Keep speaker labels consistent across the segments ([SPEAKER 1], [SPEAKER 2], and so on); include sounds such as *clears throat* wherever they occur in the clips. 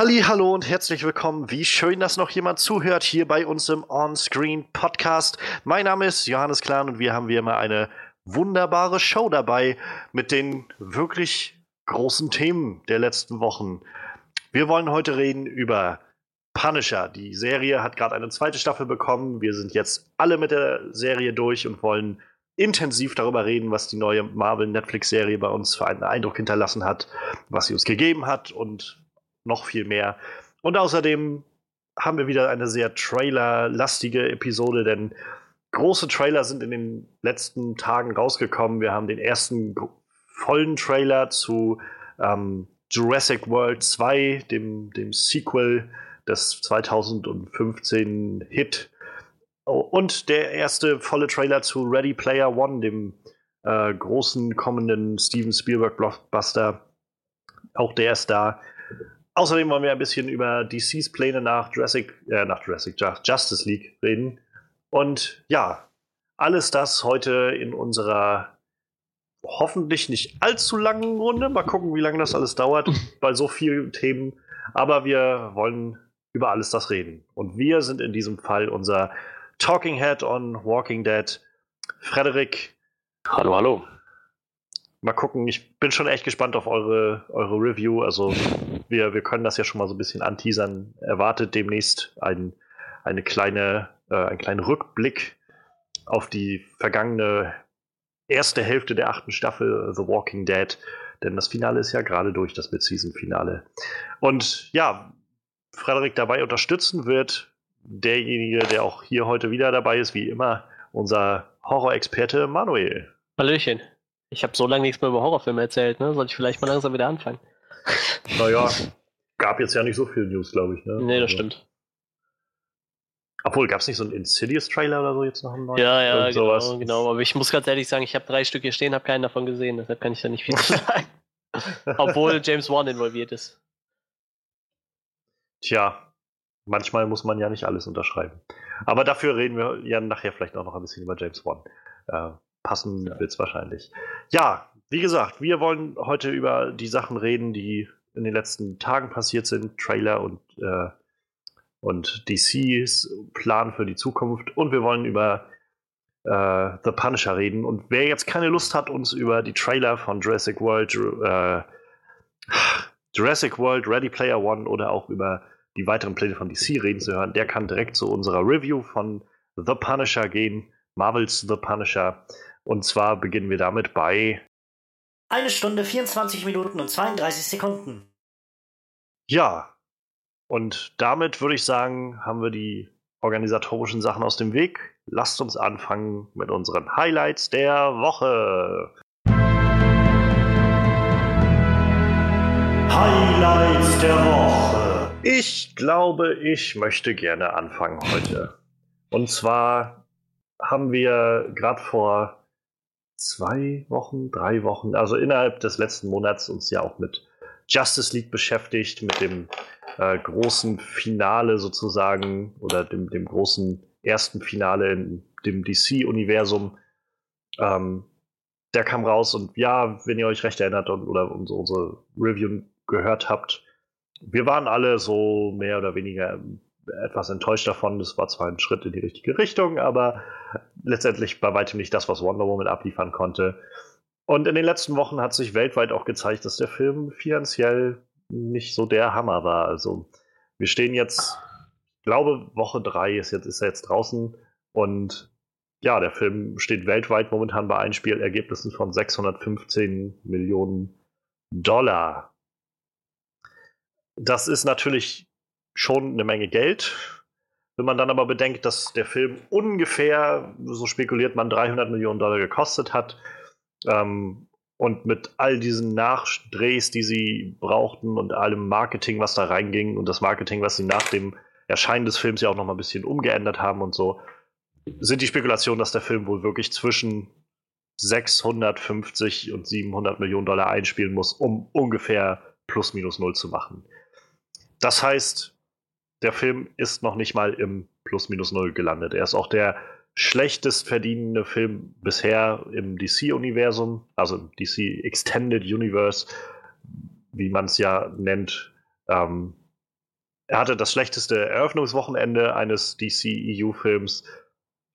[SPEAKER 1] Halli, hallo und herzlich willkommen. Wie schön, dass noch jemand zuhört hier bei uns im On-Screen Podcast. Mein Name ist Johannes Klahn und wir haben wie immer eine wunderbare Show dabei mit den wirklich großen Themen der letzten Wochen. Wir wollen heute reden über Punisher. Die Serie hat gerade eine zweite Staffel bekommen. Wir sind jetzt alle mit der Serie durch und wollen intensiv darüber reden, was die neue Marvel-Netflix-Serie bei uns für einen Eindruck hinterlassen hat, was sie uns gegeben hat und noch viel mehr. Und außerdem haben wir wieder eine sehr trailerlastige Episode, denn große Trailer sind in den letzten Tagen rausgekommen. Wir haben den ersten vollen Trailer zu ähm, Jurassic World 2, dem, dem Sequel des 2015 Hit. Oh, und der erste volle Trailer zu Ready Player One, dem äh, großen kommenden Steven Spielberg Blockbuster. Auch der ist da. Außerdem wollen wir ein bisschen über DCs Pläne nach Jurassic, äh, nach Jurassic Justice League reden. Und ja, alles das heute in unserer hoffentlich nicht allzu langen Runde. Mal gucken, wie lange das alles dauert *laughs* bei so vielen Themen. Aber wir wollen über alles das reden. Und wir sind in diesem Fall unser Talking Head on Walking Dead, Frederik.
[SPEAKER 2] Hallo, hallo.
[SPEAKER 1] Mal gucken, ich bin schon echt gespannt auf eure, eure Review. Also wir, wir können das ja schon mal so ein bisschen anteasern. Erwartet demnächst ein, eine kleine, äh, einen kleinen Rückblick auf die vergangene erste Hälfte der achten Staffel The Walking Dead. Denn das Finale ist ja gerade durch, das Mid-Season-Finale. Und ja, Frederik dabei unterstützen wird derjenige, der auch hier heute wieder dabei ist, wie immer, unser Horrorexperte Manuel.
[SPEAKER 2] Hallöchen. Ich habe so lange nichts mehr über Horrorfilme erzählt, ne? Soll ich vielleicht mal langsam wieder anfangen? *laughs*
[SPEAKER 1] Naja, gab jetzt ja nicht so viel News, glaube ich, ne?
[SPEAKER 2] Nee, das also. stimmt.
[SPEAKER 1] Obwohl, gab es nicht so einen Insidious-Trailer oder so jetzt noch einen
[SPEAKER 2] neuen? Ja, ja, genau, sowas? genau. Aber ich muss ganz ehrlich sagen, ich habe drei Stück hier stehen, habe keinen davon gesehen, deshalb kann ich da nicht viel sagen. *laughs* Obwohl James Wan involviert ist.
[SPEAKER 1] Tja, manchmal muss man ja nicht alles unterschreiben. Aber dafür reden wir ja nachher vielleicht auch noch ein bisschen über James Wan. Äh, passen ja. wird es wahrscheinlich. Ja, wie gesagt, wir wollen heute über die Sachen reden, die in den letzten Tagen passiert sind. Trailer und, äh, und DCs Plan für die Zukunft. Und wir wollen über äh, The Punisher reden. Und wer jetzt keine Lust hat, uns über die Trailer von Jurassic World, äh, Jurassic World, Ready Player One oder auch über die weiteren Pläne von DC reden zu hören, der kann direkt zu unserer Review von The Punisher gehen. Marvels The Punisher. Und zwar beginnen wir damit bei.
[SPEAKER 3] Eine Stunde, 24 Minuten und 32 Sekunden.
[SPEAKER 1] Ja. Und damit würde ich sagen, haben wir die organisatorischen Sachen aus dem Weg. Lasst uns anfangen mit unseren Highlights der Woche. Highlights der Woche. Ich glaube, ich möchte gerne anfangen heute. Und zwar haben wir gerade vor zwei Wochen, drei Wochen, also innerhalb des letzten Monats uns ja auch mit Justice League beschäftigt, mit dem äh, großen Finale sozusagen oder dem, dem großen ersten Finale in dem DC-Universum. Ähm, der kam raus und ja, wenn ihr euch recht erinnert und, oder unsere, unsere Review gehört habt, wir waren alle so mehr oder weniger etwas enttäuscht davon. Das war zwar ein Schritt in die richtige Richtung, aber letztendlich bei weitem nicht das, was Wonder Woman abliefern konnte. Und in den letzten Wochen hat sich weltweit auch gezeigt, dass der Film finanziell nicht so der Hammer war. Also wir stehen jetzt, ich glaube, Woche drei ist jetzt, ist er jetzt draußen und ja, der Film steht weltweit momentan bei Einspielergebnissen von 615 Millionen Dollar. Das ist natürlich schon eine Menge Geld. Wenn man dann aber bedenkt, dass der Film ungefähr, so spekuliert man, 300 Millionen Dollar gekostet hat ähm, und mit all diesen Nachdrehs, die sie brauchten und allem Marketing, was da reinging und das Marketing, was sie nach dem Erscheinen des Films ja auch noch mal ein bisschen umgeändert haben und so, sind die Spekulationen, dass der Film wohl wirklich zwischen 650 und 700 Millionen Dollar einspielen muss, um ungefähr plus minus null zu machen. Das heißt, der Film ist noch nicht mal im Plus minus null gelandet. Er ist auch der schlechtest verdienende Film bisher im DC-Universum, also im DC Extended Universe, wie man es ja nennt. Ähm, er hatte das schlechteste Eröffnungswochenende eines DC-EU-Films.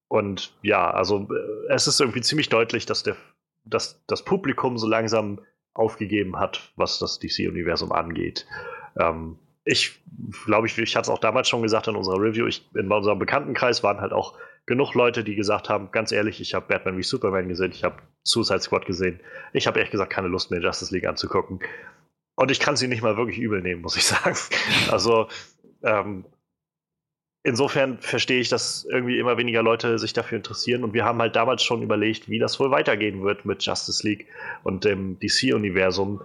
[SPEAKER 1] Und ja, also äh, es ist irgendwie ziemlich deutlich, dass, der, dass das Publikum so langsam aufgegeben hat, was das DC-Universum angeht. Ähm, ich glaube, ich, ich hatte es auch damals schon gesagt in unserer Review, ich, in unserem Bekanntenkreis waren halt auch genug Leute, die gesagt haben, ganz ehrlich, ich habe Batman wie Superman gesehen, ich habe Suicide Squad gesehen. Ich habe ehrlich gesagt keine Lust mehr, Justice League anzugucken. Und ich kann sie nicht mal wirklich übel nehmen, muss ich *laughs* sagen. Also ähm, insofern verstehe ich, dass irgendwie immer weniger Leute sich dafür interessieren. Und wir haben halt damals schon überlegt, wie das wohl weitergehen wird mit Justice League und dem DC-Universum.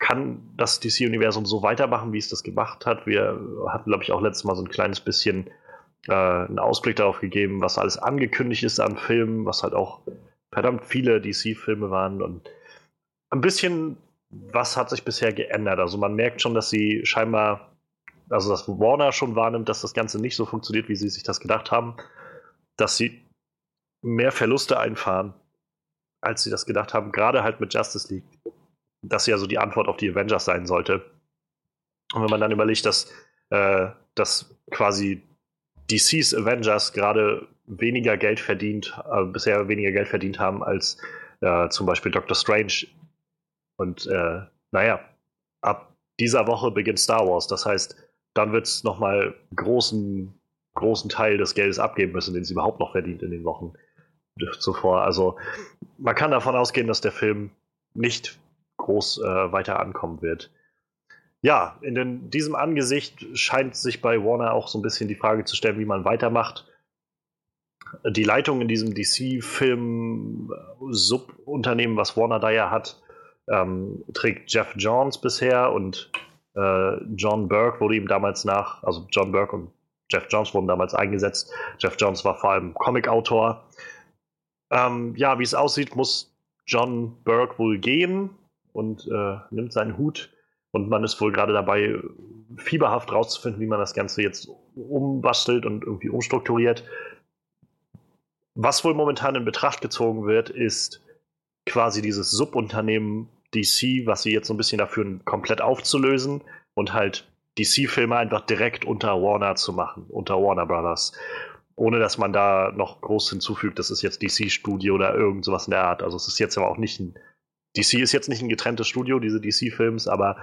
[SPEAKER 1] Kann das DC-Universum so weitermachen, wie es das gemacht hat? Wir hatten, glaube ich, auch letztes Mal so ein kleines bisschen äh, einen Ausblick darauf gegeben, was alles angekündigt ist an Filmen, was halt auch verdammt viele DC-Filme waren. Und ein bisschen, was hat sich bisher geändert? Also man merkt schon, dass sie scheinbar, also dass Warner schon wahrnimmt, dass das Ganze nicht so funktioniert, wie sie sich das gedacht haben, dass sie mehr Verluste einfahren, als sie das gedacht haben, gerade halt mit Justice League. Das ja so die Antwort auf die Avengers sein sollte. Und wenn man dann überlegt, dass, äh, dass quasi DCs Avengers gerade weniger Geld verdient, äh, bisher weniger Geld verdient haben als äh, zum Beispiel Doctor Strange. Und äh, naja, ab dieser Woche beginnt Star Wars. Das heißt, dann wird es nochmal großen, großen Teil des Geldes abgeben müssen, den sie überhaupt noch verdient in den Wochen zuvor. Also man kann davon ausgehen, dass der Film nicht groß äh, weiter ankommen wird ja, in den, diesem Angesicht scheint sich bei Warner auch so ein bisschen die Frage zu stellen, wie man weitermacht. Die Leitung in diesem DC-Film-Subunternehmen, was Warner da ja hat, ähm, trägt Jeff Johns bisher und äh, John Burke wurde ihm damals nach, also John Burke und Jeff Johns wurden damals eingesetzt. Jeff Johns war vor allem Comic-Autor. Ähm, ja, wie es aussieht, muss John Burke wohl gehen und äh, nimmt seinen Hut und man ist wohl gerade dabei, fieberhaft rauszufinden, wie man das Ganze jetzt umbastelt und irgendwie umstrukturiert. Was wohl momentan in Betracht gezogen wird, ist quasi dieses Subunternehmen DC, was sie jetzt so ein bisschen dafür komplett aufzulösen und halt DC-Filme einfach direkt unter Warner zu machen, unter Warner Brothers. Ohne dass man da noch groß hinzufügt, das ist jetzt DC-Studio oder irgend sowas in der Art. Also es ist jetzt aber auch nicht ein DC ist jetzt nicht ein getrenntes Studio, diese DC-Films, aber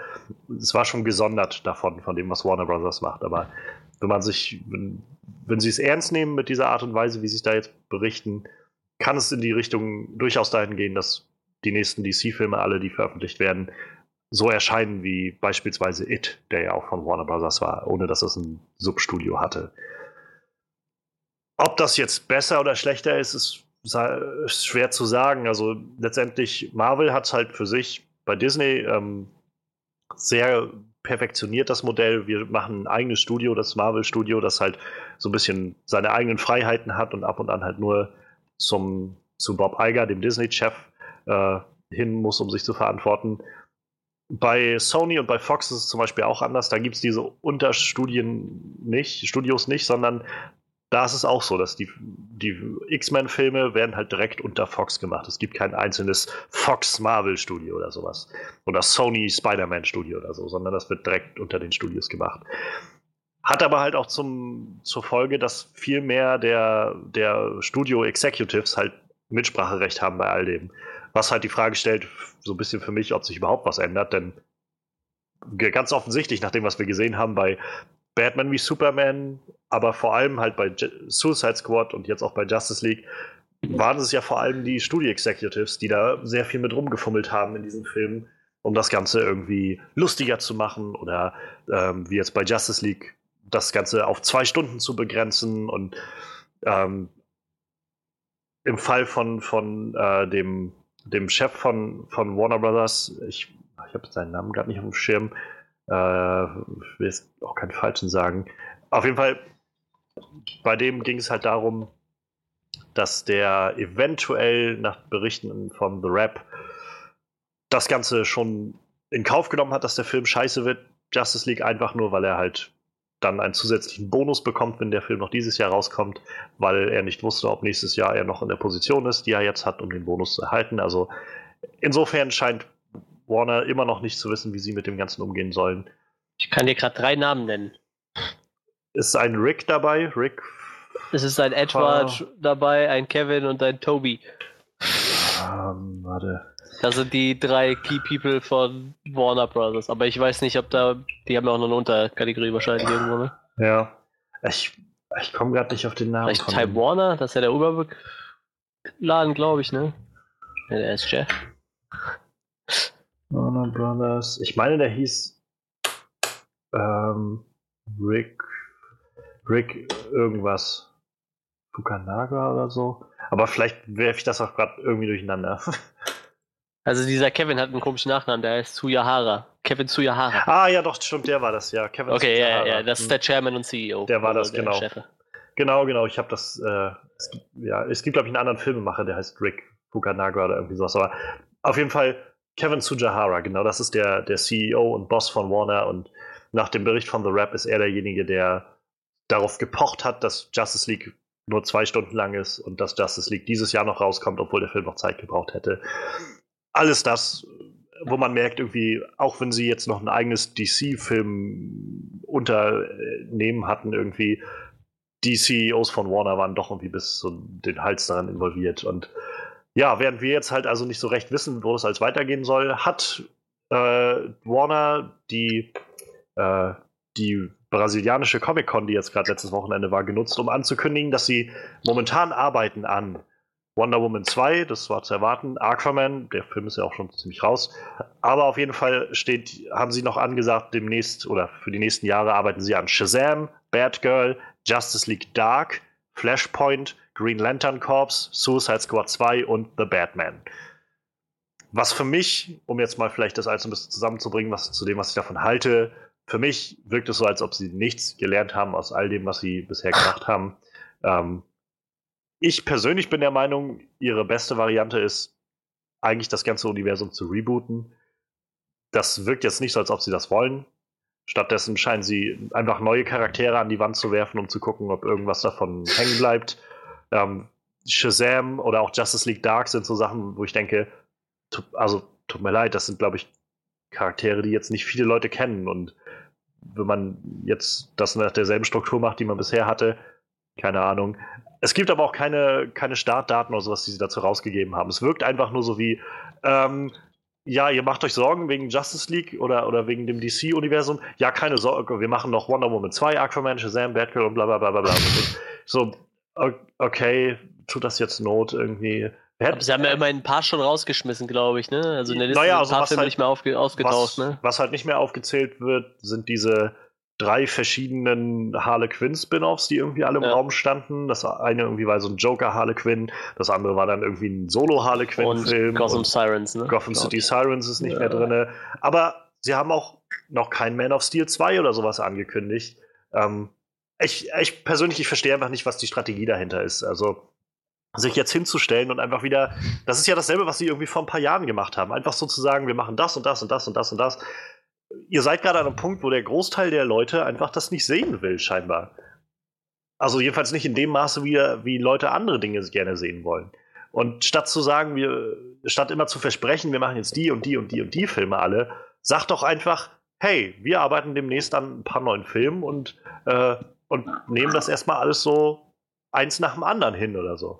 [SPEAKER 1] es war schon gesondert davon, von dem, was Warner Brothers macht. Aber wenn man sich, wenn, wenn sie es ernst nehmen mit dieser Art und Weise, wie sie sich da jetzt berichten, kann es in die Richtung durchaus dahin gehen, dass die nächsten DC-Filme, alle, die veröffentlicht werden, so erscheinen wie beispielsweise It, der ja auch von Warner Brothers war, ohne dass es ein Substudio hatte. Ob das jetzt besser oder schlechter ist, ist ist schwer zu sagen. Also letztendlich, Marvel hat es halt für sich bei Disney ähm, sehr perfektioniert, das Modell. Wir machen ein eigenes Studio, das Marvel-Studio, das halt so ein bisschen seine eigenen Freiheiten hat und ab und an halt nur zum, zu Bob Iger, dem Disney-Chef, äh, hin muss, um sich zu verantworten. Bei Sony und bei Fox ist es zum Beispiel auch anders. Da gibt es diese Unterstudien nicht, Studios nicht, sondern da ist es auch so, dass die, die X-Men-Filme werden halt direkt unter Fox gemacht. Es gibt kein einzelnes Fox-Marvel-Studio oder sowas. Oder Sony Spider-Man-Studio oder so, sondern das wird direkt unter den Studios gemacht. Hat aber halt auch zum, zur Folge, dass viel mehr der, der Studio-Executives halt Mitspracherecht haben bei all dem. Was halt die Frage stellt, so ein bisschen für mich, ob sich überhaupt was ändert, denn ganz offensichtlich, nach dem, was wir gesehen haben bei Batman wie Superman, aber vor allem halt bei Suicide Squad und jetzt auch bei Justice League, waren es ja vor allem die Studio-Executives, die da sehr viel mit rumgefummelt haben in diesen Filmen, um das Ganze irgendwie lustiger zu machen oder ähm, wie jetzt bei Justice League das Ganze auf zwei Stunden zu begrenzen und ähm, im Fall von, von äh, dem, dem Chef von, von Warner Brothers, ich, ich habe seinen Namen gerade nicht auf dem Schirm, äh, ich will jetzt auch keinen falschen sagen. Auf jeden Fall, bei dem ging es halt darum, dass der eventuell nach Berichten von The Rap das Ganze schon in Kauf genommen hat, dass der Film scheiße wird. Justice League einfach nur, weil er halt dann einen zusätzlichen Bonus bekommt, wenn der Film noch dieses Jahr rauskommt, weil er nicht wusste, ob nächstes Jahr er noch in der Position ist, die er jetzt hat, um den Bonus zu erhalten. Also insofern scheint Warner immer noch nicht zu wissen, wie sie mit dem Ganzen umgehen sollen.
[SPEAKER 2] Ich kann dir gerade drei Namen nennen.
[SPEAKER 1] ist ein Rick dabei. Rick.
[SPEAKER 2] Es ist ein Edward
[SPEAKER 1] War-
[SPEAKER 2] dabei, ein Kevin und ein Toby.
[SPEAKER 1] Ähm, warte.
[SPEAKER 2] Das sind die drei Key People von Warner Brothers. Aber ich weiß nicht, ob da. Die haben ja auch noch eine Unterkategorie wahrscheinlich irgendwo, ne?
[SPEAKER 1] Ja. Ich, ich komme gerade nicht auf den Namen.
[SPEAKER 2] Vielleicht Time. Warner, das ist ja der Oberladen, glaube ich, ne? Ja, der ist Chef.
[SPEAKER 1] Warner Brothers. Ich meine, der hieß ähm, Rick. Rick irgendwas. Fukanaga oder so. Aber vielleicht werfe ich das auch gerade irgendwie durcheinander. *laughs*
[SPEAKER 2] Also dieser Kevin hat einen komischen Nachnamen, der heißt Tsuyahara. Kevin Tsuyahara.
[SPEAKER 1] ah, ja, doch, stimmt, der war das, ja. Kevin
[SPEAKER 2] Okay, ja, ja, ja, das ist
[SPEAKER 1] Hm.
[SPEAKER 2] der Chairman und CEO.
[SPEAKER 1] Der war das,
[SPEAKER 2] der
[SPEAKER 1] genau.
[SPEAKER 2] Chef.
[SPEAKER 1] Genau, genau. Ich habe das. Äh, es gibt, ja, es gibt, glaube ich, einen anderen Filmemacher, der heißt Rick Fukanaga oder irgendwie sowas. Aber auf jeden Fall Kevin Tsujihara, genau. Das ist der, der CEO und Boss von Warner. Und nach dem Bericht von The Rap ist er derjenige, der darauf gepocht hat, dass Justice League nur zwei Stunden lang ist und dass Justice League dieses Jahr noch rauskommt, obwohl der Film noch Zeit gebraucht hätte. Alles das, wo man merkt, irgendwie, auch wenn sie jetzt noch ein eigenes DC-Film-Unternehmen hatten, irgendwie, die CEOs von Warner waren doch irgendwie bis zu den Hals daran involviert. Und ja, während wir jetzt halt also nicht so recht wissen, wo es als weitergehen soll, hat äh, Warner die, äh, die brasilianische Comic-Con, die jetzt gerade letztes Wochenende war, genutzt, um anzukündigen, dass sie momentan arbeiten an Wonder Woman 2, das war zu erwarten, Aquaman, der Film ist ja auch schon ziemlich raus, aber auf jeden Fall steht, haben sie noch angesagt, demnächst oder für die nächsten Jahre arbeiten sie an Shazam, Batgirl, Justice League Dark, Flashpoint, Green Lantern Corps, Suicide Squad 2 und The Batman. Was für mich, um jetzt mal vielleicht das alles ein bisschen zusammenzubringen, was zu dem, was ich davon halte, für mich wirkt es so, als ob sie nichts gelernt haben aus all dem, was sie bisher gemacht haben. Ähm, ich persönlich bin der Meinung, ihre beste Variante ist, eigentlich das ganze Universum zu rebooten. Das wirkt jetzt nicht so, als ob sie das wollen. Stattdessen scheinen sie einfach neue Charaktere an die Wand zu werfen, um zu gucken, ob irgendwas davon hängen bleibt. Ähm, Shazam oder auch Justice League Dark sind so Sachen, wo ich denke, also tut mir leid, das sind, glaube ich, Charaktere, die jetzt nicht viele Leute kennen. Und wenn man jetzt das nach derselben Struktur macht, die man bisher hatte, keine Ahnung. Es gibt aber auch keine, keine Startdaten oder sowas, die sie dazu rausgegeben haben. Es wirkt einfach nur so wie, ähm, ja, ihr macht euch Sorgen wegen Justice League oder, oder wegen dem DC-Universum. Ja, keine Sorge, wir machen noch Wonder Woman 2, Aquaman, Shazam, Batgirl und bla bla bla bla bla. *laughs* so, okay, tut das jetzt Not irgendwie?
[SPEAKER 2] Aber sie haben ja immerhin ein paar schon rausgeschmissen, glaube ich, ne? Also in der Liste
[SPEAKER 1] Naja, also
[SPEAKER 2] ein paar Filme
[SPEAKER 1] halt-
[SPEAKER 2] nicht mehr aufge ausgetaucht,
[SPEAKER 1] was,
[SPEAKER 2] ne?
[SPEAKER 1] was halt nicht mehr aufgezählt wird, sind diese drei verschiedenen Harlequin-Spin-Offs, die irgendwie alle im
[SPEAKER 2] Ja.
[SPEAKER 1] Raum standen. Das eine irgendwie war so ein Joker-Harlequin, das andere war dann irgendwie ein
[SPEAKER 2] Und
[SPEAKER 1] Solo-Harlequin-Film.
[SPEAKER 2] Gotham Sirens, ne?
[SPEAKER 1] Gotham
[SPEAKER 2] Glaub
[SPEAKER 1] City. Sirens ist nicht
[SPEAKER 2] Ja.
[SPEAKER 1] mehr drin. Aber sie haben auch noch kein Man of Steel 2 oder sowas angekündigt. Ähm, ich, ich persönlich, ich verstehe einfach nicht, was die Strategie dahinter ist. Also sich jetzt hinzustellen und einfach wieder, das ist ja dasselbe, was sie irgendwie vor ein paar Jahren gemacht haben. Einfach so zu sagen, wir machen das und das und das und das und das. Ihr seid gerade an einem Punkt, wo der Großteil der Leute einfach das nicht sehen will, scheinbar. Also jedenfalls nicht in dem Maße, wie, wie Leute andere Dinge gerne sehen wollen. Und statt zu sagen, wir, statt immer zu versprechen, wir machen jetzt die und die und die und die Filme alle, sagt doch einfach, hey, wir arbeiten demnächst an ein paar neuen Filmen und, äh, und nehmen das erstmal alles so eins nach dem anderen hin oder so.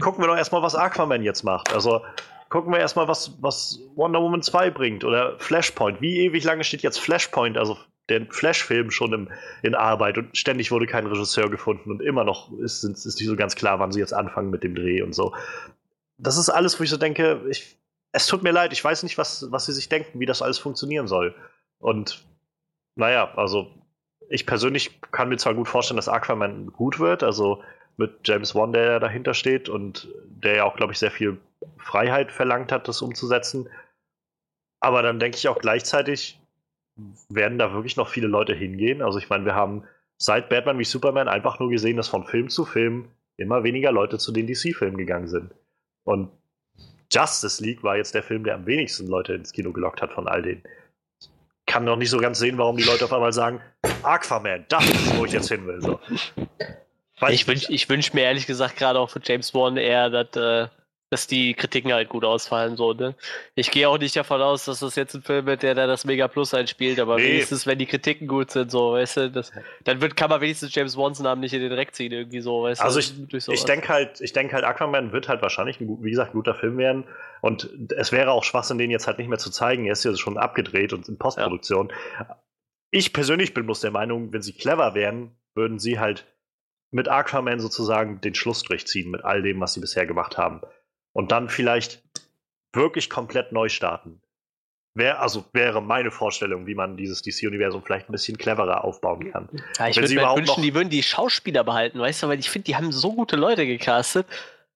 [SPEAKER 1] Gucken wir doch erstmal, was Aquaman jetzt macht. Also gucken wir erstmal, was, was Wonder Woman 2 bringt oder Flashpoint. Wie ewig lange steht jetzt Flashpoint, also der Flash-Film schon im, in Arbeit und ständig wurde kein Regisseur gefunden und immer noch ist, ist, ist nicht so ganz klar, wann sie jetzt anfangen mit dem Dreh und so. Das ist alles, wo ich so denke, ich, es tut mir leid, ich weiß nicht, was, was sie sich denken, wie das alles funktionieren soll. Und naja, also ich persönlich kann mir zwar gut vorstellen, dass Aquaman gut wird, also mit James Wan, der dahinter steht und der ja auch, glaube ich, sehr viel Freiheit verlangt hat, das umzusetzen. Aber dann denke ich auch gleichzeitig, werden da wirklich noch viele Leute hingehen. Also ich meine, wir haben seit Batman wie Superman einfach nur gesehen, dass von Film zu Film immer weniger Leute zu den DC-Filmen gegangen sind. Und Justice League war jetzt der Film, der am wenigsten Leute ins Kino gelockt hat von all denen. Ich kann noch nicht so ganz sehen, warum die Leute auf einmal sagen, Aquaman, das ist, wo ich jetzt hin will. So.
[SPEAKER 2] Ich wünsche ich wünsch mir ehrlich gesagt gerade auch für James Wan eher, dass, äh, dass die Kritiken halt gut ausfallen. So, ne? Ich gehe auch nicht davon aus, dass das jetzt ein Film wird, der da das Mega Plus einspielt, aber nee. wenigstens, wenn die Kritiken gut sind, so, weißt du, das, dann wird, kann man wenigstens James Wands Namen nicht in den Dreck ziehen, irgendwie so, weißt
[SPEAKER 1] also du. Also ich, ich denke halt, ich denke halt, Aquaman wird halt wahrscheinlich, ein, wie gesagt, ein guter Film werden. Und es wäre auch Schwachsinn, den jetzt halt nicht mehr zu zeigen. Er ist ja schon abgedreht und in Postproduktion. Ja. Ich persönlich bin bloß der Meinung, wenn sie clever wären, würden sie halt mit Aquaman sozusagen den Schlussstrich ziehen mit all dem, was sie bisher gemacht haben und dann vielleicht wirklich komplett neu starten. Wär, also wäre meine Vorstellung, wie man dieses DC-Universum vielleicht ein bisschen cleverer aufbauen kann.
[SPEAKER 2] Ja, ich würde mir wünschen, die würden die Schauspieler behalten, weißt du, weil ich finde, die haben so gute Leute gecastet.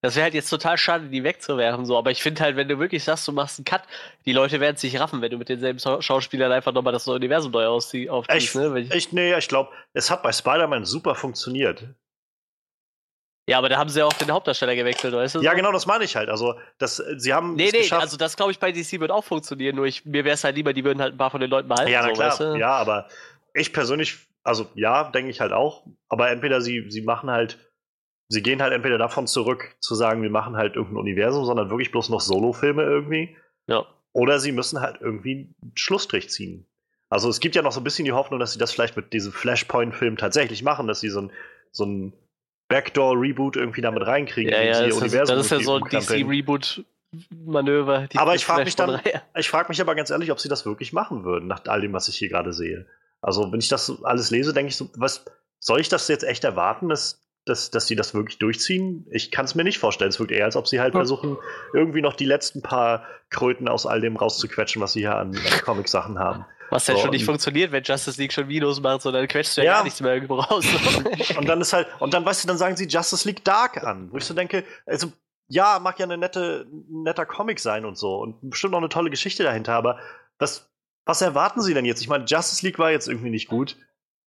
[SPEAKER 2] Das wäre halt jetzt total schade, die wegzuwerfen, so. Aber ich finde halt, wenn du wirklich sagst, du machst einen Cut, die Leute werden sich raffen, wenn du mit denselben Schauspielern einfach nochmal das Universum neu aufziehst.
[SPEAKER 1] Ich, ne? ich, ich, nee, ich glaube, es hat bei Spider-Man super funktioniert.
[SPEAKER 2] Ja, aber da haben sie ja auch den Hauptdarsteller gewechselt, weißt du?
[SPEAKER 1] Ja, genau, das meine ich halt. Also, das, sie haben.
[SPEAKER 2] Nee, nee, geschafft. also das glaube ich bei DC wird auch funktionieren, nur ich, mir wäre es halt lieber, die würden halt ein paar von den Leuten behalten.
[SPEAKER 1] Ja, na so, klar. Weißt du? Ja, aber ich persönlich, also ja, denke ich halt auch. Aber entweder sie, sie machen halt, sie gehen halt entweder davon zurück, zu sagen, wir machen halt irgendein Universum, sondern wirklich bloß noch Solo-Filme irgendwie.
[SPEAKER 2] Ja.
[SPEAKER 1] Oder sie müssen halt irgendwie einen Schlussstrich ziehen. Also es gibt ja noch so ein bisschen die Hoffnung, dass sie das vielleicht mit diesem Flashpoint-Film tatsächlich machen, dass sie so ein, so ein Backdoor-Reboot irgendwie damit reinkriegen.
[SPEAKER 2] Ja, ja, das, ist, das ist ja so ein DC-Reboot-Manöver.
[SPEAKER 1] Aber ich frage mich dann, ich frage mich aber ganz ehrlich, ob sie das wirklich machen würden, nach all dem, was ich hier gerade sehe. Also, wenn ich das alles lese, denke ich so, was soll ich das jetzt echt erwarten, dass, dass, dass die das wirklich durchziehen? Ich kann es mir nicht vorstellen. Es wirkt eher, als ob sie halt hm. versuchen, irgendwie noch die letzten paar Kröten aus all dem rauszuquetschen, was sie hier an, an Comic-Sachen haben.
[SPEAKER 2] Was ja schon nicht funktioniert, wenn Justice League schon Videos macht, sondern quetscht ja, ja gar nichts mehr irgendwo raus. *laughs*
[SPEAKER 1] und dann ist halt, und dann weißt du, dann sagen sie Justice League Dark an, wo ich so denke, also ja, mag ja eine nette, netter Comic sein und so und bestimmt noch eine tolle Geschichte dahinter, aber was, was erwarten sie denn jetzt? Ich meine, Justice League war jetzt irgendwie nicht gut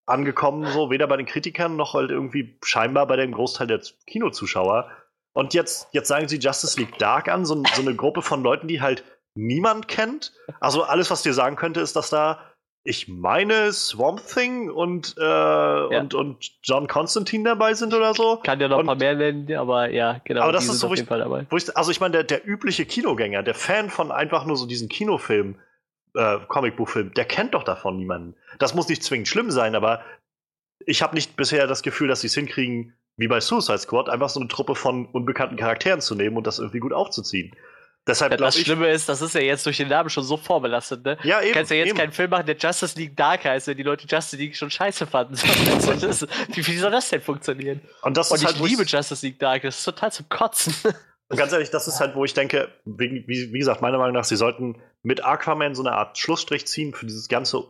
[SPEAKER 1] angekommen, so weder bei den Kritikern noch halt irgendwie scheinbar bei dem Großteil der Kinozuschauer. Und jetzt, jetzt sagen sie Justice League Dark an, so, so eine Gruppe von Leuten, die halt niemand kennt. Also alles, was dir sagen könnte, ist, dass da, ich meine, Swamp Thing und, äh, ja. und, und John Constantine dabei sind oder so.
[SPEAKER 2] Kann ja noch und, ein paar mehr nennen, aber ja, genau.
[SPEAKER 1] Aber das ist so, auf jeden Fall dabei. Ich, also ich meine, der, der übliche Kinogänger, der Fan von einfach nur so diesen Kinofilm, äh, Comicbuchfilm, der kennt doch davon niemanden. Das muss nicht zwingend schlimm sein, aber ich habe nicht bisher das Gefühl, dass sie es hinkriegen, wie bei Suicide Squad, einfach so eine Truppe von unbekannten Charakteren zu nehmen und das irgendwie gut aufzuziehen. Deshalb,
[SPEAKER 2] ja, das ich, Schlimme ist, das ist ja jetzt durch den Namen schon so vorbelastet, ne?
[SPEAKER 1] Ja, eben.
[SPEAKER 2] Du kannst ja jetzt
[SPEAKER 1] eben.
[SPEAKER 2] keinen Film machen, der Justice League Dark heißt, wenn die Leute Justice League schon scheiße fanden. *laughs* wie, wie, soll das denn funktionieren?
[SPEAKER 1] Und, das
[SPEAKER 2] Und ich halt, liebe Justice League Dark, das ist total zum Kotzen. *laughs*
[SPEAKER 1] Ganz ehrlich, das ist halt, wo ich denke, wie, wie, gesagt, meiner Meinung nach, sie sollten mit Aquaman so eine Art Schlussstrich ziehen für dieses ganze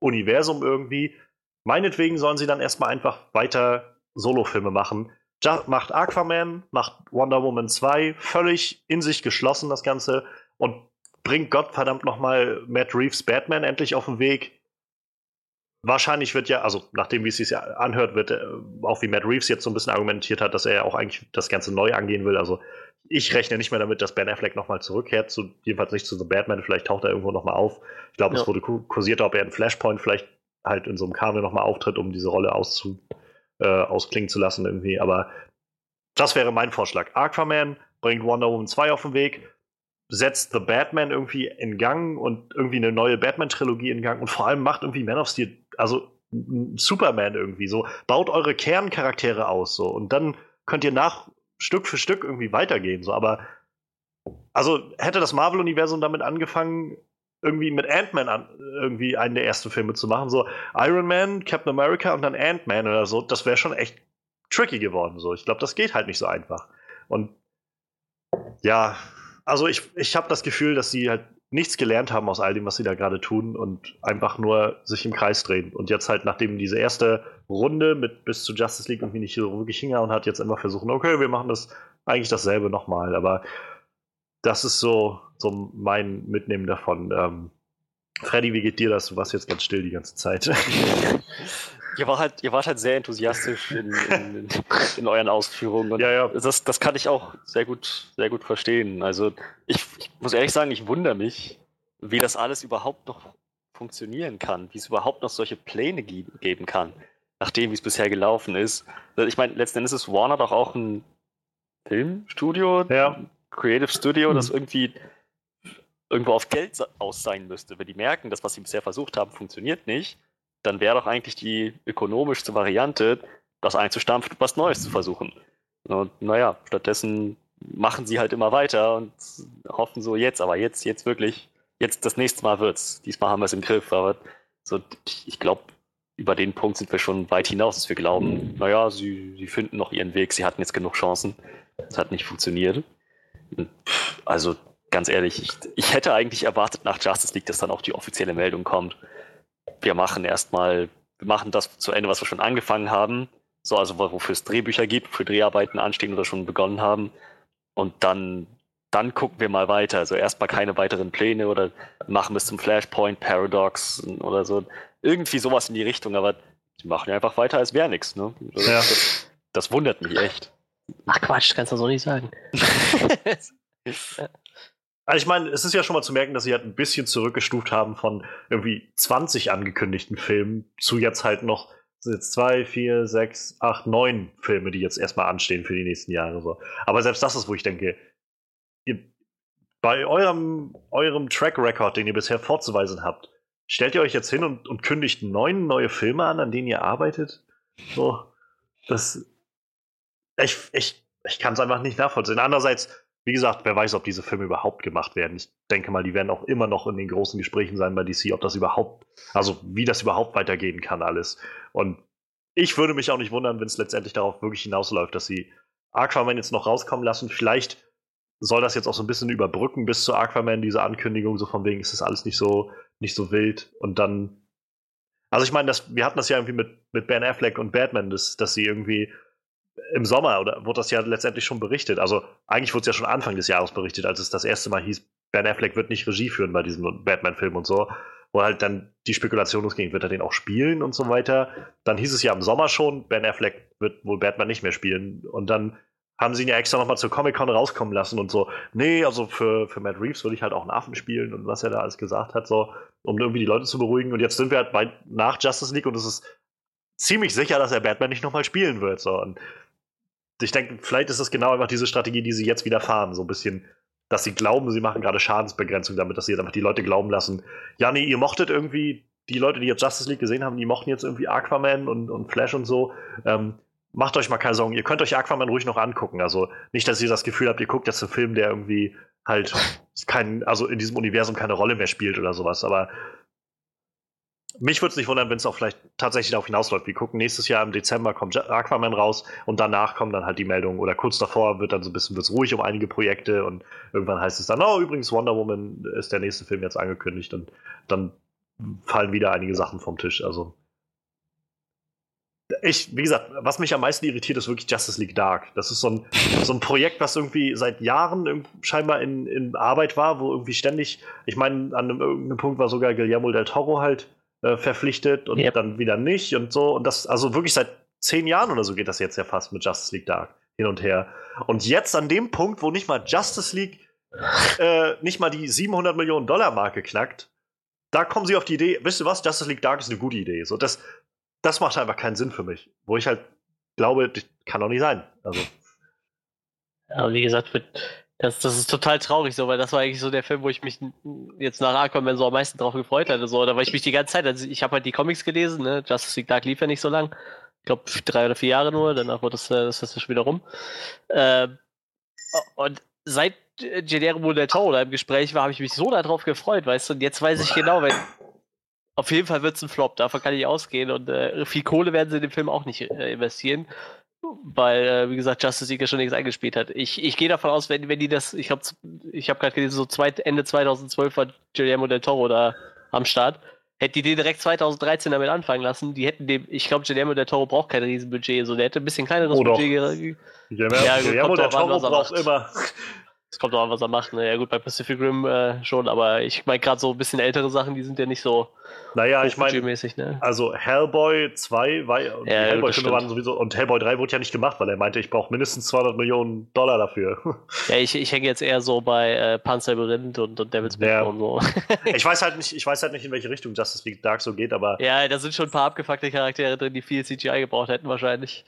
[SPEAKER 1] Universum irgendwie. Meinetwegen sollen sie dann erstmal einfach weiter Solofilme machen macht Aquaman, macht Wonder Woman 2 völlig in sich geschlossen, das Ganze, und bringt Gottverdammt nochmal Matt Reeves Batman endlich auf den Weg. Wahrscheinlich wird ja, also nachdem wie es sich ja anhört, wird äh, auch wie Matt Reeves jetzt so ein bisschen argumentiert hat, dass er ja auch eigentlich das Ganze neu angehen will. Also ich rechne nicht mehr damit, dass Ben Affleck nochmal zurückkehrt, zu, jedenfalls nicht zu The Batman, vielleicht taucht er irgendwo nochmal auf. Ich glaube, ja. es wurde kursiert, ob er in Flashpoint vielleicht halt in so einem Cameo nochmal auftritt, um diese Rolle auszu, äh, ausklingen zu lassen irgendwie. Aber das wäre mein Vorschlag. Aquaman bringt Wonder Woman 2 auf den Weg, setzt The Batman irgendwie in Gang und irgendwie eine neue Batman-Trilogie in Gang und vor allem macht irgendwie Man of Steel, also Superman irgendwie so. Baut eure Kerncharaktere aus so und dann könnt ihr nach Stück für Stück irgendwie weitergehen. So, aber also hätte das Marvel-Universum damit angefangen, irgendwie mit Ant-Man an, irgendwie einen der ersten Filme zu machen. So Iron Man, Captain America und dann Ant-Man oder so. Das wäre schon echt tricky geworden. So. Ich glaube, das geht halt nicht so einfach. Und ja, also ich, ich habe das Gefühl, dass sie halt nichts gelernt haben aus all dem, was sie da gerade tun und einfach nur sich im Kreis drehen. Und jetzt halt, nachdem diese erste Runde mit bis zu Justice League irgendwie nicht wirklich hingehauen hat, jetzt einfach versuchen, okay, wir machen das eigentlich dasselbe nochmal. Aber das ist so, so mein Mitnehmen davon. Ähm, Freddy, wie geht dir das? Du warst jetzt ganz still die ganze Zeit. *laughs*
[SPEAKER 4] Ihr, war halt, ihr wart halt sehr enthusiastisch in, in, *laughs* in euren Ausführungen. Und
[SPEAKER 1] ja, ja.
[SPEAKER 4] Das, das kann ich auch sehr gut, sehr gut verstehen. Also ich, ich muss ehrlich sagen, ich wundere mich, wie das alles überhaupt noch funktionieren kann, wie es überhaupt noch solche Pläne geben kann, nachdem wie es bisher gelaufen ist. Ich meine, letzten Endes ist Warner doch auch ein Filmstudio,
[SPEAKER 1] ja
[SPEAKER 4] Creative Studio, das irgendwie irgendwo auf Geld aus sein müsste. Wenn die merken, das, was sie bisher versucht haben, funktioniert nicht, dann wäre doch eigentlich die ökonomischste Variante, das einzustampfen und was Neues zu versuchen. Und naja, stattdessen machen sie halt immer weiter und hoffen so jetzt, aber jetzt, jetzt wirklich, jetzt das nächste Mal wird's. Diesmal haben wir es im Griff, aber so, ich glaube, über den Punkt sind wir schon weit hinaus, dass wir glauben, naja, sie, sie finden noch ihren Weg, sie hatten jetzt genug Chancen. Es hat nicht funktioniert. Also ganz ehrlich, ich, ich hätte eigentlich erwartet nach Justice League, dass dann auch die offizielle Meldung kommt. Wir machen erstmal, wir machen das zu Ende, was wir schon angefangen haben. So, also wo- wofür es Drehbücher gibt, für Dreharbeiten anstehen oder schon begonnen haben. Und dann, dann gucken wir mal weiter. Also erstmal keine weiteren Pläne oder machen bis zum Flashpoint, Paradox oder so. Irgendwie sowas in die Richtung, aber die machen ja einfach weiter, als wäre nichts. Ne? Also
[SPEAKER 1] Ja.
[SPEAKER 4] das, das wundert mich echt.
[SPEAKER 2] Ach Quatsch, kannst du so nicht sagen. *laughs* *laughs*
[SPEAKER 1] Also ich meine, es ist ja schon mal zu merken, dass sie halt ein bisschen zurückgestuft haben von irgendwie 20 angekündigten Filmen zu jetzt halt noch jetzt zwei, vier, sechs, acht, neun Filme, die jetzt erstmal anstehen für die nächsten Jahre. So. Aber selbst das ist, wo ich denke, ihr, bei eurem, eurem Track Record, den ihr bisher vorzuweisen habt, stellt ihr euch jetzt hin und, und kündigt neun neue Filme an, an denen ihr arbeitet? So, das. Ich, ich, ich kann es einfach nicht nachvollziehen. Andererseits, wie gesagt, wer weiß, ob diese Filme überhaupt gemacht werden. Ich denke mal, die werden auch immer noch in den großen Gesprächen sein bei DC, ob das überhaupt, also wie das überhaupt weitergehen kann, alles. Und ich würde mich auch nicht wundern, wenn es letztendlich darauf wirklich hinausläuft, dass sie Aquaman jetzt noch rauskommen lassen. Vielleicht soll das jetzt auch so ein bisschen überbrücken bis zu Aquaman, diese Ankündigung, so von wegen, ist das alles nicht so, nicht so wild. Und dann. Also ich meine, das, wir hatten das ja irgendwie mit, mit Ben Affleck und Batman, dass, dass sie irgendwie im Sommer oder wurde das ja letztendlich schon berichtet. Also eigentlich wurde es ja schon Anfang des Jahres berichtet, als es das erste Mal hieß, Ben Affleck wird nicht Regie führen bei diesem Batman-Film und so, wo halt dann die Spekulation losging, wird er den auch spielen und so weiter. Dann hieß es ja im Sommer schon, Ben Affleck wird wohl Batman nicht mehr spielen. Und dann haben sie ihn ja extra nochmal zur Comic-Con rauskommen lassen und so, nee, also für, für Matt Reeves würde ich halt auch einen Affen spielen und was er da alles gesagt hat, so, um irgendwie die Leute zu beruhigen. Und jetzt sind wir halt bei, nach Justice League und es ist ziemlich sicher, dass er Batman nicht nochmal spielen wird. So. Und ich denke, vielleicht ist das genau einfach diese Strategie, die sie jetzt wieder fahren. So ein bisschen, dass sie glauben, sie machen gerade Schadensbegrenzung damit, dass sie jetzt einfach die Leute glauben lassen, ja, nee, ihr mochtet irgendwie, die Leute, die jetzt Justice League gesehen haben, die mochten jetzt irgendwie Aquaman und, und Flash und so. Ähm, macht euch mal keine Sorgen, ihr könnt euch Aquaman ruhig noch angucken. Also nicht, dass ihr das Gefühl habt, ihr guckt jetzt einen Film, der irgendwie halt kein, also in diesem Universum keine Rolle mehr spielt oder sowas, aber mich würde es nicht wundern, wenn es auch vielleicht tatsächlich darauf hinausläuft. Wir gucken nächstes Jahr im Dezember kommt Aquaman raus und danach kommen dann halt die Meldungen oder kurz davor wird dann so ein bisschen wird's ruhig um einige Projekte und irgendwann heißt es dann, oh, übrigens Wonder Woman ist der nächste Film jetzt angekündigt und dann fallen wieder einige Sachen vom Tisch. Also ich, wie gesagt, was mich am meisten irritiert, ist wirklich Justice League Dark. Das ist so ein, so ein Projekt, was irgendwie seit Jahren scheinbar in, in Arbeit war, wo irgendwie ständig, ich meine, an einem, irgendeinem Punkt war sogar Guillermo del Toro halt äh, verpflichtet und
[SPEAKER 2] Yep.
[SPEAKER 1] dann wieder nicht und so. Und das, also wirklich seit zehn Jahren oder so geht das jetzt ja fast mit Justice League Dark hin und her. Und jetzt an dem Punkt, wo nicht mal Justice League äh, nicht mal die 700 Millionen Dollar Marke knackt, da kommen sie auf die Idee, wisst ihr was, Justice League Dark ist eine gute Idee. So, das, das macht einfach keinen Sinn für mich. Wo ich halt glaube, das kann doch nicht sein. Also,
[SPEAKER 2] Aber wie gesagt, wird- das, das ist total traurig so, weil das war eigentlich so der Film, wo ich mich jetzt nach Aquaman so am meisten drauf gefreut hatte. So, da war ich mich die ganze Zeit, also ich habe halt die Comics gelesen, ne? Justice League Dark lief ja nicht so lang. Ich glaube drei oder vier Jahre nur, danach wurde das, äh, das ist schon wieder rum. Ähm, und seit Guillermo del Toro da im Gespräch war, habe ich mich so darauf gefreut, weißt du, und jetzt weiß ich genau, wenn auf jeden Fall wird es ein Flop, davon kann ich ausgehen und äh, viel Kohle werden sie in den Film auch nicht äh, investieren weil, äh, wie gesagt, Justice League ja schon nichts eingespielt hat. Ich, ich gehe davon aus, wenn, wenn die das, ich habe ich hab gerade gelesen, so zweit, Ende 2012 war Guillermo del Toro da am Start. Hätte die den direkt 2013 damit anfangen lassen, die hätten dem, ich glaube, Guillermo del Toro braucht kein Riesenbudget, so der hätte ein bisschen kleineres
[SPEAKER 1] Oh doch.
[SPEAKER 2] Budget. ge-
[SPEAKER 1] Guillermo,
[SPEAKER 2] Ja,
[SPEAKER 1] Guillermo del Toro braucht immer.
[SPEAKER 2] Es kommt auch an, was er macht. Ne? Ja gut, bei Pacific Rim äh, schon, aber ich meine gerade so ein bisschen ältere Sachen, die sind ja nicht so
[SPEAKER 1] Naja, ich meine,
[SPEAKER 2] ne?
[SPEAKER 1] also Hellboy 2 war
[SPEAKER 2] Ja,
[SPEAKER 1] Hellboy waren sowieso und Hellboy 3 wurde ja nicht gemacht, weil er meinte, ich brauche mindestens 200 Millionen Dollar dafür. *laughs*
[SPEAKER 2] Ja, ich, ich hänge jetzt eher so bei äh, Panzerlabyrinth und, und Devil's
[SPEAKER 1] Ja.
[SPEAKER 2] Und so.
[SPEAKER 1] ich *laughs* weiß halt nicht, ich weiß halt nicht, in welche Richtung Justice League Dark so geht, aber
[SPEAKER 2] Ja, da sind schon ein paar abgefuckte Charaktere drin, die viel CGI gebraucht hätten wahrscheinlich.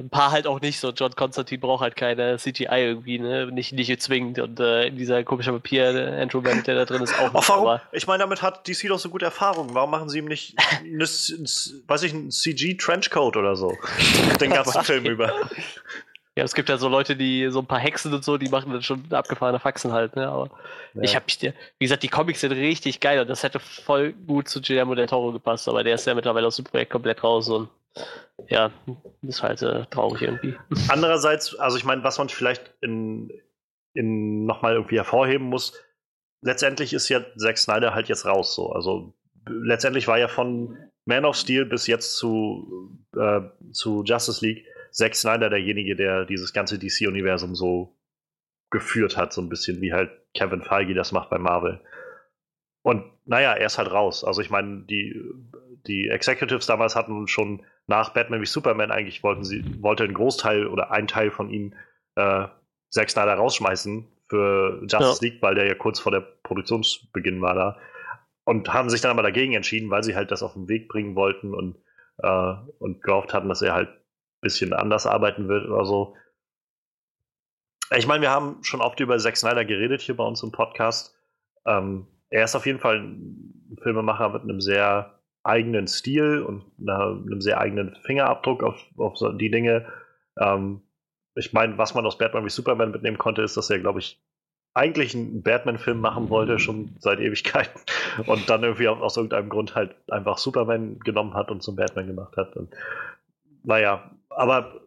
[SPEAKER 2] Ein paar halt auch nicht so. John Constantine braucht halt keine CGI irgendwie, ne? Nicht, nicht zwingend. Und äh, dieser komische Papier, der Andrew Bennett, der da drin ist, auch nicht.
[SPEAKER 1] warum?
[SPEAKER 2] Aber
[SPEAKER 1] Ich meine, damit hat DC doch so gute Erfahrungen. Warum machen sie ihm nicht, *laughs* ne, weiß ich, einen CG-Trenchcoat oder so? Den ganzen *laughs* Film über.
[SPEAKER 2] ja, es gibt ja so Leute, die so ein paar Hexen und so, die machen dann schon abgefahrene Faxen halt, ne? Aber ich habe mich, wie gesagt, die Comics sind richtig geil und das hätte voll gut zu Guillermo del Toro gepasst, aber der ist ja mittlerweile aus dem Projekt komplett raus und ja, ist halt äh, traurig irgendwie. *laughs*
[SPEAKER 1] Andererseits, also ich meine, was man vielleicht in, in nochmal irgendwie hervorheben muss, letztendlich ist ja Zack Snyder halt jetzt raus so. Also letztendlich war ja von Man of Steel bis jetzt zu, äh, zu Justice League Zack Snyder derjenige, der dieses ganze DC-Universum so geführt hat, so ein bisschen wie halt Kevin Feige das macht bei Marvel. Und naja, er ist halt raus. Also ich meine, die, die Executives damals hatten schon nach Batman wie Superman eigentlich wollten sie, wollte ein Großteil oder ein Teil von ihnen äh, Zack Snyder rausschmeißen für Justice
[SPEAKER 2] Ja.
[SPEAKER 1] League, weil der ja kurz vor der Produktionsbeginn war da. Und haben sich dann aber dagegen entschieden, weil sie halt das auf den Weg bringen wollten und, äh, und gehofft hatten, dass er halt ein bisschen anders arbeiten wird oder so. Ich meine, wir haben schon oft über Zack Snyder geredet hier bei uns im Podcast. Ähm, er ist auf jeden Fall ein Filmemacher mit einem sehr eigenen Stil und einem sehr eigenen Fingerabdruck auf, auf die Dinge. Ähm, ich meine, was man aus Batman wie Superman mitnehmen konnte, ist, dass er, glaube ich, eigentlich einen Batman-Film machen wollte, schon seit Ewigkeiten. *laughs* Und dann irgendwie aus, aus irgendeinem Grund halt einfach Superman genommen hat und zum Batman gemacht hat. Und, naja, aber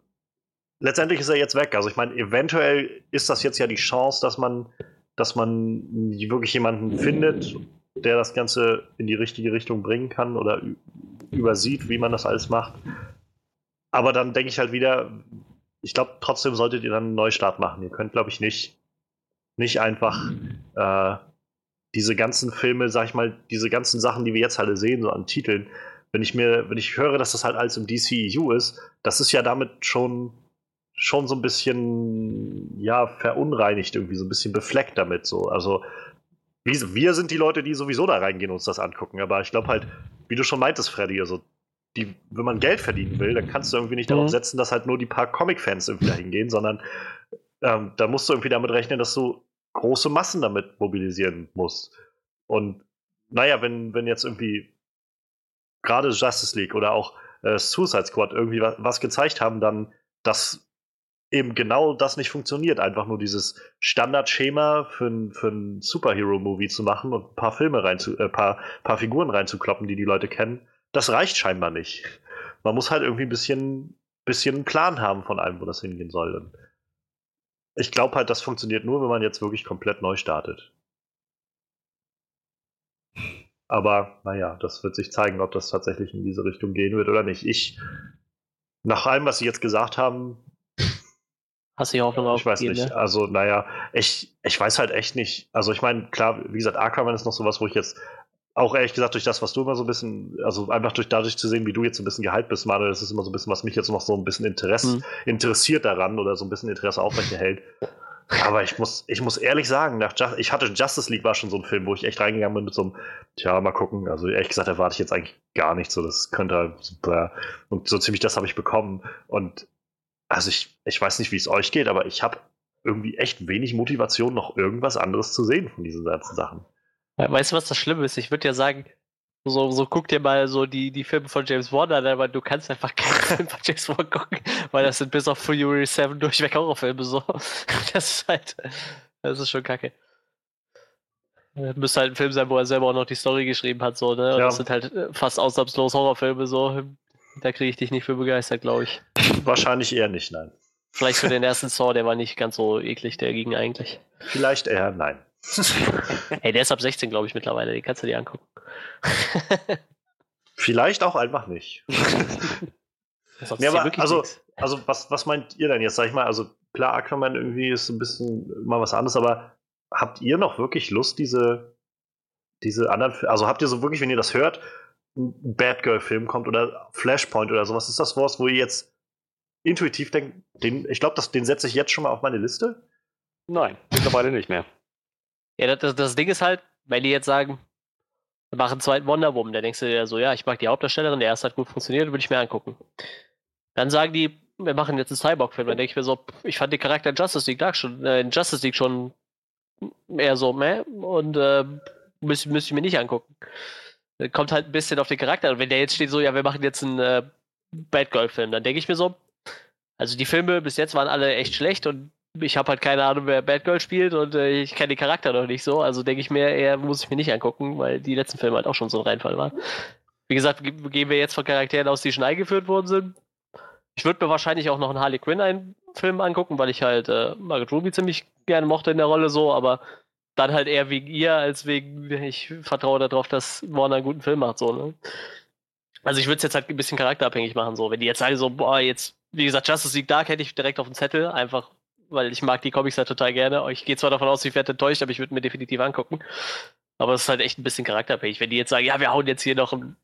[SPEAKER 1] letztendlich ist er jetzt weg. Also ich meine, eventuell ist das jetzt ja die Chance, dass man, dass man wirklich jemanden findet, der das Ganze in die richtige Richtung bringen kann oder übersieht, wie man das alles macht. Aber dann denke ich halt wieder, ich glaube, trotzdem solltet ihr dann einen Neustart machen. Ihr könnt, glaube ich, nicht, nicht einfach äh, diese ganzen Filme, sag ich mal, diese ganzen Sachen, die wir jetzt alle sehen, so an Titeln, wenn ich mir, wenn ich höre, dass das halt alles im DCEU ist, das ist ja damit schon schon so ein bisschen ja verunreinigt irgendwie so ein bisschen befleckt damit so also wir, sind die Leute die sowieso da reingehen und uns das angucken aber ich glaube halt wie du schon meintest Freddy also die wenn man Geld verdienen will dann kannst du irgendwie nicht darauf
[SPEAKER 2] Mhm.
[SPEAKER 1] setzen dass halt nur die paar Comic-Fans irgendwie da hingehen sondern ähm, da musst du irgendwie damit rechnen dass du große Massen damit mobilisieren musst und naja wenn wenn jetzt irgendwie gerade Justice League oder auch äh, Suicide Squad irgendwie was, was gezeigt haben dann dass eben genau das nicht funktioniert. Einfach nur dieses Standardschema für für ein Superhero-Movie zu machen und ein paar Filme rein zu, äh, paar, paar Figuren reinzukloppen, die die Leute kennen. Das reicht scheinbar nicht. Man muss halt irgendwie ein bisschen, bisschen einen Plan haben von allem, wo das hingehen soll. Und ich glaube halt, das funktioniert nur, wenn man jetzt wirklich komplett neu startet. Aber naja, das wird sich zeigen, ob das tatsächlich in diese Richtung gehen wird oder nicht. Ich, nach allem, was Sie jetzt gesagt haben,
[SPEAKER 2] Hast du die Hoffnung
[SPEAKER 1] ich weiß nicht.
[SPEAKER 2] ne?
[SPEAKER 1] Also, naja, ich, ich weiß halt echt nicht. Also, ich meine, klar, wie gesagt, Aquaman ist noch sowas, wo ich jetzt auch ehrlich gesagt durch das, was du immer so ein bisschen, also einfach durch dadurch zu sehen, wie du jetzt ein bisschen gehypt bist, Manuel, das ist immer so ein bisschen, was mich jetzt noch so ein bisschen Interesse,
[SPEAKER 2] Mhm.
[SPEAKER 1] interessiert daran oder so ein bisschen Interesse aufrechterhält. Aber ich muss, ich muss ehrlich sagen, nach Just, ich hatte Justice League war schon so ein Film, wo ich echt reingegangen bin mit so einem, tja, mal gucken. Also ehrlich gesagt erwarte ich jetzt eigentlich gar nicht so. Das könnte halt super. Und so ziemlich das habe ich bekommen. Und also ich, ich weiß nicht, wie es euch geht, aber ich habe irgendwie echt wenig Motivation, noch irgendwas anderes zu sehen von diesen ganzen Sachen.
[SPEAKER 2] We- Weißt du, was das Schlimme ist? Ich würde ja sagen, so, so guck dir mal so die, die Filme von James Bond an, aber du kannst einfach keinen *laughs* Film von James Bond gucken, weil das sind bis auf Fury 7 durchweg Horrorfilme so. *laughs* Das ist halt, das ist schon kacke. Das müsste halt ein Film sein, wo er selber auch noch die Story geschrieben hat, so, ne? Und
[SPEAKER 1] Ja.
[SPEAKER 2] das sind halt äh, fast ausnahmslos Horrorfilme, so. Da kriege ich dich nicht für begeistert, glaube ich.
[SPEAKER 1] Wahrscheinlich eher nicht, nein.
[SPEAKER 2] Vielleicht für den ersten Saw, der war nicht ganz so eklig, der ging eigentlich.
[SPEAKER 1] Vielleicht eher nein. *laughs* *laughs*
[SPEAKER 2] Ey, der ist ab 16, glaube ich, mittlerweile, den kannst du dir angucken. *laughs*
[SPEAKER 1] Vielleicht auch einfach nicht. Nee, aber also,
[SPEAKER 2] nix.
[SPEAKER 1] also was, was meint ihr denn jetzt? Sag ich mal, also klar, Aquaman irgendwie ist ein bisschen mal was anderes, aber habt ihr noch wirklich Lust, diese, diese anderen, also habt ihr so wirklich, wenn ihr das hört, ein Batgirl-Film kommt oder Flashpoint oder sowas, ist das was, wo ihr jetzt intuitiv denkt, den, ich glaube, den setze ich jetzt schon mal auf meine Liste?
[SPEAKER 4] Nein, mittlerweile nicht mehr.
[SPEAKER 2] Ja, das- das, das Ding ist halt, wenn die jetzt sagen, wir machen einen zweiten Wonder Woman, dann denkst du dir so, ja, ich mag die Hauptdarstellerin, der erste hat gut funktioniert, würde ich mir angucken. Dann sagen die, wir machen jetzt einen Cyborg-Film, dann denke ich mir so, ich fand den Charakter in Justice League Dark schon, äh, in Justice League schon eher so, meh, und äh, müsste müsst ich mir nicht angucken. Kommt halt ein bisschen auf den Charakter. Und wenn der jetzt steht so, ja, wir machen jetzt einen äh, Batgirl-Film, dann denke ich mir so, also die Filme bis jetzt waren alle echt schlecht und ich habe halt keine Ahnung, wer Batgirl spielt und äh, ich kenne den Charakter noch nicht so. Also denke ich mir, eher muss ich mir nicht angucken, weil die letzten Filme halt auch schon so ein Reinfall waren. Wie gesagt, gehen wir jetzt von Charakteren aus, die schon eingeführt worden sind. Ich würde mir wahrscheinlich auch noch einen Harley Quinn einen Film angucken, weil ich halt äh, Margaret Ruby ziemlich gerne mochte in der Rolle so, aber dann halt eher wegen ihr, als wegen, ich vertraue darauf, dass Warner einen guten Film macht, so, ne? Also ich würde es jetzt halt ein bisschen charakterabhängig machen, so. Wenn die jetzt sagen, so, boah, jetzt, wie gesagt, Justice League Dark hätte ich direkt auf den Zettel, einfach, weil ich mag die Comics halt total gerne. Ich gehe zwar davon aus, ich werde enttäuscht, aber ich würde mir definitiv angucken. Aber es ist halt echt ein bisschen charakterabhängig. Wenn die jetzt sagen, ja, wir hauen jetzt hier noch einen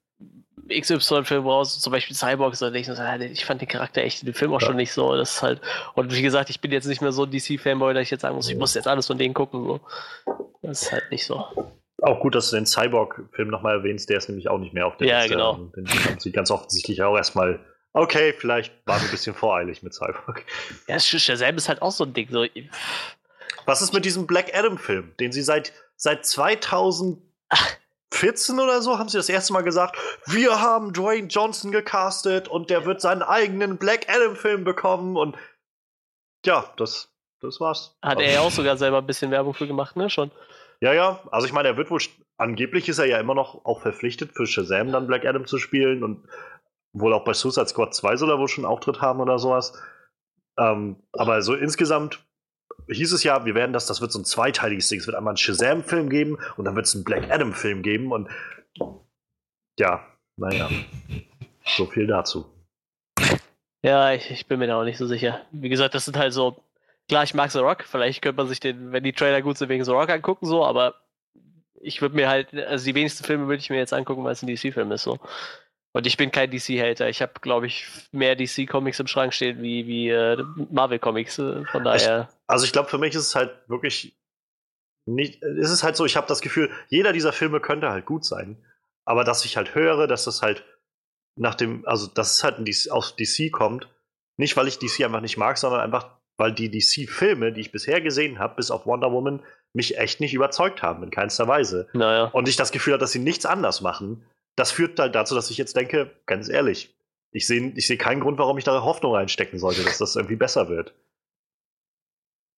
[SPEAKER 2] XY-Film raus, zum Beispiel Cyborg, so, ich fand den Charakter echt in dem Film auch ja. schon nicht so. Das ist halt, und wie gesagt, ich bin jetzt nicht mehr so ein DC-Fanboy, dass ich jetzt sagen muss, ich muss jetzt alles von denen gucken. So. Das ist halt nicht so.
[SPEAKER 1] Auch gut, dass du den Cyborg-Film nochmal erwähnst, der ist nämlich auch nicht mehr auf der
[SPEAKER 2] ja, Liste. Ja, genau.
[SPEAKER 1] Den haben sie ganz offensichtlich auch erstmal, okay, vielleicht waren wir ein bisschen voreilig mit Cyborg.
[SPEAKER 2] Ja, Shazam ist halt auch so ein Ding. So.
[SPEAKER 1] Was ist mit diesem Black Adam-Film, den sie seit, seit 2000 14 oder so haben sie das erste Mal gesagt, wir haben Dwayne Johnson gecastet und der wird seinen eigenen Black Adam-Film bekommen und ja, das, das war's.
[SPEAKER 2] Hat
[SPEAKER 1] also,
[SPEAKER 2] er ja auch sogar selber ein bisschen Werbung für gemacht, ne? Schon.
[SPEAKER 1] Ja, ja, also ich meine, er wird wohl, angeblich ist er ja immer noch auch verpflichtet, für Shazam dann Black Adam zu spielen und wohl auch bei Suicide Squad 2 soll er wohl schon Auftritt haben oder sowas. Ähm, aber so insgesamt hieß es ja, wir werden das, das wird so ein zweiteiliges Ding. Es wird einmal einen Shazam-Film geben und dann wird es einen Black Adam-Film geben und ja, naja, *laughs* so viel dazu.
[SPEAKER 2] Ja, ich, ich, bin mir da auch nicht so sicher. Wie gesagt, das sind halt so, klar, ich mag The Rock, vielleicht könnte man sich den, wenn die Trailer gut sind, wegen The Rock angucken, so, aber ich würde mir halt, also die wenigsten Filme würde ich mir jetzt angucken, weil es ein DC-Film ist, so. Und ich bin kein DC-Hater. Ich habe, glaube ich, mehr DC-Comics im Schrank stehen wie, wie äh, Marvel-Comics. Äh, von daher.
[SPEAKER 1] Ich, also ich glaube, für mich ist es halt wirklich nicht. Ist es halt so, ich habe das Gefühl, jeder dieser Filme könnte halt gut sein. Aber dass ich halt höre, dass das halt nach dem, also dass es halt aus DC kommt, nicht weil ich DC einfach nicht mag, sondern einfach, weil die DC-Filme, die ich bisher gesehen habe, bis auf Wonder Woman, mich echt nicht überzeugt haben, in keinster Weise.
[SPEAKER 2] Naja.
[SPEAKER 1] Und ich das Gefühl habe, dass sie nichts anders machen das führt halt dazu, dass ich jetzt denke, ganz ehrlich, ich sehe ich seh keinen Grund, warum ich da Hoffnung reinstecken sollte, dass das irgendwie besser wird.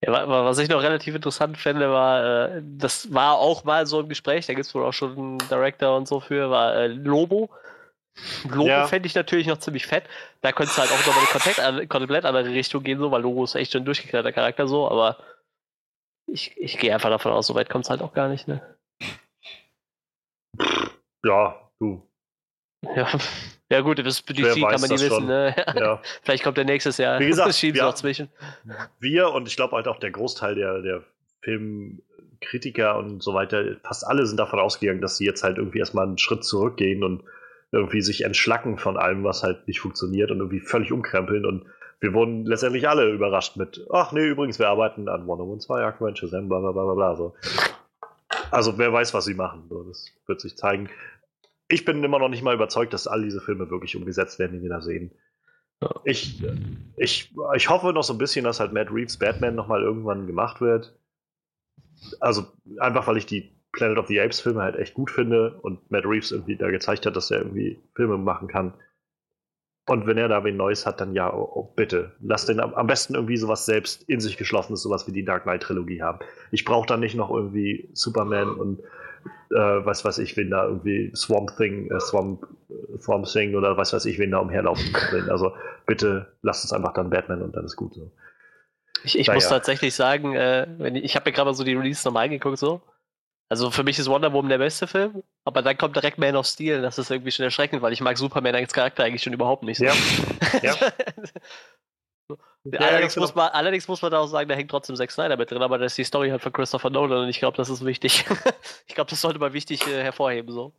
[SPEAKER 2] Ja, was ich noch relativ interessant fände, war, äh, das war auch mal so ein Gespräch, da gibt es wohl auch schon einen Director und so für, war äh, Lobo. Lobo ja. fände ich natürlich noch ziemlich fett. Da könnte es halt auch nochmal eine komplett andere Richtung gehen, so, weil Lobo ist echt schon ein durchgeknallter Charakter so, aber ich, ich gehe einfach davon aus, so weit kommt es halt auch gar nicht, ne?
[SPEAKER 1] Ja, Du.
[SPEAKER 2] Ja, ja gut, das DC kann man nie wissen. Ne? Ja. *laughs* Vielleicht kommt der nächstes Jahr.
[SPEAKER 1] Wie gesagt, *laughs* wir, noch zwischen. wir und ich glaube halt auch der Großteil der, der Filmkritiker und so weiter, fast alle sind davon ausgegangen, dass sie jetzt halt irgendwie erstmal einen Schritt zurückgehen und irgendwie sich entschlacken von allem, was halt nicht funktioniert und irgendwie völlig umkrempeln und wir wurden letztendlich alle überrascht mit, ach nee, übrigens, wir arbeiten an Wonder Woman 2, Aquaman, Shazam, bla bla bla bla. So. Also wer weiß, was sie machen. So, das wird sich zeigen ich bin immer noch nicht mal überzeugt, dass all diese Filme wirklich umgesetzt werden, die wir da sehen. Ich, ich, ich hoffe noch so ein bisschen, dass halt Matt Reeves Batman nochmal irgendwann gemacht wird. Also einfach, weil ich die Planet of the Apes Filme halt echt gut finde und Matt Reeves irgendwie da gezeigt hat, dass er irgendwie Filme machen kann. Und wenn er da wen Neues hat, dann ja, oh, oh, bitte. Lass den am, besten irgendwie sowas selbst in sich geschlossenes, sowas wie die Dark Knight Trilogie haben. Ich brauche da nicht noch irgendwie Superman und äh, was weiß ich, wen da irgendwie Swamp Thing, äh, Swamp, Swamp Thing oder was weiß ich, wen da umherlaufen *laughs* drin. Also bitte lasst uns einfach dann Batman und dann ist gut so.
[SPEAKER 2] Ich, ich muss tatsächlich sagen, äh, wenn ich, ich habe mir gerade mal so die Release nochmal angeguckt, so. Also für mich ist Wonder Woman der beste Film, aber dann kommt direkt Man of Steel. Das ist irgendwie schon erschreckend, weil ich mag Superman als Charakter eigentlich schon überhaupt nicht. So.
[SPEAKER 1] Ja. *laughs* ja. *laughs*
[SPEAKER 2] allerdings, muss man, allerdings muss man da auch sagen, da hängt trotzdem Zack Snyder mit drin, aber das ist die Story halt von Christopher Nolan und ich glaube, das ist wichtig. *laughs* ich glaube, das sollte man wichtig äh, hervorheben. so.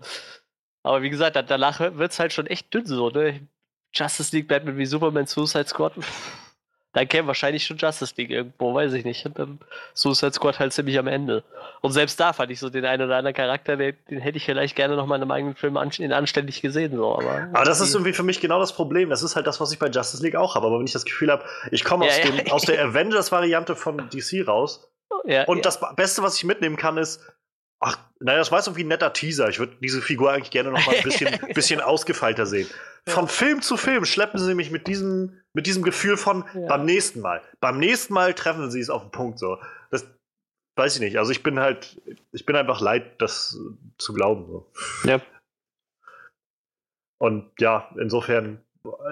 [SPEAKER 2] Aber wie gesagt, danach wird es halt schon echt dünn so, ne? Justice League, Batman wie Superman, Suicide Squad. Dann käme wahrscheinlich schon Justice League irgendwo, weiß ich nicht. Und dann Suicide Squad halt ziemlich am Ende. Und selbst da fand ich so den einen oder anderen Charakter, den, den hätte ich vielleicht gerne noch mal in einem eigenen Film an, in anständig gesehen. So. Aber,
[SPEAKER 1] aber das ist irgendwie für mich genau das Problem. Das ist halt das, was ich bei Justice League auch habe. Aber wenn ich das Gefühl habe, ich komme aus, ja, aus der *laughs* Avengers-Variante von DC raus. Ja, und das Beste, was ich mitnehmen kann, ist, Ach, naja, das war so wie ein netter Teaser. Ich würde diese Figur eigentlich gerne noch mal ein bisschen, *laughs* bisschen ausgefeilter sehen. Von Film zu Film schleppen sie mich mit diesem, mit diesem Gefühl von ja. beim nächsten Mal. Beim nächsten Mal treffen sie es auf den Punkt so. Das weiß ich nicht. Also ich bin halt, ich bin einfach leid, das zu glauben. So. Ja. Und ja, insofern,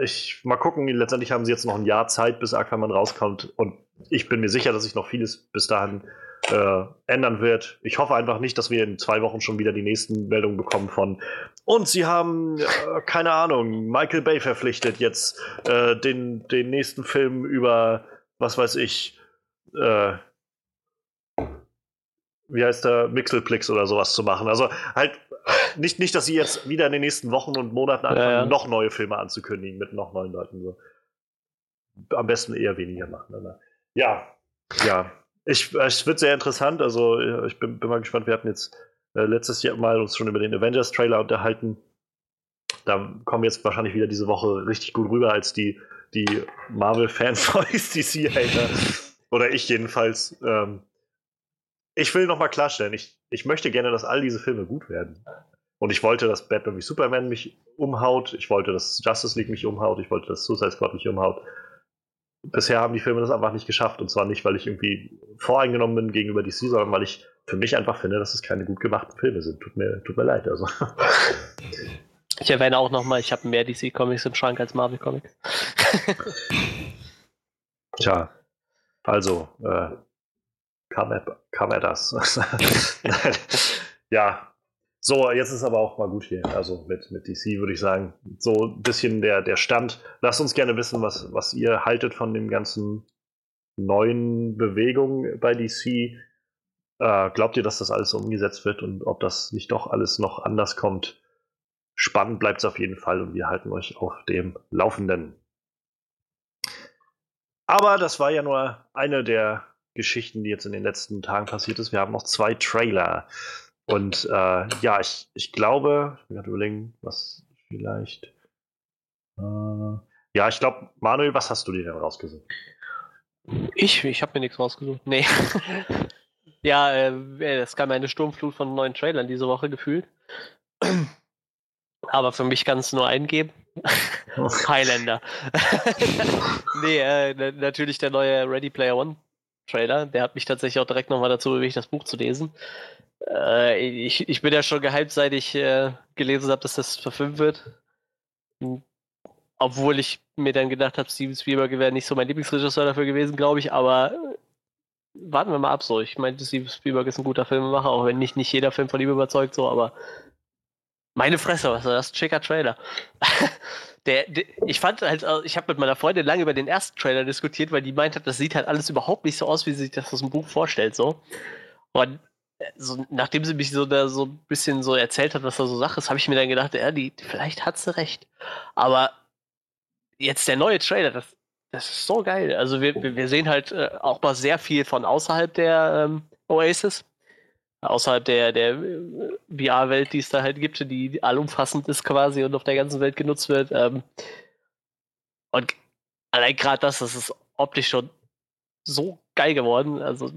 [SPEAKER 1] ich mal gucken, letztendlich haben sie jetzt noch ein Jahr Zeit, bis Aquaman rauskommt. Und ich bin mir sicher, dass sich noch vieles bis dahin äh, ändern wird. Ich hoffe einfach nicht, dass wir in zwei Wochen schon wieder die nächsten Meldungen bekommen von und sie haben, äh, keine Ahnung, Michael Bay verpflichtet jetzt äh, den, den nächsten Film über, was weiß ich, äh, wie heißt der, Mixelplix oder sowas zu machen. Also halt nicht, nicht, dass sie jetzt wieder in den nächsten Wochen und Monaten anfangen, ja, ja. noch neue Filme anzukündigen mit noch neuen Leuten. So. Am besten eher weniger machen. Aber ja, ja. Ich, es wird sehr interessant. Also ich bin, bin mal gespannt. Wir hatten jetzt äh, letztes Jahr mal uns schon über den Avengers-Trailer unterhalten. Da kommen jetzt wahrscheinlich wieder diese Woche richtig gut rüber als die, die Marvel-Fanboys, DC-Hater. *laughs* Oder ich jedenfalls. Ähm, ich will nochmal klarstellen, ich, ich möchte gerne, dass all diese Filme gut werden. Und ich wollte, dass Batman wie Superman mich umhaut. Ich wollte, dass Justice League mich umhaut. Ich wollte, dass Suicide Squad mich umhaut bisher haben die Filme das einfach nicht geschafft. Und zwar nicht, weil ich irgendwie voreingenommen bin gegenüber DC, sondern weil ich für mich einfach finde, dass es keine gut gemachten Filme sind. Tut mir, tut mir leid. Also.
[SPEAKER 2] Ich erwähne auch nochmal, ich habe mehr DC-Comics im Schrank als Marvel-Comics.
[SPEAKER 1] Tja, also, äh, kam er, kam er das? *laughs* *laughs* ja, so, jetzt ist aber auch mal gut hier. Also mit, mit DC würde ich sagen, so ein bisschen der, der Stand. Lasst uns gerne wissen, was, was ihr haltet von dem ganzen neuen Bewegung bei DC. Äh, glaubt ihr, dass das alles umgesetzt wird und ob das nicht doch alles noch anders kommt? Spannend bleibt es auf jeden Fall und wir halten euch auf dem Laufenden. Aber das war ja nur eine der Geschichten, die jetzt in den letzten Tagen passiert ist. Wir haben noch zwei Trailer. Und äh, ja, ich, ich glaube, ich gerade überlegen, was vielleicht. Äh, ja, ich glaube, Manuel, was hast du dir denn rausgesucht?
[SPEAKER 2] Ich, ich habe mir nichts rausgesucht. Nee. *laughs* ja, äh, es kam eine Sturmflut von neuen Trailern diese Woche gefühlt. *clears throat* Aber für mich kann es nur eingeben. *laughs* Highlander. *laughs* nee, äh, natürlich der neue Ready Player One Trailer. Der hat mich tatsächlich auch direkt nochmal dazu bewegt, das Buch zu lesen. Äh, ich, ich bin ja schon gehypt, seit ich äh, gelesen habe, dass das verfilmt wird. Hm. Obwohl ich mir dann gedacht habe, Steven Spielberg wäre nicht so mein Lieblingsregisseur dafür gewesen, glaube ich, aber äh, warten wir mal ab so. Ich meine, Steven Spielberg ist ein guter Filmemacher, auch wenn nicht, nicht jeder Film von ihm überzeugt, so, aber meine Fresse, was ist das? Ein schicker Trailer. *laughs* der, der, ich fand halt, ich habe mit meiner Freundin lange über den ersten Trailer diskutiert, weil die meint hat, das sieht halt alles überhaupt nicht so aus, wie sie sich das aus dem Buch vorstellt, so. Und so, nachdem sie mich so da so ein bisschen so erzählt hat, was da so Sache ist, habe ich mir dann gedacht, ja, die, vielleicht hat sie recht. Aber jetzt der neue Trailer, das, das ist so geil. Also wir, wir sehen halt äh, auch mal sehr viel von außerhalb der ähm, Oasis. Außerhalb der, der äh, VR-Welt, die es da halt gibt, die allumfassend ist quasi und auf der ganzen Welt genutzt wird. Ähm, und allein gerade das, das ist optisch schon so geil geworden. Also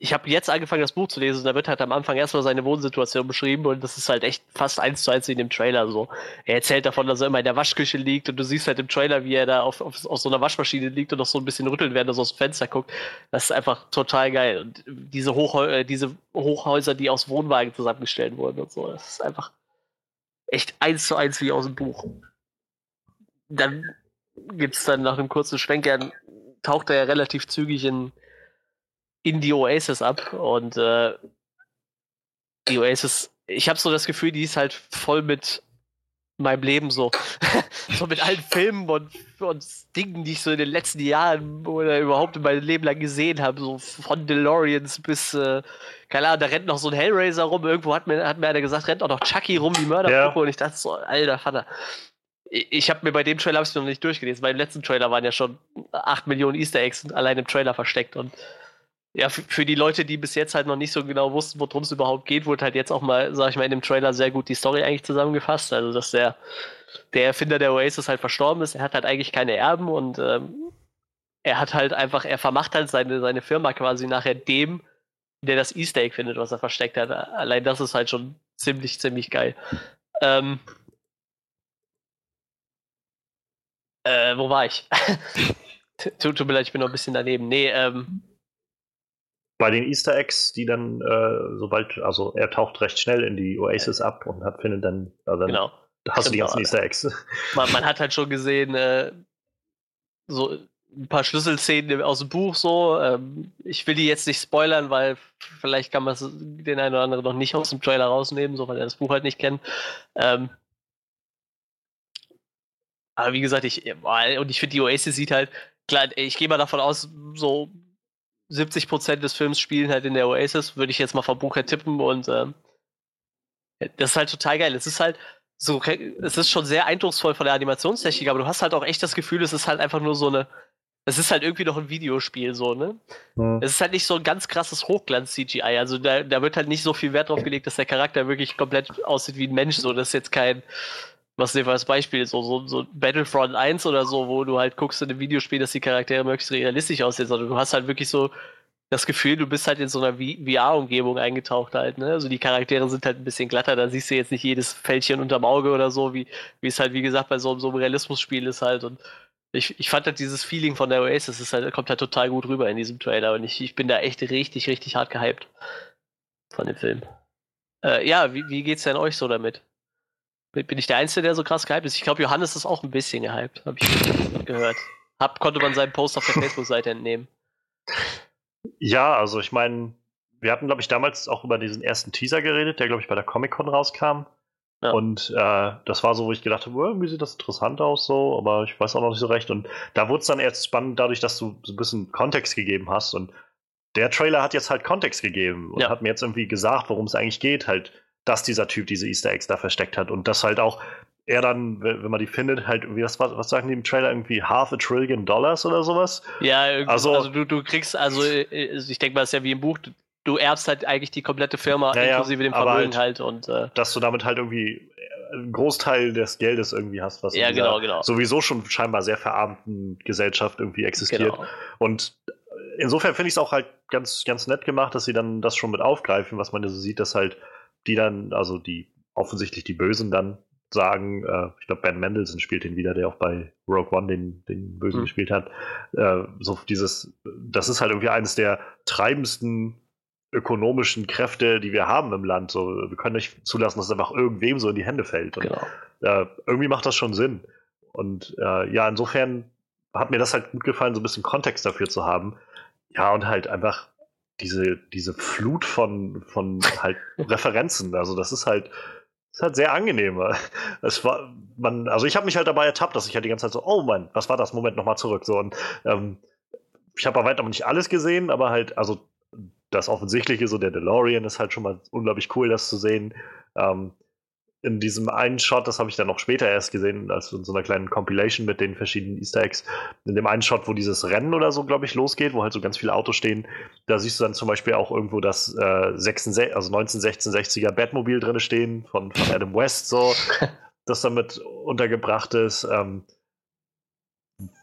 [SPEAKER 2] ich habe jetzt angefangen, das Buch zu lesen und da wird halt am Anfang erstmal seine Wohnsituation beschrieben und das ist halt echt fast eins zu eins wie in dem Trailer so. Er erzählt davon, dass er immer in der Waschküche liegt und du siehst halt im Trailer, wie er da auf, auf, auf so einer Waschmaschine liegt und noch so ein bisschen rüttelt, während er so aus dem Fenster guckt. Das ist einfach total geil. Und diese, Hochhäu äh, diese Hochhäuser, die aus Wohnwagen zusammengestellt wurden und so, das ist einfach echt eins zu eins wie aus dem Buch. Dann gibt's dann nach einem kurzen Schwenker, taucht er ja relativ zügig in in die Oasis ab und äh, die Oasis, ich habe so das Gefühl, die ist halt voll mit meinem Leben so. *laughs* so mit allen Filmen und, und Dingen, die ich so in den letzten Jahren oder überhaupt in meinem Leben lang gesehen habe. So von DeLoreans bis, äh, keine Ahnung, da rennt noch so ein Hellraiser rum. Irgendwo hat mir, hat mir einer gesagt, rennt auch noch Chucky rum, die Mördergruppe. Ja. Und ich dachte so, alter Vater. ich habe mir bei dem Trailer noch nicht durchgelesen. Beim letzten Trailer waren ja schon 8 Millionen Easter Eggs allein im Trailer versteckt. Und ja, für, die Leute, die bis jetzt halt noch nicht so genau wussten, worum es überhaupt geht, wurde halt jetzt auch mal, sag ich mal, in dem Trailer sehr gut die Story eigentlich zusammengefasst. Also, dass der, der Erfinder der Oasis halt verstorben ist. Er hat halt eigentlich keine Erben und ähm, er hat halt einfach, er vermacht halt seine, seine Firma quasi nachher dem, der das Easter Egg findet, was er versteckt hat. Allein das ist halt schon ziemlich, ziemlich geil. Ähm, äh, wo war ich? *laughs* tut, mir leid, ich bin noch ein bisschen daneben. Nee, ähm.
[SPEAKER 1] Bei den Easter Eggs, die dann, äh, sobald, also er taucht recht schnell in die Oasis ab und hat, findet dann, also dann
[SPEAKER 2] genau.
[SPEAKER 1] hast du die ganzen Easter Eggs. *laughs*
[SPEAKER 2] Man, man, hat halt schon gesehen, äh, so ein paar Schlüsselszenen aus dem Buch so. Ähm, ich will die jetzt nicht spoilern, weil vielleicht kann man den einen oder anderen noch nicht aus dem Trailer rausnehmen, so weil er das Buch halt nicht kennt. Ähm, aber wie gesagt, ich und ich finde die Oasis sieht halt klar. Ich gehe mal davon aus, so 70% des Films spielen halt in der Oasis, würde ich jetzt mal vom Buch her tippen und ähm, das ist halt total geil. Es ist halt so, es ist schon sehr eindrucksvoll von der Animationstechnik, aber du hast halt auch echt das Gefühl, es ist halt einfach nur so eine es ist halt irgendwie noch ein Videospiel so, ne? Mhm. Es ist halt nicht so ein ganz krasses Hochglanz-CGI. Also da, da wird halt nicht so viel Wert drauf gelegt, dass der Charakter wirklich komplett aussieht wie ein Mensch. So, das ist jetzt kein, was nehmen wir als Beispiel, so, so, so Battlefront 1 oder so, wo du halt guckst in einem Videospiel, dass die Charaktere möglichst realistisch aussehen, sondern du hast halt wirklich so das Gefühl, du bist halt in so einer VR-Umgebung eingetaucht halt, ne? Also die Charaktere sind halt ein bisschen glatter, da siehst du jetzt nicht jedes Fältchen unterm Auge oder so, wie, wie es halt, wie gesagt, bei so, so einem Realismusspiel ist halt und ich, ich fand halt dieses Feeling von der Oasis, ist halt, kommt halt total gut rüber in diesem Trailer und ich, ich bin da echt richtig, richtig hart gehypt von dem Film. Äh, ja, wie, wie geht's denn euch so damit? Bin ich der Einzige, der so krass gehypt ist? Ich glaube, Johannes ist auch ein bisschen gehypt, habe ich *laughs* gehört. Hab, konnte man seinen Post auf der Facebook-Seite entnehmen.
[SPEAKER 1] Ja, also ich meine, wir hatten, glaube ich, damals auch über diesen ersten Teaser geredet, der, glaube ich, bei der Comic-Con rauskam. Ja. Und äh, das war so, wo ich gedacht habe, irgendwie sieht das interessant aus, so, aber ich weiß auch noch nicht so recht. Und da wurde es dann erst spannend, dadurch, dass du so ein bisschen Kontext gegeben hast. Und der Trailer hat jetzt halt Kontext gegeben und ja. hat mir jetzt irgendwie gesagt, worum es eigentlich geht, halt, dass dieser Typ diese Easter Eggs da versteckt hat. Und das halt auch er dann, wenn man die findet, halt irgendwie, was, was sagen die im Trailer, irgendwie half a trillion Dollars oder sowas?
[SPEAKER 2] Ja, also, also du, du kriegst, also ich denke mal, das ist ja wie im Buch, du erbst halt eigentlich die komplette Firma,
[SPEAKER 1] ja,
[SPEAKER 2] inklusive dem Vermögen halt, halt, und
[SPEAKER 1] äh, dass du damit halt irgendwie einen Großteil des Geldes irgendwie hast, was
[SPEAKER 2] ja,
[SPEAKER 1] in
[SPEAKER 2] genau, genau.
[SPEAKER 1] sowieso schon scheinbar sehr verarmten Gesellschaft irgendwie existiert. Genau. Und insofern finde ich es auch halt ganz, ganz nett gemacht, dass sie dann das schon mit aufgreifen, was man so sieht, dass halt die dann, also die offensichtlich die Bösen dann sagen, äh, ich glaube, Ben Mendelssohn spielt den wieder, der auch bei Rogue One den, den Bösen mhm. gespielt hat. Äh, so dieses, das ist halt irgendwie eines der treibendsten ökonomischen Kräfte, die wir haben im Land. So, wir können nicht zulassen, dass es einfach irgendwem so in die Hände fällt. Und,
[SPEAKER 2] genau.
[SPEAKER 1] äh, irgendwie macht das schon Sinn. Und äh, ja, insofern hat mir das halt gut gefallen, so ein bisschen Kontext dafür zu haben. Ja, und halt einfach diese, diese Flut von, von halt *laughs* Referenzen. Also das ist halt, ist halt sehr angenehm. *laughs* Es war, man, also ich habe mich halt dabei ertappt, dass ich halt die ganze Zeit so, oh Mann, was war das? Moment, nochmal zurück. So, und ähm, ich habe weitem noch nicht alles gesehen, aber halt, also das Offensichtliche, so der DeLorean ist halt schon mal unglaublich cool, das zu sehen. Ähm, in diesem einen Shot, das habe ich dann noch später erst gesehen, als in so einer kleinen Compilation mit den verschiedenen Easter Eggs. In dem einen Shot, wo dieses Rennen oder so, glaube ich, losgeht, wo halt so ganz viele Autos stehen, da siehst du dann zum Beispiel auch irgendwo das äh, 66, also 1966er Batmobil drin stehen von, von Adam West, so, *laughs* das damit untergebracht ist. Ähm,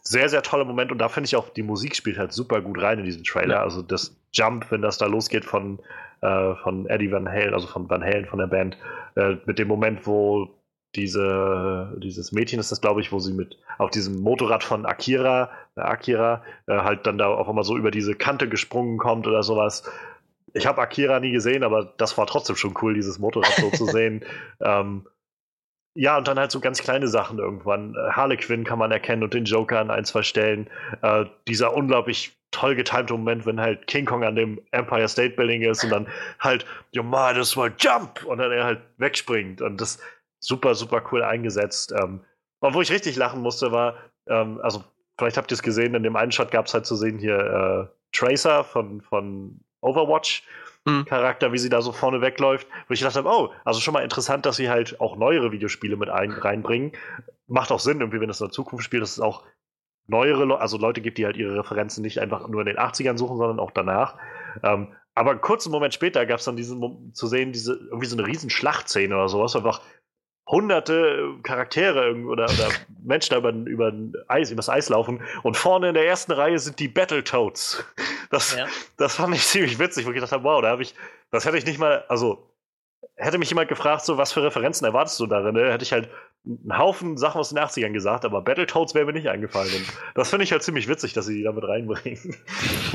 [SPEAKER 1] sehr, sehr toller Moment und da finde ich auch, die Musik spielt halt super gut rein in diesen Trailer. Ja. Also das Jump, wenn das da losgeht von, äh, von Eddie Van Halen, also von Van Halen von der Band, äh, mit dem Moment, wo diese, dieses Mädchen ist das, glaube ich, wo sie mit auf diesem Motorrad von Akira, äh, Akira, äh, halt dann da auch immer so über diese Kante gesprungen kommt oder sowas. Ich habe Akira nie gesehen, aber das war trotzdem schon cool, dieses Motorrad so zu *laughs* sehen. Ähm, ja, und dann halt so ganz kleine Sachen irgendwann. Äh, Harlequin kann man erkennen und den Joker an ein, zwei Stellen. Äh, dieser unglaublich toll getimte Moment, wenn halt King Kong an dem Empire State Building ist und dann halt, you might as well jump! Und dann er halt wegspringt. Und das super, super cool eingesetzt. Ähm, und wo ich richtig lachen musste, war, ähm, also vielleicht habt ihr es gesehen, in dem einen Shot gab es halt zu sehen hier äh, Tracer von, von Overwatch mhm. Charakter, wie sie da so vorne wegläuft, wo ich gedacht habe, oh, also schon mal interessant, dass sie halt auch neuere Videospiele mit ein, reinbringen. macht auch Sinn, irgendwie, wenn es in der Zukunft spielt, dass es auch neuere, Le also Leute gibt, die halt ihre Referenzen nicht einfach nur in den 80ern suchen, sondern auch danach. Ähm, aber einen kurzen Moment später gab es dann diesen Mo- zu sehen, diese irgendwie so eine riesen Schlachtszene oder sowas, einfach hunderte Charaktere irgend- oder, oder *laughs* Menschen da über, über Eis, übers Eis laufen und vorne in der ersten Reihe sind die Battletoads. Das,
[SPEAKER 2] Ja.
[SPEAKER 1] das fand ich ziemlich witzig, wo ich gedacht habe, wow, da habe ich, das hätte ich nicht mal, also hätte mich jemand gefragt, so was für Referenzen erwartest du darin, ne? hätte ich halt einen Haufen Sachen aus den 80ern gesagt, aber Battletoads wäre mir nicht eingefallen. Und das finde ich halt ziemlich witzig, dass sie die damit reinbringen.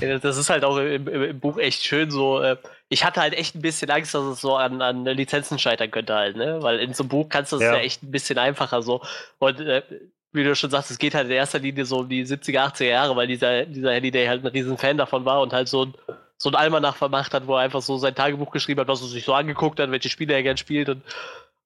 [SPEAKER 2] Ja, Das ist halt auch im, im, Buch echt schön so. Äh, ich hatte halt echt ein bisschen Angst, dass es so an, an Lizenzen scheitern könnte halt, ne? Weil in so einem Buch kannst du es
[SPEAKER 1] Ja.
[SPEAKER 2] ja. echt ein bisschen einfacher so. Und äh, wie du schon sagst, es geht halt in erster Linie so um die 70er, 80er Jahre, weil dieser, dieser Halliday halt ein riesen Fan davon war und halt so ein, so ein Almanach vermacht hat, wo er einfach so sein Tagebuch geschrieben hat, was er sich so angeguckt hat, welche Spiele er gern spielt und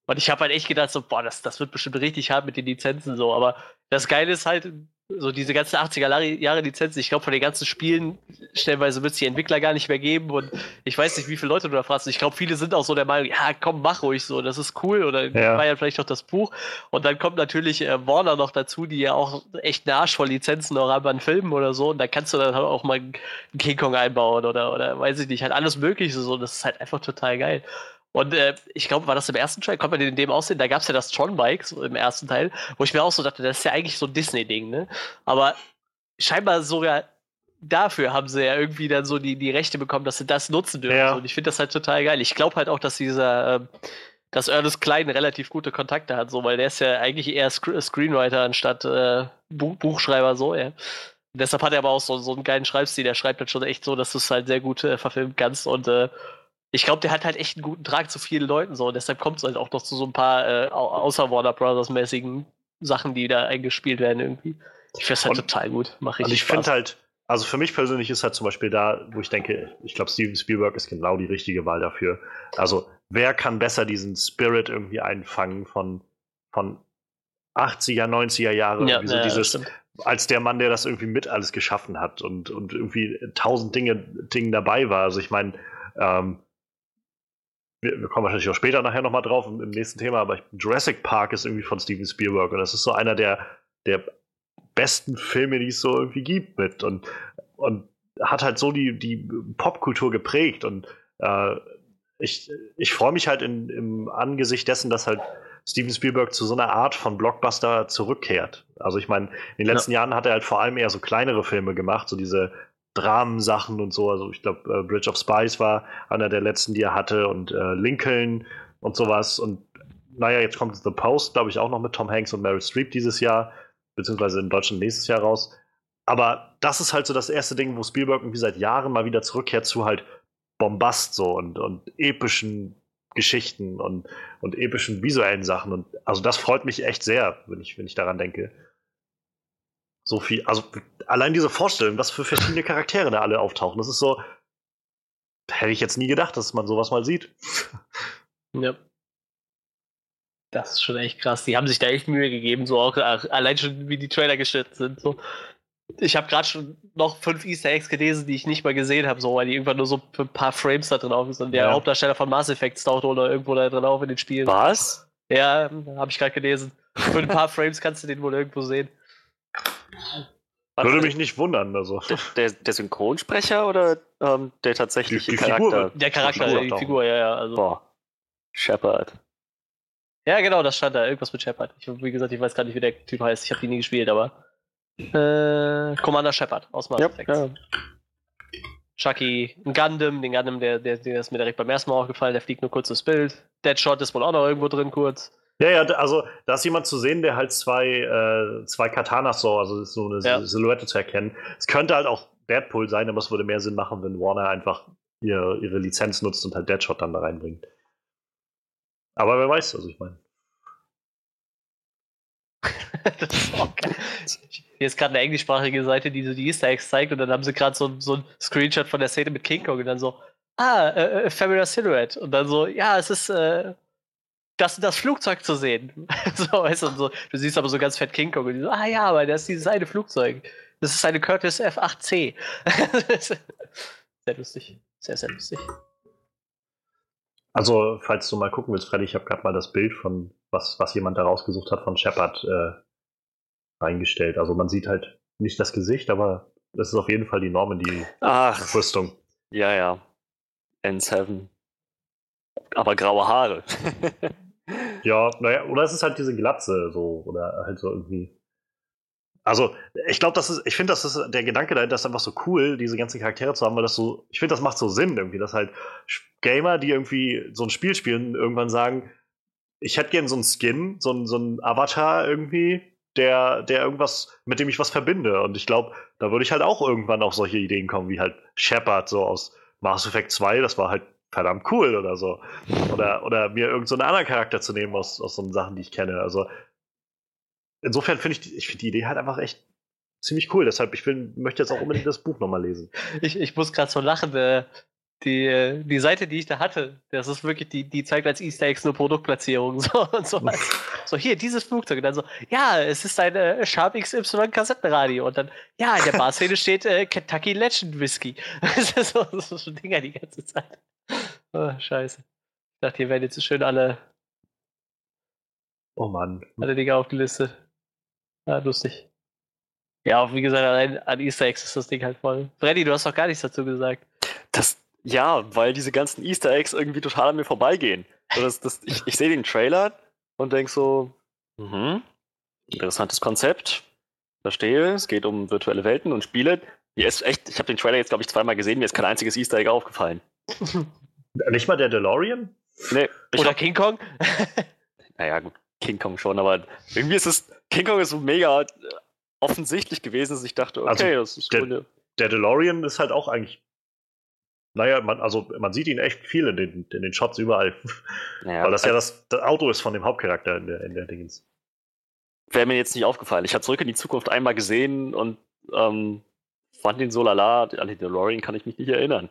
[SPEAKER 2] und ich habe halt echt gedacht, so, boah, das, das wird bestimmt richtig hart mit den Lizenzen so. Aber das Geile ist halt, so diese ganzen 80er Jahre Lizenzen, ich glaube, von den ganzen Spielen, stellenweise wird es die Entwickler gar nicht mehr geben. Und ich weiß nicht, wie viele Leute du da fragst. Ich glaube, viele sind auch so der Meinung, ja, komm, mach ruhig so, das ist cool. Oder
[SPEAKER 1] Ja.
[SPEAKER 2] ja vielleicht auch das Buch. Und dann kommt natürlich äh, Warner noch dazu, die ja auch echt einen Arsch voll Lizenzen noch haben an Filmen oder so. Und da kannst du dann halt auch mal einen King Kong einbauen oder, oder weiß ich nicht, halt alles Mögliche so. Das ist halt einfach total geil. Und äh, ich glaube, war das im ersten Teil? Kommt man in dem aussehen? Da gab es ja das Tron-Bike so im ersten Teil, wo ich mir auch so dachte, das ist ja eigentlich so ein Disney-Ding, ne? Aber scheinbar sogar dafür haben sie ja irgendwie dann so die, die Rechte bekommen, dass sie das nutzen dürfen.
[SPEAKER 1] Ja.
[SPEAKER 2] Und ich finde das halt total geil. Ich glaube halt auch, dass dieser, ähm, dass Ernest Klein relativ gute Kontakte hat, so, weil der ist ja eigentlich eher Sc Screenwriter anstatt äh, Buch Buchschreiber, so, ja. Und deshalb hat er aber auch so, so einen geilen Schreibstil, der schreibt halt schon echt so, dass du es halt sehr gut äh, verfilmen kannst und äh, ich glaube, der hat halt echt einen guten Draht zu vielen Leuten so und deshalb kommt es halt auch noch zu so ein paar äh, au- außer Warner Brothers mäßigen Sachen, die da eingespielt werden irgendwie. Ich finde es halt
[SPEAKER 1] Und-
[SPEAKER 2] total gut. Mach
[SPEAKER 1] Und
[SPEAKER 2] richtig
[SPEAKER 1] ich finde halt, also für mich persönlich ist halt zum Beispiel da, wo ich denke, ich glaube, Steven Spielberg ist genau die richtige Wahl dafür. Also, wer kann besser diesen Spirit irgendwie einfangen von, von 80er, 90er Jahre?
[SPEAKER 2] ja,
[SPEAKER 1] so
[SPEAKER 2] ja,
[SPEAKER 1] dieses, als der Mann, der das irgendwie mit alles geschaffen hat und, und irgendwie tausend Dinge, Dingen dabei war. Also ich meine, ähm, wir, wir kommen wahrscheinlich auch später nachher nochmal drauf im, im nächsten Thema, aber ich, Jurassic Park ist irgendwie von Steven Spielberg und das ist so einer der, der besten Filme, die es so irgendwie gibt mit und, und hat halt so die, die Popkultur geprägt und äh, ich, ich freue mich halt in, im Angesicht dessen, dass halt Steven Spielberg zu so einer Art von Blockbuster zurückkehrt. Also ich meine, in den letzten Jahren hat er halt vor allem eher so kleinere Filme gemacht, so diese Dramensachen und so. Also ich glaube, äh, Bridge of Spies war einer der letzten, die er hatte und äh, Lincoln und sowas. Und naja, jetzt kommt The Post, glaube ich, auch noch mit Tom Hanks und Meryl Streep dieses Jahr, beziehungsweise in Deutschland nächstes Jahr raus. Aber das ist halt so das erste Ding, wo Spielberg irgendwie seit Jahren mal wieder zurückkehrt zu halt Bombast so und, und epischen Geschichten und, und epischen visuellen Sachen. Und also das freut mich echt sehr, wenn ich, wenn ich daran denke. So viel, also allein diese Vorstellung, was für verschiedene Charaktere da alle auftauchen, das ist so, hätte ich jetzt nie gedacht, dass man sowas mal sieht.
[SPEAKER 2] Ja. Das ist schon echt krass. Die haben sich da echt Mühe gegeben, so auch ach, allein schon wie die Trailer geschnitten sind. So. Ich habe gerade schon noch fünf Easter Eggs gelesen, die ich nicht mal gesehen habe, so, weil die irgendwann nur so für ein paar Frames da drin auf sind. Der
[SPEAKER 1] Ja.
[SPEAKER 2] Hauptdarsteller von Mass Effect taucht oder irgendwo da drin auf in den Spielen.
[SPEAKER 4] Was?
[SPEAKER 2] Ja, habe ich gerade gelesen. Für ein paar *laughs* Frames kannst du den wohl irgendwo sehen.
[SPEAKER 1] Würde mich nicht wundern. Also.
[SPEAKER 4] Der, der, Synchronsprecher oder ähm, der tatsächliche
[SPEAKER 1] Die- die Figur
[SPEAKER 4] Charakter?
[SPEAKER 1] wird-
[SPEAKER 2] Der Charakter,
[SPEAKER 1] Figur
[SPEAKER 2] die. Figur, ja, ja. Also.
[SPEAKER 4] Boah. Shepard.
[SPEAKER 2] Ja, genau, das stand da. Irgendwas mit Shepard. Ich, wie gesagt, ich weiß gar nicht, wie der Typ heißt. Ich habe die nie gespielt, aber. Äh, Commander Shepard aus Mass
[SPEAKER 4] Ja,
[SPEAKER 2] Effect.
[SPEAKER 4] ja.
[SPEAKER 2] Chucky, ein Gundam, den Gundam, der, der, der ist mir direkt beim ersten Mal aufgefallen, der fliegt nur kurz ins Bild. Deadshot ist wohl auch noch irgendwo drin kurz.
[SPEAKER 1] Ja, ja, also da ist jemand zu sehen, der halt zwei, äh, zwei Katanas so, also so eine
[SPEAKER 2] Ja.
[SPEAKER 1] Silhouette zu erkennen. Es könnte halt auch Deadpool sein, aber es würde mehr Sinn machen, wenn Warner einfach ihr, ihre Lizenz nutzt und halt Deadshot dann da reinbringt. Aber wer weiß, also ich meine. *laughs*
[SPEAKER 2] Hier ist gerade eine englischsprachige Seite, die so die Easter Eggs zeigt und dann haben sie gerade so, so ein Screenshot von der Szene mit King Kong und dann so, ah, äh, äh, Familiar Silhouette. Und dann so, ja, es ist äh, das, das Flugzeug zu sehen. *laughs* so, weißt du, so, du siehst aber so ganz fett King Kong und die so, ah ja, aber das ist dieses eine Flugzeug. Das ist eine Curtis F8C. *laughs* sehr lustig. Sehr, sehr lustig.
[SPEAKER 1] Also, falls du mal gucken willst, Freddy, ich habe gerade mal das Bild von, was, was jemand da rausgesucht hat, von Shepard äh, reingestellt. Also man sieht halt nicht das Gesicht, aber das ist auf jeden Fall die
[SPEAKER 4] Ach,
[SPEAKER 1] Normandy-Rüstung.
[SPEAKER 4] ja, ja. N7. Aber graue Haare. *laughs*
[SPEAKER 1] Ja, naja, oder es ist halt diese Glatze, so, oder halt so irgendwie. Also, ich glaube, das ist, ich finde, das ist der Gedanke dahinter ist einfach so cool, diese ganzen Charaktere zu haben, weil das so, ich finde, das macht so Sinn irgendwie, dass halt Gamer, die irgendwie so ein Spiel spielen, irgendwann sagen, ich hätte gern so einen Skin, so einen, so einen Avatar irgendwie, der, der irgendwas, mit dem ich was verbinde. Und ich glaube, da würde ich halt auch irgendwann auf solche Ideen kommen, wie halt Shepard, so aus Mass Effect 2, das war halt verdammt cool oder so. Oder, oder mir irgendeinen so einen anderen Charakter zu nehmen aus, aus so Sachen, die ich kenne. Also insofern finde ich, die- ich finde die Idee halt einfach echt ziemlich cool. Deshalb, ich will, möchte jetzt auch unbedingt das Buch nochmal lesen. *laughs*
[SPEAKER 2] Ich, ich muss gerade so lachen. Äh, die, äh, die Seite, die ich da hatte, das ist wirklich, die, die zeigt als Easter Eggs nur Produktplatzierung. *laughs* So, und so, so, hier, dieses Flugzeug. Und dann so, ja, es ist ein äh, Sharp XY Kassettenradio. Und dann, ja, in der Barszene steht äh, Kentucky Legend Whisky. *laughs* Das ist so, ist so Dinger die ganze Zeit. Oh, scheiße. Ich dachte, hier werden jetzt schön alle,
[SPEAKER 1] Oh Mann.
[SPEAKER 2] alle Dinge aufgelistet. Ja, lustig. Ja, wie gesagt, allein an Easter Eggs ist das Ding halt voll. Freddy, du hast doch gar nichts dazu gesagt.
[SPEAKER 4] Das, ja, weil diese ganzen Easter Eggs irgendwie total an mir vorbeigehen. Das, das, ich ich sehe den Trailer und denke so, mhm, interessantes Konzept. Verstehe, es geht um virtuelle Welten und Spiele. Mir ist echt, ich habe den Trailer jetzt, glaube ich, zweimal gesehen, mir ist kein einziges Easter Egg aufgefallen. *laughs*
[SPEAKER 1] Nicht mal der DeLorean?
[SPEAKER 4] Nee,
[SPEAKER 2] Oder
[SPEAKER 4] hab,
[SPEAKER 2] King Kong? *laughs*
[SPEAKER 4] naja, gut, King Kong schon, aber irgendwie ist es, King Kong ist so mega offensichtlich gewesen, dass ich dachte, okay, das ist
[SPEAKER 1] der-
[SPEAKER 4] eine,
[SPEAKER 1] Der DeLorean ist halt auch eigentlich. Naja, man, also man sieht ihn echt viel in den, in den Shots überall. *laughs*
[SPEAKER 4] naja,
[SPEAKER 1] Weil das ja das, das Auto ist von dem Hauptcharakter in der, in der Dingens.
[SPEAKER 4] wäre mir jetzt nicht aufgefallen. Ich habe zurück in die Zukunft einmal gesehen und ähm, fand den so lala. An den DeLorean kann ich mich nicht erinnern.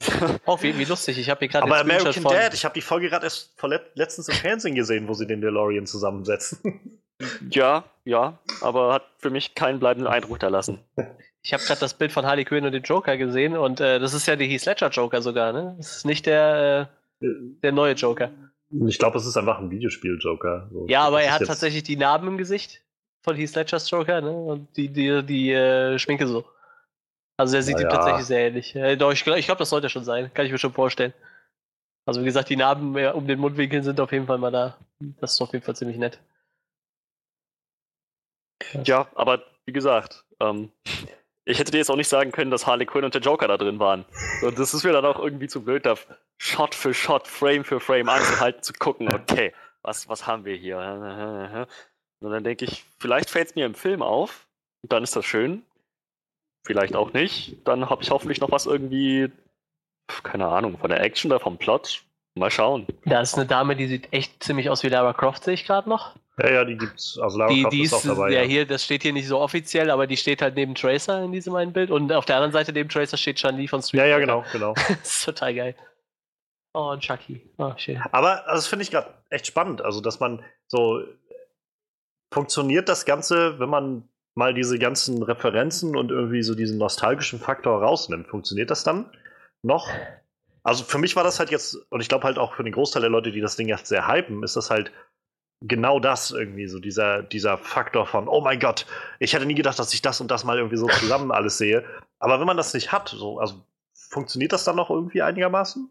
[SPEAKER 4] *laughs*
[SPEAKER 2] Oh, wie, wie lustig. Ich habe hier gerade
[SPEAKER 1] Aber
[SPEAKER 2] den
[SPEAKER 1] American
[SPEAKER 2] von-
[SPEAKER 1] Dad, ich habe die Folge gerade erst vor let letztens im Fernsehen gesehen, wo sie den DeLorean zusammensetzen. *laughs*
[SPEAKER 4] ja, ja, aber hat für mich keinen bleibenden Eindruck hinterlassen.
[SPEAKER 2] Ich habe gerade das Bild von Harley Quinn und dem Joker gesehen und äh, das ist ja der Heath Ledger Joker sogar, ne? Das ist nicht der, äh, der neue Joker.
[SPEAKER 1] ich glaube, es ist einfach ein Videospiel-Joker. So,
[SPEAKER 2] Ja, aber er hat
[SPEAKER 1] jetzt-
[SPEAKER 2] tatsächlich die Narben im Gesicht von Heath Ledgers Joker, ne? Und die, die, die äh, Schminke so. Also er sieht ihm
[SPEAKER 1] ja.
[SPEAKER 2] tatsächlich sehr ähnlich. Äh, doch, ich glaube, ich glaub, das sollte schon sein. Kann ich mir schon vorstellen. Also wie gesagt, die Narben äh, um den Mundwinkel sind auf jeden Fall mal da. Das ist auf jeden Fall ziemlich nett.
[SPEAKER 4] Ja, aber wie gesagt, ähm, ich hätte dir jetzt auch nicht sagen können, dass Harley Quinn und der Joker da drin waren. So, das ist mir dann auch irgendwie zu blöd, da Shot für Shot, Frame für Frame anzuhalten, zu gucken, okay, was, was haben wir hier? Und dann denke ich, vielleicht fällt es mir im Film auf, und dann ist das schön. Vielleicht auch nicht. Dann habe ich hoffentlich noch was irgendwie, keine Ahnung, von der Action oder vom Plot. Mal schauen.
[SPEAKER 2] Da ist eine Dame, die sieht echt ziemlich aus wie Lara Croft, sehe ich gerade noch.
[SPEAKER 1] Ja, ja, die gibt's. Also Lara
[SPEAKER 2] Die,
[SPEAKER 1] Croft
[SPEAKER 2] die
[SPEAKER 1] ist
[SPEAKER 2] ist,
[SPEAKER 1] auch dabei.
[SPEAKER 2] ja,
[SPEAKER 1] ja.
[SPEAKER 2] hier, das steht hier nicht so offiziell, aber die steht halt neben Tracer in diesem einen Bild. Und auf der anderen Seite neben Tracer steht Chun-Li von Street
[SPEAKER 1] ja, ja, genau, genau. *laughs*
[SPEAKER 2] das ist total geil. Oh, und Chucky. Oh, schön.
[SPEAKER 1] Aber also, das finde ich gerade echt spannend. Also, dass man so. Funktioniert das Ganze, wenn man mal diese ganzen Referenzen und irgendwie so diesen nostalgischen Faktor rausnimmt? Funktioniert das dann noch? Also, für mich war das halt jetzt, und ich glaube halt auch für den Großteil der Leute, die das Ding jetzt sehr hypen, ist das halt genau das irgendwie, so dieser, dieser Faktor von, oh mein Gott, ich hätte nie gedacht, dass ich das und das mal irgendwie so zusammen alles sehe. Aber wenn man das nicht hat, so, also funktioniert das dann noch irgendwie einigermaßen?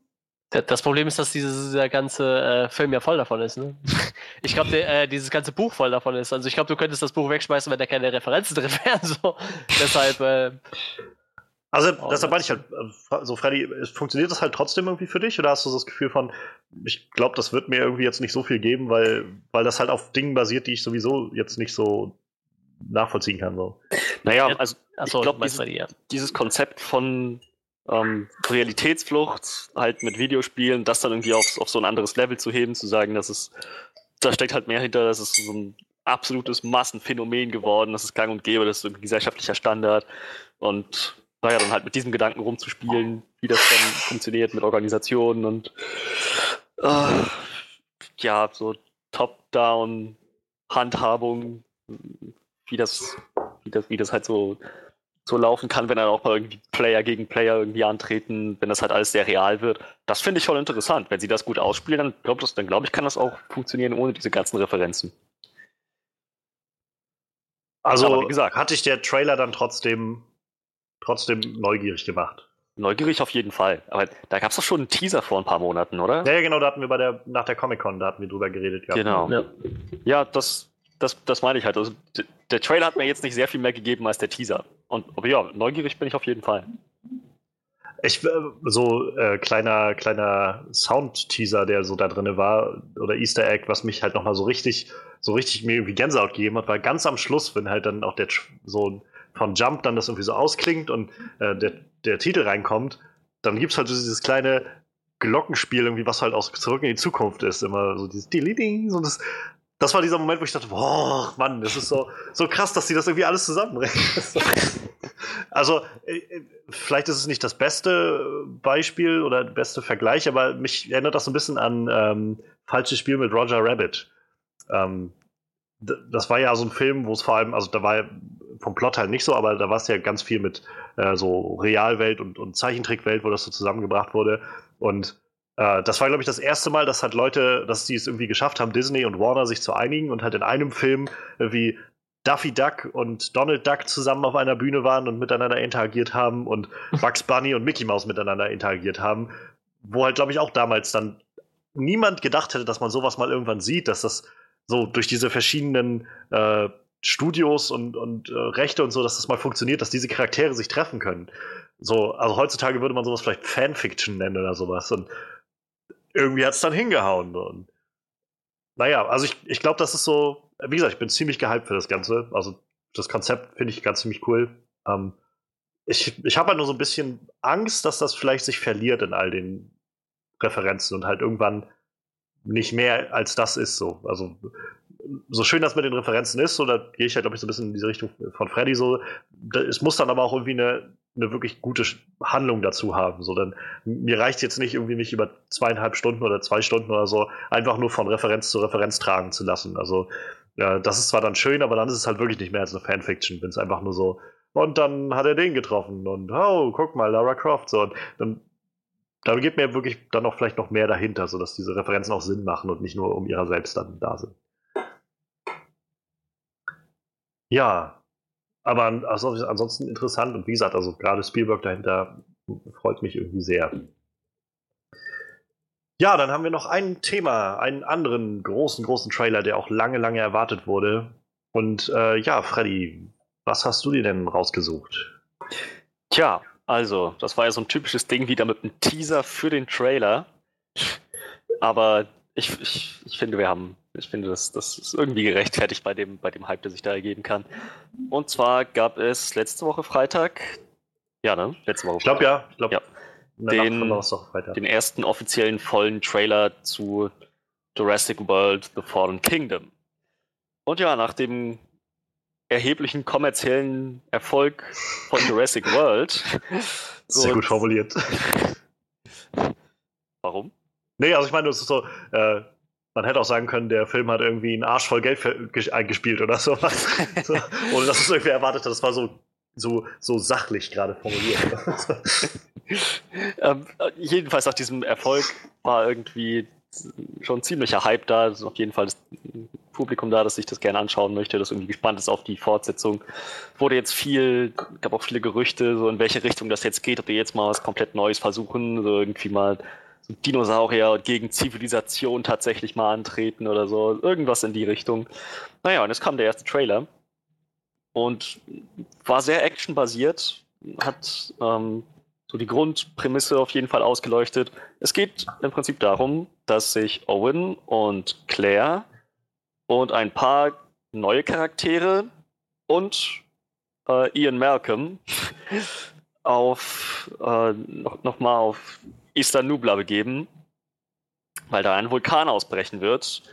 [SPEAKER 2] Da- Das Problem ist, dass dieses, dieser ganze äh, Film ja voll davon ist. Ne? *laughs* Ich glaube, äh, dieses ganze Buch voll davon ist. Also ich glaube, du könntest das Buch wegschmeißen, wenn da keine Referenzen *laughs* drin wären. So. Deshalb, äh,
[SPEAKER 1] Also
[SPEAKER 2] Oh,
[SPEAKER 1] deshalb meine
[SPEAKER 2] das-
[SPEAKER 1] ich halt, äh, so Freddy, es- funktioniert das halt trotzdem irgendwie für dich oder hast du so das Gefühl von, ich glaube, das wird mir irgendwie jetzt nicht so viel geben, weil, weil das halt auf Dingen basiert, die ich sowieso jetzt nicht so nachvollziehen kann. So.
[SPEAKER 4] Naja,
[SPEAKER 2] Ja,
[SPEAKER 4] also
[SPEAKER 2] achso,
[SPEAKER 4] ich glaube, dieses,
[SPEAKER 2] ja.
[SPEAKER 4] dieses Konzept von ähm, Realitätsflucht halt mit Videospielen, das dann irgendwie auf, auf so ein anderes Level zu heben, zu sagen, dass es, da steckt halt mehr hinter, das ist so ein absolutes Massenphänomen geworden, das ist gang und gäbe, das ist ein gesellschaftlicher Standard. Und naja, dann halt mit diesem Gedanken rumzuspielen, wie das dann funktioniert mit Organisationen und äh, ja, so Top-Down Handhabung, wie das, wie das, wie das halt so so laufen kann, wenn dann auch mal irgendwie Player gegen Player irgendwie antreten, wenn das halt alles sehr real wird. Das finde ich voll interessant. Wenn sie das gut ausspielen, dann glaube dann glaub ich, kann das auch funktionieren ohne diese ganzen Referenzen.
[SPEAKER 1] Also,
[SPEAKER 4] Aber wie gesagt-
[SPEAKER 1] hatte ich der Trailer dann trotzdem, trotzdem neugierig gemacht.
[SPEAKER 4] Neugierig auf jeden Fall. Aber da gab es doch schon einen Teaser vor ein paar Monaten, oder?
[SPEAKER 1] Ja, ja, genau, da hatten wir bei der, nach der Comic-Con, da hatten wir drüber geredet. gehabt.
[SPEAKER 4] Genau.
[SPEAKER 2] Ja.
[SPEAKER 4] Ja, das, das, das meine ich halt. Also, der Trailer hat mir jetzt nicht sehr viel mehr gegeben als der Teaser. Und aber ja, neugierig bin ich auf jeden Fall.
[SPEAKER 1] Ich, äh, so äh, kleiner, kleiner Sound-Teaser, der so da drin war, oder Easter Egg, was mich halt nochmal so richtig, so richtig mir irgendwie Gänsehaut gegeben hat, war ganz am Schluss, wenn halt dann auch der so von Jump dann das irgendwie so ausklingt und äh, der, der Titel reinkommt, dann gibt's halt so dieses kleine Glockenspiel, irgendwie, was halt auch zurück in die Zukunft ist. Immer so dieses Ding, so das. Das war dieser Moment, wo ich dachte, boah, Mann, das ist so, so krass, dass die das irgendwie alles zusammenbringen. *laughs* Also, äh, äh, vielleicht ist es nicht das beste Beispiel oder der beste Vergleich, aber mich erinnert das so ein bisschen an ähm, Falsches Spiel mit Roger Rabbit. Ähm, das war ja so ein Film, wo es vor allem, also da war ja vom Plot halt nicht so, aber da war es ja ganz viel mit äh, so Realwelt und, und Zeichentrickwelt, wo das so zusammengebracht wurde. Und äh, das war, glaube ich, das erste Mal, dass halt Leute, dass die es irgendwie geschafft haben, Disney und Warner sich zu einigen und halt in einem Film irgendwie Daffy Duck und Donald Duck zusammen auf einer Bühne waren und miteinander interagiert haben und *laughs* Bugs Bunny und Mickey Mouse miteinander interagiert haben, wo halt, glaube ich, auch damals dann niemand gedacht hätte, dass man sowas mal irgendwann sieht, dass das so durch diese verschiedenen äh, Studios und, und äh, Rechte und so, dass das mal funktioniert, dass diese Charaktere sich treffen können. So, also heutzutage würde man sowas vielleicht Fanfiction nennen oder sowas. Und irgendwie hat es dann hingehauen. Und naja, also ich, ich glaube, das ist so, wie gesagt, ich bin ziemlich gehypt für das Ganze. Also das Konzept finde ich ganz ziemlich cool. Ähm, ich ich habe halt nur so ein bisschen Angst, dass das vielleicht sich verliert in all den Referenzen und halt irgendwann nicht mehr als das ist so. Also so schön das mit den Referenzen ist, so da gehe ich halt, glaube ich, so ein bisschen in diese Richtung von Freddy so. Es muss dann aber auch irgendwie eine, eine wirklich gute Handlung dazu haben. So, dann, mir reicht jetzt nicht irgendwie mich über zweieinhalb Stunden oder zwei Stunden oder so einfach nur von Referenz zu Referenz tragen zu lassen. Also ja, das ist zwar dann schön, aber dann ist es halt wirklich nicht mehr als eine Fanfiction, wenn es einfach nur so und dann hat er den getroffen und oh, guck mal, Lara Croft so und dann da geht mir wirklich dann auch vielleicht noch mehr dahinter, sodass diese Referenzen auch Sinn machen und nicht nur um ihrer selbst dann da sind. Ja, aber also ansonsten interessant und wie gesagt, also gerade Spielberg dahinter freut mich irgendwie sehr. Ja, dann haben wir noch ein Thema, einen anderen großen, großen Trailer, der auch lange, lange erwartet wurde. Und äh, ja, Freddy, was hast du dir denn rausgesucht?
[SPEAKER 4] Tja, also, das war ja so ein typisches Ding wieder mit einem Teaser für den Trailer. Aber ich, ich, ich finde, wir haben, ich finde, das, das ist irgendwie gerechtfertigt bei dem, bei dem Hype, der sich da ergeben kann. Und zwar gab es letzte Woche Freitag, ja, ne? Letzte Woche
[SPEAKER 1] Ich glaube ja, ich glaube,
[SPEAKER 4] Ja. Den- den ersten offiziellen vollen Trailer zu Jurassic World The Fallen Kingdom. Und ja, nach dem erheblichen kommerziellen Erfolg von *laughs* Jurassic World.
[SPEAKER 1] Sehr gut formuliert.
[SPEAKER 4] Warum?
[SPEAKER 1] Nee, also ich meine, es ist so, äh, man hätte auch sagen können, der Film hat irgendwie einen Arsch voll Geld eingespielt oder sowas. *laughs* so, ohne dass es irgendwie erwartet hat. Das war so, so, so sachlich gerade formuliert. *laughs*
[SPEAKER 4] ähm, äh, jedenfalls nach diesem Erfolg war irgendwie schon ziemlicher Hype da. Es ist auf jeden Fall das Publikum da, das sich das gerne anschauen möchte, das irgendwie gespannt ist auf die Fortsetzung. Wurde jetzt viel, gab auch viele Gerüchte, so in welche Richtung das jetzt geht, ob die jetzt mal was komplett Neues versuchen, so irgendwie mal Dinosaurier gegen Zivilisation tatsächlich mal antreten oder so. Irgendwas in die Richtung. Naja, und jetzt kam der erste Trailer und war sehr actionbasiert, hat ähm, so die Grundprämisse auf jeden Fall ausgeleuchtet. Es geht im Prinzip darum, dass sich Owen und Claire und ein paar neue Charaktere und äh, Ian Malcolm *laughs* auf äh, noch, noch auf Easter Nubla begeben, weil da ein Vulkan ausbrechen wird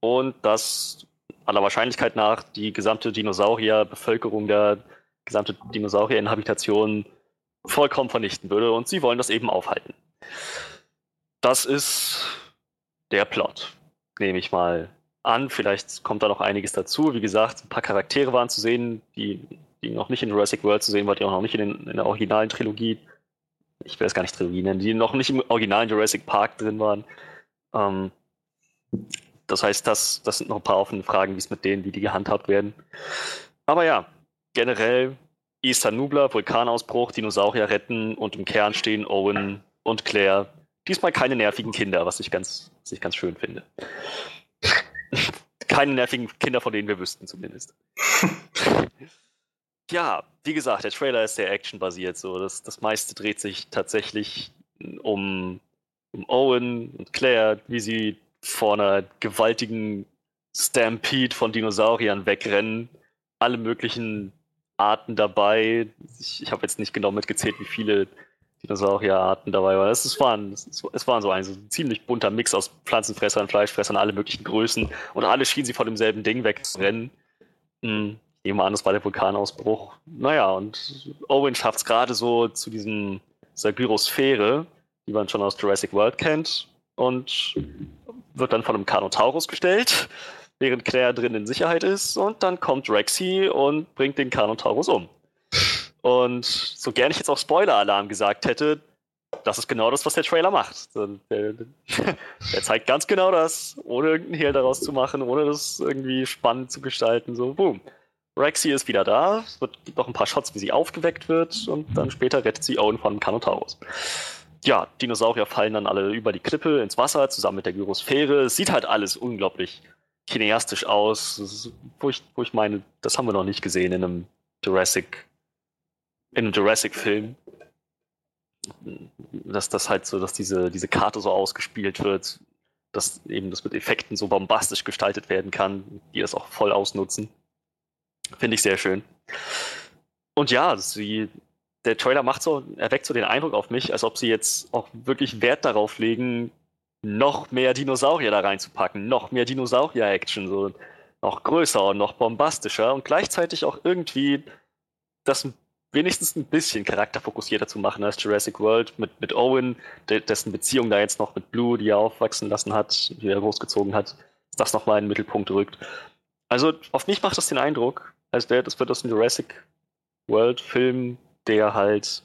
[SPEAKER 4] und das aller Wahrscheinlichkeit nach die gesamte Dinosaurierbevölkerung der gesamte Dinosaurierinhabitation vollkommen vernichten würde und sie wollen das eben aufhalten. Das ist der Plot, nehme ich mal an. Vielleicht kommt da noch einiges dazu. Wie gesagt, ein paar Charaktere waren zu sehen, die die noch nicht in Jurassic World zu sehen war, die auch noch nicht in, den, in der originalen Trilogie, ich will das gar nicht Trilogie nennen, die noch nicht im originalen Jurassic Park drin waren. Ähm, das heißt, das, das sind noch ein paar offene Fragen, wie es mit denen, wie die gehandhabt werden. Aber ja, generell Easter Nubler, Vulkanausbruch, Dinosaurier retten und im Kern stehen Owen und Claire. Diesmal keine nervigen Kinder, was ich ganz, was ich ganz schön finde. *laughs* keine nervigen Kinder, von denen wir wüssten zumindest. *laughs* ja, wie gesagt, der Trailer ist sehr actionbasiert. So. Das, das meiste dreht sich tatsächlich um, um Owen und Claire, wie sie vor einer gewaltigen Stampede von Dinosauriern wegrennen. Alle möglichen Arten dabei. Ich, ich habe jetzt nicht genau mitgezählt, wie viele Dinosaurierarten dabei waren. Es, es, waren, es, es so ein, so ein ziemlich bunter Mix aus Pflanzenfressern, Fleischfressern, alle möglichen Größen. Und alle schienen sie vor demselben Ding wegzurennen. Hm, ich nehme an, das war der Vulkanausbruch. Naja, und Owen schafft es gerade so zu diesem, dieser Gyrosphäre, die man schon aus Jurassic World kennt. Und wird dann von einem Carnotaurus gestellt, während Claire drin in Sicherheit ist. Und dann kommt Rexy und bringt den Carnotaurus um. Und so gern ich jetzt auch Spoiler-Alarm gesagt hätte, das ist genau das, was der Trailer macht. Der, *laughs* der zeigt ganz genau das, ohne irgendeinen Hehl daraus zu machen, ohne das irgendwie spannend zu gestalten. So, boom. Rexy ist wieder da, es wird, gibt noch ein paar Shots, wie sie aufgeweckt wird und dann später rettet sie Owen von Carnotaurus ja, Dinosaurier fallen dann alle über die Klippe ins Wasser, zusammen mit der Gyrosphäre. Es sieht halt alles unglaublich cineastisch aus, wo ich, wo ich meine, das haben wir noch nicht gesehen in einem Jurassic, in einem Jurassic-Film. Dass das halt so, dass diese, diese Karte so ausgespielt wird, dass eben das mit Effekten so bombastisch gestaltet werden kann, die das auch voll ausnutzen. Finde ich sehr schön. Und ja, sie der Trailer macht so, erweckt so den Eindruck auf mich, als ob sie jetzt auch wirklich Wert darauf legen, noch mehr Dinosaurier da reinzupacken, noch mehr Dinosaurier-Action, so noch größer und noch bombastischer und gleichzeitig auch irgendwie das wenigstens ein bisschen charakterfokussierter zu machen als Jurassic World mit, mit Owen, dessen Beziehung da jetzt noch mit Blue, die er aufwachsen lassen hat, die er großgezogen hat, das nochmal in den Mittelpunkt rückt. Also auf mich macht das den Eindruck, als wäre das wird das ein Jurassic World Film der halt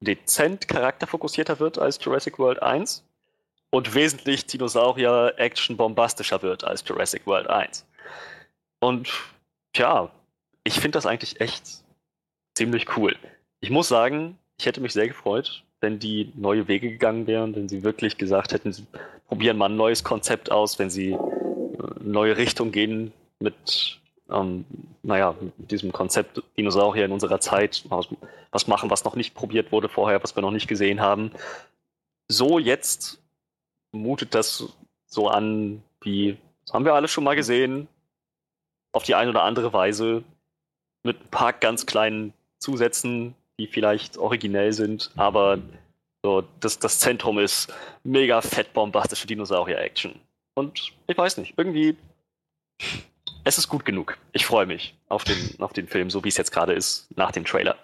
[SPEAKER 4] dezent charakterfokussierter wird als Jurassic World 1 und wesentlich Dinosaurier-Action bombastischer wird als Jurassic World 1. Und tja, ich finde das eigentlich echt ziemlich cool. Ich muss sagen, ich hätte mich sehr gefreut, wenn die neue Wege gegangen wären, wenn sie wirklich gesagt hätten, sie probieren mal ein neues Konzept aus, wenn sie eine äh, neue Richtung gehen mit ähm, naja, mit diesem Konzept Dinosaurier in unserer Zeit was, machen, was noch nicht probiert wurde vorher, was wir noch nicht gesehen haben. So jetzt mutet das so an, wie, das haben wir alles schon mal gesehen, auf die eine oder andere Weise, mit ein paar ganz kleinen Zusätzen, die vielleicht originell sind, aber so, das, das Zentrum ist mega fett bombastische Dinosaurier-Action. Und ich weiß nicht, irgendwie es ist gut genug. Ich freue mich auf den, auf den Film, so wie es jetzt gerade ist, nach dem Trailer.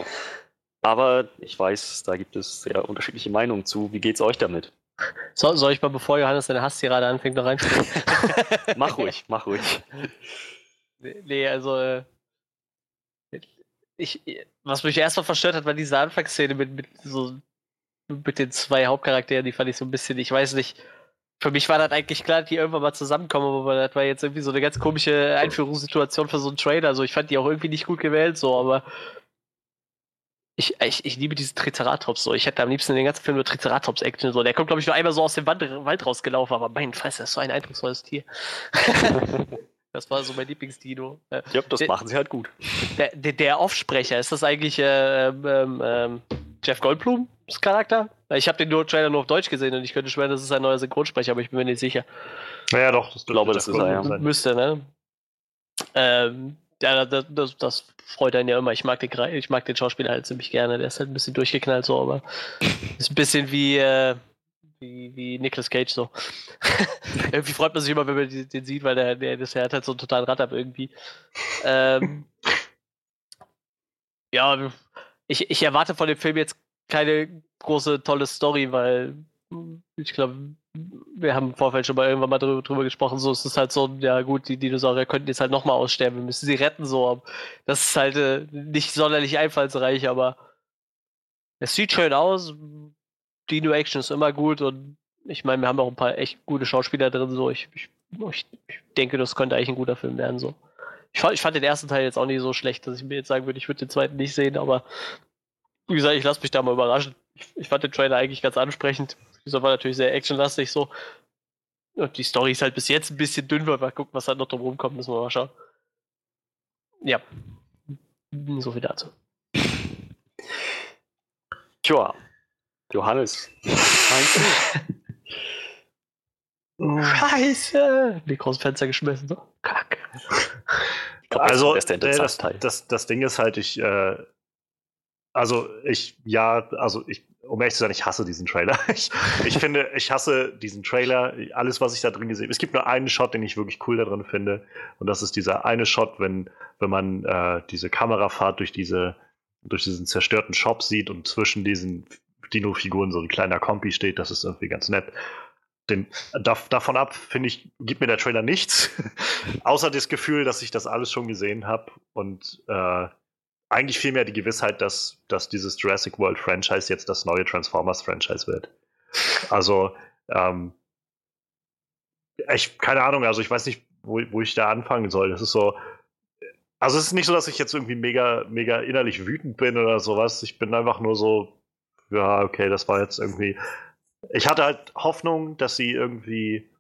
[SPEAKER 4] Aber ich weiß, da gibt es sehr unterschiedliche Meinungen zu. Wie geht's euch damit?
[SPEAKER 2] So, soll ich mal, bevor Johannes seine Hasstirade anfängt, noch reinspringen? *laughs*
[SPEAKER 4] mach ruhig, mach ruhig.
[SPEAKER 2] Nee, also. Äh, ich, was mich erstmal verstört hat, war diese Anfangsszene mit, mit, so, mit den zwei Hauptcharakteren, die fand ich so ein bisschen, ich weiß nicht, für mich war das eigentlich klar, dass die irgendwann mal zusammenkommen, aber das war jetzt irgendwie so eine ganz komische Einführungssituation für so einen Trailer. Also ich fand die auch irgendwie nicht gut gewählt, so, aber ich, ich, ich liebe diesen Triceratops so. Ich hätte am liebsten den ganzen Film nur Triceratops-Action so. Der kommt, glaube ich, nur einmal so aus dem Wand, Wald rausgelaufen, aber mein Fresse, das ist so ein eindrucksvolles Tier. *laughs* das war so mein Lieblingsdino.
[SPEAKER 4] Ja, das der, machen sie halt gut.
[SPEAKER 2] Der, der, der Offsprecher, ist das eigentlich äh, ähm, ähm, Jeff Goldblums Charakter? Ich habe den nur Trailer nur auf Deutsch gesehen und ich könnte schwören, das ist ein neuer Synchronsprecher, aber ich bin mir nicht sicher.
[SPEAKER 1] Naja, doch,
[SPEAKER 4] das glaube, das ist er, ja.
[SPEAKER 2] Müsste, ne? Ähm, ja, das, das, das, freut einen ja immer. Ich mag, den, ich mag den Schauspieler halt ziemlich gerne. Der ist halt ein bisschen durchgeknallt so, aber ist ein bisschen wie, äh, wie, wie Nicolas Cage so. *laughs* irgendwie freut man sich immer, wenn man den, den sieht, weil der, der, der hat halt so einen totalen Rad ab irgendwie. Ähm, *laughs* ja, ich, ich erwarte von dem Film jetzt keine große, tolle Story, weil ich glaube, wir haben im Vorfeld schon mal irgendwann mal drüber, drüber gesprochen, so ist es halt so, ja gut, die Dinosaurier könnten jetzt halt nochmal aussterben, wir müssen sie retten, so. Das ist halt äh, nicht sonderlich einfallsreich, aber es sieht schön aus. Dino-Action ist immer gut und ich meine, wir haben auch ein paar echt gute Schauspieler drin, so. Ich, ich, ich, ich denke, das könnte eigentlich ein guter Film werden, so. Ich fand, ich fand den ersten Teil jetzt auch nicht so schlecht, dass ich mir jetzt sagen würde, ich würde den zweiten nicht sehen, aber wie gesagt, ich lasse mich da mal überraschen. Ich, ich, fand den Trailer eigentlich ganz ansprechend. Dieser war natürlich sehr actionlastig so. Und die Story ist halt bis jetzt ein bisschen dünn, weil wir gucken, was halt noch drum kommt, müssen wir mal schauen. Ja. So viel dazu. *laughs*
[SPEAKER 4] Tja, Johannes?
[SPEAKER 2] Scheiße! Mikro aus Fenster geschmissen, so. Kack.
[SPEAKER 1] Glaub, also, das, das, das, das, Ding ist halt, ich, äh, also ich, ja, also ich, um ehrlich zu sein, ich hasse diesen Trailer. *laughs* Ich, ich finde, ich hasse diesen Trailer, alles, was ich da drin gesehen habe. Es gibt nur einen Shot, den ich wirklich cool da drin finde. Und das ist dieser eine Shot, wenn, wenn man äh, diese Kamerafahrt durch diese, durch diesen zerstörten Shop sieht und zwischen diesen Dino-Figuren so ein kleiner Kompi steht. Das ist irgendwie ganz nett. Den, da, davon ab, finde ich, gibt mir der Trailer nichts. *laughs* Außer das Gefühl, dass ich das alles schon gesehen habe und äh, eigentlich vielmehr die Gewissheit, dass, dass dieses Jurassic World Franchise jetzt das neue Transformers Franchise wird. Also, ähm, ich, keine Ahnung, also ich weiß nicht, wo, wo ich da anfangen soll. Das ist so, also es ist nicht so, dass ich jetzt irgendwie mega, mega innerlich wütend bin oder sowas. Ich bin einfach nur so, ja, okay, das war jetzt irgendwie. Ich hatte halt Hoffnung, dass sie irgendwie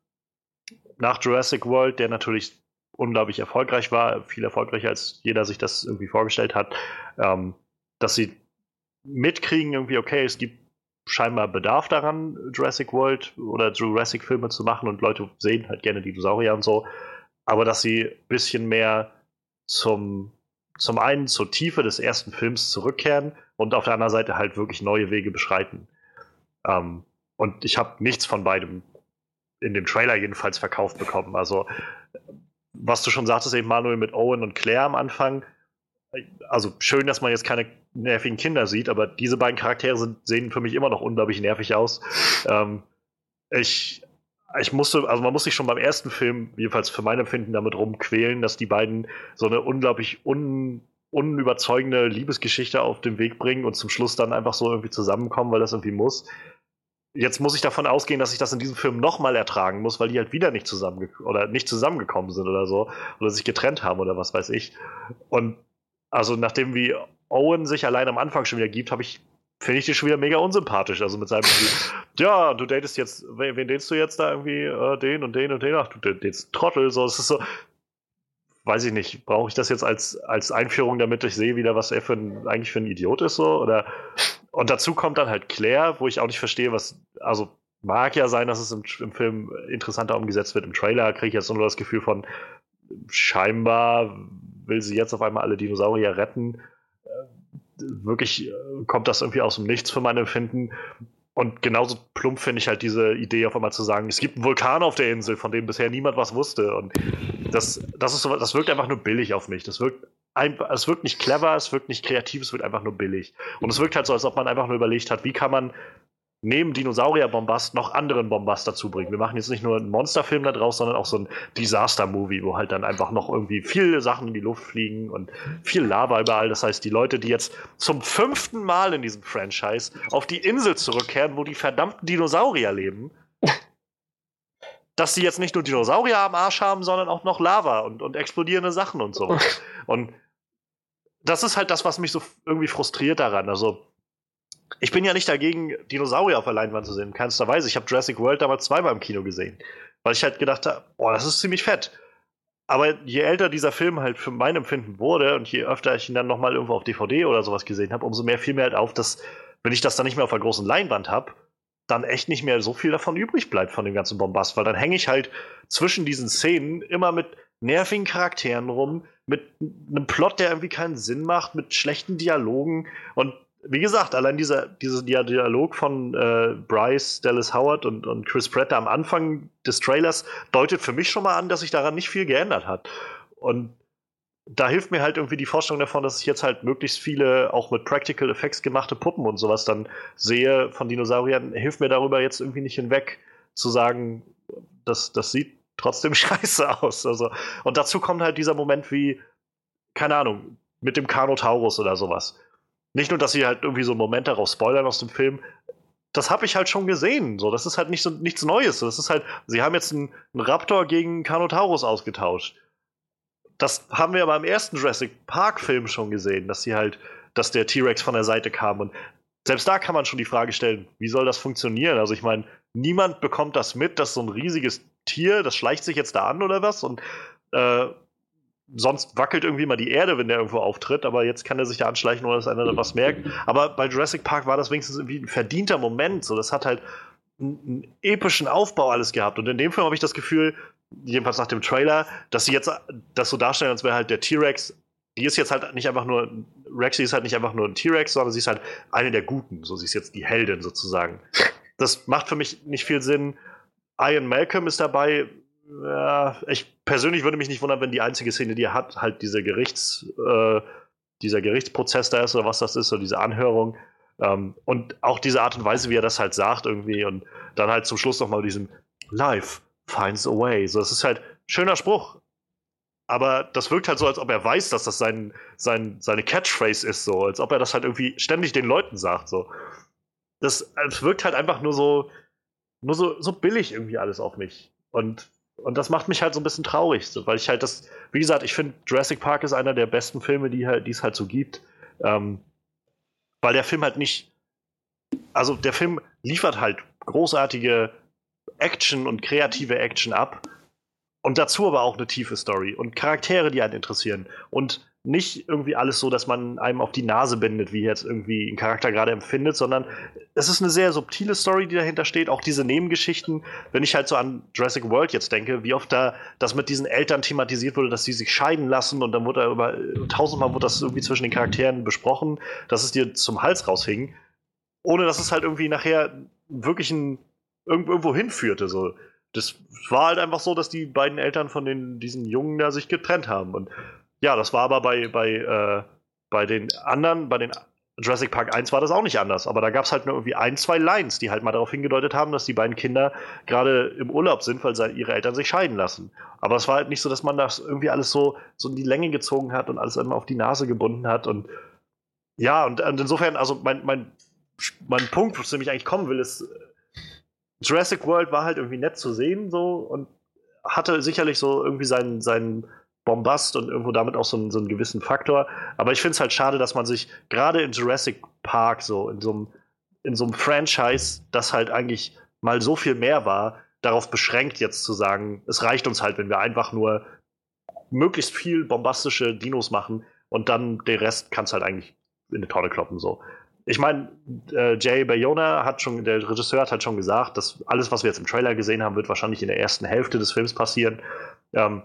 [SPEAKER 1] nach Jurassic World, der natürlich unglaublich erfolgreich war, viel erfolgreicher als jeder sich das irgendwie vorgestellt hat, ähm, dass sie mitkriegen, irgendwie, okay, es gibt scheinbar Bedarf daran, Jurassic World oder Jurassic Filme zu machen und Leute sehen halt gerne Dinosaurier und so, aber dass sie ein bisschen mehr zum, zum einen zur Tiefe des ersten Films zurückkehren und auf der anderen Seite halt wirklich neue Wege beschreiten. Ähm, und ich habe nichts von beidem in dem Trailer jedenfalls verkauft bekommen. Also was du schon sagtest, eben Manuel mit Owen und Claire am Anfang. Also schön, dass man jetzt keine nervigen Kinder sieht, aber diese beiden Charaktere sind, sehen für mich immer noch unglaublich nervig aus. Ähm, ich, ich musste, also man muss sich schon beim ersten Film, jedenfalls für mein Empfinden, damit rumquälen, dass die beiden so eine unglaublich un, unüberzeugende Liebesgeschichte auf den Weg bringen und zum Schluss dann einfach so irgendwie zusammenkommen, weil das irgendwie muss jetzt muss ich davon ausgehen, dass ich das in diesem Film nochmal ertragen muss, weil die halt wieder nicht zusammen oder nicht zusammengekommen sind oder so oder sich getrennt haben oder was weiß ich. Und also nachdem wie Owen sich allein am Anfang schon wieder gibt, habe ich finde ich den schon wieder mega unsympathisch. Also mit seinem *laughs* ja, du datest jetzt, wen, wen datest du jetzt da irgendwie äh, den und den und den? Ach, du datest Trottel. So, es ist so, weiß ich nicht, brauche ich das jetzt als, als Einführung, damit ich sehe wieder, was er für ein, eigentlich für ein Idiot ist so? Oder und dazu kommt dann halt Claire, wo ich auch nicht verstehe, was, also mag ja sein, dass es im, im Film interessanter umgesetzt wird. Im Trailer kriege ich jetzt nur das Gefühl von, scheinbar will sie jetzt auf einmal alle Dinosaurier retten. Äh, wirklich äh, kommt das irgendwie aus dem Nichts für mein Empfinden. Und genauso plump finde ich halt diese Idee, auf einmal zu sagen, es gibt einen Vulkan auf der Insel, von dem bisher niemand was wusste. Und das, das ist so, das wirkt einfach nur billig auf mich. Das wirkt es wirkt nicht clever, es wirkt nicht kreativ, es wirkt einfach nur billig. Und es wirkt halt so, als ob man einfach nur überlegt hat, wie kann man neben Dinosaurier-Bombast noch anderen Bombast dazu bringen. Wir machen jetzt nicht nur einen Monsterfilm da draus, sondern auch so ein Disaster-Movie, wo halt dann einfach noch irgendwie viele Sachen in die Luft fliegen und viel Lava überall. Das heißt, die Leute, die jetzt zum fünften Mal in diesem Franchise auf die Insel zurückkehren, wo die verdammten Dinosaurier leben, dass sie jetzt nicht nur Dinosaurier am Arsch haben, sondern auch noch Lava und, und explodierende Sachen und so. *laughs* und das ist halt das, was mich so irgendwie frustriert daran. Also, ich bin ja nicht dagegen, Dinosaurier auf der Leinwand zu sehen, in keinster Weise. Ich habe Jurassic World damals zweimal im Kino gesehen, weil ich halt gedacht habe, boah, das ist ziemlich fett. Aber je älter dieser Film halt für mein Empfinden wurde und je öfter ich ihn dann nochmal irgendwo auf DVD oder sowas gesehen habe, umso mehr fiel mir halt auf, dass, wenn ich das dann nicht mehr auf der großen Leinwand habe, dann echt nicht mehr so viel davon übrig bleibt von dem ganzen Bombast, weil dann hänge ich halt zwischen diesen Szenen immer mit nervigen Charakteren rum, mit einem Plot, der irgendwie keinen Sinn macht, mit schlechten Dialogen und wie gesagt, allein dieser, dieser Dialog von äh, Bryce Dallas Howard und, und Chris Pratt am Anfang des Trailers deutet für mich schon mal an, dass sich daran nicht viel geändert hat. Und da hilft mir halt irgendwie die Vorstellung davon, dass ich jetzt halt möglichst viele auch mit Practical Effects gemachte Puppen und sowas dann sehe von Dinosauriern, hilft mir darüber jetzt irgendwie nicht hinweg zu sagen, das, das sieht trotzdem *laughs* scheiße aus. Also, und dazu kommt halt dieser Moment wie, keine Ahnung, mit dem Carnotaurus oder sowas. Nicht nur, dass sie halt irgendwie so einen Moment darauf spoilern aus dem Film, das habe ich halt schon gesehen. So, das ist halt nicht so, nichts Neues. Das ist halt, sie haben jetzt einen, einen Raptor gegen einen Carnotaurus ausgetauscht. Das haben wir aber im ersten Jurassic Park-Film schon gesehen, dass sie halt, dass der T-Rex von der Seite kam. Und selbst da kann man schon die Frage stellen, wie soll das funktionieren? Also ich meine, niemand bekommt das mit, dass so ein riesiges Tier, das schleicht sich jetzt da an oder was und äh, sonst wackelt irgendwie mal die Erde, wenn der irgendwo auftritt, aber jetzt kann er sich da anschleichen, ohne dass einer da was merkt. Aber bei Jurassic Park war das wenigstens irgendwie ein verdienter Moment. So, das hat halt einen, einen epischen Aufbau alles gehabt. Und in dem Film habe ich das Gefühl, jedenfalls nach dem Trailer, dass sie jetzt das so darstellen, als wäre halt der T-Rex die ist jetzt halt nicht einfach nur, Rexy ist halt nicht einfach nur ein T-Rex, sondern sie ist halt eine der Guten. So, sie ist jetzt die Heldin sozusagen. Das macht für mich nicht viel Sinn. Ian Malcolm ist dabei. Ja, ich persönlich würde mich nicht wundern, wenn die einzige Szene, die er hat, halt diese Gerichts, äh, dieser Gerichtsprozess da ist oder was das ist, oder diese Anhörung. Ähm, und auch diese Art und Weise, wie er das halt sagt irgendwie und dann halt zum Schluss nochmal diesen Life finds a way. So, das ist halt schöner Spruch, aber das wirkt halt so, als ob er weiß, dass das sein, sein, seine Catchphrase ist, so, als ob er das halt irgendwie ständig den Leuten sagt. So. Das, das wirkt halt einfach nur so, nur so, so billig irgendwie alles auf mich. Und, und das macht mich halt so ein bisschen traurig, so, weil ich halt das, wie gesagt, ich finde, Jurassic Park ist einer der besten Filme, die, halt, es halt so gibt. Ähm, weil der Film halt nicht, also der Film liefert halt großartige Action und kreative Action ab und dazu aber auch eine tiefe Story und Charaktere, die einen interessieren. Und nicht irgendwie alles so, dass man einem auf die Nase bindet, wie jetzt irgendwie ein Charakter gerade empfindet, sondern es ist eine sehr subtile Story, die dahinter steht. Auch diese Nebengeschichten, wenn ich halt so an Jurassic World jetzt denke, wie oft da das mit diesen Eltern thematisiert wurde, dass sie sich scheiden lassen und dann wurde da über tausendmal wurde das irgendwie zwischen den Charakteren besprochen, dass es dir zum Hals raushing, ohne dass es halt irgendwie nachher wirklich ein, irgendwo hinführte. So das war halt einfach so, dass die beiden Eltern von den, diesen Jungen da sich getrennt haben. Und ja, das war aber bei, bei, äh, bei den anderen, bei den Jurassic Park 1 war das auch nicht anders. Aber da gab es halt nur irgendwie ein, zwei Lines, die halt mal darauf hingedeutet haben, dass die beiden Kinder gerade im Urlaub sind, weil ihre Eltern sich scheiden lassen. Aber es war halt nicht so, dass man das irgendwie alles so, so in die Länge gezogen hat und alles immer auf die Nase gebunden hat. Und ja, und, und insofern, also mein, mein, mein Punkt, zu dem ich eigentlich kommen will, ist, Jurassic World war halt irgendwie nett zu sehen so und hatte sicherlich so irgendwie seinen, seinen Bombast und irgendwo damit auch so einen, so einen gewissen Faktor. Aber ich finde es halt schade, dass man sich gerade in Jurassic Park so in so einem in so einem Franchise, das halt eigentlich mal so viel mehr war, darauf beschränkt jetzt zu sagen, es reicht uns halt, wenn wir einfach nur möglichst viel bombastische Dinos machen und dann den Rest kann es halt eigentlich in die Tonne kloppen so ich meine, äh, Jay Bayona hat schon, der Regisseur hat halt schon gesagt, dass alles, was wir jetzt im Trailer gesehen haben, wird wahrscheinlich in der ersten Hälfte des Films passieren. Ähm,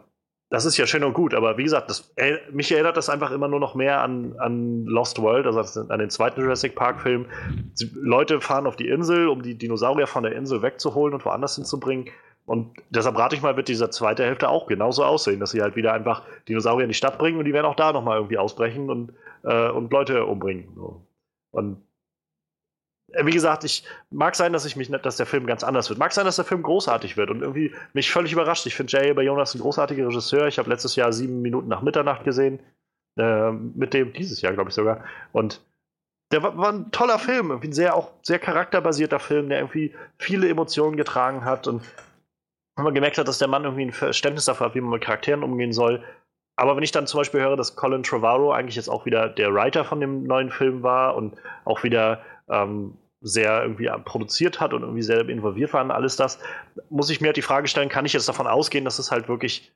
[SPEAKER 1] das ist ja schön und gut, aber wie gesagt, das, äh, mich erinnert das einfach immer nur noch mehr an, an Lost World, also an den zweiten Jurassic Park-Film. Leute fahren auf die Insel, um die Dinosaurier von der Insel wegzuholen und woanders hinzubringen. Und deshalb rate ich mal, wird diese zweite Hälfte auch genauso aussehen, dass sie halt wieder einfach Dinosaurier in die Stadt bringen und die werden auch da nochmal irgendwie ausbrechen und, äh, und Leute umbringen. Und wie gesagt, ich mag sein, dass ich mich dass der Film ganz anders wird. Mag sein, dass der Film großartig wird und irgendwie mich völlig überrascht. Ich finde Jay Jonas ein großartiger Regisseur. Ich habe letztes Jahr sieben Minuten nach Mitternacht gesehen. Äh, mit dem dieses Jahr, glaube ich sogar. Und der war, war, ein toller Film, irgendwie ein sehr auch sehr charakterbasierter Film, der irgendwie viele Emotionen getragen hat und man gemerkt hat, dass der Mann irgendwie ein Verständnis dafür hat, wie man mit Charakteren umgehen soll, aber wenn ich dann zum Beispiel höre, dass Colin Trevorrow eigentlich jetzt auch wieder der Writer von dem neuen Film war und auch wieder ähm, sehr irgendwie produziert hat und irgendwie sehr involviert war in alles das, muss ich mir halt die Frage stellen, kann ich jetzt davon ausgehen, dass es halt wirklich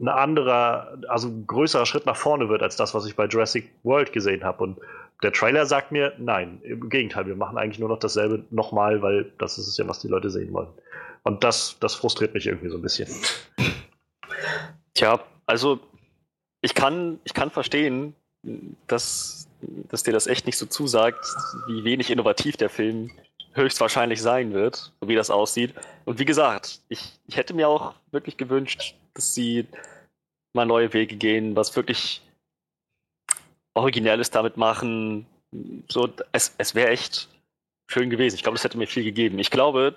[SPEAKER 1] ein anderer, also ein größerer Schritt nach vorne wird als das, was ich bei Jurassic World gesehen habe. Und der Trailer sagt mir, nein, im Gegenteil, wir machen eigentlich nur noch dasselbe nochmal, weil das ist es ja, was die Leute sehen wollen. Und das, das frustriert mich irgendwie so ein bisschen.
[SPEAKER 4] Tja, also ich kann, ich kann verstehen, dass, dass dir das echt nicht so zusagt, wie wenig innovativ der Film höchstwahrscheinlich sein wird, wie das aussieht. Und wie gesagt, ich, ich hätte mir auch wirklich gewünscht, dass sie mal neue Wege gehen, was wirklich Originelles damit machen. So, es, es wäre echt schön gewesen. Ich glaube, es hätte mir viel gegeben. Ich glaube,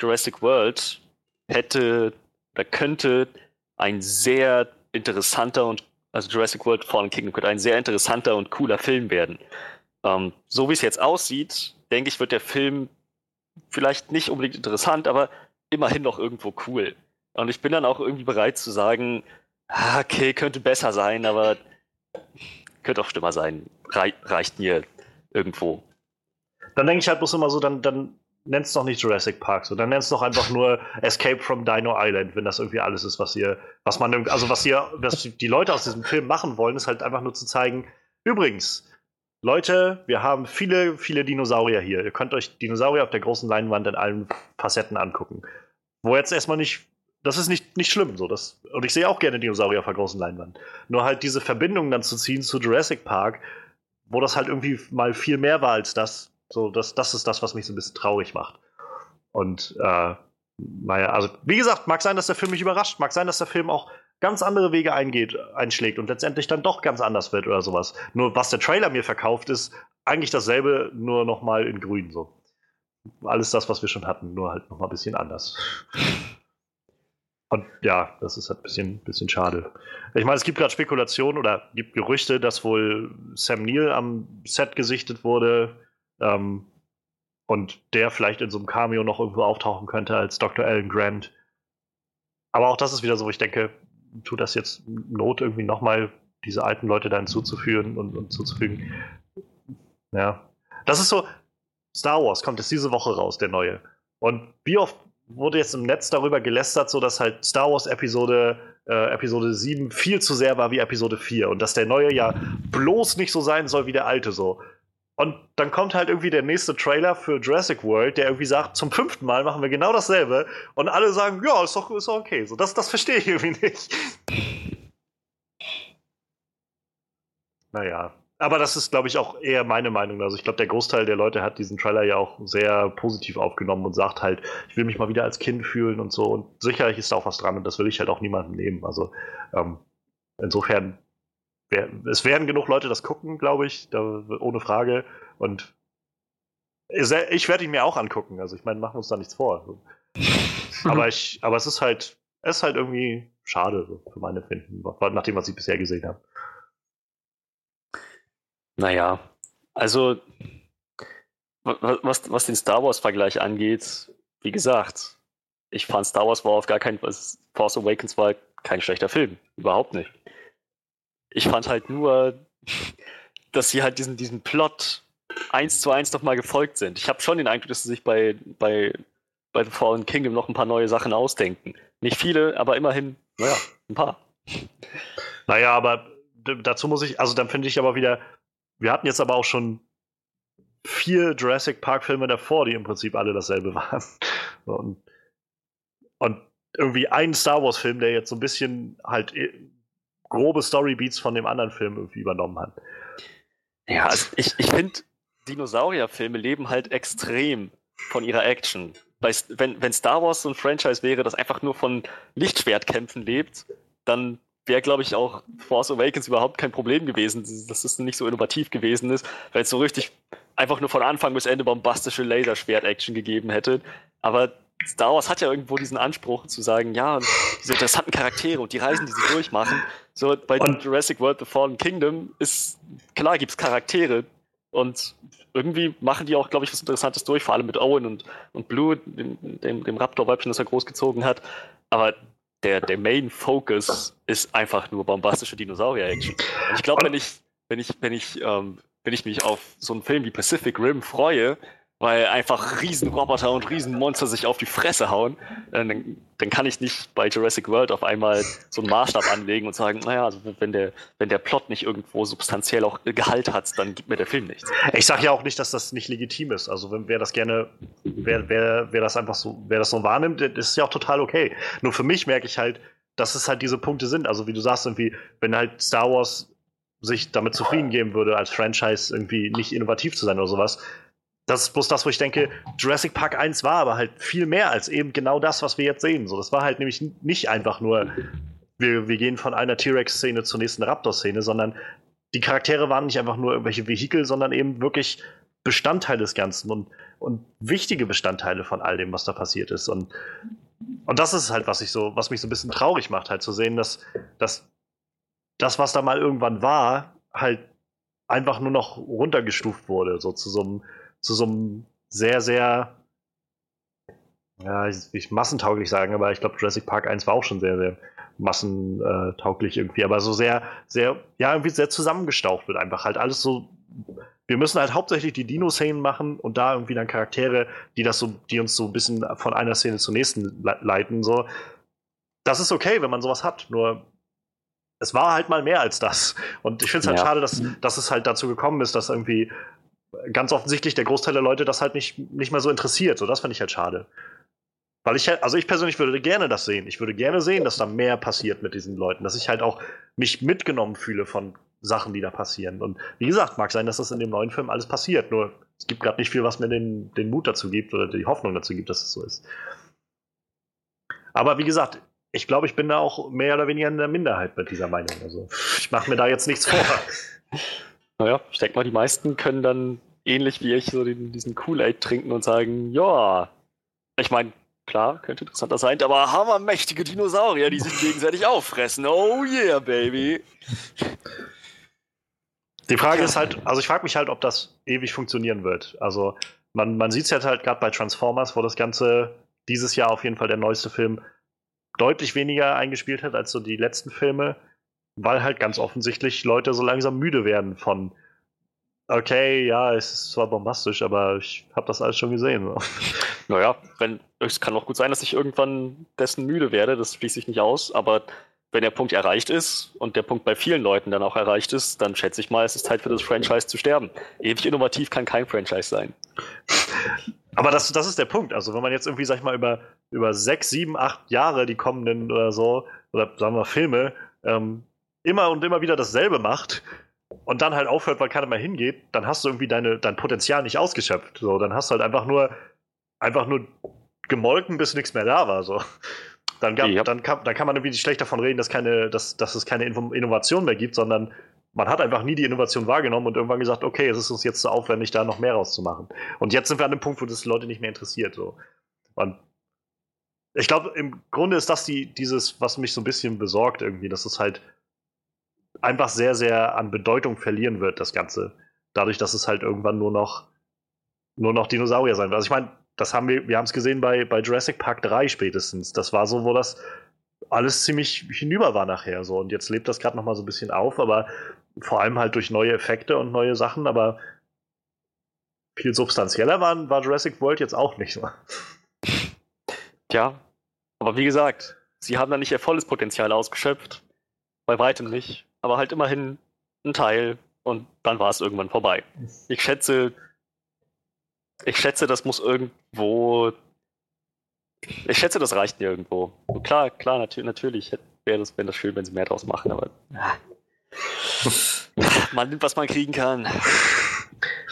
[SPEAKER 4] Jurassic World hätte oder könnte ein sehr interessanter und also Jurassic World Fallen Kingdom könnte ein sehr interessanter und cooler Film werden. Ähm, so wie es jetzt aussieht, denke ich, wird der Film vielleicht nicht unbedingt interessant, aber immerhin noch irgendwo cool. Und ich bin dann auch irgendwie bereit zu sagen, ah, okay, könnte besser sein, aber könnte auch schlimmer sein. Rei reicht mir irgendwo.
[SPEAKER 1] Dann denke ich halt bloß immer so, dann, dann nennt es doch nicht Jurassic Park, so dann nennt es doch einfach nur Escape from Dino Island, wenn das irgendwie alles ist, was ihr, was man, also was ihr, was die Leute aus diesem Film machen wollen, ist halt einfach nur zu zeigen, übrigens, Leute, wir haben viele, viele Dinosaurier hier. Ihr könnt euch Dinosaurier auf der großen Leinwand in allen Facetten angucken. Wo jetzt erstmal nicht, das ist nicht, nicht schlimm, so das, und ich sehe auch gerne Dinosaurier auf der großen Leinwand. Nur halt diese Verbindung dann zu ziehen zu Jurassic Park, wo das halt irgendwie mal viel mehr war als das, so, das, das ist das, was mich so ein bisschen traurig macht. Und äh, naja, also wie gesagt, mag sein, dass der Film mich überrascht, mag sein, dass der Film auch ganz andere Wege eingeht, einschlägt und letztendlich dann doch ganz anders wird oder sowas. Nur was der Trailer mir verkauft, ist eigentlich dasselbe, nur nochmal in grün so. Alles das, was wir schon hatten, nur halt nochmal ein bisschen anders. Und ja, das ist halt ein bisschen, bisschen schade. Ich meine, es gibt gerade Spekulationen oder gibt Gerüchte, dass wohl Sam Neill am Set gesichtet wurde ähm, und der vielleicht in so einem Cameo noch irgendwo auftauchen könnte als Dr. Alan Grant. Aber auch das ist wieder so, wo ich denke, tut das jetzt Not irgendwie nochmal diese alten Leute da hinzuzuführen und, und zuzufügen. Ja. Das ist so, Star Wars kommt jetzt diese Woche raus, der neue. Und wie oft wurde jetzt im Netz darüber gelästert, so dass halt Star Wars Episode, äh, Episode 7 viel zu sehr war wie Episode 4 und dass der neue ja bloß nicht so sein soll wie der alte so. Und dann kommt halt irgendwie der nächste Trailer für Jurassic World, der irgendwie sagt, zum fünften Mal machen wir genau dasselbe. Und alle sagen, ja, ist doch, ist doch okay. So, das, das verstehe ich irgendwie nicht. Naja. Aber das ist, glaube ich, auch eher meine Meinung. Also ich glaube, der Großteil der Leute hat diesen Trailer ja auch sehr positiv aufgenommen und sagt halt, ich will mich mal wieder als Kind fühlen und so. Und sicherlich ist da auch was dran und das will ich halt auch niemandem nehmen. Also ähm, insofern es werden genug Leute das gucken, glaube ich, da, ohne Frage. Und ich werde ihn mir auch angucken. Also ich meine, machen uns da nichts vor. *laughs* aber ich, aber es ist halt, es ist halt irgendwie schade so, für meine Finden, nach dem, was ich bisher gesehen habe.
[SPEAKER 4] Naja, also was, was den Star Wars-Vergleich angeht, wie gesagt, ich fand Star Wars war auf gar keinen Force Awakens war kein schlechter Film. Überhaupt nicht. Ich fand halt nur, dass sie halt diesen, diesen Plot eins zu eins nochmal gefolgt sind. Ich habe schon den Eindruck, dass sie sich bei, bei, bei The Fallen Kingdom noch ein paar neue Sachen ausdenken. Nicht viele, aber immerhin, naja, ein paar.
[SPEAKER 1] Naja, aber dazu muss ich, also dann finde ich aber wieder, wir hatten jetzt aber auch schon vier Jurassic Park-Filme davor, die im Prinzip alle dasselbe *laughs* waren. Und, und irgendwie ein Star Wars-Film, der jetzt so ein bisschen halt grobe Storybeats von dem anderen Film irgendwie übernommen hat.
[SPEAKER 4] Ja, also ich, ich finde, Dinosaurierfilme leben halt extrem von ihrer Action. wenn, wenn Star Wars so ein Franchise wäre, das einfach nur von Lichtschwertkämpfen lebt, dann wäre, glaube ich, auch Force Awakens überhaupt kein Problem gewesen, dass es nicht so innovativ gewesen ist, weil es so richtig einfach nur von Anfang bis Ende bombastische Laserschwert-Action gegeben hätte. Aber Star Wars hat ja irgendwo diesen Anspruch zu sagen, ja, diese interessanten Charaktere und die Reisen, die sie durchmachen. So bei und Jurassic World The Fallen Kingdom ist, klar gibt es Charaktere und irgendwie machen die auch, glaube ich, was Interessantes durch, vor allem mit Owen und, und Blue, dem, dem, dem Raptor-Weibchen, das er großgezogen hat. Aber der, der Main Focus ist einfach nur bombastische Dinosaurier-Action. Und ich glaube, wenn ich, wenn ich, wenn ich, ähm, wenn ich mich auf so einen Film wie Pacific Rim freue, weil einfach Riesenroboter und Riesenmonster sich auf die Fresse hauen, dann, dann kann ich nicht bei Jurassic World auf einmal so einen Maßstab anlegen und sagen, naja, also wenn der, wenn der Plot nicht irgendwo substanziell auch Gehalt hat, dann gibt mir der Film nichts.
[SPEAKER 1] Ich sage ja auch nicht, dass das nicht legitim ist. Also wenn wer das gerne, wer, wer, wer das einfach so, wer das so wahrnimmt, ist ja auch total okay. Nur für mich merke ich halt, dass es halt diese Punkte sind. Also wie du sagst, irgendwie, wenn halt Star Wars sich damit zufrieden geben würde, als Franchise irgendwie nicht innovativ zu sein oder sowas, das ist bloß das, wo ich denke, Jurassic Park 1 war aber halt viel mehr als eben genau das, was wir jetzt sehen. So, das war halt nämlich nicht einfach nur, wir, wir gehen von einer T-Rex-Szene zur nächsten Raptor-Szene, sondern die Charaktere waren nicht einfach nur irgendwelche Vehikel, sondern eben wirklich Bestandteil des Ganzen und, und wichtige Bestandteile von all dem, was da passiert ist. Und, und das ist halt, was ich so, was mich so ein bisschen traurig macht, halt zu sehen, dass, dass das, was da mal irgendwann war, halt einfach nur noch runtergestuft wurde, so zu so einem, zu so einem sehr, sehr, ja, ich, ich massentauglich sagen, aber ich glaube, Jurassic Park 1 war auch schon sehr, sehr massentauglich irgendwie, aber so sehr, sehr, ja, irgendwie sehr zusammengestaucht wird einfach halt alles so. Wir müssen halt hauptsächlich die Dino-Szenen machen und da irgendwie dann Charaktere, die das so, die uns so ein bisschen von einer Szene zur nächsten leiten, so. Das ist okay, wenn man sowas hat, nur es war halt mal mehr als das. Und ich finde es halt ja. schade, dass, dass es halt dazu gekommen ist, dass irgendwie ganz offensichtlich der Großteil der Leute das halt nicht, nicht mehr so interessiert. So, das finde ich halt schade. Weil ich, also ich persönlich würde gerne das sehen. Ich würde gerne sehen, dass da mehr passiert mit diesen Leuten, dass ich halt auch mich mitgenommen fühle von Sachen, die da passieren. Und wie gesagt, mag sein, dass das in dem neuen Film alles passiert. Nur es gibt gerade nicht viel, was mir den, den Mut dazu gibt oder die Hoffnung dazu gibt, dass es so ist. Aber wie gesagt, ich glaube, ich bin da auch mehr oder weniger in der Minderheit mit dieser Meinung. Also ich mache mir da jetzt nichts vor. *laughs*
[SPEAKER 4] Naja, ich denke mal, die meisten können dann ähnlich wie ich so den, diesen Kool-Aid trinken und sagen, ja, ich meine, Klar, könnte interessanter sein, aber hammermächtige Dinosaurier, die sich gegenseitig auffressen. Oh yeah, baby.
[SPEAKER 1] Die Frage ist halt, also ich frage mich halt, ob das ewig funktionieren wird. Also man, man sieht es jetzt halt gerade bei Transformers, wo das Ganze dieses Jahr auf jeden Fall der neueste Film deutlich weniger eingespielt hat als so die letzten Filme, weil halt ganz offensichtlich Leute so langsam müde werden von okay, ja, es ist zwar bombastisch, aber ich habe das alles schon gesehen. *laughs*
[SPEAKER 4] Naja, wenn, es kann auch gut sein, dass ich irgendwann dessen müde werde, das schließe ich nicht aus, aber wenn der Punkt erreicht ist und der Punkt bei vielen Leuten dann auch erreicht ist, dann schätze ich mal, es ist Zeit für das Franchise zu sterben. Ewig innovativ kann kein Franchise sein. *laughs*
[SPEAKER 1] Aber das, das ist der Punkt. Also, wenn man jetzt irgendwie, sag ich mal, über, über sechs, sieben, acht Jahre die kommenden oder so, oder sagen wir Filme, ähm, immer und immer wieder dasselbe macht, und dann halt aufhört, weil keiner mehr hingeht, dann hast du irgendwie deine, dein Potenzial nicht ausgeschöpft. So, dann hast du halt einfach nur, einfach nur gemolken, bis nichts mehr da war. So. Dann, gab, dann, kann, dann kann man irgendwie nicht schlecht davon reden, dass, keine, dass, dass es keine Innovation mehr gibt, sondern man hat einfach nie die Innovation wahrgenommen und irgendwann gesagt, okay, es ist uns jetzt zu aufwendig, da noch mehr rauszumachen. Und jetzt sind wir an dem Punkt, wo das Leute nicht mehr interessiert. So. Und ich glaube, im Grunde ist das die, dieses, was mich so ein bisschen besorgt irgendwie, dass es halt einfach sehr, sehr an Bedeutung verlieren wird, das Ganze. Dadurch, dass es halt irgendwann nur noch, nur noch Dinosaurier sein wird. Also ich meine, das haben wir, wir haben es gesehen bei, bei Jurassic Park 3 spätestens. Das war so, wo das alles ziemlich hinüber war nachher so. Und jetzt lebt das gerade nochmal so ein bisschen auf, aber vor allem halt durch neue Effekte und neue Sachen, aber viel substanzieller war, war Jurassic World jetzt auch nicht. So.
[SPEAKER 4] Tja, aber wie gesagt, sie haben da nicht ihr volles Potenzial ausgeschöpft. Bei weitem nicht aber halt immerhin ein Teil und dann war es irgendwann vorbei. Ich schätze, ich schätze, das muss irgendwo. Ich schätze, das reicht irgendwo. Und klar, klar, natür natürlich wäre das, wäre das schön, wenn sie mehr draus machen, aber man nimmt, was man kriegen kann.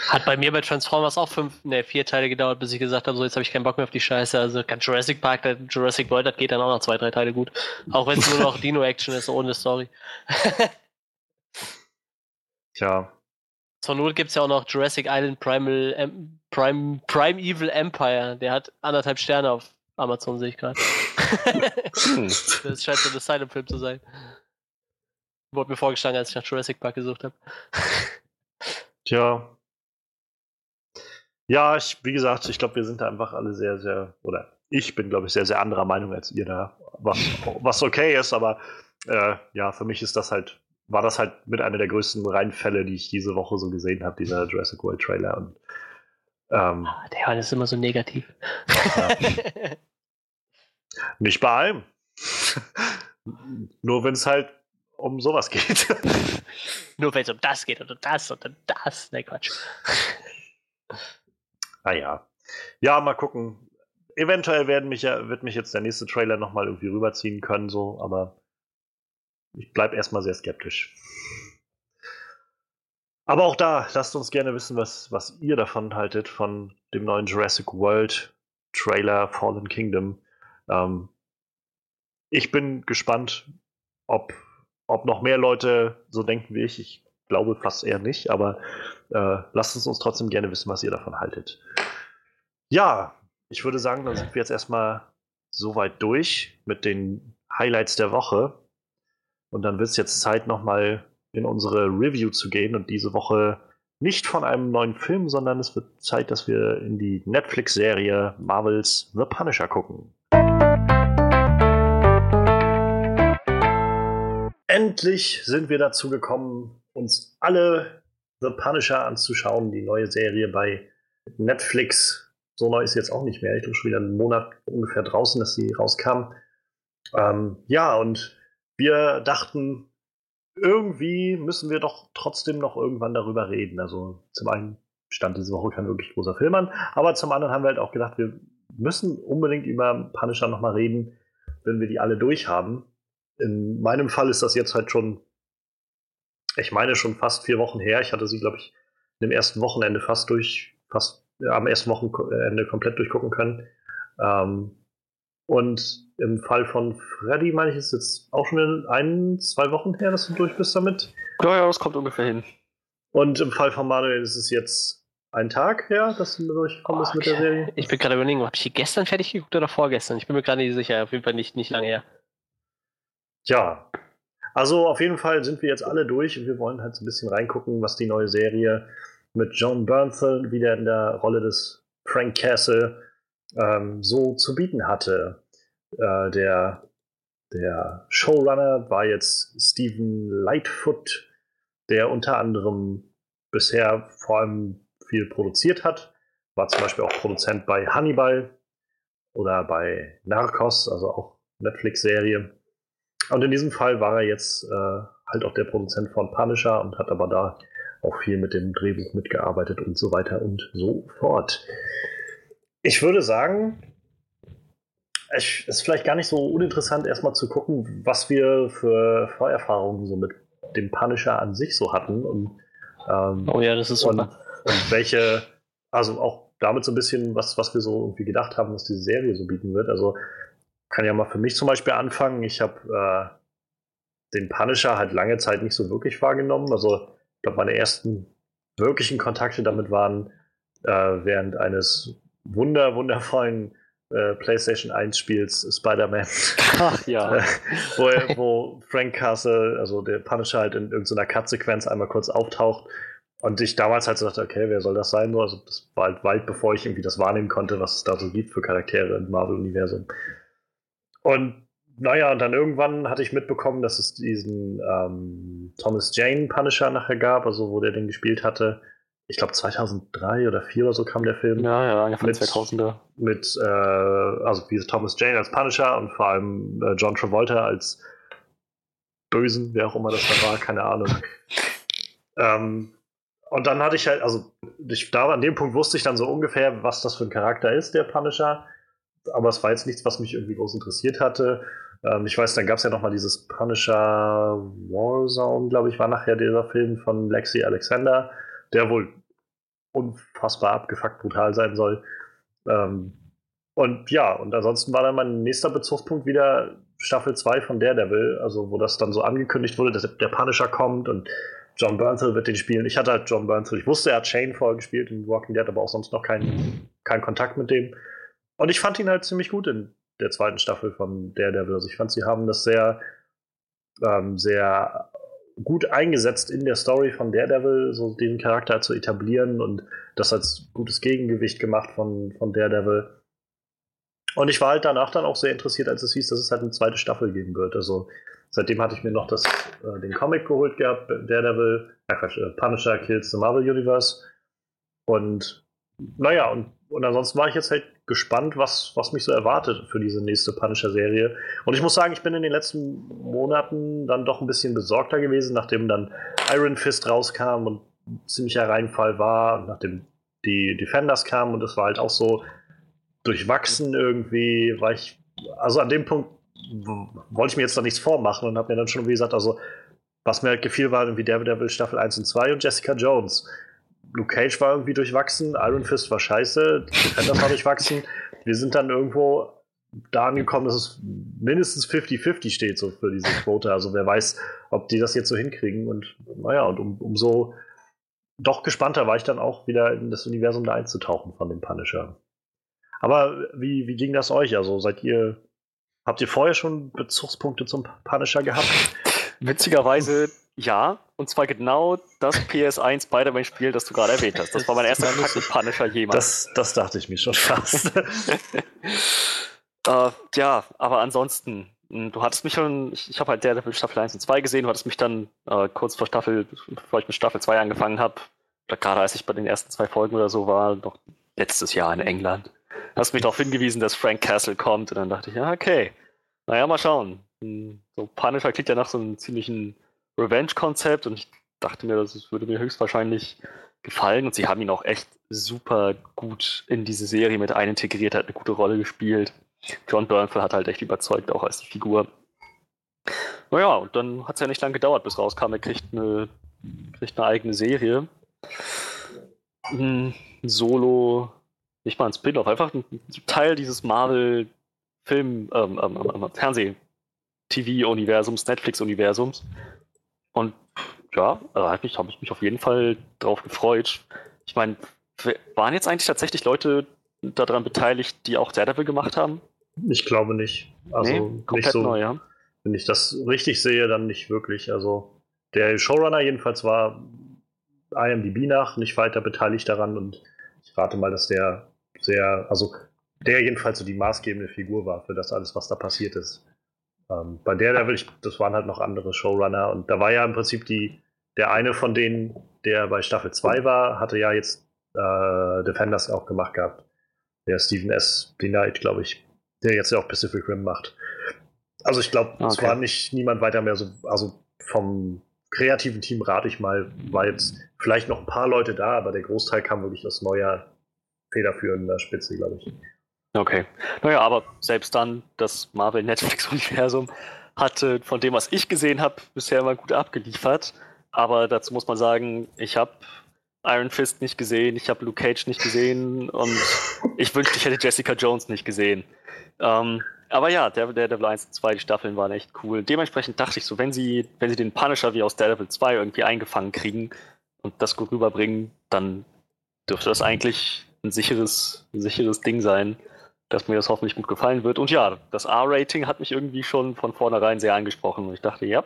[SPEAKER 2] Hat bei mir bei Transformers auch fünf, ne, vier Teile gedauert, bis ich gesagt habe, so jetzt habe ich keinen Bock mehr auf die Scheiße. Also kann Jurassic Park, Jurassic World, das geht dann auch noch zwei, drei Teile gut. Auch wenn es nur noch *laughs* Dino-Action ist, ohne Story.
[SPEAKER 1] Tja.
[SPEAKER 2] Zur Not gibt es ja auch noch Jurassic Island Primal, ähm, Prime, Prime Evil Empire. Der hat anderthalb Sterne auf Amazon, sehe ich gerade. Hm. *laughs* das scheint so ein Asylum-Film zu sein. Wurde mir vorgeschlagen, als ich nach Jurassic Park gesucht habe. *laughs*
[SPEAKER 1] Tja. Ja, ich, wie gesagt, ich glaube, wir sind da einfach alle sehr, sehr, oder ich bin, glaube ich, sehr, sehr anderer Meinung als ihr da, was, was okay ist, aber äh, ja, für mich ist das halt war das halt mit einer der größten Reinfälle, die ich diese Woche so gesehen habe, dieser Jurassic World Trailer. Und,
[SPEAKER 2] ähm, ah, der Mann ist immer so negativ.
[SPEAKER 1] Ja. Nicht bei allem. Nur wenn es halt um sowas geht.
[SPEAKER 2] Nur wenn es um das geht und um das und um das. Ne, Quatsch.
[SPEAKER 1] Naja. Ja, mal gucken. Eventuell werden mich ja, wird mich jetzt der nächste Trailer nochmal irgendwie rüberziehen können, so, aber ich bleibe erstmal sehr skeptisch. Aber auch da, lasst uns gerne wissen, was, was ihr davon haltet, von dem neuen Jurassic World Trailer Fallen Kingdom. Ähm, ich bin gespannt, ob, ob noch mehr Leute so denken wie ich. Ich glaube fast eher nicht, aber äh, lasst es uns trotzdem gerne wissen, was ihr davon haltet. Ja, ich würde sagen, dann sind wir jetzt erstmal soweit durch mit den Highlights der Woche. Und dann wird es jetzt Zeit, nochmal in unsere Review zu gehen und diese Woche nicht von einem neuen Film, sondern es wird Zeit, dass wir in die Netflix-Serie Marvels The Punisher gucken. Endlich sind wir dazu gekommen, uns alle The Punisher anzuschauen, die neue Serie bei Netflix. So neu ist jetzt auch nicht mehr. Ich bin schon wieder einen Monat ungefähr draußen, dass sie rauskam. Ähm, ja, und wir dachten, irgendwie müssen wir doch trotzdem noch irgendwann darüber reden. Also zum einen stand diese Woche kein wirklich großer Film an, aber zum anderen haben wir halt auch gedacht, wir müssen unbedingt über Punisher nochmal reden, wenn wir die alle durchhaben. In meinem Fall ist das jetzt halt schon, ich meine schon fast vier Wochen her. Ich hatte sie, glaube ich, im ersten Wochenende fast durch, fast ja, am ersten Wochenende komplett durchgucken können. Ähm, und im Fall von Freddy, meine ich, ist jetzt auch schon ein, zwei Wochen her, dass du durch bist damit.
[SPEAKER 4] Ja, ja, das kommt ungefähr hin.
[SPEAKER 1] Und im Fall von Manuel ist es jetzt ein Tag her, dass du durchgekommen bist mit der Serie.
[SPEAKER 2] Ich bin gerade überlegen, habe ich die gestern fertig geguckt oder vorgestern? Ich bin mir gerade nicht sicher. Auf jeden Fall nicht, nicht lange her.
[SPEAKER 1] Tja. Also auf jeden Fall sind wir jetzt alle durch und wir wollen halt so ein bisschen reingucken, was die neue Serie mit John Bernthal wieder in der Rolle des Frank Castle ähm, so zu bieten hatte. Äh, der, der Showrunner war jetzt Stephen Lightfoot, der unter anderem bisher vor allem viel produziert hat. War zum Beispiel auch Produzent bei Hannibal oder bei Narcos, also auch Netflix-Serie. Und in diesem Fall war er jetzt äh, halt auch der Produzent von Punisher und hat aber da auch viel mit dem Drehbuch mitgearbeitet und so weiter und so fort. Ich würde sagen, es ist vielleicht gar nicht so uninteressant, erstmal zu gucken, was wir für Vorerfahrungen so mit dem Punisher an sich so hatten. Und,
[SPEAKER 2] ähm, oh ja, das ist super.
[SPEAKER 1] Und, und, welche, also auch damit so ein bisschen, was, was wir so irgendwie gedacht haben, was diese Serie so bieten wird. Also kann ja mal für mich zum Beispiel anfangen. Ich habe äh, den Punisher halt lange Zeit nicht so wirklich wahrgenommen. Also ich glaube, meine ersten wirklichen Kontakte damit waren äh, während eines wunder, wundervollen äh, PlayStation 1 Spiels Spider-Man.
[SPEAKER 4] Ach ja. *laughs*
[SPEAKER 1] Äh, wo, wo, Frank Castle, also der Punisher, halt in irgendeiner Cut-Sequenz einmal kurz auftaucht. Und ich damals halt so dachte, okay, wer soll das sein? Also das war halt weit bevor ich irgendwie das wahrnehmen konnte, was es da so gibt für Charaktere im Marvel-Universum. Und naja, und dann irgendwann hatte ich mitbekommen, dass es diesen ähm, Thomas Jane Punisher nachher gab, also wo der den gespielt hatte ich glaube 2003 oder 2004 oder so kam der Film.
[SPEAKER 4] Ja, ja, Anfang mit, 2000er.
[SPEAKER 1] Mit, äh, also wie Thomas Jane als Punisher und vor allem äh, John Travolta als Bösen, wer auch immer das da war, keine Ahnung. *laughs* ähm, und dann hatte ich halt, also ich, da an dem Punkt wusste ich dann so ungefähr, was das für ein Charakter ist, der Punisher. Aber es war jetzt nichts, was mich irgendwie groß interessiert hatte. Ähm, ich weiß, dann gab es ja nochmal dieses Punisher Warzone, glaube ich, war nachher dieser Film von Lexi Alexander, der wohl unfassbar abgefuckt brutal sein soll. Ähm, und ja, und ansonsten war dann mein nächster Bezugspunkt wieder Staffel 2 von Daredevil, also wo das dann so angekündigt wurde, dass der Punisher kommt und John Bernthal wird den spielen. Ich hatte halt John Bernthal, ich wusste, er hat Shane vorher gespielt in Walking Dead, aber auch sonst noch keinen kein Kontakt mit dem. Und ich fand ihn halt ziemlich gut in der zweiten Staffel von Daredevil. Also ich fand, sie haben das sehr, ähm, sehr gut eingesetzt in der Story von Daredevil, so den Charakter zu etablieren und das als gutes Gegengewicht gemacht von, von Daredevil. Und ich war halt danach dann auch sehr interessiert, als es hieß, dass es halt eine zweite Staffel geben wird. Also seitdem hatte ich mir noch das, äh, den Comic geholt gehabt, Daredevil, äh Quatsch, äh, Punisher Kills the Marvel Universe. Und naja, und, und ansonsten war ich jetzt halt gespannt, was, was mich so erwartet für diese nächste Punisher-Serie. Und ich muss sagen, ich bin in den letzten Monaten dann doch ein bisschen besorgter gewesen, nachdem dann Iron Fist rauskam und ziemlicher Reinfall war, und nachdem die Defenders kamen und es war halt auch so durchwachsen irgendwie, war ich, also an dem Punkt wollte ich mir jetzt da nichts vormachen und habe mir dann schon wie gesagt, also was mir halt gefiel, war irgendwie Daredevil Staffel 1 und 2 und Jessica Jones. Luke Cage war irgendwie durchwachsen, Iron Fist war scheiße, Defenders war durchwachsen. Wir sind dann irgendwo da angekommen, dass es mindestens 50-50 steht, so für diese Quote. Also wer weiß, ob die das jetzt so hinkriegen. Und naja, und um, umso doch gespannter war ich dann auch wieder in das Universum da einzutauchen von dem Punisher. Aber wie, wie ging das euch? Also seid ihr, habt ihr vorher schon Bezugspunkte zum Punisher gehabt?
[SPEAKER 4] Witzigerweise ja, und zwar genau das PS1 Spider-Man-Spiel, das du gerade erwähnt hast. Das war mein erster Kontakt mit Punisher jemals.
[SPEAKER 1] Das, das dachte ich mir schon fast. *laughs*
[SPEAKER 4] äh, ja, aber ansonsten, hm, du hattest mich schon, ich, ich habe halt Daredevil Staffel 1 und 2 gesehen, du hattest mich dann äh, kurz vor Staffel, bevor ich mit Staffel 2 angefangen habe, gerade als ich bei den ersten zwei Folgen oder so war, noch letztes Jahr in England, hast mich darauf hingewiesen, dass Frank Castle kommt und dann dachte ich, ja, okay, naja, mal schauen. Hm, so Punisher klingt ja nach so einem ziemlichen Revenge-Konzept und ich dachte mir, das würde mir höchstwahrscheinlich gefallen und sie haben ihn auch echt super gut in diese Serie mit einintegriert, hat eine gute Rolle gespielt. John Bernthal hat halt echt überzeugt, auch als die Figur. Naja, und dann hat es ja nicht lange gedauert, bis rauskam, er kriegt eine, kriegt eine eigene Serie. Ein Solo, nicht mal ein Spin-off, einfach ein Teil dieses Marvel-Film, ähm, ähm, ähm, Fernseh-TV-Universums, Netflix-Universums. Und ja, da habe ich, hab ich mich auf jeden Fall drauf gefreut. Ich meine, waren jetzt eigentlich tatsächlich Leute daran beteiligt, die auch Daredevil gemacht haben?
[SPEAKER 1] Ich glaube nicht. Also nee, nicht so, neu, ja. Wenn ich das richtig sehe, dann nicht wirklich. Also der Showrunner jedenfalls war IMDb nach nicht weiter beteiligt daran und ich rate mal, dass der sehr, also der jedenfalls so die maßgebende Figur war für das alles, was da passiert ist. Ähm, bei der Level, ich, das waren halt noch andere Showrunner und da war ja im Prinzip die, der eine von denen, der bei Staffel 2 war, hatte ja jetzt äh, Defenders auch gemacht gehabt. Der Stephen S. Knight, glaube ich, der jetzt ja auch Pacific Rim macht. Also ich glaube, okay. es war nicht niemand weiter mehr so, also vom kreativen Team rate ich mal, war jetzt vielleicht noch ein paar Leute da, aber der Großteil kam wirklich aus neuer federführender Spitze, glaube ich.
[SPEAKER 4] Okay. Naja, aber selbst dann, das Marvel-Netflix-Universum hatte von dem, was ich gesehen habe, bisher immer gut abgeliefert. Aber dazu muss man sagen, ich habe Iron Fist nicht gesehen, ich habe Luke Cage nicht gesehen und ich wünschte, ich hätte Jessica Jones nicht gesehen. Ähm, aber ja, der, der Devil 1 und 2, die Staffeln waren echt cool. Dementsprechend dachte ich so, wenn sie, wenn sie den Punisher wie aus Daredevil 2 irgendwie eingefangen kriegen und das gut rüberbringen, dann dürfte das eigentlich ein sicheres, ein sicheres Ding sein dass mir das hoffentlich gut gefallen wird. Und ja, das R-Rating hat mich irgendwie schon von vornherein sehr angesprochen. Und ich dachte, ja,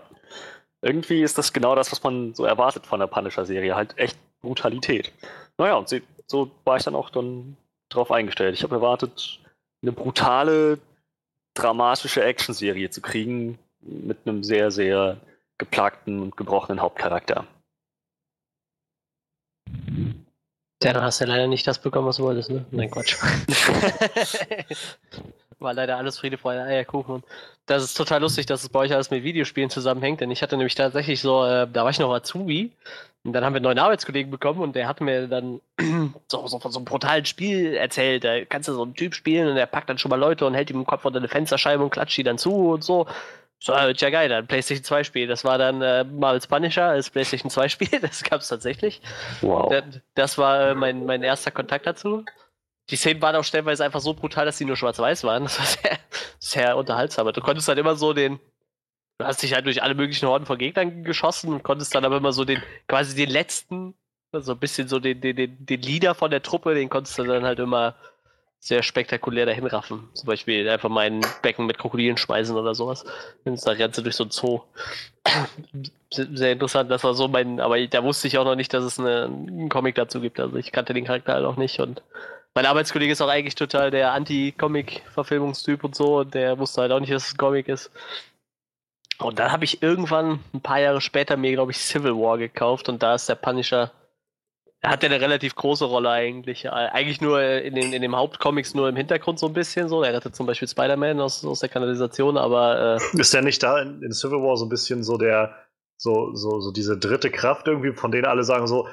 [SPEAKER 4] irgendwie ist das genau das, was man so erwartet von der Punisher-Serie. Halt echt Brutalität. Naja, und so war ich dann auch dann drauf eingestellt. Ich habe erwartet, eine brutale, dramatische Action-Serie zu kriegen mit einem sehr, sehr geplagten und gebrochenen Hauptcharakter.
[SPEAKER 2] Ja, dann hast du leider nicht das bekommen, was du wolltest, ne? Nein, Quatsch. *laughs* War leider alles Friede, Freude, Eierkuchen. Das ist total lustig, dass es bei euch alles mit Videospielen zusammenhängt, denn ich hatte nämlich tatsächlich so, äh, da war ich noch Azubi und dann haben wir einen neuen Arbeitskollegen bekommen und der hat mir dann *clears throat* so, so von so einem brutalen Spiel erzählt. Da kannst du so einen Typ spielen und der packt dann schon mal Leute und hält ihm den Kopf unter eine Fensterscheibe und klatscht die dann zu und so. So, ja geil, dann PlayStation 2 Spiel. Das war dann äh, Marvel's Punisher als PlayStation 2 Spiel. *laughs* Das gab es tatsächlich. Wow. Das, das war äh, mein, mein erster Kontakt dazu. Die Szenen waren auch stellenweise einfach so brutal, dass sie nur schwarz-weiß waren. Das war sehr, sehr unterhaltsam. Du konntest halt immer so den. Du hast dich halt durch alle möglichen Horden von Gegnern geschossen und konntest dann aber immer so den, quasi den letzten, so also ein bisschen so den, den, den, den Leader von der Truppe, den konntest du dann halt immer sehr spektakulär dahin raffen. Zum Beispiel einfach mal ein Becken mit Krokodilen schmeißen oder sowas. Dann ist das Ganze durch so ein Zoo. sehr interessant, das war so mein, aber da wusste ich auch noch nicht, dass es eine, einen Comic dazu gibt. Also ich kannte den Charakter halt auch nicht und mein Arbeitskollege ist auch eigentlich total der Anti-Comic-Verfilmungstyp und so und der wusste halt auch nicht, dass es ein Comic ist. Und dann habe ich irgendwann ein paar Jahre später mir, glaube ich, Civil War gekauft und da ist der Punisher hat er eine relativ große Rolle eigentlich. Eigentlich nur in den, in dem Hauptcomics nur im Hintergrund so ein bisschen so. Er rettet zum Beispiel Spider-Man aus, aus der Kanalisation, aber.
[SPEAKER 1] Äh ist der nicht da in, in, Civil War so ein bisschen so der, so, so, so diese dritte Kraft irgendwie, von denen alle sagen so,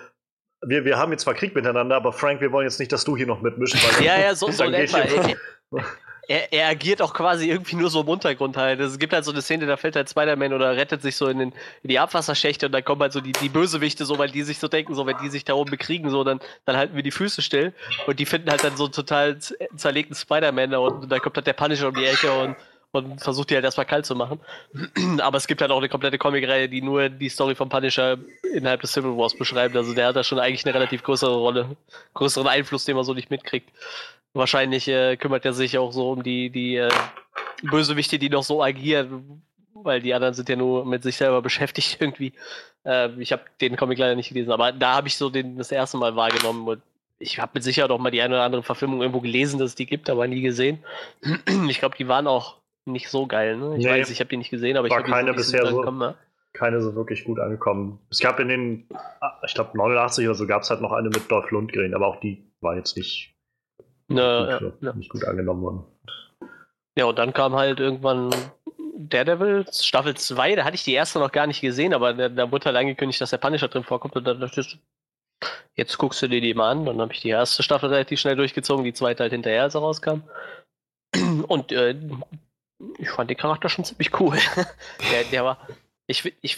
[SPEAKER 1] wir, wir haben jetzt zwar Krieg miteinander, aber Frank, wir wollen jetzt nicht, dass du hier noch mitmischst. *laughs*
[SPEAKER 2] ja, ja, so, *laughs* so
[SPEAKER 1] geht *laughs* hier,
[SPEAKER 2] er, er agiert auch quasi irgendwie nur so im Untergrund halt. Es gibt halt so eine Szene, da fällt halt Spider-Man oder rettet sich so in, den, in die Abwasserschächte und dann kommen halt so die, die Bösewichte so, weil die sich so denken, so wenn die sich da oben bekriegen, so dann, dann halten wir die Füße still und die finden halt dann so einen total zerlegten Spider-Man da unten und dann kommt halt der Punisher um die Ecke und und versucht die halt erstmal kalt zu machen. *clears throat* Aber es gibt halt auch eine komplette Comicreihe, die nur die Story vom Punisher innerhalb des Civil Wars beschreibt. Also der hat da schon eigentlich eine relativ größere Rolle, größeren Einfluss, den man so nicht mitkriegt. Wahrscheinlich äh, kümmert er sich auch so um die, die äh, Bösewichte, die noch so agieren, weil die anderen sind ja nur mit sich selber beschäftigt *laughs* irgendwie. Äh, ich habe den Comic leider nicht gelesen, aber da habe ich so den das erste Mal wahrgenommen und ich habe mit Sicherheit auch mal die eine oder andere Verfilmung irgendwo gelesen, dass es die gibt, aber nie gesehen. *clears throat* ich glaube, die waren auch nicht so geil. Ne? Ich nee, weiß, ich habe die nicht gesehen, aber
[SPEAKER 1] war
[SPEAKER 2] ich
[SPEAKER 1] habe keine bisher so, ne? keine so wirklich gut angekommen. Es gab in den, ah, ich glaube 89 oder so gab es halt noch eine mit Dolph Lundgren, aber auch die war jetzt nicht,
[SPEAKER 2] ne,
[SPEAKER 1] gut, ja, nicht gut angenommen worden.
[SPEAKER 2] Ja, und dann kam halt irgendwann Daredevil, Staffel 2, da hatte ich die erste noch gar nicht gesehen, aber da, da wurde halt angekündigt, dass der Punisher drin vorkommt und dann dachte ich, jetzt guckst du dir die mal an. Dann habe ich die erste Staffel relativ schnell durchgezogen, die zweite halt hinterher, als er rauskam. Und äh, ich fand den Charakter schon ziemlich cool. *laughs* der, der war. Ich, ich,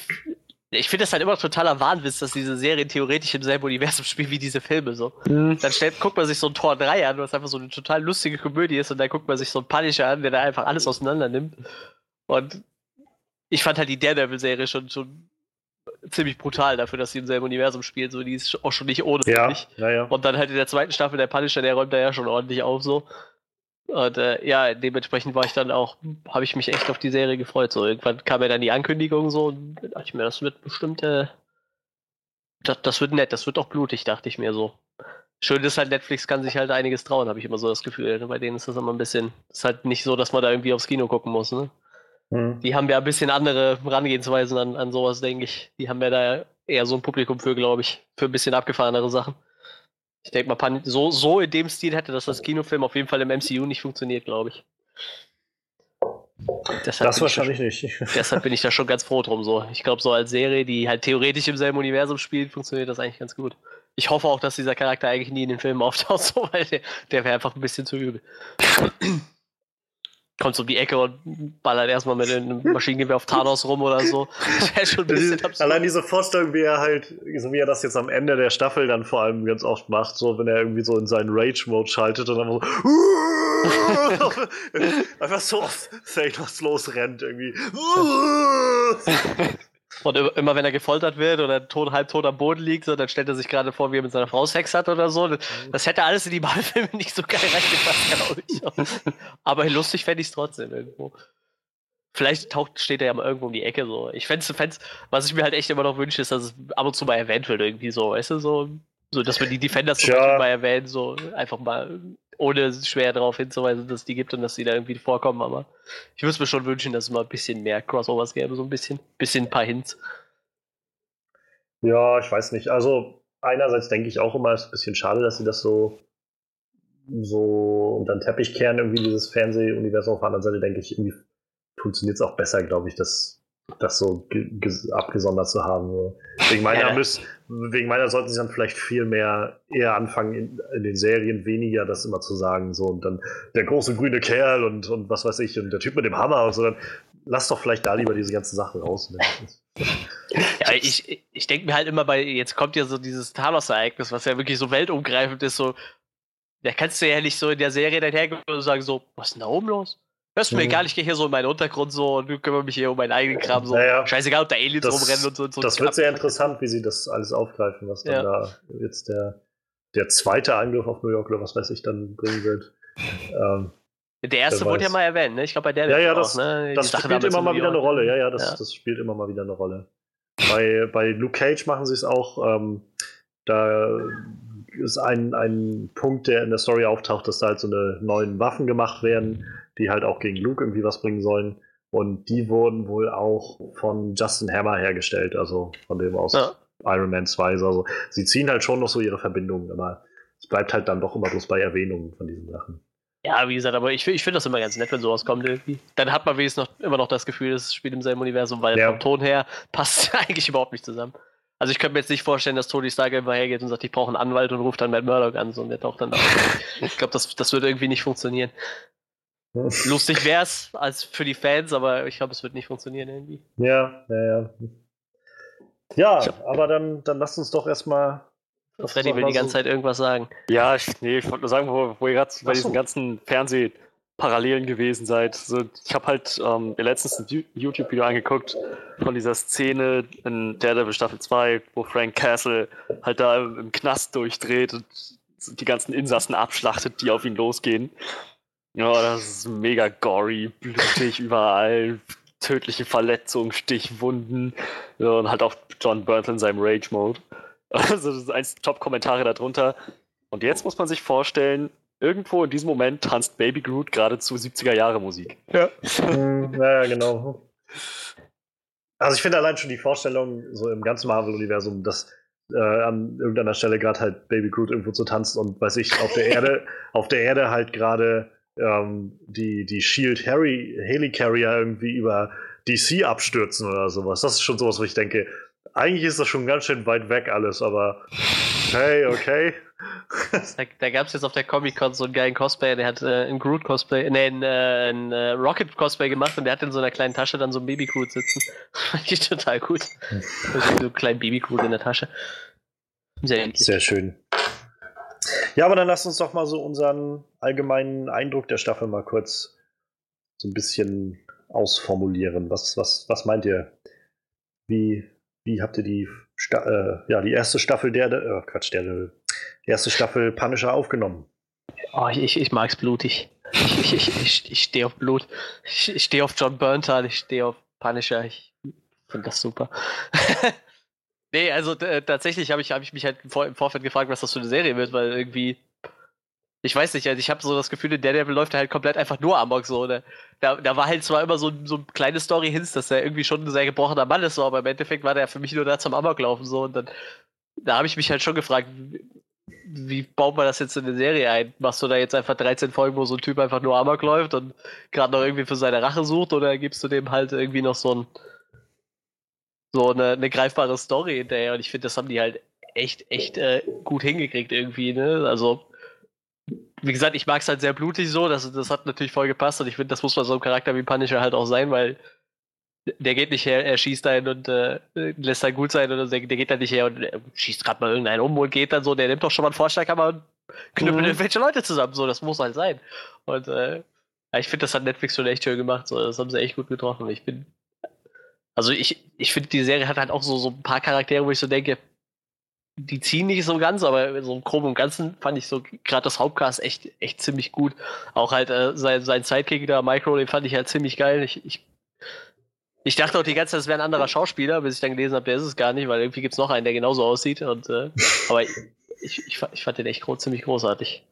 [SPEAKER 2] ich finde das halt immer totaler Wahnwitz, dass diese Serien theoretisch im selben Universum spielen wie diese Filme so. Mhm. Dann stellt, guckt man sich so ein Tor 3 an, was einfach so eine total lustige Komödie ist, und dann guckt man sich so einen Punisher an, der da einfach alles auseinander nimmt. Und ich fand halt die Daredevil-Serie schon, schon ziemlich brutal dafür, dass sie im selben Universum spielt. So, die ist auch schon nicht ohne,
[SPEAKER 1] ja, ja, ja.
[SPEAKER 2] Und dann halt in der zweiten Staffel der Punisher, der räumt da ja schon ordentlich auf so. Und äh, ja, dementsprechend war ich dann auch, habe ich mich echt auf die Serie gefreut. So, irgendwann kam ja dann die Ankündigung so und dachte ich mir, das wird bestimmt, äh, das, das wird nett, das wird auch blutig, dachte ich mir so. Schön ist halt, Netflix kann sich halt einiges trauen, habe ich immer so das Gefühl. Bei denen ist das immer ein bisschen, ist halt nicht so, dass man da irgendwie aufs Kino gucken muss, ne? Mhm. Die haben ja ein bisschen andere Herangehensweisen an, an sowas, denke ich. Die haben ja da eher so ein Publikum für, glaube ich, für ein bisschen abgefahrenere Sachen. Ich denke mal, so, so in dem Stil hätte das als Kinofilm auf jeden Fall im MCU nicht funktioniert, glaube ich.
[SPEAKER 1] Deshalb das wahrscheinlich da, nicht. *laughs*
[SPEAKER 2] Deshalb bin ich da schon ganz froh drum. So. Ich glaube, so als Serie, die halt theoretisch im selben Universum spielt, funktioniert das eigentlich ganz gut. Ich hoffe auch, dass dieser Charakter eigentlich nie in den Filmen auftaucht, *laughs* so, weil der, der wäre einfach ein bisschen zu übel kommt so um die Ecke und ballert erstmal mit einem Maschinengewehr auf Thanos rum oder so. *laughs*
[SPEAKER 1] Das wäre schon ein bisschen absurd. Allein diese Vorstellung, wie er halt, so wie er das jetzt am Ende der Staffel dann vor allem ganz oft macht, so wenn er irgendwie so in seinen Rage-Mode schaltet und dann so *laughs* *laughs* einfach so auf Thanos losrennt irgendwie.
[SPEAKER 2] Und immer wenn er gefoltert wird oder tot, halb tot am Boden liegt, so, dann stellt er sich gerade vor, wie er mit seiner Frau Sex hat oder so. Mhm. Das hätte alles in die Marvel-Filme nicht so geil reingepasst, glaube ich. Aber lustig fände ich es trotzdem irgendwo. Vielleicht taucht, steht er ja mal irgendwo um die Ecke so. Ich fände es, was ich mir halt echt immer noch wünsche, ist, dass es ab und zu mal erwähnt wird, irgendwie so, weißt du, so, so dass wir die Defenders Beispiel mal erwähnen, so einfach mal ohne schwer darauf hinzuweisen, dass es die gibt und dass sie da irgendwie vorkommen, aber ich würde mir schon wünschen, dass es mal ein bisschen mehr Crossovers gäbe, so ein bisschen, bisschen ein paar Hints.
[SPEAKER 1] Ja, ich weiß nicht. Also einerseits denke ich auch immer, es ist ein bisschen schade, dass sie das so so unter den Teppich kehren, irgendwie dieses Fernsehuniversum. Auf der anderen Seite denke ich, irgendwie funktioniert es auch besser, glaube ich, dass das so abgesondert zu haben. So. Wegen, meiner ja. müß, wegen meiner sollten sie dann vielleicht viel mehr eher anfangen, in, in, den Serien weniger das immer zu sagen. So und dann der große grüne Kerl und, und was weiß ich, und der Typ mit dem Hammer und so. Dann lass doch vielleicht da lieber diese ganzen Sachen raus. Ne? *laughs*
[SPEAKER 2] ja, ich, ich denke mir halt immer bei, jetzt kommt ja so dieses Talos-Ereignis, was ja wirklich so weltumgreifend ist, so, da kannst du ja nicht so in der Serie dann hergehen und sagen so, was ist denn da oben los? Hörst du mir mhm. egal, ich gehe hier so in meinen Untergrund so und kümmere mich hier um meinen eigenen Kram. So.
[SPEAKER 1] Naja,
[SPEAKER 2] Scheißegal, ob da Aliens
[SPEAKER 1] das,
[SPEAKER 2] rumrennen und so. Und so
[SPEAKER 1] das wird sehr interessant, wie sie das alles aufgreifen, was dann ja. da jetzt der, der zweite Angriff auf New York oder was weiß ich dann bringen wird. Ähm,
[SPEAKER 2] der erste wurde ja mal erwähnt, ne? Ich glaube bei der
[SPEAKER 1] Ja, ja, das, auch, ne? das spielt immer mal wieder eine Rolle. Ja, ja, das, ja. das spielt immer mal wieder eine Rolle. Bei, bei Luke Cage machen sie es auch. Ähm, da ist ein, ein Punkt, der in der Story auftaucht, dass da halt so eine neuen Waffen gemacht werden, die halt auch gegen Luke irgendwie was bringen sollen. Und die wurden wohl auch von Justin Hammer hergestellt, also von dem aus ja. Iron Man 2. Also sie ziehen halt schon noch so ihre Verbindungen, aber es bleibt halt dann doch immer bloß bei Erwähnungen von diesen Sachen.
[SPEAKER 2] Ja, wie gesagt, aber ich, ich finde das immer ganz nett, wenn sowas kommt irgendwie. Dann hat man wenigstens noch, immer noch das Gefühl, es spielt im selben Universum, weil ja. vom Ton her *laughs* passt es eigentlich überhaupt nicht zusammen. Also ich könnte mir jetzt nicht vorstellen, dass Tony Stark einfach hergeht und sagt, ich brauche einen Anwalt und ruft dann Matt Murdock an so, und der taucht dann da. *laughs* ich glaube, das, das würde irgendwie nicht funktionieren. Lustig wäre es als für die Fans, aber ich glaube, es wird nicht funktionieren irgendwie.
[SPEAKER 1] Ja, ja, ja. Ja, aber dann, dann lasst uns doch erstmal.
[SPEAKER 2] Freddy will die ganze so Zeit irgendwas sagen.
[SPEAKER 4] Ja, ich, nee, ich wollte nur sagen, wo, wo ihr gerade bei diesen ganzen Fernsehparallelen gewesen seid. So, ich habe halt ähm, letztens ein YouTube-Video angeguckt von dieser Szene in Daredevil Staffel 2, wo Frank Castle halt da im Knast durchdreht und die ganzen Insassen abschlachtet, die auf ihn losgehen. Ja, das ist mega gory, blutig überall, tödliche Verletzungen, Stichwunden ja, und halt auch John Burnt in seinem Rage-Mode. *laughs* Also das ist eins Top-Kommentare darunter. Und jetzt muss man sich vorstellen, irgendwo in diesem Moment tanzt Baby Groot gerade zu 70er-Jahre-Musik.
[SPEAKER 1] Ja. *laughs* ja, genau. Also ich finde allein schon die Vorstellung, so im ganzen Marvel-Universum, dass äh, an irgendeiner Stelle gerade halt Baby Groot irgendwo zu tanzen und weiß ich, auf der Erde, *laughs* auf der Erde halt gerade ähm, die, die Shield Harry Helicarrier irgendwie über DC abstürzen oder sowas. Das ist schon sowas, wo ich denke, eigentlich ist das schon ganz schön weit weg alles, aber hey, okay.
[SPEAKER 2] da da gab es jetzt auf der Comic-Con so einen geilen Cosplay, der hat äh, einen Groot-Cosplay, nee, einen, äh, einen äh, Rocket-Cosplay gemacht und der hat in so einer kleinen Tasche dann so ein Baby-Groot sitzen. *laughs* Fand ich total gut. so einen kleinen Baby-Groot in der Tasche.
[SPEAKER 1] Sehr, Sehr schön. Ja, aber dann lass uns doch mal so unseren allgemeinen Eindruck der Staffel mal kurz so ein bisschen ausformulieren. Was, was, was meint ihr? Wie, wie habt ihr die, Sta äh, ja, die erste Staffel der, äh, Quatsch, der, die erste Staffel Punisher aufgenommen?
[SPEAKER 2] Oh, ich, ich mag's blutig. Ich, ich, ich, ich stehe auf Blut. Ich, ich stehe auf John Burntal, ich stehe auf Punisher. Ich finde das super. *laughs* Nee, also äh, tatsächlich habe ich, hab ich mich halt vor, im Vorfeld gefragt, was das für eine Serie wird, weil irgendwie. Ich weiß nicht, also ich habe so das Gefühl, in Daredevil läuft er halt komplett einfach nur Amok so. Ne? Da, da war halt zwar immer so, so eine kleine Story hin, dass er irgendwie schon ein sehr gebrochener Mann ist, so, aber im Endeffekt war der für mich nur da zum Amok laufen so. Und dann da habe ich mich halt schon gefragt, wie baut man das jetzt in eine Serie ein? Machst du da jetzt einfach 13 Folgen, wo so ein Typ einfach nur Amok läuft und gerade noch irgendwie für seine Rache sucht oder gibst du dem halt irgendwie noch so ein so eine, eine greifbare Story hinterher. Und ich finde, das haben die halt echt, echt äh, gut hingekriegt irgendwie. Ne? Also, wie gesagt, ich mag es halt sehr blutig so. Das, das hat natürlich voll gepasst. Und ich finde, das muss bei so einem Charakter wie Punisher halt auch sein, weil der geht nicht her, er schießt einen und äh, lässt dann gut sein. Oder der, der geht dann nicht her und äh, schießt gerade mal irgendeinen um und geht dann so. Der nimmt doch schon mal einen Vorschlaghammer und knüppelt mhm. irgendwelche Leute zusammen. So, das muss halt sein. Und äh, ich finde, das hat Netflix schon echt schön gemacht. So, das haben sie echt gut getroffen. Ich bin also ich, ich finde, die Serie hat halt auch so, so ein paar Charaktere, wo ich so denke, die ziehen nicht so ganz, aber so im Groben und Ganzen fand ich so gerade das Hauptcast echt, echt ziemlich gut. Auch halt äh, sein, sein Sidekick da, Micro, den fand ich halt ziemlich geil. Ich, ich, ich dachte auch die ganze Zeit, das wäre ein anderer Schauspieler, bis ich dann gelesen habe, der ist es gar nicht, weil irgendwie gibt es noch einen, der genauso aussieht. Und, äh, aber ich, ich, ich, fand den echt groß, ziemlich großartig.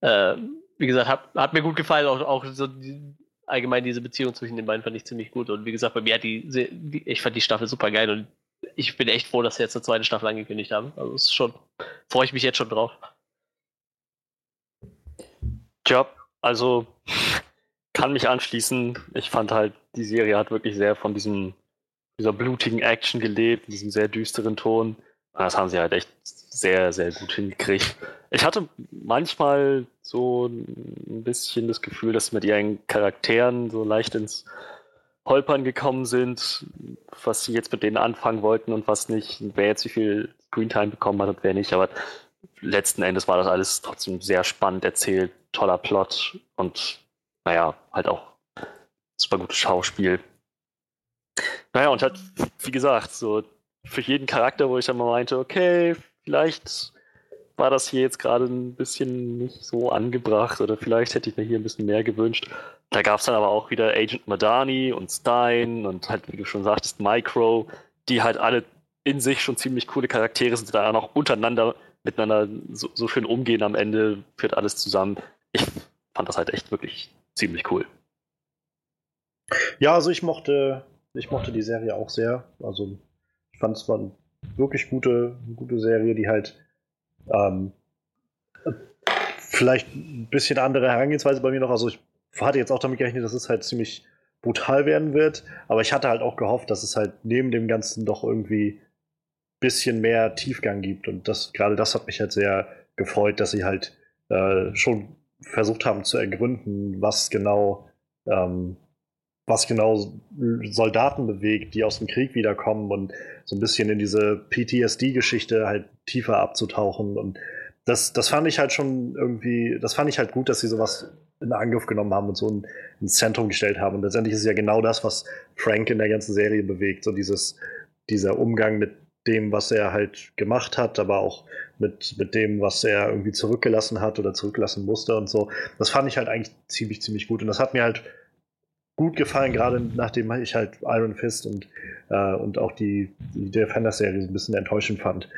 [SPEAKER 2] Äh, wie gesagt, hat, hat mir gut gefallen, auch, auch so die, allgemein diese Beziehung zwischen den beiden fand ich ziemlich gut. Und wie gesagt, bei mir hat die, ich fand die Staffel super geil und ich bin echt froh, dass sie jetzt eine zweite Staffel angekündigt haben. Also ist schon, freue ich mich jetzt schon drauf.
[SPEAKER 4] Tja, also kann mich anschließen. Ich fand halt, die Serie hat wirklich sehr von diesem, dieser blutigen Action gelebt, diesem sehr düsteren Ton. Das haben sie halt echt sehr, sehr gut hingekriegt. Ich hatte manchmal so ein bisschen das Gefühl, dass sie mit ihren Charakteren so leicht ins Holpern gekommen sind, was sie jetzt mit denen anfangen wollten und was nicht, wer jetzt wie viel Screentime bekommen hat und wer nicht. Aber letzten Endes war das alles trotzdem sehr spannend erzählt, toller Plot und naja, halt auch super gutes Schauspiel. Naja, und halt, wie gesagt, so für jeden Charakter, wo ich dann mal meinte, okay, vielleicht war das hier jetzt gerade ein bisschen nicht so angebracht oder vielleicht hätte ich mir hier ein bisschen mehr gewünscht. Da gab es dann aber auch wieder Agent Madani und Stein und halt, wie du schon sagtest, Micro, die halt alle in sich schon ziemlich coole Charaktere sind, die da auch untereinander miteinander so, so schön umgehen am Ende, führt alles zusammen. Ich fand das halt echt wirklich ziemlich cool.
[SPEAKER 1] Ja, also ich mochte, ich mochte die Serie auch sehr. Also ich fand es war eine wirklich gute, gute Serie, die halt ähm, vielleicht ein bisschen andere Herangehensweise bei mir noch. Also ich hatte jetzt auch damit gerechnet, dass es halt ziemlich brutal werden wird, aber ich hatte halt auch gehofft, dass es halt neben dem Ganzen doch irgendwie ein bisschen mehr Tiefgang gibt und das gerade das hat mich halt sehr gefreut, dass sie halt äh, schon versucht haben zu ergründen, was genau, ähm, was genau Soldaten bewegt, die aus dem Krieg wiederkommen und so ein bisschen in diese PTSD-Geschichte halt tiefer abzutauchen. Und das, das fand ich halt schon irgendwie, das fand ich halt gut, dass sie sowas in Angriff genommen haben und so ein, ins Zentrum gestellt haben. Und letztendlich ist es ja genau das, was Frank in der ganzen Serie bewegt. So dieses, dieser Umgang mit dem, was er halt gemacht hat, aber auch mit, mit dem, was er irgendwie zurückgelassen hat oder zurücklassen musste und so. Das fand ich halt eigentlich ziemlich, ziemlich gut. Und das hat mir halt gut gefallen, gerade nachdem ich halt Iron Fist und, äh, und auch die, die Defender-Serie ein bisschen enttäuschend fand.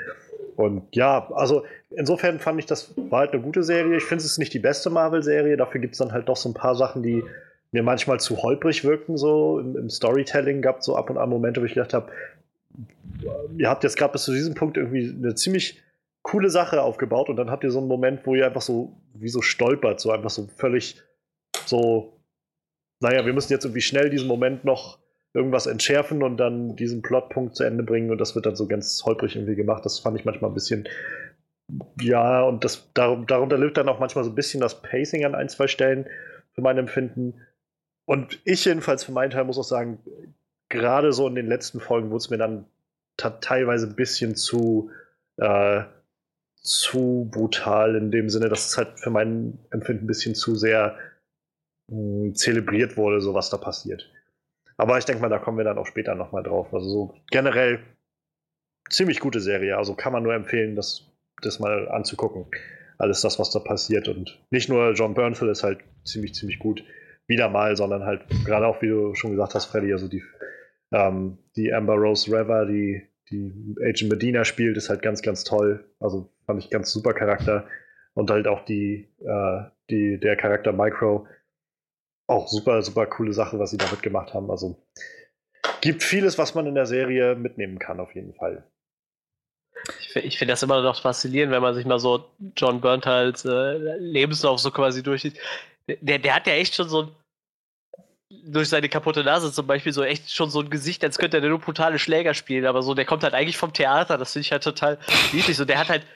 [SPEAKER 1] Und ja, also insofern fand ich, das war halt eine gute Serie. Ich finde, es nicht die beste Marvel-Serie. Dafür gibt es dann halt doch so ein paar Sachen, die mir manchmal zu holprig wirken, so im, im Storytelling. Gab so ab und an Momente, wo ich gedacht habe, ihr habt jetzt gerade bis zu diesem Punkt irgendwie eine ziemlich coole Sache aufgebaut und dann habt ihr so einen Moment, wo ihr einfach so wie so stolpert, so einfach so völlig so, naja, wir müssen jetzt irgendwie schnell diesen Moment noch irgendwas entschärfen und dann diesen Plotpunkt zu Ende bringen und das wird dann so ganz holprig irgendwie gemacht. Das fand ich manchmal ein bisschen, ja, und das darunter liegt dann auch manchmal so ein bisschen das Pacing an ein, zwei Stellen für mein Empfinden. Und ich jedenfalls für meinen Teil muss auch sagen, gerade so in den letzten Folgen wurde es mir dann teilweise ein bisschen zu, äh, zu brutal in dem Sinne, dass es halt für mein Empfinden ein bisschen zu sehr zelebriert wurde, so was da passiert. Aber ich denke mal, da kommen wir dann auch später nochmal drauf. Also so generell ziemlich gute Serie. Also kann man nur empfehlen, das, das mal anzugucken. Alles das, was da passiert. Und nicht nur John Bernthal ist halt ziemlich, ziemlich gut. Wieder mal, sondern halt gerade auch, wie du schon gesagt hast, Freddy, also die, ähm, die Amber Rose Rever, die die Agent Medina spielt, ist halt ganz, ganz toll. Also fand ich ganz super Charakter. Und halt auch die, äh, die, der Charakter Micro. Auch super, super coole Sache, was sie damit gemacht haben. Also gibt vieles, was man in der Serie mitnehmen kann, auf jeden Fall.
[SPEAKER 2] Ich, ich finde das immer noch faszinierend, wenn man sich mal so John Burntals äh, Lebenslauf so quasi durchsieht. Der, der hat ja echt schon so ein durch seine kaputte Nase zum Beispiel so echt schon so ein Gesicht, als könnte er nur brutale Schläger spielen, aber so, der kommt halt eigentlich vom Theater, das finde ich halt total *laughs* niedlich. So, der hat halt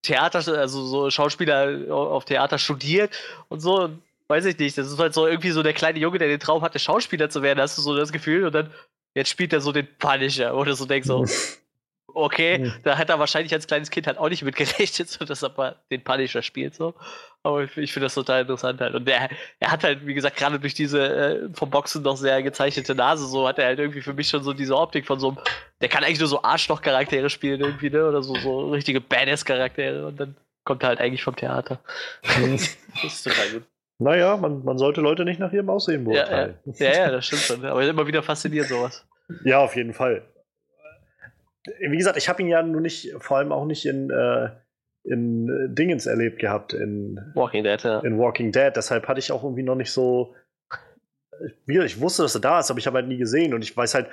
[SPEAKER 2] Theater, also so Schauspieler auf Theater studiert und so, weiß ich nicht. Das ist halt so irgendwie so der kleine Junge, der den Traum hatte, Schauspieler zu werden, hast du so das Gefühl, und dann jetzt spielt er so den Punisher, oder so denkst so, *laughs* okay, da hat er wahrscheinlich als kleines Kind halt auch nicht mit gerechnet, *laughs* so dass er mal den Punisher spielt, so. Aber ich, ich finde das total interessant halt. Und der, er hat halt, wie gesagt, gerade durch diese äh, vom Boxen noch sehr gezeichnete Nase, so hat er halt irgendwie für mich schon so diese Optik von so einem, der kann eigentlich nur so Arschloch-Charaktere spielen irgendwie, ne? Oder so, so richtige Badass-Charaktere und dann kommt er halt eigentlich vom Theater. *laughs* das ist total gut.
[SPEAKER 1] Naja, man, man sollte Leute nicht nach ihrem Aussehen
[SPEAKER 2] beurteilen. Ja, ja, ja, ja das stimmt schon. Aber immer wieder fasziniert sowas.
[SPEAKER 1] Ja, auf jeden Fall wie gesagt, ich habe ihn ja nur nicht, vor allem auch nicht in, äh, in äh, Dingens erlebt gehabt, in
[SPEAKER 2] Walking Dead, ja.
[SPEAKER 1] In Walking Dead. Deshalb hatte ich auch irgendwie noch nicht so. Wie, ich wusste, dass er da ist, aber ich habe halt nie gesehen und ich weiß halt,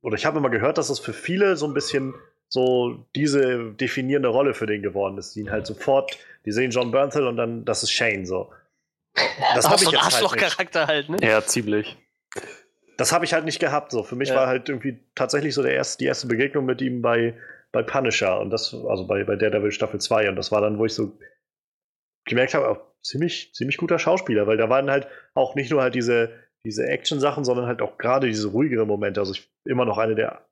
[SPEAKER 1] oder ich habe immer gehört, dass das für viele so ein bisschen so diese definierende Rolle für den geworden ist, die ihn halt sofort, die sehen John Bernthal und dann, das ist Shane so. *laughs*
[SPEAKER 2] Das habe ich so ein halt Arschloch-Charakter halt, ne?
[SPEAKER 4] Ja, ziemlich
[SPEAKER 1] das habe ich halt nicht gehabt. So. Für mich ja. war halt irgendwie tatsächlich so der erste, die erste Begegnung mit ihm bei, bei Punisher und das, also bei, bei Daredevil Staffel 2. Und das war dann, wo ich so gemerkt habe, ziemlich, ziemlich guter Schauspieler, weil da waren halt auch nicht nur halt diese, diese Action-Sachen, sondern halt auch gerade diese ruhigeren Momente. Also ich immer noch eine der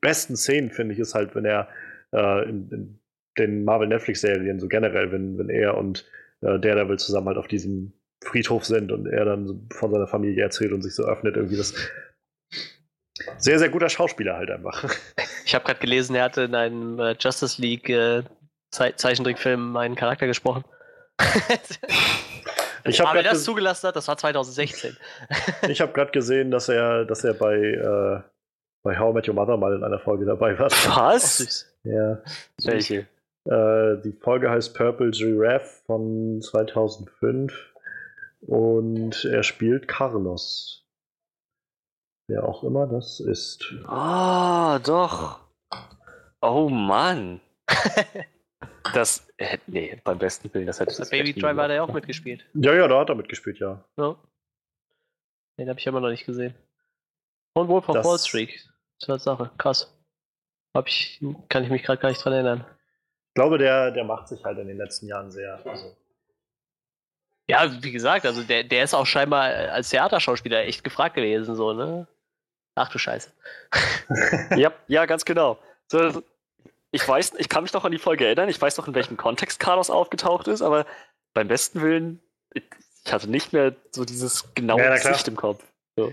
[SPEAKER 1] besten Szenen, finde ich, ist halt, wenn er äh, in, in, den Marvel Netflix-Serien so generell, wenn, wenn er und äh, Daredevil zusammen halt auf diesem Friedhof sind und er dann so von seiner Familie erzählt und sich so öffnet. Irgendwie das. Sehr, sehr guter Schauspieler halt einfach. *laughs*
[SPEAKER 2] Ich habe gerade gelesen, er hatte in einem äh, Justice League äh, Ze Zeichentrickfilm einen Charakter gesprochen. *laughs* ich habe das zugelassen hat, das war 2016. *laughs*
[SPEAKER 1] ich habe gerade gesehen, dass er, dass er bei, äh, bei How I Met Your Mother mal in einer Folge dabei war.
[SPEAKER 2] Was?
[SPEAKER 1] ja.
[SPEAKER 2] Welche?
[SPEAKER 1] Äh, die Folge heißt Purple Giraffe von 2005. Und er spielt Carlos. Wer auch immer das ist.
[SPEAKER 4] Ah, oh, doch. Oh Mann. *laughs* das, äh, nee, beim besten Willen, das hätte
[SPEAKER 2] das Baby Driver hat er auch mitgespielt.
[SPEAKER 1] Ja, ja, da hat er mitgespielt, ja.
[SPEAKER 2] ja. Den habe ich aber noch nicht gesehen. Und Wolf of Wall Street. Das war Sache. Krass. Hab ich, kann ich mich gerade gar nicht dran erinnern.
[SPEAKER 1] Ich glaube, der, der macht sich halt in den letzten Jahren sehr. Also
[SPEAKER 2] Ja, wie gesagt, also der, der ist auch scheinbar als Theaterschauspieler echt gefragt gewesen, so, ne? Ach du Scheiße. *laughs*
[SPEAKER 4] ja, ja, ganz genau. So, ich weiß, ich kann mich noch an die Folge erinnern, ich weiß noch, in welchem Kontext Carlos aufgetaucht ist, aber beim besten Willen, ich, hatte nicht mehr so dieses genaue
[SPEAKER 1] Ja,
[SPEAKER 4] Gesicht im Kopf. So.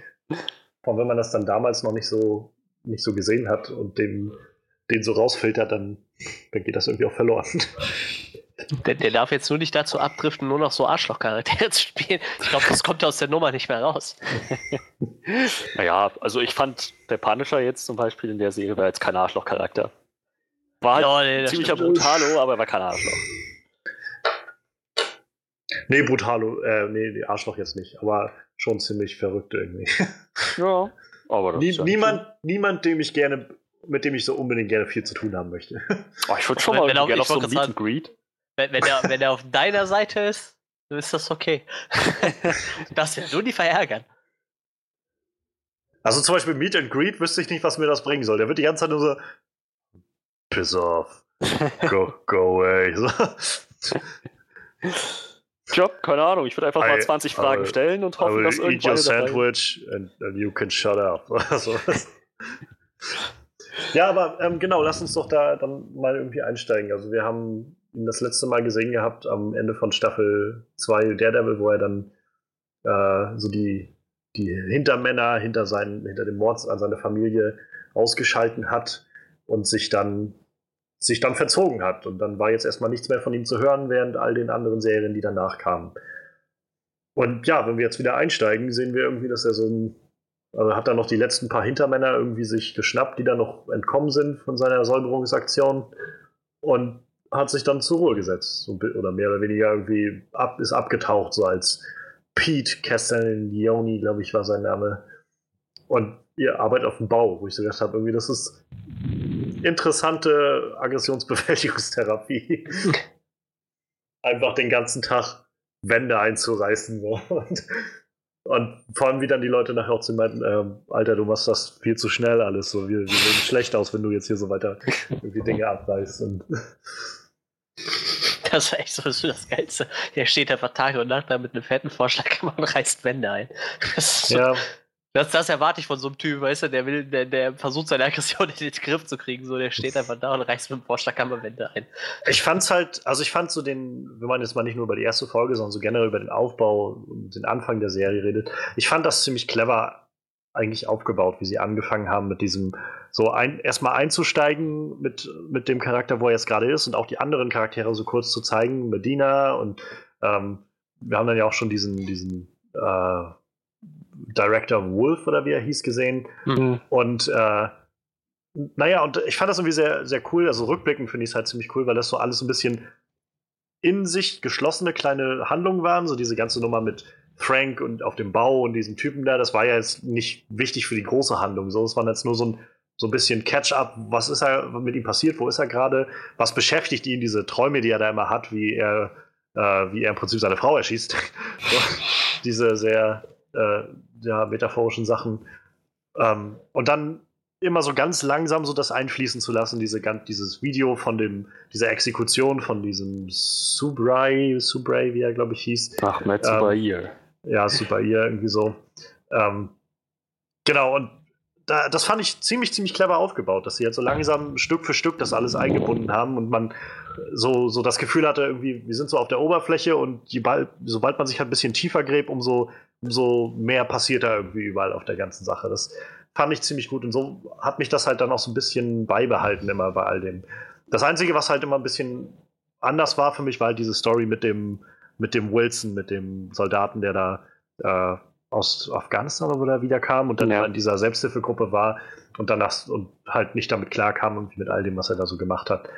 [SPEAKER 1] Und wenn man das dann damals noch nicht so, nicht so gesehen hat und den, den so rausfiltert, dann, dann geht das irgendwie auch verloren.
[SPEAKER 2] Der, der darf jetzt nur nicht dazu abdriften, nur noch so Arschlochcharaktere *laughs* zu spielen. Ich glaube, das kommt aus der Nummer nicht mehr raus. *laughs*
[SPEAKER 4] Naja, also ich fand, der Punisher jetzt zum Beispiel in der Serie war jetzt kein Arschloch-Charakter. War halt
[SPEAKER 2] Ja, nee,
[SPEAKER 4] ziemlicher. Brutalo, aber er war kein Arschloch.
[SPEAKER 1] nee, Brutalo, äh, nee, Arschloch jetzt nicht, aber schon ziemlich verrückt irgendwie. *laughs*
[SPEAKER 4] Ja, aber das
[SPEAKER 1] Nie,
[SPEAKER 4] ist ja
[SPEAKER 1] niemand, niemand, dem ich gerne, mit dem ich so unbedingt gerne viel zu tun haben möchte. *laughs*
[SPEAKER 4] Oh, ich würde schon
[SPEAKER 2] Wenn-
[SPEAKER 4] mal
[SPEAKER 2] wenn
[SPEAKER 4] gerne auf so ein Meet and Greet.
[SPEAKER 2] Wenn, wenn, er, wenn er auf deiner Seite ist, dann ist das okay. *laughs* das wird nur die verärgern.
[SPEAKER 1] Also zum Beispiel Meet and Greet wüsste ich nicht, was mir das bringen soll. Der wird die ganze Zeit nur so Piss off. *laughs* Go, go away.
[SPEAKER 4] Job, keine Ahnung. Ich würde einfach mal
[SPEAKER 1] I-
[SPEAKER 4] 20
[SPEAKER 1] I
[SPEAKER 4] Fragen
[SPEAKER 1] will-
[SPEAKER 4] stellen und
[SPEAKER 1] I
[SPEAKER 4] hoffen,
[SPEAKER 1] will
[SPEAKER 4] dass
[SPEAKER 1] eat your sandwich and, and you can shut up. So. Ja, aber ähm, genau, lass uns doch da dann mal irgendwie einsteigen. Also wir haben ihn das letzte Mal gesehen gehabt am Ende von Staffel 2 Daredevil, wo er dann äh, so die, die Hintermänner hinter, seinen, hinter dem Mord an seiner Familie ausgeschalten hat und sich dann sich dann verzogen hat. Und dann war jetzt erstmal nichts mehr von ihm zu hören, während all den anderen Serien, die danach kamen. Und ja, wenn wir jetzt wieder einsteigen, sehen wir irgendwie, dass er so ein, also hat er noch die letzten paar Hintermänner irgendwie sich geschnappt, die dann noch entkommen sind von seiner Säuberungsaktion und hat sich dann zur Ruhe gesetzt. Oder mehr oder weniger irgendwie ab, ist abgetaucht, so als Pete Castiglioni, glaube ich, war sein Name. Und ihr arbeitet auf dem Bau, wo ich so gedacht habe, irgendwie, das ist interessante Aggressionsbewältigungstherapie. *laughs* Einfach den ganzen Tag Wände einzureißen. So. Und, und vor allem, wie dann die Leute nachher auch zu meinten, ähm, Alter, du machst das viel zu schnell alles. So, wir, wir sehen schlecht aus, wenn du jetzt hier so weiter irgendwie Dinge abreißt. Und
[SPEAKER 2] Das war echt so das, das Geilste. Der steht einfach Tage und Nacht da mit einem fetten Vorschlaghammer *laughs* und reißt Wände ein. Das, ist so,
[SPEAKER 1] ja,
[SPEAKER 2] das, das erwarte ich von so einem Typ, weißt du, der will, der, der versucht seine Aggression *laughs* in den Griff zu kriegen. So, der steht einfach da und reißt mit dem Vorschlaghammer Wände ein.
[SPEAKER 1] ich fand's halt, also ich fand so den, wenn man jetzt mal nicht nur über die erste Folge, sondern so generell über den Aufbau und den Anfang der Serie redet, ich fand das ziemlich clever eigentlich aufgebaut, wie sie angefangen haben mit diesem, so ein, erstmal einzusteigen mit, mit dem Charakter, wo er jetzt gerade ist und auch die anderen Charaktere so kurz zu zeigen, Medina und ähm, wir haben dann ja auch schon diesen, diesen äh, Director Wolf oder wie er hieß gesehen,
[SPEAKER 4] Mhm.
[SPEAKER 1] und äh, naja, und ich fand das irgendwie sehr, sehr cool. Also rückblickend finde ich es halt ziemlich cool, weil das so alles so ein bisschen in sich geschlossene kleine Handlungen waren. So diese ganze Nummer mit Frank und auf dem Bau und diesem Typen da, das war ja jetzt nicht wichtig für die große Handlung. So, es war jetzt nur so ein, so ein bisschen Catch-up. Was ist er mit ihm passiert? Wo ist er gerade? Was beschäftigt ihn, diese Träume, die er da immer hat, wie er, äh, wie er im Prinzip seine Frau erschießt? *laughs* so, diese sehr äh, ja, metaphorischen Sachen. Ähm, und dann immer so ganz langsam so das einfließen zu lassen, diese, dieses Video von dem, dieser Exekution von diesem Subrai, Subrai, wie er glaube ich hieß.
[SPEAKER 4] Ahmed
[SPEAKER 1] Ähm. Ja, super, ihr irgendwie so. Ähm, genau, und da, das fand ich ziemlich, ziemlich clever aufgebaut, dass sie jetzt so langsam Stück für Stück das alles eingebunden haben und man so, so das Gefühl hatte, irgendwie, wir sind so auf der Oberfläche und bald, sobald man sich halt ein bisschen tiefer gräbt, umso, umso mehr passiert da irgendwie überall auf der ganzen Sache. Das fand ich ziemlich gut und so hat mich das halt dann auch so ein bisschen beibehalten immer bei all dem. Das Einzige, was halt immer ein bisschen anders war für mich, war halt diese Story mit dem, mit dem Wilson, mit dem Soldaten, der da äh, aus Afghanistan oder wo der wiederkam und dann
[SPEAKER 4] Ja.
[SPEAKER 1] in dieser Selbsthilfegruppe war und danach und halt nicht damit klarkam irgendwie mit all dem, was er da so gemacht hat.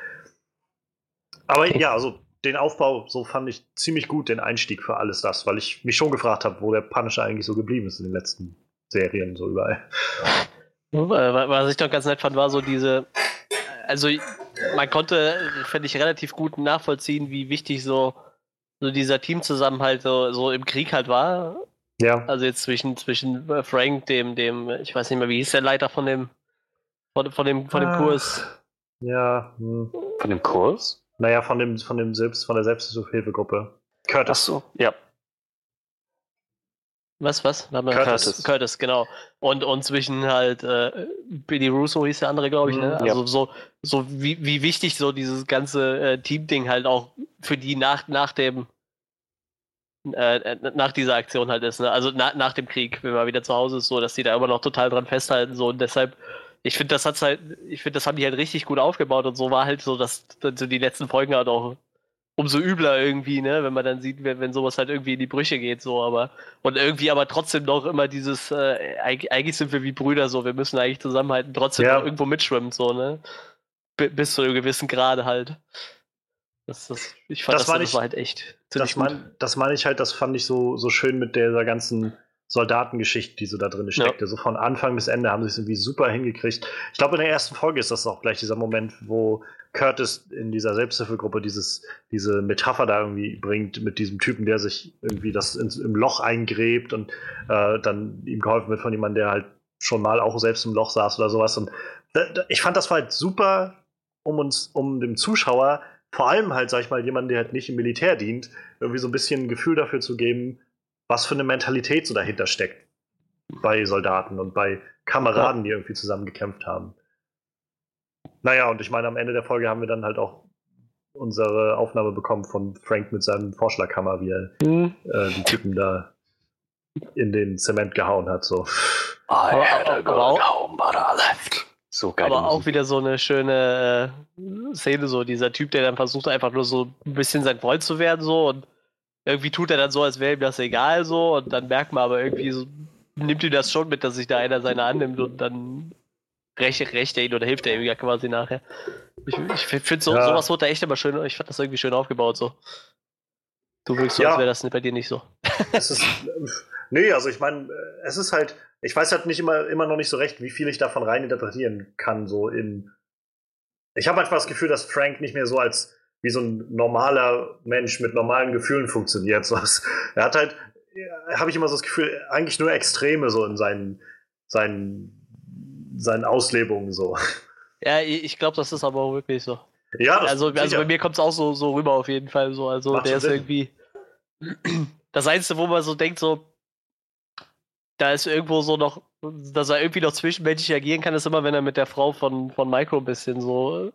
[SPEAKER 1] Aber ja, also den Aufbau, so fand ich ziemlich gut, den Einstieg für alles das, weil ich mich schon gefragt habe, wo der Punisher eigentlich so geblieben ist in den letzten Serien, so überall.
[SPEAKER 2] Äh, Was ich doch ganz nett fand, war so diese. Also, man konnte, finde ich, relativ gut nachvollziehen, wie wichtig so, so dieser Teamzusammenhalt so, so im Krieg halt war.
[SPEAKER 1] Ja,
[SPEAKER 2] Also jetzt zwischen, zwischen äh, Frank, dem, dem, ich weiß nicht mehr, wie hieß der Leiter von dem, von, von dem, von dem
[SPEAKER 1] Ah.
[SPEAKER 2] Kurs.
[SPEAKER 1] ja, hm.
[SPEAKER 4] Von dem Kurs?
[SPEAKER 1] naja, von dem, von dem Selbst, von der Selbsthilfegruppe.
[SPEAKER 4] Ach
[SPEAKER 1] Curtis.
[SPEAKER 4] so, ja.
[SPEAKER 2] Was, was?
[SPEAKER 1] Curtis.
[SPEAKER 2] Curtis. Curtis, genau. Und, und zwischen halt äh, Billy Russo hieß der andere, glaube ich, ne?
[SPEAKER 1] Mhm,
[SPEAKER 4] ja.
[SPEAKER 2] Also so, so wie, wie wichtig so dieses ganze äh, Team-Ding halt auch für die nach, nach dem äh, nach dieser Aktion halt ist, ne? Also na, nach dem Krieg, wenn man wieder zu Hause ist, so, dass die da immer noch total dran festhalten, so und deshalb, ich finde, das hat's halt, ich finde, das haben die halt richtig gut aufgebaut und so war halt so, dass so die letzten Folgen halt auch umso übler irgendwie, ne, wenn man dann sieht, wenn, wenn sowas halt irgendwie in die Brüche geht, so, aber und irgendwie aber trotzdem noch immer dieses, äh, eigentlich, sind wir wie Brüder, so, wir müssen eigentlich zusammenhalten, trotzdem
[SPEAKER 1] Ja.
[SPEAKER 2] irgendwo mitschwimmen, so, ne, B bis zu einem gewissen Grade halt. Das, das, ich fand
[SPEAKER 1] Das
[SPEAKER 2] das,
[SPEAKER 1] meine
[SPEAKER 2] das
[SPEAKER 1] ich-
[SPEAKER 2] war halt echt
[SPEAKER 1] Das, mein, das meine ich halt, das fand ich so, so schön mit dieser ganzen Soldatengeschichte, die so da drin steckte. So von Anfang bis Ende haben sie es irgendwie super hingekriegt. Ich glaube, in der ersten Folge ist das auch gleich dieser Moment, wo Curtis in dieser Selbsthilfegruppe dieses, diese Metapher da irgendwie bringt mit diesem Typen, der sich irgendwie das ins, im Loch eingräbt und äh, dann ihm geholfen wird von jemandem, der halt schon mal auch selbst im Loch saß oder sowas. Und da, da, ich fand, das war halt super, um uns, um dem Zuschauer, vor allem halt, sag ich mal, jemanden, der halt nicht im Militär dient, irgendwie so ein bisschen ein Gefühl dafür zu geben, was für eine Mentalität so dahinter steckt bei Soldaten und bei Kameraden, die irgendwie zusammen gekämpft haben. Naja, und ich meine, am Ende der Folge haben wir dann halt auch unsere Aufnahme bekommen von Frank mit seinem Vorschlaghammer, wie er
[SPEAKER 2] Mhm.
[SPEAKER 1] äh, die Typen da in den Zement gehauen hat. So.
[SPEAKER 4] I had a good home, but I left. So geil.
[SPEAKER 2] Aber auch wieder so eine schöne äh, Szene, so dieser Typ, der dann versucht, einfach nur so ein bisschen sein Freund zu werden, so und irgendwie tut er dann so, als wäre ihm das egal, so und dann merkt man aber irgendwie so, nimmt ihm das schon mit, dass sich da einer seiner annimmt und dann rächt, rächt er ihn oder hilft er ihm ja quasi nachher. Ich, ich finde so,
[SPEAKER 1] Ja.
[SPEAKER 2] sowas wurde da echt immer schön, ich fand das irgendwie schön aufgebaut, so. Du wirkst so,
[SPEAKER 1] Ja.
[SPEAKER 2] als wäre das bei dir nicht so.
[SPEAKER 1] es ist, *laughs* nee, also ich meine, es ist halt, ich weiß halt nicht immer, immer noch nicht so recht, wie viel ich davon rein interpretieren kann, so in. Ich habe manchmal das Gefühl, dass Frank nicht mehr so als wie so ein normaler Mensch mit normalen Gefühlen funktioniert. *laughs* So, er hat halt, habe ich immer so das Gefühl, eigentlich nur Extreme so in seinen, seinen, seinen Auslebungen so.
[SPEAKER 2] Ja, ich, glaube, das ist aber auch wirklich so.
[SPEAKER 1] Ja, das
[SPEAKER 2] also, also
[SPEAKER 1] sicher.
[SPEAKER 2] bei mir kommt es auch so, so rüber auf jeden Fall so. Also
[SPEAKER 1] Macht
[SPEAKER 2] der ist
[SPEAKER 1] Sinn.
[SPEAKER 2] irgendwie. *clears throat* Das Einzige, wo man so denkt, so, da ist irgendwo so noch, dass er irgendwie noch zwischenmenschlich agieren kann, ist immer, wenn er mit der Frau von, von Micro ein bisschen so,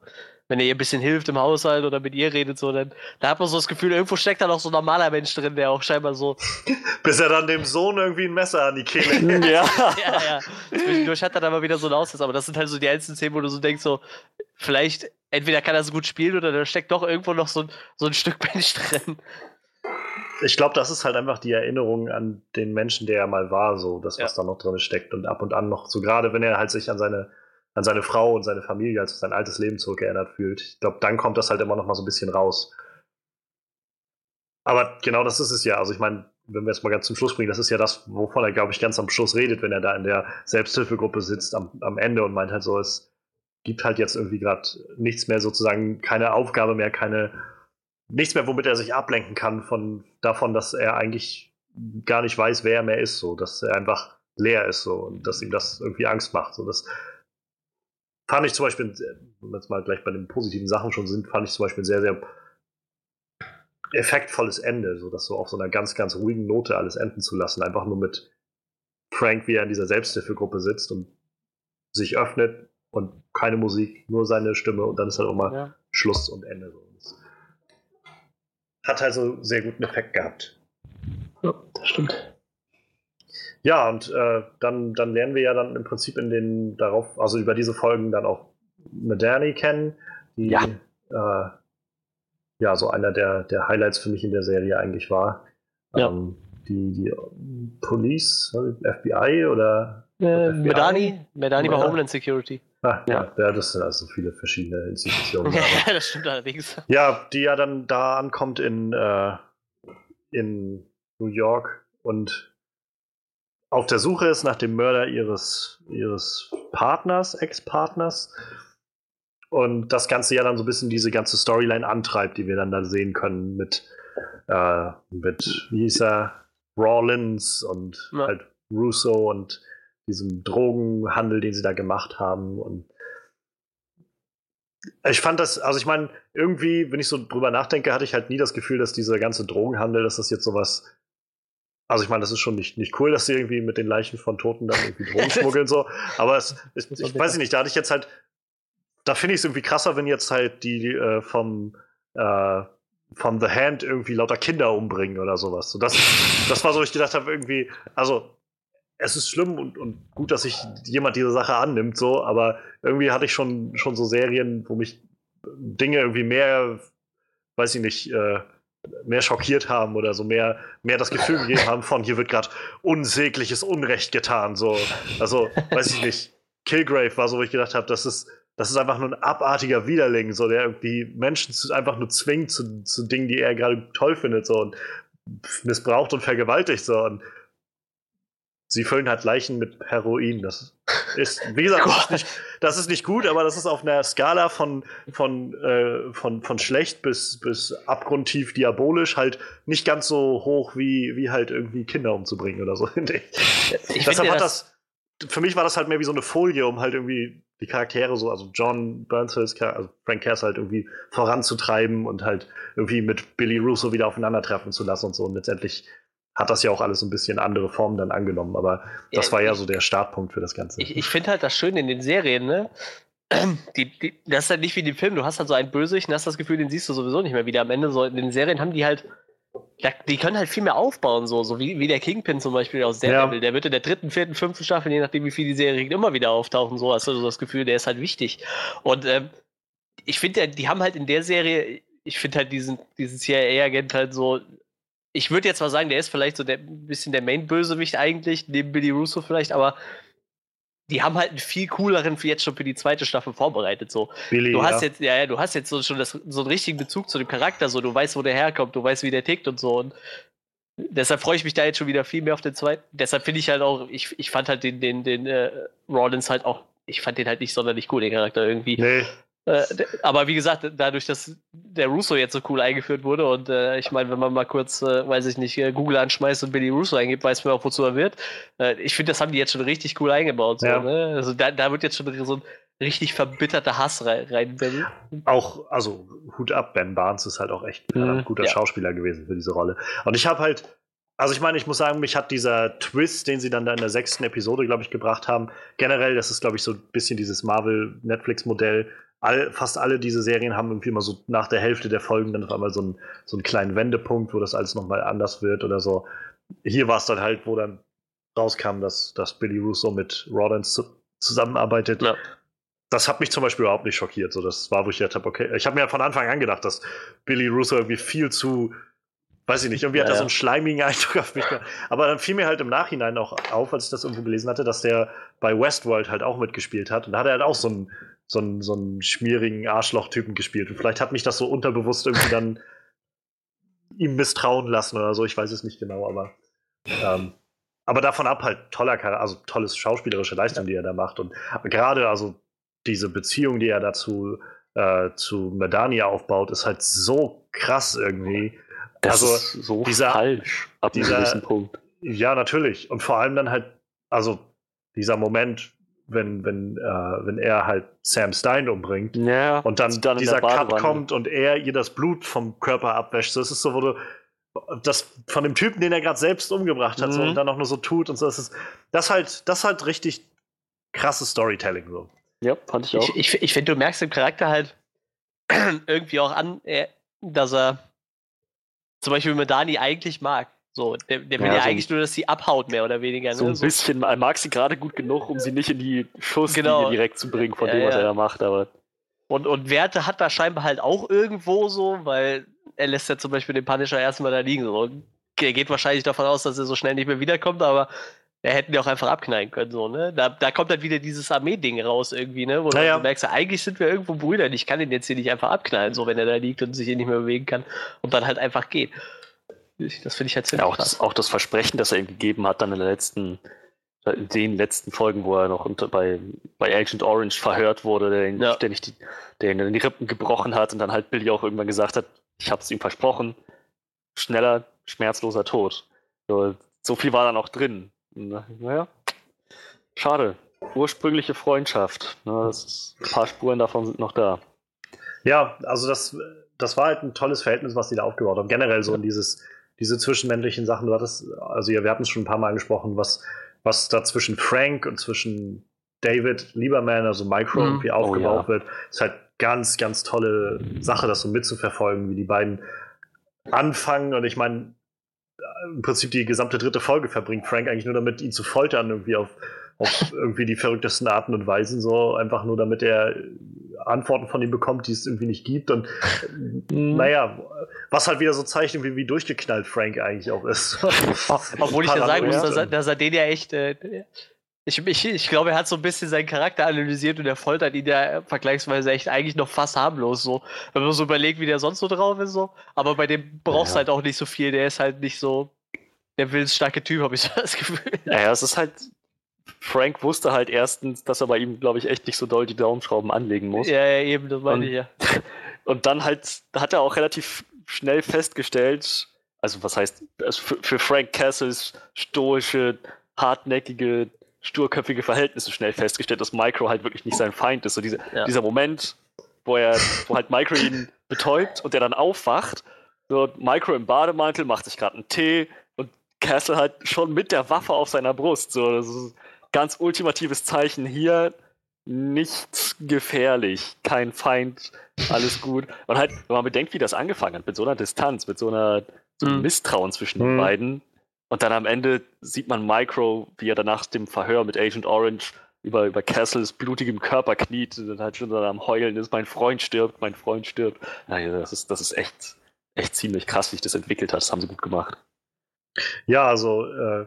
[SPEAKER 2] wenn er ihr ein bisschen hilft im Haushalt oder mit ihr redet, so, dann da hat man so das Gefühl, irgendwo steckt da noch so ein normaler Mensch drin, der auch scheinbar so, *laughs*
[SPEAKER 1] Bis er dann dem Sohn irgendwie ein Messer an die Kehle. *laughs*
[SPEAKER 4] ja.
[SPEAKER 2] ja, ja. Zwischendurch hat er dann mal wieder so ein Aussatz, aber das sind halt so die einzelnen Szenen, wo du so denkst, so, vielleicht, entweder kann er so gut spielen oder da steckt doch irgendwo noch so, ein- so ein Stück Mensch drin.
[SPEAKER 1] Ich glaube, das ist halt einfach die Erinnerung an den Menschen, der er mal war, so das, was da noch drin steckt und ab und an noch so, gerade wenn er halt sich an seine, an seine Frau und seine Familie, also sein altes Leben zurückerinnert fühlt. Ich glaube, dann kommt das halt immer noch mal so ein bisschen raus. Aber genau das ist es ja. Also ich meine, wenn wir jetzt mal ganz zum Schluss bringen, das ist ja das, wovon er, glaube ich, ganz am Schluss redet, wenn er da in der Selbsthilfegruppe sitzt am, am Ende und meint halt so, es gibt halt jetzt irgendwie gerade nichts mehr sozusagen, keine Aufgabe mehr, keine, nichts mehr, womit er sich ablenken kann von davon, dass er eigentlich gar nicht weiß, wer er mehr ist, so, dass er einfach leer ist, so, und dass ihm das irgendwie Angst macht. So, das fand ich zum Beispiel, wenn wir jetzt mal gleich bei den positiven Sachen schon sind, fand ich zum Beispiel ein sehr, sehr effektvolles Ende, so dass so auf so einer ganz, ganz ruhigen Note alles enden zu lassen, einfach nur mit Frank, wie er in dieser Selbsthilfegruppe sitzt und sich öffnet und keine Musik, nur seine Stimme und dann ist halt auch mal
[SPEAKER 2] Ja.
[SPEAKER 1] Schluss und Ende. So. Hat also sehr guten Effekt gehabt.
[SPEAKER 2] Ja, das stimmt.
[SPEAKER 1] Ja, und äh, dann, dann lernen wir ja dann im Prinzip in den darauf, also über diese Folgen dann auch Madani kennen, die
[SPEAKER 4] Ja.
[SPEAKER 1] äh, ja so einer der, der Highlights für mich in der Serie eigentlich war.
[SPEAKER 2] Ja.
[SPEAKER 1] Ähm, die, die Police, was, FBI oder
[SPEAKER 2] Äh,
[SPEAKER 1] FBI?
[SPEAKER 2] Medani, Medani war. Homeland Security.
[SPEAKER 1] Ah, ja.
[SPEAKER 4] Ja.
[SPEAKER 1] das sind also viele verschiedene Institutionen. *laughs*
[SPEAKER 2] Ja, das stimmt allerdings.
[SPEAKER 1] Ja, die ja dann da ankommt in, äh, in New York und auf der Suche ist nach dem Mörder ihres, ihres Partners, Ex-Partners. Und das Ganze ja dann so ein bisschen diese ganze Storyline antreibt, die wir dann da sehen können mit, äh, mit wie hieß er, Rawlins und
[SPEAKER 2] Ja.
[SPEAKER 1] halt Russo und diesem Drogenhandel, den sie da gemacht haben. Und ich fand das, also ich meine, irgendwie, wenn ich so drüber nachdenke, hatte ich halt nie das Gefühl, dass dieser ganze Drogenhandel, dass das jetzt sowas also ich meine, das ist schon nicht, nicht cool, dass sie irgendwie mit den Leichen von Toten dann irgendwie Drogen *laughs* schmuggeln so. Aber es, ich, ich weiß nicht, da hatte ich jetzt halt, da finde ich es irgendwie krasser, wenn jetzt halt die äh, vom äh, von The Hand irgendwie lauter Kinder umbringen oder sowas. So, das, das war so, ich gedacht habe, irgendwie, also es ist schlimm und, und gut, dass sich jemand diese Sache annimmt, so, aber irgendwie hatte ich schon, schon so Serien, wo mich Dinge irgendwie mehr, weiß ich nicht, äh, mehr schockiert haben oder so mehr, mehr das Gefühl gegeben haben von, hier wird gerade unsägliches Unrecht getan. So. Also, weiß ich nicht. Killgrave war so, wo ich gedacht habe, das ist, das ist einfach nur ein abartiger Widerling, so, der irgendwie Menschen zu, einfach nur zwingt zu, zu Dingen, die er gerade toll findet, so und missbraucht und vergewaltigt, so. Und sie füllen halt Leichen mit Heroin. Das ist, wie gesagt, das ist, *laughs* nicht, das ist nicht gut, aber das ist auf einer Skala von, von, äh, von, von schlecht bis, bis abgrundtief diabolisch halt nicht ganz so hoch wie, wie halt irgendwie Kinder umzubringen oder so. *laughs* Deshalb hat das, für mich war das halt mehr wie so eine Folie, um halt irgendwie die Charaktere so, also John Burnsills, also Frank Cass halt irgendwie voranzutreiben und halt irgendwie mit Billy Russo wieder aufeinandertreffen zu lassen und so. Und letztendlich hat das ja auch alles ein bisschen andere Formen dann angenommen. Aber das ja, war ja ich, so der Startpunkt für das Ganze.
[SPEAKER 2] Ich, ich finde halt das Schöne in den Serien, ne? *clears throat* Die, die, das ist halt nicht wie in den Filmen. Du hast halt so einen Bösewicht und hast das Gefühl, den siehst du sowieso nicht mehr wieder. Am Ende so in den Serien haben die halt die können halt viel mehr aufbauen, so, so wie, wie der Kingpin zum Beispiel aus Daredevil. Ja. Der wird in der dritten, vierten, fünften Staffel, je nachdem wie viel die Serie immer wieder auftauchen. So hast du so das Gefühl, der ist halt wichtig. Und ähm, ich finde, die haben halt in der Serie, ich finde halt diesen, diesen CIA-Agent halt so ich würde jetzt mal sagen, der ist vielleicht so der bisschen der Main-Bösewicht eigentlich, neben Billy Russo vielleicht, aber die haben halt einen viel cooleren für jetzt schon für die zweite Staffel vorbereitet. So. Billy, du hast ja. jetzt, ja, ja, du hast jetzt so, schon das, so einen richtigen Bezug zu dem Charakter, so du weißt, wo der herkommt, du weißt, wie der tickt und so. Und deshalb freue ich mich da jetzt schon wieder viel mehr auf den zweiten. Deshalb finde ich halt auch, ich, ich fand halt den, den, den äh, Rollins halt auch, ich fand den halt nicht sonderlich cool, den Charakter irgendwie. Nee. Äh, aber wie gesagt, dadurch, dass der Russo jetzt so cool eingeführt wurde und äh, ich meine, wenn man mal kurz, äh, weiß ich nicht, äh, Google anschmeißt und Billy Russo eingibt, weiß man auch, wozu er wird. Äh, ich finde, das haben die jetzt schon richtig cool eingebaut. So, ja. ne? Also da, da wird jetzt schon so ein richtig verbitterter Hass rein. rein
[SPEAKER 1] auch, also Hut ab, Ben Barnes ist halt auch echt ein mhm, guter ja. Schauspieler gewesen für diese Rolle. Und ich habe halt, also ich meine, ich muss sagen, mich hat dieser Twist, den sie dann da in der sechsten Episode, glaube ich, gebracht haben, generell, das ist, glaube ich, so ein bisschen dieses Marvel-Netflix-Modell, all, fast alle diese Serien haben irgendwie immer so nach der Hälfte der Folgen dann auf einmal so, ein, so einen kleinen Wendepunkt, wo das alles nochmal anders wird oder so. Hier war es dann halt, wo dann rauskam, dass, dass Billy Russo mit Rawlins zu, zusammenarbeitet. Ja. Das hat mich zum Beispiel überhaupt nicht schockiert. So, das war, wo ich gedacht habe, okay, ich habe mir ja von Anfang an gedacht, dass Billy Russo irgendwie viel zu weiß ich nicht, irgendwie ja, hat er ja. so einen schleimigen *laughs* Eindruck auf mich gemacht. Aber dann fiel mir halt im Nachhinein auch auf, als ich das irgendwo gelesen hatte, dass der bei Westworld halt auch mitgespielt hat. Und da hat er halt auch so einen, so einen, so einen schmierigen Arschloch-Typen gespielt. Und vielleicht hat mich das so unterbewusst irgendwie dann *laughs* ihm misstrauen lassen oder so. Ich weiß es nicht genau, aber. Ähm, aber davon ab halt toller, also tolles schauspielerische Leistung, die er da macht. Und gerade also diese Beziehung, die er dazu äh, zu Medania aufbaut, ist halt so krass irgendwie.
[SPEAKER 4] Das also ist so dieser, falsch ab dieser, diesem Punkt.
[SPEAKER 1] Ja, natürlich. Und vor allem dann halt, also dieser Moment, wenn, wenn, äh, wenn er halt Sam Stein umbringt ja, und dann, dann dieser Cut kommt und er ihr das Blut vom Körper abwäscht. Das ist so, wo du das von dem Typen, den er gerade selbst umgebracht hat, mhm. so, und dann auch nur so tut und so. Das ist das halt, das halt richtig krasses Storytelling so.
[SPEAKER 2] Ja, fand ich auch. Ich, ich, ich finde, du merkst dem Charakter halt *clears throat* irgendwie auch an, dass er zum Beispiel Medani eigentlich mag. So, der, der will ja, ja so eigentlich nur, dass sie abhaut, mehr oder weniger.
[SPEAKER 4] So ne? ein bisschen, er mag sie gerade gut genug, um sie nicht in die Schusslinie genau. direkt zu bringen von ja, dem, was ja. er da macht, aber.
[SPEAKER 2] Und, und Werte hat er scheinbar halt auch irgendwo so, weil er lässt ja zum Beispiel den Punisher erstmal da liegen. So. Er geht wahrscheinlich davon aus, dass er so schnell nicht mehr wiederkommt, aber er hätten die auch einfach abknallen können, so, ne? Da, da kommt dann wieder dieses Armee-Ding raus irgendwie, ne? Wo naja. du merkst, eigentlich sind wir irgendwo Brüder, ich kann ihn jetzt hier nicht einfach abknallen, so wenn er da liegt und sich hier nicht mehr bewegen kann und dann halt einfach geht. Das finde ich halt
[SPEAKER 4] ziemlich ja, auch das, auch das Versprechen, das er ihm gegeben hat, dann in der letzten, in den letzten Folgen, wo er noch unter, bei, bei Agent Orange verhört wurde, der ihn ja. ständig die, der ihn in die Rippen gebrochen hat und dann halt Billy auch irgendwann gesagt hat, ich habe es ihm versprochen, schneller, schmerzloser Tod. So, so viel war dann auch drin. Naja, schade. Ursprüngliche Freundschaft. Ne, ist, ein paar Spuren davon sind noch da.
[SPEAKER 1] Ja, also das, das war halt ein tolles Verhältnis, was die da aufgebaut haben. Generell so in dieses, diese zwischenmännlichen Sachen, war das, also ja, wir hatten es schon ein paar Mal angesprochen, was, was da zwischen Frank und zwischen David Lieberman, also Micro,
[SPEAKER 2] Mhm.
[SPEAKER 1] irgendwie
[SPEAKER 4] Oh,
[SPEAKER 1] aufgebaut
[SPEAKER 4] ja.
[SPEAKER 1] wird, ist halt ganz, ganz tolle Sache, das so mitzuverfolgen, wie die beiden anfangen. Und ich meine, im Prinzip die gesamte dritte Folge verbringt Frank eigentlich nur damit, ihn zu foltern, irgendwie auf, auf *laughs* irgendwie die verrücktesten Arten und Weisen, so einfach nur damit er Antworten von ihm bekommt, die es irgendwie nicht gibt. Und
[SPEAKER 2] Mhm.
[SPEAKER 1] naja, was halt wieder so zeigt, wie, wie durchgeknallt Frank eigentlich auch ist. *laughs*
[SPEAKER 2] Obwohl ich ja sagen muss, dass er, dass er den ja echt. Äh, ich, ich, ich glaube, er hat so ein bisschen seinen Charakter analysiert und er foltert ihn ja vergleichsweise echt eigentlich noch fast harmlos so. Wenn man so überlegt, wie der sonst so drauf ist, so. Aber bei dem brauchst du
[SPEAKER 4] Ja.
[SPEAKER 2] halt auch nicht so viel. Der ist halt nicht so der willensstarke Typ, habe ich so *laughs* das Gefühl.
[SPEAKER 4] Naja, es ist halt. Frank wusste halt erstens, dass er bei ihm, glaube ich, echt nicht so doll die Daumenschrauben anlegen muss.
[SPEAKER 2] Ja, ja, eben, das meine
[SPEAKER 4] Und-
[SPEAKER 2] ich ja. *laughs*
[SPEAKER 4] Und dann halt hat er auch relativ schnell festgestellt, also was heißt, also für, für Frank Castles stoische, hartnäckige, sturköpfige Verhältnisse schnell festgestellt, dass Micro halt wirklich nicht sein Feind ist. So diese,
[SPEAKER 2] Ja.
[SPEAKER 4] dieser Moment, wo er, wo halt Micro ihn betäubt und der dann aufwacht, so Micro im Bademantel macht sich gerade einen Tee und Castle halt schon mit der Waffe auf seiner Brust. So, das ist ein ganz ultimatives Zeichen hier. Nicht gefährlich, kein Feind, alles gut. Und halt, wenn man bedenkt, wie das angefangen hat, mit so einer Distanz, mit so einer so einem
[SPEAKER 2] Mhm.
[SPEAKER 4] Misstrauen zwischen
[SPEAKER 1] Mhm.
[SPEAKER 4] den beiden. Und dann am Ende sieht man Micro, wie er danach dem Verhör mit Agent Orange über, über Castles blutigem Körper kniet und dann halt schon so am Heulen ist, mein Freund stirbt, mein Freund stirbt. Naja, das ist, das ist echt, echt ziemlich krass, wie sich das entwickelt hat. Das haben sie gut gemacht.
[SPEAKER 1] Ja, also äh,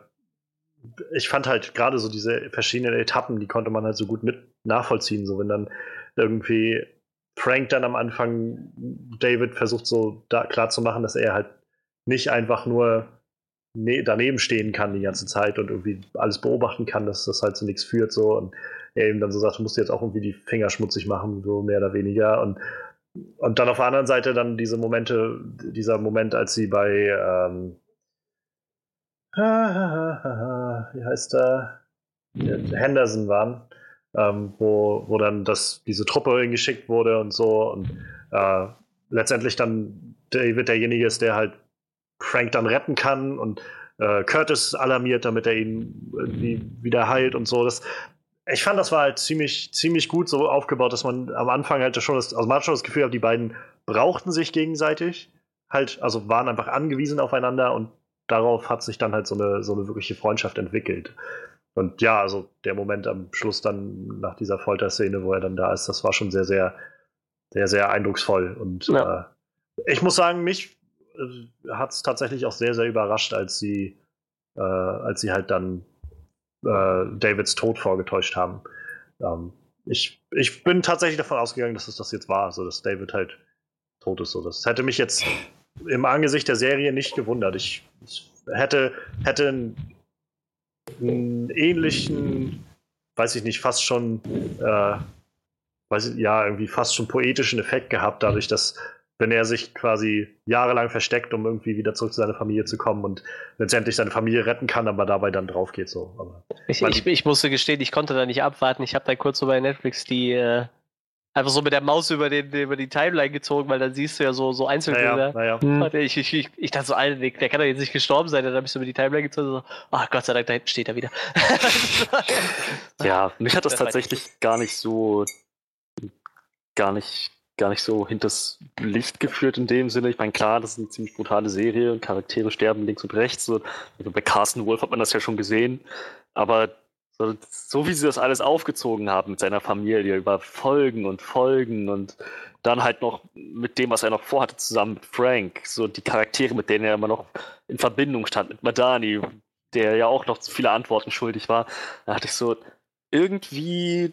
[SPEAKER 1] ich fand halt gerade so diese verschiedenen Etappen, die konnte man halt so gut mit nachvollziehen. So wenn dann irgendwie Frank dann am Anfang David versucht so da klar zu machen, dass er halt nicht einfach nur ne daneben stehen kann die ganze Zeit und irgendwie alles beobachten kann, dass das halt zu nichts führt so und er eben dann so sagt, du musst jetzt auch irgendwie die Finger schmutzig machen, so mehr oder weniger und und dann auf der anderen Seite dann diese Momente, dieser Moment, als sie bei ähm, *laughs* wie heißt er? Henderson waren, ähm, wo, wo dann das, diese Truppe hingeschickt wurde und so und äh, letztendlich dann David derjenige ist, der halt Frank dann retten kann und äh, Curtis alarmiert, damit er ihn irgendwie wieder heilt und so. Das, ich fand, das war halt ziemlich, ziemlich gut so aufgebaut, dass man am Anfang halt schon das, also man hat schon das Gefühl gehabt, die beiden brauchten sich gegenseitig, halt, also waren einfach angewiesen aufeinander und darauf hat sich dann halt so eine, so eine wirkliche Freundschaft entwickelt. Und ja, also der Moment am Schluss dann nach dieser Folterszene, wo er dann da ist, das war schon sehr, sehr, sehr, sehr eindrucksvoll. Und
[SPEAKER 2] Ja.
[SPEAKER 1] äh, ich muss sagen, mich äh, hat es tatsächlich auch sehr, sehr überrascht, als sie, äh, als sie halt dann äh, Davids Tod vorgetäuscht haben. Ähm, ich, ich bin tatsächlich davon ausgegangen, dass es das jetzt war, so dass David halt tot ist. So. Das hätte mich jetzt im Angesicht der Serie nicht gewundert. Ich, ich hätte, hätte einen, einen ähnlichen, weiß ich nicht, fast schon, äh, weiß ich, ja, irgendwie fast schon poetischen Effekt gehabt, dadurch, dass wenn er sich quasi jahrelang versteckt, um irgendwie wieder zurück zu seiner Familie zu kommen und letztendlich seine Familie retten kann, aber dabei dann drauf geht so. Aber
[SPEAKER 2] Ich, ich, ich musste gestehen, ich konnte da nicht abwarten. Ich habe da kurz so bei Netflix die äh, einfach so mit der Maus über, den, über die Timeline gezogen, weil dann siehst du ja so, so Einzelbilder.
[SPEAKER 1] naja, naja.
[SPEAKER 2] Warte, Ich, ich, ich, ich dachte so, Alter, der kann doch jetzt nicht gestorben sein. Dann habe ich so über die Timeline gezogen und so, ach Gott sei Dank, da hinten steht er wieder. *laughs*
[SPEAKER 4] Ja, mich hat das
[SPEAKER 2] Das
[SPEAKER 4] tatsächlich gar nicht so, gar nicht, gar nicht so hinters Licht geführt in dem Sinne. Ich meine, klar, das ist eine ziemlich brutale Serie und Charaktere sterben links und rechts. So, also bei Carsten Wolf hat man das ja schon gesehen. Aber so, so wie sie das alles aufgezogen haben mit seiner Familie über Folgen und Folgen und dann halt noch mit dem, was er noch vorhatte, zusammen mit Frank, so die Charaktere, mit denen er immer noch in Verbindung stand, mit Madani, der ja auch noch viele Antworten schuldig war, da hatte ich so, irgendwie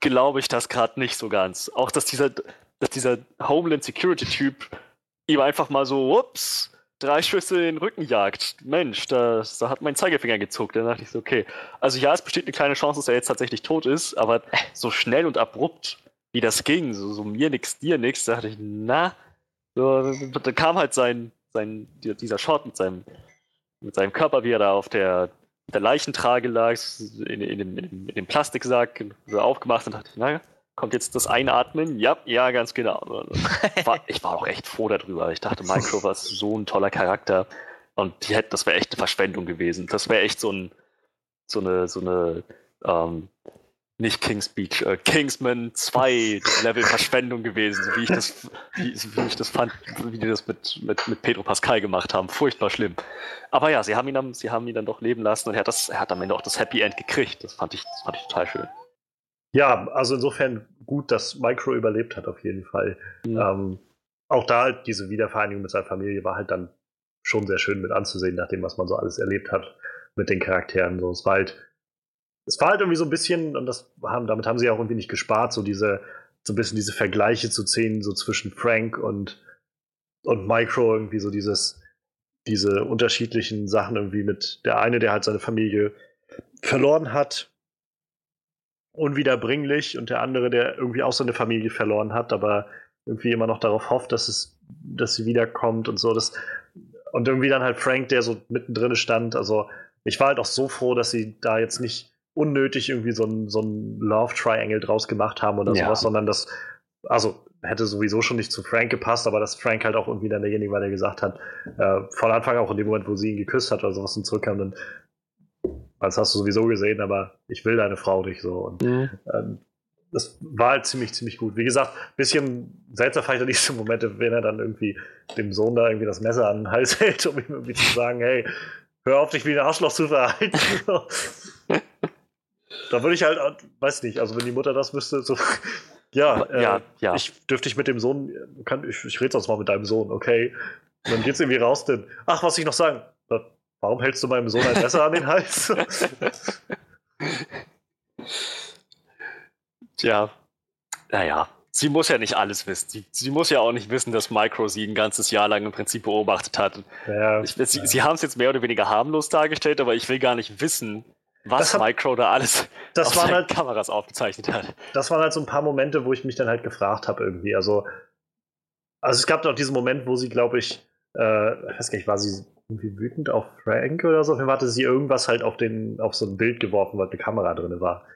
[SPEAKER 4] glaube ich das gerade nicht so ganz. Auch, dass dieser, dass dieser Homeland Security Typ ihm einfach mal so, ups, drei Schüsse in den Rücken jagt. Mensch, da, da hat mein Zeigefinger gezuckt. Dann dachte ich so, okay. Also ja, es besteht eine kleine Chance, dass er jetzt tatsächlich tot ist, aber so schnell und abrupt, wie das ging, so, so mir nix, dir nix, da dachte ich, na, so, da kam halt sein, sein, dieser Shot mit seinem, mit seinem Körper, wie er da auf der, der Leichentrage lag, in, in, dem, in, in dem Plastiksack aufgemacht und dachte ich, na kommt jetzt das Einatmen? Ja, ja, ganz genau. Ich war, auch echt froh darüber. Ich dachte, Micro war so ein toller Charakter. Und die hätte, das wäre echt eine Verschwendung gewesen. Das wäre echt so ein, so eine, so eine, ähm, nicht King's Beach, äh, Kingsman 2 Level Verschwendung gewesen, wie ich das, wie, wie, ich das fand, wie die das mit, mit, mit Pedro Pascal gemacht haben. Furchtbar schlimm. Aber ja, sie haben ihn dann, sie haben ihn dann doch leben lassen und er hat das, er hat am Ende auch das Happy End gekriegt. Das fand ich, das fand ich total schön.
[SPEAKER 1] Ja, also insofern gut, dass Micro überlebt hat, auf jeden Fall. Mhm. Ähm, auch da halt diese Wiedervereinigung mit seiner Familie war halt dann schon sehr schön mit anzusehen, nach dem, was man so alles erlebt hat mit den Charakteren. So, es war halt, es war halt irgendwie so ein bisschen, und das haben, damit haben sie auch irgendwie nicht gespart, so diese, so ein bisschen diese Vergleiche zu ziehen, so zwischen Frank und, und Micro, irgendwie so dieses, diese unterschiedlichen Sachen irgendwie mit der eine, der halt seine Familie verloren hat unwiederbringlich und der andere, der irgendwie auch seine Familie verloren hat, aber irgendwie immer noch darauf hofft, dass es, dass sie wiederkommt und so. Das, und irgendwie dann halt Frank, der so mittendrin stand. Also ich war halt auch so froh, dass sie da jetzt nicht unnötig irgendwie so ein, so ein Love Triangle draus gemacht haben oder ja. sowas, sondern das, also hätte sowieso schon nicht zu Frank gepasst, aber dass Frank halt auch irgendwie dann derjenige war, der gesagt hat, äh, von Anfang auch in dem Moment, wo sie ihn geküsst hat oder sowas und zurückkam, dann das hast du sowieso gesehen, aber ich will deine Frau nicht so. Und mhm. ähm, das war halt ziemlich, ziemlich gut. Wie gesagt, ein bisschen seltsam fand ich diese Momente, wenn er dann irgendwie dem Sohn da irgendwie das Messer an den Hals *laughs* hält, um ihm irgendwie zu sagen, hey, hör auf, dich wie ein Arschloch zu verhalten. *laughs* da würde ich halt, weiß nicht, also wenn die Mutter das wüsste, so, *laughs* ja, äh, ja, ja, ich dürfte ich mit dem Sohn, kann, ich, ich rede sonst mal mit deinem Sohn, okay. Und dann geht's irgendwie raus, denn, ach, was ich noch sagen, Warum hältst du meinem Sohn ein Messer an den Hals? *laughs*
[SPEAKER 4] Tja, naja, sie muss ja nicht alles wissen. Sie, sie, muss ja auch nicht wissen, dass Micro sie ein ganzes Jahr lang im Prinzip beobachtet hat. Ja, ich, sie, ja. sie haben es jetzt mehr oder weniger harmlos dargestellt, aber ich will gar nicht wissen, was hat, Micro da alles
[SPEAKER 1] das auf seinen halt,
[SPEAKER 4] Kameras aufgezeichnet hat.
[SPEAKER 1] Das waren halt so ein paar Momente, wo ich mich dann halt gefragt habe irgendwie. Also, also es gab auch diesen Moment, wo sie, glaube ich, äh, ich weiß gar nicht, war sie irgendwie wütend auf Frank oder so. Auf jeden hatte sie irgendwas halt auf, den, auf so ein Bild geworfen, weil eine Kamera drin war.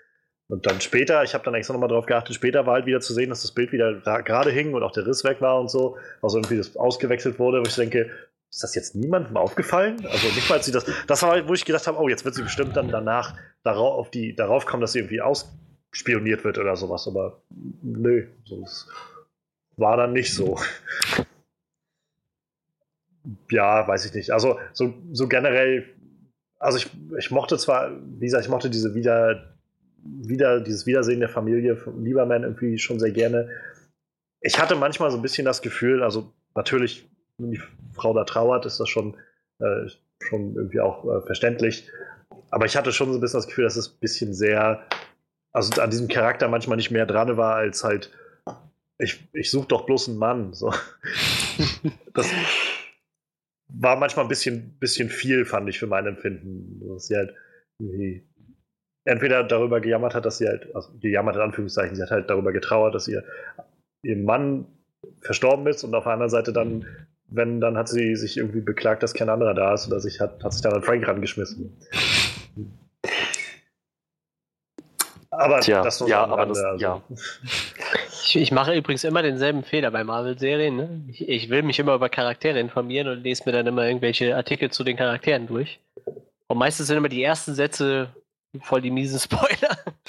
[SPEAKER 1] Und dann später, ich habe dann extra nochmal drauf geachtet, später war halt wieder zu sehen, dass das Bild wieder gerade hing und auch der Riss weg war und so. Also irgendwie das ausgewechselt wurde, wo ich denke, ist das jetzt niemandem aufgefallen? Also nicht mal, sie das. Das war, wo ich gedacht habe, oh, jetzt wird sie bestimmt dann danach darauf, auf die, darauf kommen, dass sie irgendwie ausspioniert wird oder sowas. Aber nö, das war dann nicht so ja, weiß ich nicht. Also so, so generell, also ich, ich mochte zwar, wie gesagt, ich mochte diese wieder, wieder, dieses Wiedersehen der Familie von Lieberman irgendwie schon sehr gerne. Ich hatte manchmal so ein bisschen das Gefühl, also natürlich, wenn die Frau da trauert, ist das schon, äh, schon irgendwie auch äh, verständlich. Aber ich hatte schon so ein bisschen das Gefühl, dass es ein bisschen sehr, also an diesem Charakter manchmal nicht mehr dran war, als halt, ich, ich suche doch bloß einen Mann. So. *laughs* das, war manchmal ein bisschen, bisschen viel, fand ich für mein Empfinden. Dass sie halt irgendwie entweder darüber gejammert hat, dass sie halt, also gejammert in Anführungszeichen, sie hat halt darüber getrauert, dass ihr, ihr Mann verstorben ist und auf der anderen Seite dann, wenn, dann hat sie sich irgendwie beklagt, dass kein anderer da ist oder sich hat, hat sich dann an Frank rangeschmissen. Aber
[SPEAKER 4] Tja, das
[SPEAKER 1] nur
[SPEAKER 4] ja, aber das, also. ja. *laughs*
[SPEAKER 2] Ich, ich, mache übrigens immer denselben Fehler bei Marvel-Serien. Ne? Ich, ich, will mich immer über Charaktere informieren und lese mir dann immer irgendwelche Artikel zu den Charakteren durch. Und meistens sind immer die ersten Sätze voll die miesen Spoiler. *laughs*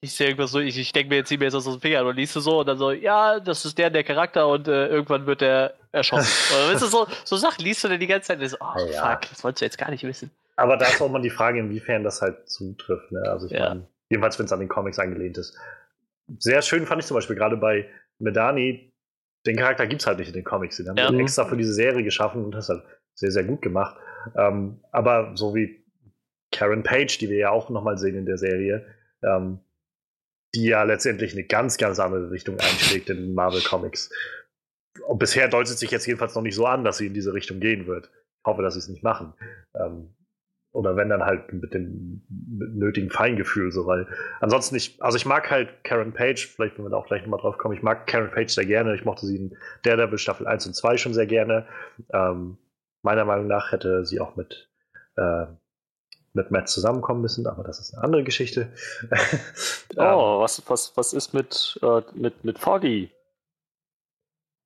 [SPEAKER 2] ich sehe irgendwas so, ich, ich denke mir jetzt, zieh mir jetzt aus dem Finger und liest du so und dann so, ja, das ist der, der Charakter und äh, irgendwann wird der erschossen. *laughs* Oder weißt du, so, so Sachen liest du dann die ganze Zeit und so, oh, ja. fuck, das wolltest du jetzt gar nicht wissen.
[SPEAKER 1] Aber da ist auch mal die Frage, inwiefern das halt zutrifft. Ne? Also ich ja. meine, Jedenfalls, wenn es an den Comics angelehnt ist. Sehr schön fand ich zum Beispiel gerade bei Medani, den Charakter gibt es halt nicht in den Comics. Den haben ja. extra für diese Serie geschaffen und das halt sehr, sehr gut gemacht. Ähm, aber so wie Karen Page, die wir ja auch nochmal sehen in der Serie, ähm, die ja letztendlich eine ganz, ganz andere Richtung einschlägt in den Marvel Comics. Und bisher deutet sich jetzt jedenfalls noch nicht so an, dass sie in diese Richtung gehen wird. Ich hoffe, dass sie es nicht machen. Ähm, oder wenn dann halt mit dem nötigen Feingefühl, so, weil ansonsten ich, also ich mag halt Karen Page, vielleicht wenn wir da auch gleich nochmal drauf kommen, ich mag Karen Page sehr gerne, ich mochte sie in Daredevil Staffel 1 und 2 schon sehr gerne. Ähm, meiner Meinung nach hätte sie auch mit, äh, mit Matt zusammenkommen müssen, aber das ist eine andere Geschichte. *laughs*
[SPEAKER 4] oh, was, was, was ist mit, äh, mit, mit Foggy?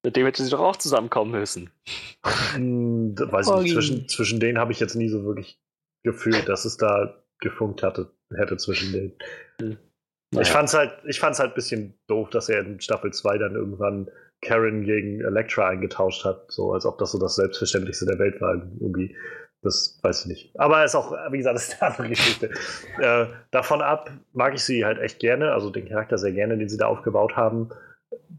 [SPEAKER 4] Mit dem hätte sie doch auch zusammenkommen müssen.
[SPEAKER 1] Hm, weiß ich nicht, zwischen, zwischen denen habe ich jetzt nie so wirklich gefühlt, dass es da gefunkt hatte, hätte zwischen denen. Hm. Naja. Ich fand's halt, ich fand's halt ein bisschen doof, dass er in Staffel 2 dann irgendwann Karen gegen Elektra eingetauscht hat, so als ob das so das Selbstverständlichste der Welt war. Irgendwie. Das weiß ich nicht. Aber ist auch, wie gesagt, ist eine andere Geschichte. *laughs* äh, davon ab mag ich sie halt echt gerne, also den Charakter sehr gerne, den sie da aufgebaut haben.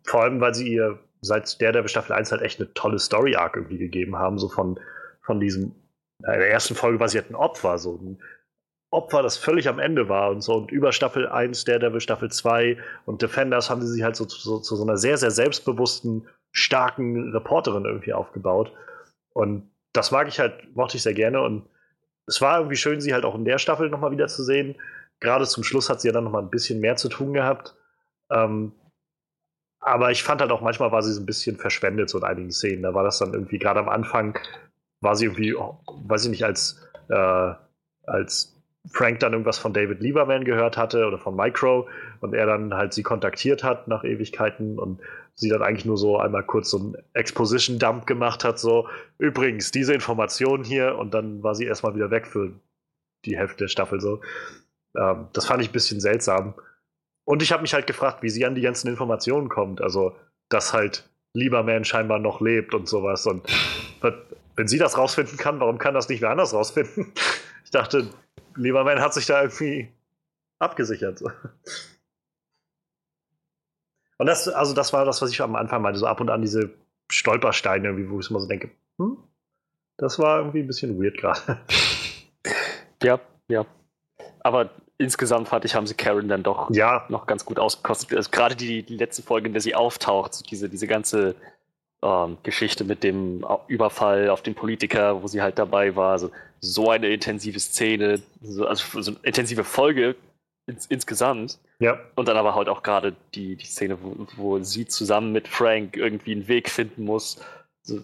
[SPEAKER 1] Vor allem, weil sie ihr seit der der Staffel 1 halt echt eine tolle Story-Arc irgendwie gegeben haben, so von, von diesem, in der ersten Folge war sie halt ein Opfer, so ein Opfer, das völlig am Ende war und so. Und über Staffel 1, Daredevil Staffel 2 und Defenders haben sie sich halt so zu so, so, einer sehr, sehr selbstbewussten, starken Reporterin irgendwie aufgebaut. Und das mag ich halt, mochte ich sehr gerne. Und es war irgendwie schön, sie halt auch in der Staffel nochmal wieder zu sehen. Gerade zum Schluss hat sie ja dann nochmal ein bisschen mehr zu tun gehabt. Ähm, aber ich fand halt auch manchmal war sie so ein bisschen verschwendet, so in einigen Szenen. Da war das dann irgendwie, gerade am Anfang, war sie irgendwie, weiß ich nicht, als, äh, als Frank dann irgendwas von David Lieberman gehört hatte oder von Micro und er dann halt sie kontaktiert hat nach Ewigkeiten und sie dann eigentlich nur so einmal kurz so einen Exposition-Dump gemacht hat, so übrigens, diese Information hier und dann war sie erstmal wieder weg für die Hälfte der Staffel so. Ähm, das fand ich ein bisschen seltsam. Und ich habe mich halt gefragt, wie sie an die ganzen Informationen kommt. Also, dass halt Lieberman scheinbar noch lebt und sowas. Und wenn sie das rausfinden kann, warum kann das nicht wer anders rausfinden? *laughs* Ich dachte, Lieberman hat sich da irgendwie abgesichert. Und das, also das war das, was ich am Anfang meinte, so ab und an diese Stolpersteine, irgendwie, wo ich immer so denke, hm, das war irgendwie ein bisschen weird gerade. *laughs*
[SPEAKER 4] Ja, ja. Aber insgesamt fand ich, haben sie Karen dann doch
[SPEAKER 1] ja.
[SPEAKER 4] noch ganz gut ausgekostet. Also gerade die, die letzte Folge, in der sie auftaucht, diese, diese ganze ähm, Geschichte mit dem Überfall auf den Politiker, wo sie halt dabei war. Also, so eine intensive Szene, so, also so eine intensive Folge ins, insgesamt.
[SPEAKER 1] Ja.
[SPEAKER 4] Und dann aber halt auch gerade die, die Szene, wo, wo sie zusammen mit Frank irgendwie einen Weg finden muss, so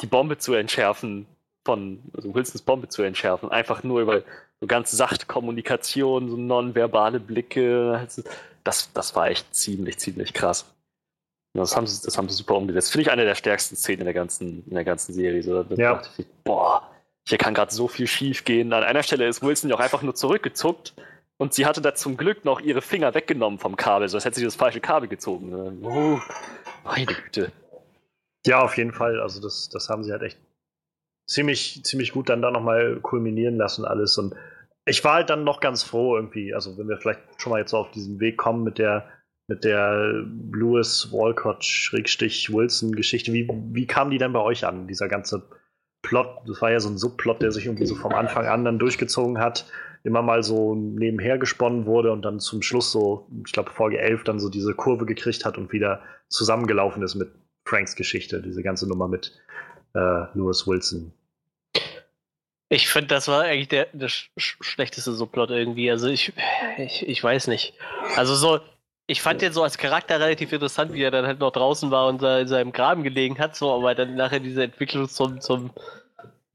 [SPEAKER 4] die Bombe zu entschärfen, von also Wilsons Bombe zu entschärfen. Einfach nur über so ganz sachte Kommunikation, so nonverbale Blicke. Also das, das war echt ziemlich, ziemlich krass. Das haben sie, das haben sie super umgesetzt. Finde ich eine der stärksten Szenen in der ganzen, in der ganzen Serie. So,
[SPEAKER 1] ja.
[SPEAKER 4] Ich, boah, hier kann gerade so viel schief gehen. An einer Stelle ist Wilson ja auch einfach nur zurückgezuckt und sie hatte da zum Glück noch ihre Finger weggenommen vom Kabel, sonst hätte sie das falsche Kabel gezogen. Oh, meine Güte.
[SPEAKER 1] Ja, auf jeden Fall. Also das, das haben sie halt echt ziemlich, ziemlich gut dann da nochmal kulminieren lassen alles. Und ich war halt dann noch ganz froh irgendwie, also wenn wir vielleicht schon mal jetzt so auf diesen Weg kommen mit der mit der Lewis Walcott-Wilson-Geschichte. Wie, wie kam die denn bei euch an, dieser ganze Plot? Das war ja so ein Subplot, der sich irgendwie so vom Anfang an dann durchgezogen hat, immer mal so nebenher gesponnen wurde und dann zum Schluss so, ich glaube Folge 11, dann so diese Kurve gekriegt hat und wieder zusammengelaufen ist mit Franks Geschichte, diese ganze Nummer mit äh, Lewis Wilson.
[SPEAKER 2] Ich finde, das war eigentlich der, der sch schlechteste Subplot irgendwie. Also ich, ich, ich weiß nicht. Also so, ich fand den so als Charakter relativ interessant, wie er dann halt noch draußen war und in seinem Graben gelegen hat, so, aber dann nachher diese Entwicklung zum, zum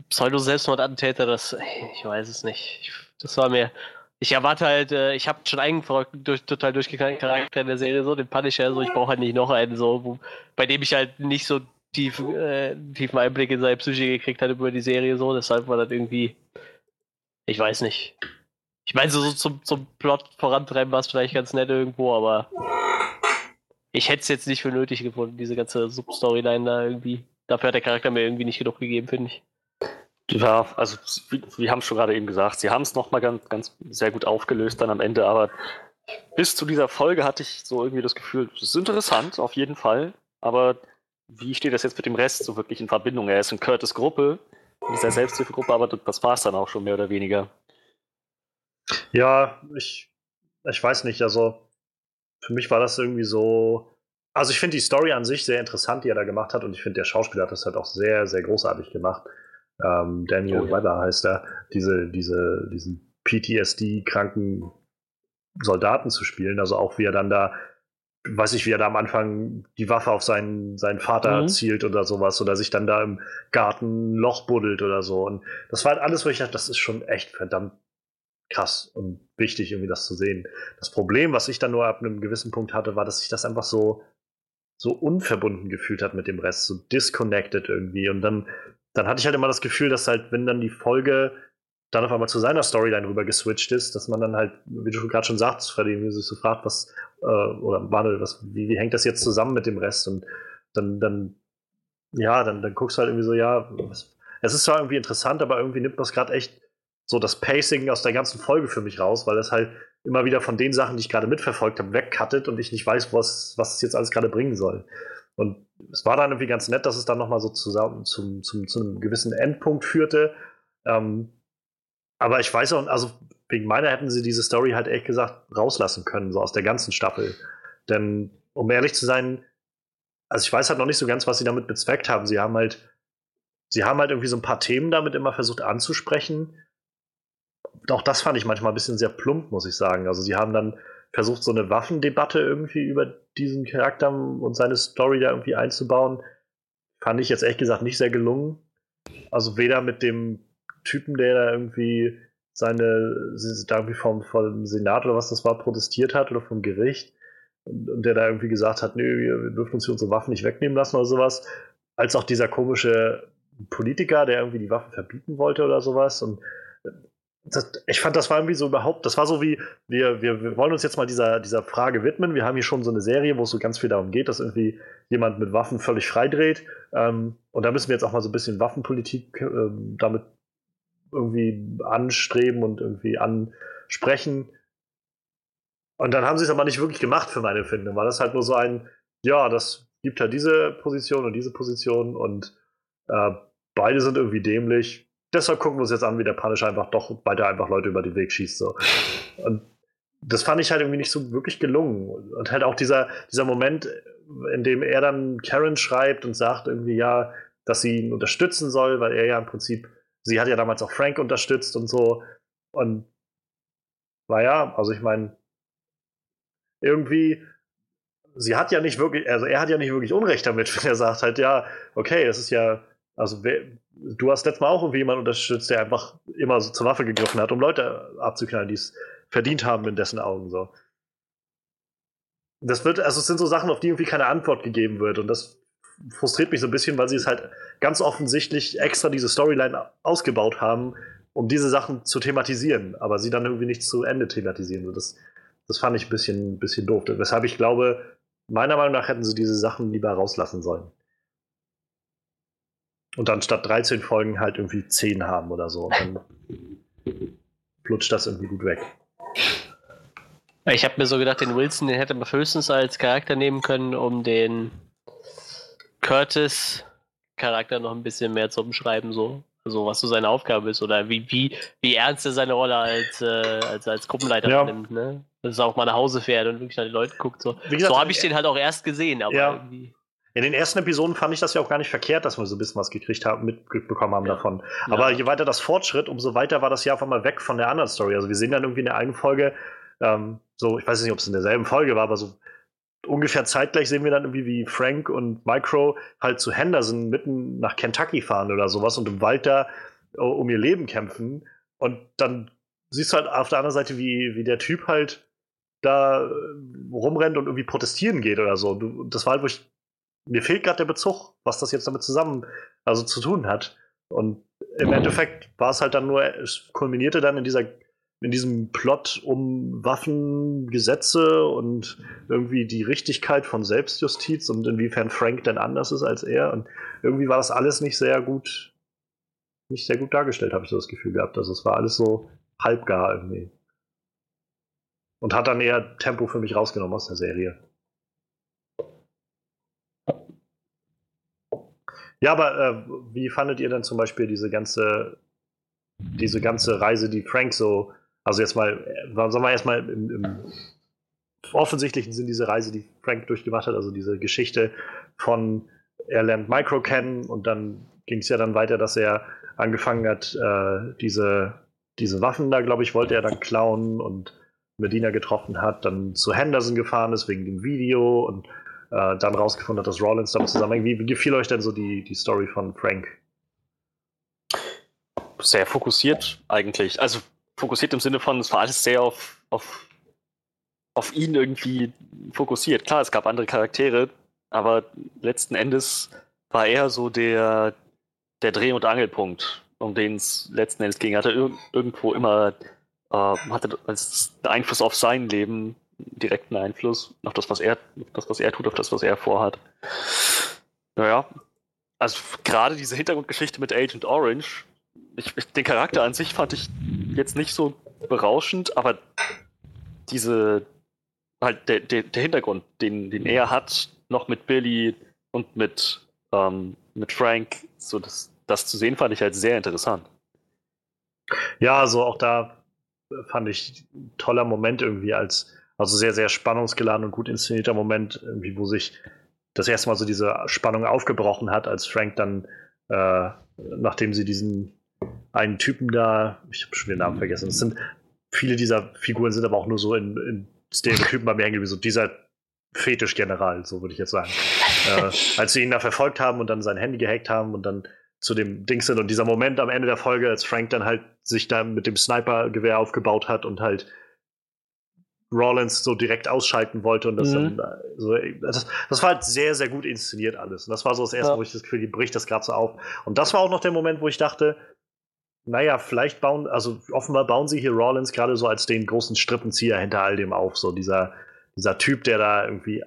[SPEAKER 2] Pseudo-Selbstmordattentäter, das, ich weiß es nicht. Ich, das war mir, ich erwarte halt, äh, ich habe schon einen durch, total durchgeknallten Charakter in der Serie, so den Punisher, so, ich brauche halt nicht noch einen, so, wo, bei dem ich halt nicht so tief, äh, tiefen Einblick in seine Psyche gekriegt habe über die Serie, so, deshalb war das irgendwie, ich weiß nicht. Ich meine, so zum, zum Plot vorantreiben war es vielleicht ganz nett irgendwo, aber ich hätte es jetzt nicht für nötig gefunden, diese ganze Substoryline da irgendwie. Dafür hat der Charakter mir irgendwie nicht genug gegeben, finde ich.
[SPEAKER 4] Ja, also wir haben es schon gerade eben gesagt, sie haben es nochmal ganz, ganz sehr gut aufgelöst dann am Ende, aber bis zu dieser Folge hatte ich so irgendwie das Gefühl, es ist interessant, auf jeden Fall, aber wie steht das jetzt mit dem Rest so wirklich in Verbindung? Er ist in Curtis Gruppe, in dieser Selbsthilfegruppe, aber das war es dann auch schon mehr oder weniger.
[SPEAKER 1] Ja, ich, ich weiß nicht, also für mich war das irgendwie so. Also ich finde die Story an sich sehr interessant, die er da gemacht hat, und ich finde, der Schauspieler hat das halt auch sehr, sehr großartig gemacht. Ähm, Daniel oh, ja. Weber heißt er, diese, diese, diesen PTSD-kranken Soldaten zu spielen. Also auch wie er dann da, weiß ich, wie er da am Anfang die Waffe auf seinen, seinen Vater mhm. zielt oder sowas, oder sich dann da im Garten ein Loch buddelt oder so. Und das war halt alles, wo ich dachte, das ist schon echt verdammt krass und wichtig, irgendwie das zu sehen. Das Problem, was ich dann nur ab einem gewissen Punkt hatte, war, dass sich das einfach so, so unverbunden gefühlt hat mit dem Rest, so disconnected irgendwie. Und dann, dann hatte ich halt immer das Gefühl, dass halt, wenn dann die Folge dann auf einmal zu seiner Storyline rüber geswitcht ist, dass man dann halt, wie du gerade schon sagst, Freddy, wie sich so fragt, was, äh, oder Manuel, was, wie, wie hängt das jetzt zusammen mit dem Rest? Und dann, dann, ja, dann, dann guckst du halt irgendwie so, ja, es ist zwar irgendwie interessant, aber irgendwie nimmt man es gerade echt so das Pacing aus der ganzen Folge für mich raus, weil das halt immer wieder von den Sachen, die ich gerade mitverfolgt habe, wegcuttet und ich nicht weiß, was, was es jetzt alles gerade bringen soll. Und es war dann irgendwie ganz nett, dass es dann nochmal so zusammen zum, zum, zu einem gewissen Endpunkt führte. Ähm, aber ich weiß auch, also wegen meiner hätten sie diese Story halt ehrlich gesagt rauslassen können, so aus der ganzen Staffel. Denn, um ehrlich zu sein, also ich weiß halt noch nicht so ganz, was sie damit bezweckt haben. Sie haben halt, sie haben halt irgendwie so ein paar Themen damit immer versucht anzusprechen, auch das fand ich manchmal ein bisschen sehr plump, muss ich sagen. Also sie haben dann versucht, so eine Waffendebatte irgendwie über diesen Charakter und seine Story da irgendwie einzubauen. Fand ich jetzt ehrlich gesagt nicht sehr gelungen. Also weder mit dem Typen, der da irgendwie seine, da irgendwie vom, vom Senat oder was das war, protestiert hat oder vom Gericht und, der da irgendwie gesagt hat, nö, wir dürfen uns hier unsere Waffen nicht wegnehmen lassen oder sowas, als auch dieser komische Politiker, der irgendwie die Waffen verbieten wollte oder sowas und das, ich fand, das war irgendwie so überhaupt, das war so wie, wir, wir, wir wollen uns jetzt mal dieser, dieser Frage widmen. Wir haben hier schon so eine Serie, wo es so ganz viel darum geht, dass irgendwie jemand mit Waffen völlig freidreht. Ähm, und da müssen wir jetzt auch mal so ein bisschen Waffenpolitik ähm, damit irgendwie anstreben und irgendwie ansprechen. Und dann haben sie es aber nicht wirklich gemacht für meine Empfindung. War das halt nur so ein, ja, das gibt halt diese Position und diese Position und äh, beide sind irgendwie dämlich deshalb gucken wir uns jetzt an, wie der Punisher einfach doch weiter einfach Leute über den Weg schießt. So. Und das fand ich halt irgendwie nicht so wirklich gelungen. Und halt auch dieser, dieser Moment, in dem er dann Karen schreibt und sagt irgendwie, ja, dass sie ihn unterstützen soll, weil er ja im Prinzip, sie hat ja damals auch Frank unterstützt und so. Und naja, also ich meine, irgendwie, sie hat ja nicht wirklich, also er hat ja nicht wirklich Unrecht damit, *laughs* wenn er sagt halt, ja, okay, das ist ja, also wer, du hast letztes Mal auch irgendwie jemanden unterstützt, der einfach immer so zur Waffe gegriffen hat, um Leute abzuknallen, die es verdient haben in dessen Augen so. Das wird, also es sind so Sachen, auf die irgendwie keine Antwort gegeben wird und das frustriert mich so ein bisschen, weil sie es halt ganz offensichtlich extra diese Storyline ausgebaut haben, um diese Sachen zu thematisieren, aber sie dann irgendwie nicht zu Ende thematisieren. Das, das fand ich ein bisschen, bisschen doof. Weshalb ich glaube, meiner Meinung nach hätten sie diese Sachen lieber rauslassen sollen. Und dann statt 13 Folgen halt irgendwie 10 haben oder so. Und dann flutscht das irgendwie gut weg.
[SPEAKER 2] Ich habe mir so gedacht, den Wilson, den hätte man höchstens als Charakter nehmen können, um den Curtis-Charakter noch ein bisschen mehr zu umschreiben, so. Also was so seine Aufgabe ist oder wie, wie, wie ernst er seine Rolle als, äh, als, als Gruppenleiter ja. nimmt, ne? Dass er auch mal nach Hause fährt und wirklich nach die Leute guckt. So, so habe ich den halt auch erst gesehen, aber ja. irgendwie.
[SPEAKER 1] In den ersten Episoden fand ich das ja auch gar nicht verkehrt, dass wir so ein bisschen was gekriegt haben, mitbekommen haben ja. davon. Aber ja. je weiter das fortschritt, umso weiter war das ja auf einmal weg von der anderen Story. Also wir sehen dann irgendwie in der einen Folge, ähm, so, ich weiß nicht, ob es in derselben Folge war, aber so ungefähr zeitgleich sehen wir dann irgendwie, wie Frank und Micro halt zu Henderson mitten nach Kentucky fahren oder sowas und im Wald da uh, um ihr Leben kämpfen. Und dann siehst du halt auf der anderen Seite, wie, wie der Typ halt da rumrennt und irgendwie protestieren geht oder so. Das war halt, wo ich mir fehlt gerade der Bezug, was das jetzt damit zusammen also zu tun hat. Und im. Endeffekt war es halt dann nur, es kulminierte dann in dieser in diesem Plot um Waffen, Gesetze und irgendwie die Richtigkeit von Selbstjustiz und inwiefern Frank denn anders ist als er. Und irgendwie war das alles nicht sehr gut, nicht sehr gut dargestellt, habe ich so das Gefühl gehabt. Also es war alles so halbgar irgendwie. Und hat dann eher Tempo für mich rausgenommen aus der Serie. Ja, aber äh, wie fandet ihr denn zum Beispiel diese ganze, diese ganze Reise, die Frank so, also jetzt mal, äh, sagen wir erstmal im, im offensichtlichen Sinn diese Reise, die Frank durchgemacht hat, also diese Geschichte von, er lernt Micro kennen und dann ging es ja dann weiter, dass er angefangen hat, äh, diese, diese Waffen da, glaube ich, wollte er dann klauen und Medina getroffen hat, dann zu Henderson gefahren ist wegen dem Video und äh, dann rausgefunden hat, dass Rollins damit zusammenhängt. Wie, gefiel euch denn so die, die Story von Frank?
[SPEAKER 4] Sehr fokussiert eigentlich. Also fokussiert im Sinne von, es war alles sehr auf, auf, auf ihn irgendwie fokussiert. Klar, es gab andere Charaktere, aber letzten Endes war er so der, der Dreh- und Angelpunkt, um den es letzten Endes ging. Er hatte ir irgendwo immer äh, hatte Einfluss auf sein Leben direkten Einfluss auf das, was er, das, was er tut, auf das, was er vorhat. Naja, also gerade diese Hintergrundgeschichte mit Agent Orange, ich, ich, den Charakter an sich fand ich jetzt nicht so berauschend, aber diese, halt der, der, der Hintergrund, den, den er hat, noch mit Billy und mit, ähm, mit Frank, so das, das zu sehen, fand ich halt sehr interessant.
[SPEAKER 1] Ja, also auch da fand ich toller Moment irgendwie als, also sehr, sehr spannungsgeladen und gut inszenierter Moment, irgendwie, wo sich das erste Mal so diese Spannung aufgebrochen hat, als Frank dann, äh, nachdem sie diesen einen Typen da, ich habe schon den Namen vergessen, es sind viele dieser Figuren sind aber auch nur so in, in Stereotypen bei mir hängen, wie so dieser Fetischgeneral, so würde ich jetzt sagen. äh, als sie ihn da verfolgt haben und dann sein Handy gehackt haben und dann zu dem Ding sind und dieser Moment am Ende der Folge, als Frank dann halt sich da mit dem Sniper-Gewehr aufgebaut hat und halt Rollins so direkt ausschalten wollte und das mhm. dann so, das, das, war halt sehr, sehr gut inszeniert alles. Und das war so das erste, ja. wo ich das Gefühl, die bricht das gerade so auf. Und das war auch noch der Moment, wo ich dachte, naja, vielleicht bauen, also offenbar bauen sie hier Rollins gerade so als den großen Strippenzieher hinter all dem auf. So dieser, dieser Typ, der da irgendwie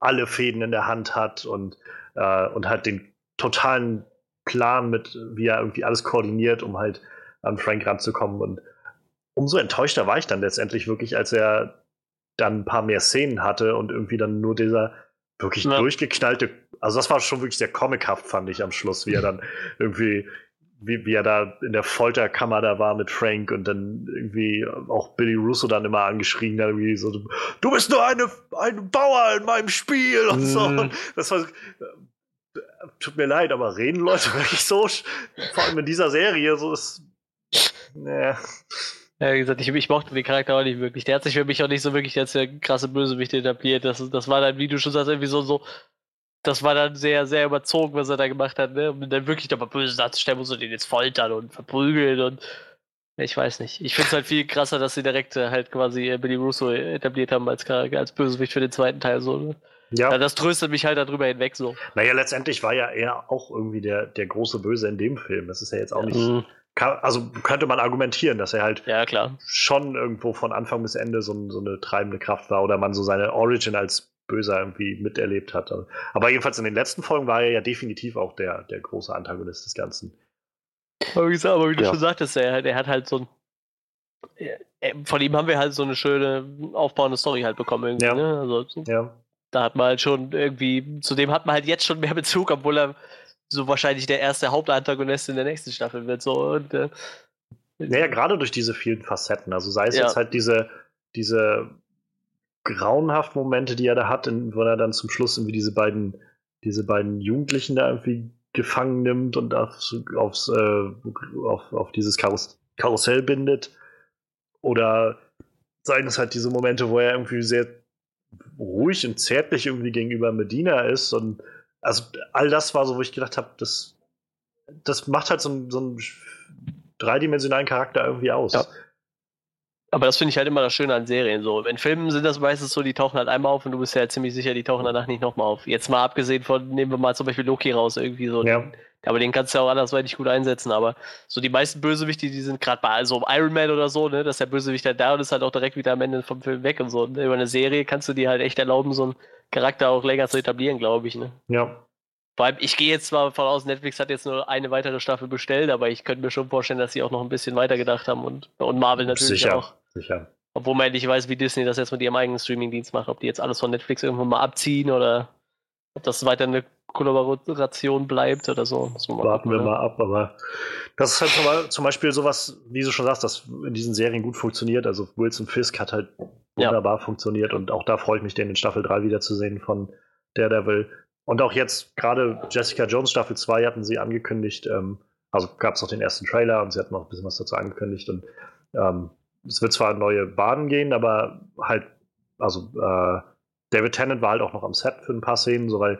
[SPEAKER 1] alle Fäden in der Hand hat und, äh, und halt den totalen Plan mit, wie er irgendwie alles koordiniert, um halt an Frank ranzukommen. Und umso enttäuschter war ich dann letztendlich wirklich, als er dann ein paar mehr Szenen hatte und irgendwie dann nur dieser wirklich ja. durchgeknallte, also das war schon wirklich sehr comichaft, fand ich am Schluss, wie er dann irgendwie, wie, wie er da in der Folterkammer da war mit Frank und dann irgendwie auch Billy Russo dann immer angeschrien hat, irgendwie so, du bist nur eine, ein Bauer in meinem Spiel und so. Und mhm. das war, tut mir leid, aber reden Leute wirklich so, vor allem in dieser Serie, so ist,
[SPEAKER 2] ne. Ja, wie gesagt, ich, ich mochte den Charakter auch nicht wirklich. Der hat sich für mich auch nicht so wirklich als der krasse Bösewicht etabliert. Das, das war dann, wie du schon sagst, irgendwie so, so, das war dann sehr, sehr überzogen, was er da gemacht hat, ne? Um dann wirklich nochmal böse darzustellen, muss er den jetzt foltern und verprügeln und ich weiß nicht. Ich finde es halt viel krasser, dass sie direkt äh, halt quasi äh, Billy Russo etabliert haben als, als Bösewicht für den zweiten Teil. So, ne? Ja. ja. Das tröstet mich halt darüber hinweg so.
[SPEAKER 1] Naja, letztendlich war ja er auch irgendwie der, der große Böse in dem Film. Das ist ja jetzt auch nicht. Mhm kann, also könnte man argumentieren, dass er halt
[SPEAKER 2] ja, klar.
[SPEAKER 1] schon irgendwo von Anfang bis Ende so, so, eine treibende Kraft war oder man so seine Origin als Böser irgendwie miterlebt hat. Aber jedenfalls in den letzten Folgen war er ja definitiv auch der, der große Antagonist des Ganzen.
[SPEAKER 2] Aber wie, gesagt, aber wie du schon sagtest, er, er hat halt so ein. von ihm haben wir halt so eine schöne aufbauende Story halt bekommen irgendwie. Ja. Ne? Also, so, ja. Da hat man halt schon irgendwie, zu dem hat man halt jetzt schon mehr Bezug, obwohl er so wahrscheinlich der erste Hauptantagonist in der nächsten Staffel wird. So und, äh,
[SPEAKER 1] naja, gerade durch diese vielen Facetten. Also sei es ja. jetzt halt diese, diese grauenhaften Momente, die er da hat, in, wo er dann zum Schluss irgendwie diese beiden, diese beiden Jugendlichen da irgendwie gefangen nimmt und aufs, aufs, äh, auf, auf dieses Karus Karussell bindet. Oder seien es halt diese Momente, wo er irgendwie sehr ruhig und zärtlich irgendwie gegenüber Medina ist und also all das war so, wo ich gedacht habe, das, das macht halt so, so einen dreidimensionalen Charakter irgendwie aus. Ja.
[SPEAKER 2] Aber das finde ich halt immer das Schöne an Serien. So, in Filmen sind das meistens so, die tauchen halt einmal auf und du bist ja ziemlich sicher, die tauchen danach nicht nochmal auf. Jetzt mal abgesehen von, nehmen wir mal zum Beispiel Loki raus, irgendwie so. Ja. Aber den kannst du ja auch andersweitig gut einsetzen. Aber so die meisten Bösewichte, die sind gerade bei also Iron Man oder so, ne, dass der Bösewicht halt da und ist halt auch direkt wieder am Ende vom Film weg und so. Über eine Serie kannst du dir halt echt erlauben, so einen Charakter auch länger zu etablieren, glaube ich. Ne?
[SPEAKER 1] Ja.
[SPEAKER 2] Vor allem, ich gehe jetzt zwar von aus, Netflix hat jetzt nur eine weitere Staffel bestellt, aber ich könnte mir schon vorstellen, dass sie auch noch ein bisschen weiter gedacht haben und, und Marvel natürlich
[SPEAKER 1] sicher,
[SPEAKER 2] auch.
[SPEAKER 1] Sicher.
[SPEAKER 2] Obwohl man nicht weiß, wie Disney das jetzt mit ihrem eigenen Streamingdienst macht, ob die jetzt alles von Netflix irgendwann mal abziehen oder ob das weiter eine Kollaboration bleibt oder so.
[SPEAKER 1] Warten gucken, wir mal ab, aber das ist halt zum Beispiel sowas, wie du schon sagst, das in diesen Serien gut funktioniert. Also Wilson Fisk hat halt wunderbar ja. funktioniert und auch da freue ich mich, den in Staffel 3 wiederzusehen von Daredevil. Und auch jetzt, gerade Jessica Jones Staffel 2 hatten sie angekündigt, ähm, also gab es noch den ersten Trailer und sie hatten noch ein bisschen was dazu angekündigt und ähm, es wird zwar neue Bahnen gehen, aber halt, also äh, David Tennant war halt auch noch am Set für ein paar Szenen, so weil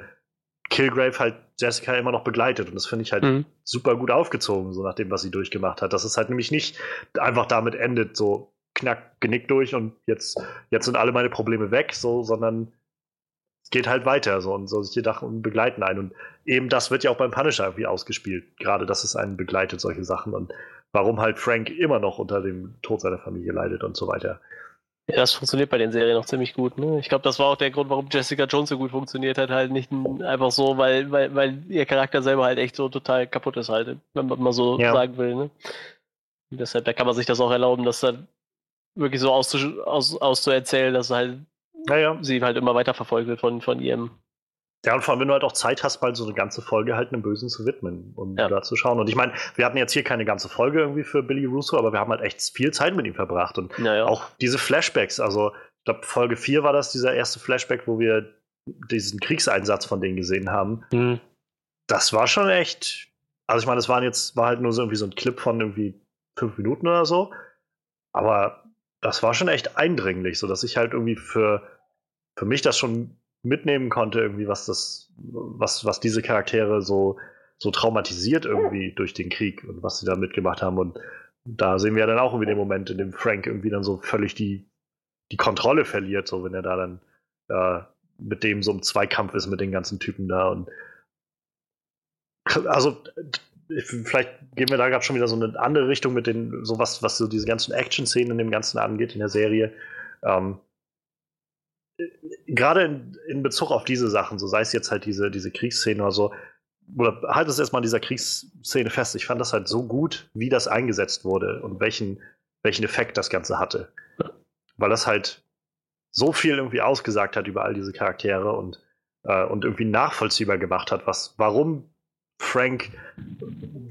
[SPEAKER 1] Kilgrave halt Jessica immer noch begleitet. Und das finde ich halt
[SPEAKER 2] Mhm.
[SPEAKER 1] super gut aufgezogen, so nach dem, was sie durchgemacht hat. Dass es halt nämlich nicht einfach damit endet, so knack, genick durch und jetzt, jetzt sind alle meine Probleme weg, so, sondern es geht halt weiter, so und so solche Sachen begleiten einen. Und eben das wird ja auch beim Punisher irgendwie ausgespielt. Gerade, dass es einen begleitet, solche Sachen. Und warum halt Frank immer noch unter dem Tod seiner Familie leidet und so weiter.
[SPEAKER 2] Ja, das funktioniert bei den Serien auch ziemlich gut. Ne? Ich glaube, das war auch der Grund, warum Jessica Jones so gut funktioniert hat. Halt nicht einfach so, weil, weil, weil ihr Charakter selber halt echt so total kaputt ist, halt, wenn man mal so
[SPEAKER 1] Ja.
[SPEAKER 2] sagen will. Ne? Und deshalb, da kann man sich das auch erlauben, das dann wirklich so auszu aus, auszuerzählen, dass halt
[SPEAKER 1] Naja.
[SPEAKER 2] sie halt immer weiter verfolgt wird von, von ihrem.
[SPEAKER 1] Ja, und vor allem, wenn du halt auch Zeit hast, mal so eine ganze Folge halt einem Bösen zu widmen und
[SPEAKER 2] Ja.
[SPEAKER 1] da zu schauen. Und ich meine, wir hatten jetzt hier keine ganze Folge irgendwie für Billy Russo, aber wir haben halt echt viel Zeit mit ihm verbracht. Und
[SPEAKER 2] Naja.
[SPEAKER 1] auch diese Flashbacks, also ich glaube, Folge 4 war das, dieser erste Flashback, wo wir diesen Kriegseinsatz von denen gesehen haben.
[SPEAKER 4] Hm.
[SPEAKER 1] Das war schon echt. Also ich meine, es waren jetzt, war halt nur so irgendwie so ein Clip von irgendwie fünf Minuten oder so. Aber das war schon echt eindringlich, so dass ich halt irgendwie für, für mich das schon mitnehmen konnte, irgendwie, was das, was, was diese Charaktere so, so traumatisiert irgendwie durch den Krieg und was sie da mitgemacht haben. Und da sehen wir ja dann auch irgendwie den Moment, in dem Frank irgendwie dann so völlig die, die Kontrolle verliert, so wenn er da dann äh, mit dem so im Zweikampf ist mit den ganzen Typen da und also vielleicht gehen wir da gerade schon wieder so eine andere Richtung mit den, so was, was so diese ganzen Action-Szenen in dem Ganzen angeht in der Serie. Ähm, gerade in, in Bezug auf diese Sachen, so sei es jetzt halt diese, diese Kriegsszene oder so, oder halt es erstmal an dieser Kriegsszene fest. Ich fand das halt so gut, wie das eingesetzt wurde und welchen, welchen Effekt das Ganze hatte. Weil das halt so viel irgendwie ausgesagt hat über all diese Charaktere und, äh, und irgendwie nachvollziehbar gemacht hat, was, warum Frank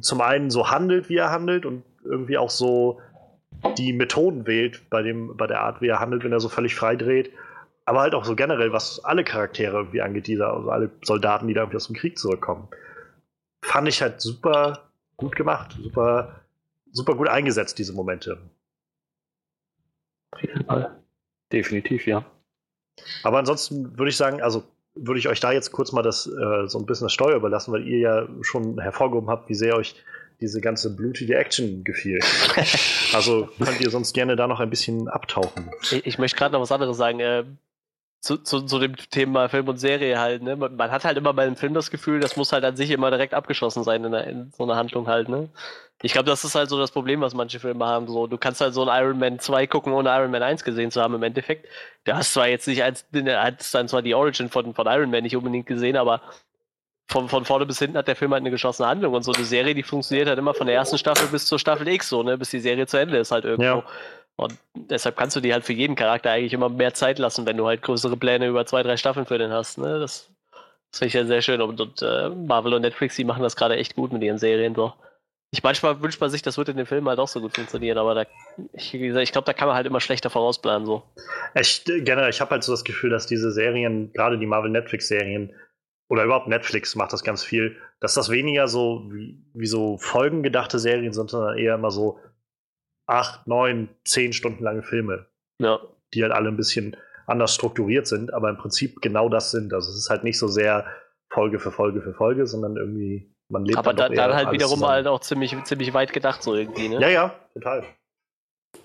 [SPEAKER 1] zum einen so handelt, wie er handelt und irgendwie auch so die Methoden wählt bei, dem, bei der Art, wie er handelt, wenn er so völlig frei dreht. Aber halt auch so generell, was alle Charaktere irgendwie angeht, die da, also alle Soldaten, die da irgendwie aus dem Krieg zurückkommen. Fand ich halt super gut gemacht, super, super gut eingesetzt, diese Momente.
[SPEAKER 2] Auf jeden Fall.
[SPEAKER 4] Definitiv, ja.
[SPEAKER 1] Aber ansonsten würde ich sagen, also würde ich euch da jetzt kurz mal das äh, so ein bisschen das Steuer überlassen, weil ihr ja schon hervorgehoben habt, wie sehr euch diese ganze blutige Action gefiel. *laughs* Also könnt ihr sonst gerne da noch ein bisschen abtauchen.
[SPEAKER 2] Ich, ich möchte gerade noch was anderes sagen. Äh, zu, zu, zu dem Thema Film und Serie halt, ne? Man, man hat halt immer bei einem Film das Gefühl, das muss halt an sich immer direkt abgeschlossen sein in, einer, in so einer Handlung halt, ne? Ich glaube, das ist halt so das Problem, was manche Filme haben. So, du kannst halt so einen Iron Man 2 gucken, ohne Iron Man 1 gesehen zu haben im Endeffekt. Du hast zwar jetzt nicht als, hast dann zwar die Origin von, von Iron Man nicht unbedingt gesehen, aber von, von vorne bis hinten hat der Film halt eine geschlossene Handlung und so eine Serie, die funktioniert halt immer von der ersten Staffel bis zur Staffel X, so, ne, bis die Serie zu Ende ist halt irgendwo.
[SPEAKER 1] Ja.
[SPEAKER 2] Und deshalb kannst du dir halt für jeden Charakter eigentlich immer mehr Zeit lassen, wenn du halt größere Pläne über zwei, drei Staffeln für den hast. Ne? Das, das finde ich ja sehr schön. Und, und äh, Marvel und Netflix, die machen das gerade echt gut mit ihren Serien. So. Ich manchmal wünscht man sich, das würde in den Filmen halt auch so gut funktionieren, aber da, ich, ich glaube, da kann man halt immer schlechter vorausplanen. So.
[SPEAKER 1] Ich, generell, ich habe halt so das Gefühl, dass diese Serien, gerade die Marvel-Netflix-Serien, oder überhaupt Netflix macht das ganz viel, dass das weniger so wie, wie so folgengedachte Serien sind, sondern eher immer so acht, neun, zehn Stunden lange Filme,
[SPEAKER 2] Ja.
[SPEAKER 1] die halt alle ein bisschen anders strukturiert sind, aber im Prinzip genau das sind. Also es ist halt nicht so sehr Folge für Folge für Folge, sondern irgendwie, man lebt
[SPEAKER 2] Aber
[SPEAKER 1] dann,
[SPEAKER 2] da,
[SPEAKER 1] doch eher
[SPEAKER 2] dann halt wiederum
[SPEAKER 1] zusammen.
[SPEAKER 2] halt auch ziemlich, ziemlich weit gedacht, so irgendwie. Ne?
[SPEAKER 1] Ja, ja, total.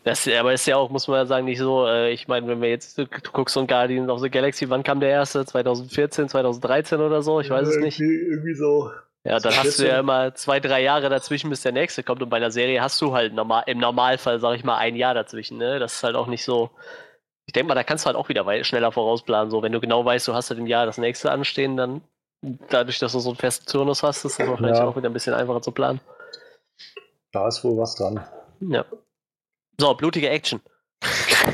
[SPEAKER 2] Das, aber ist ja auch, muss man ja sagen, nicht so, äh, ich meine, wenn wir jetzt, du guckst so ein Guardians of the Galaxy, wann kam der erste? 2014, 2013 oder so? Ich weiß es nicht.
[SPEAKER 1] Irgendwie, irgendwie so.
[SPEAKER 2] Ja, dann hast du
[SPEAKER 1] 14.
[SPEAKER 2] ja immer zwei, drei Jahre dazwischen, bis der nächste kommt. Und bei einer Serie hast du halt normal, im Normalfall, sag ich mal, ein Jahr dazwischen. Ne? Das ist halt auch nicht so. Ich denke mal, da kannst du halt auch wieder schneller vorausplanen. So, wenn du genau weißt, du hast halt im Jahr das nächste anstehen, dann dadurch, dass du so einen festen Turnus hast, ist das wahrscheinlich
[SPEAKER 1] Ja.
[SPEAKER 2] auch wieder ein bisschen einfacher zu planen.
[SPEAKER 1] Da ist wohl was dran.
[SPEAKER 2] Ja. So, blutige Action. *laughs*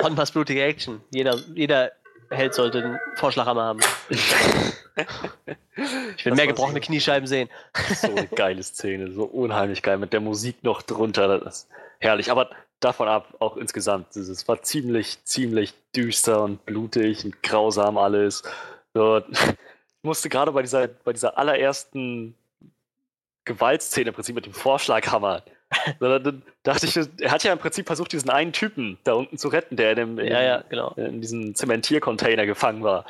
[SPEAKER 2] Von was blutige Action. Jeder, jeder Held sollte einen Vorschlaghammer haben. *laughs* Ich will
[SPEAKER 4] Das
[SPEAKER 2] mehr gebrochene
[SPEAKER 4] so-
[SPEAKER 2] Kniescheiben sehen.
[SPEAKER 4] So eine geile Szene, so unheimlich geil, mit der Musik noch drunter. Das ist herrlich. Aber davon ab, auch insgesamt, es war ziemlich, ziemlich düster und blutig und grausam alles. So, ich musste gerade bei dieser, bei dieser allerersten Gewaltszene im Prinzip mit dem Vorschlaghammer. Da, da dachte ich, er hat ja im Prinzip versucht, diesen einen Typen da unten zu retten, der in, dem,
[SPEAKER 2] Ja, ja, genau.
[SPEAKER 4] in diesem Zementiercontainer gefangen war.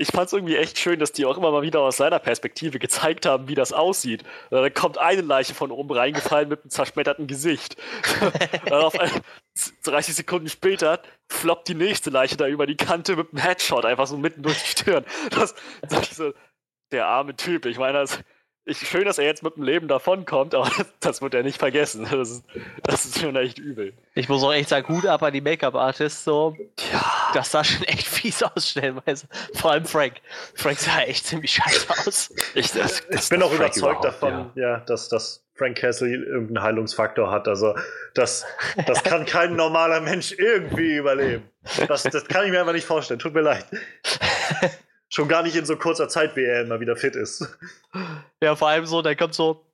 [SPEAKER 4] Ich fand es irgendwie echt schön, dass die auch immer mal wieder aus seiner Perspektive gezeigt haben, wie das aussieht. Und dann kommt eine Leiche von oben reingefallen mit einem zerschmetterten Gesicht. dann *laughs* auf ein, 30 Sekunden später floppt die nächste Leiche da über die Kante mit einem Headshot, einfach so mitten durch die Stirn. Das, das so, der arme Typ. Ich meine, das, ich, schön, dass er jetzt mit dem Leben davonkommt, aber das, *laughs* das wird er nicht vergessen. Das ist, das ist schon echt übel.
[SPEAKER 2] Ich muss auch echt sagen, Hut ab an die Make-up-Artists. So. Ja. Das sah schon echt fies aus, stellenweise. Vor allem Frank. Frank sah echt ziemlich scheiße aus.
[SPEAKER 1] Ich, das, ich bin auch Frank überzeugt davon, ja. ja, dass, dass Frank Castle irgendeinen Heilungsfaktor hat. Also, das, das kann kein normaler Mensch irgendwie überleben. Das, das kann ich mir einfach nicht vorstellen. Tut mir leid. *laughs* Schon gar nicht in so kurzer Zeit, wie er immer wieder fit ist.
[SPEAKER 2] Ja, vor allem so, der kommt so,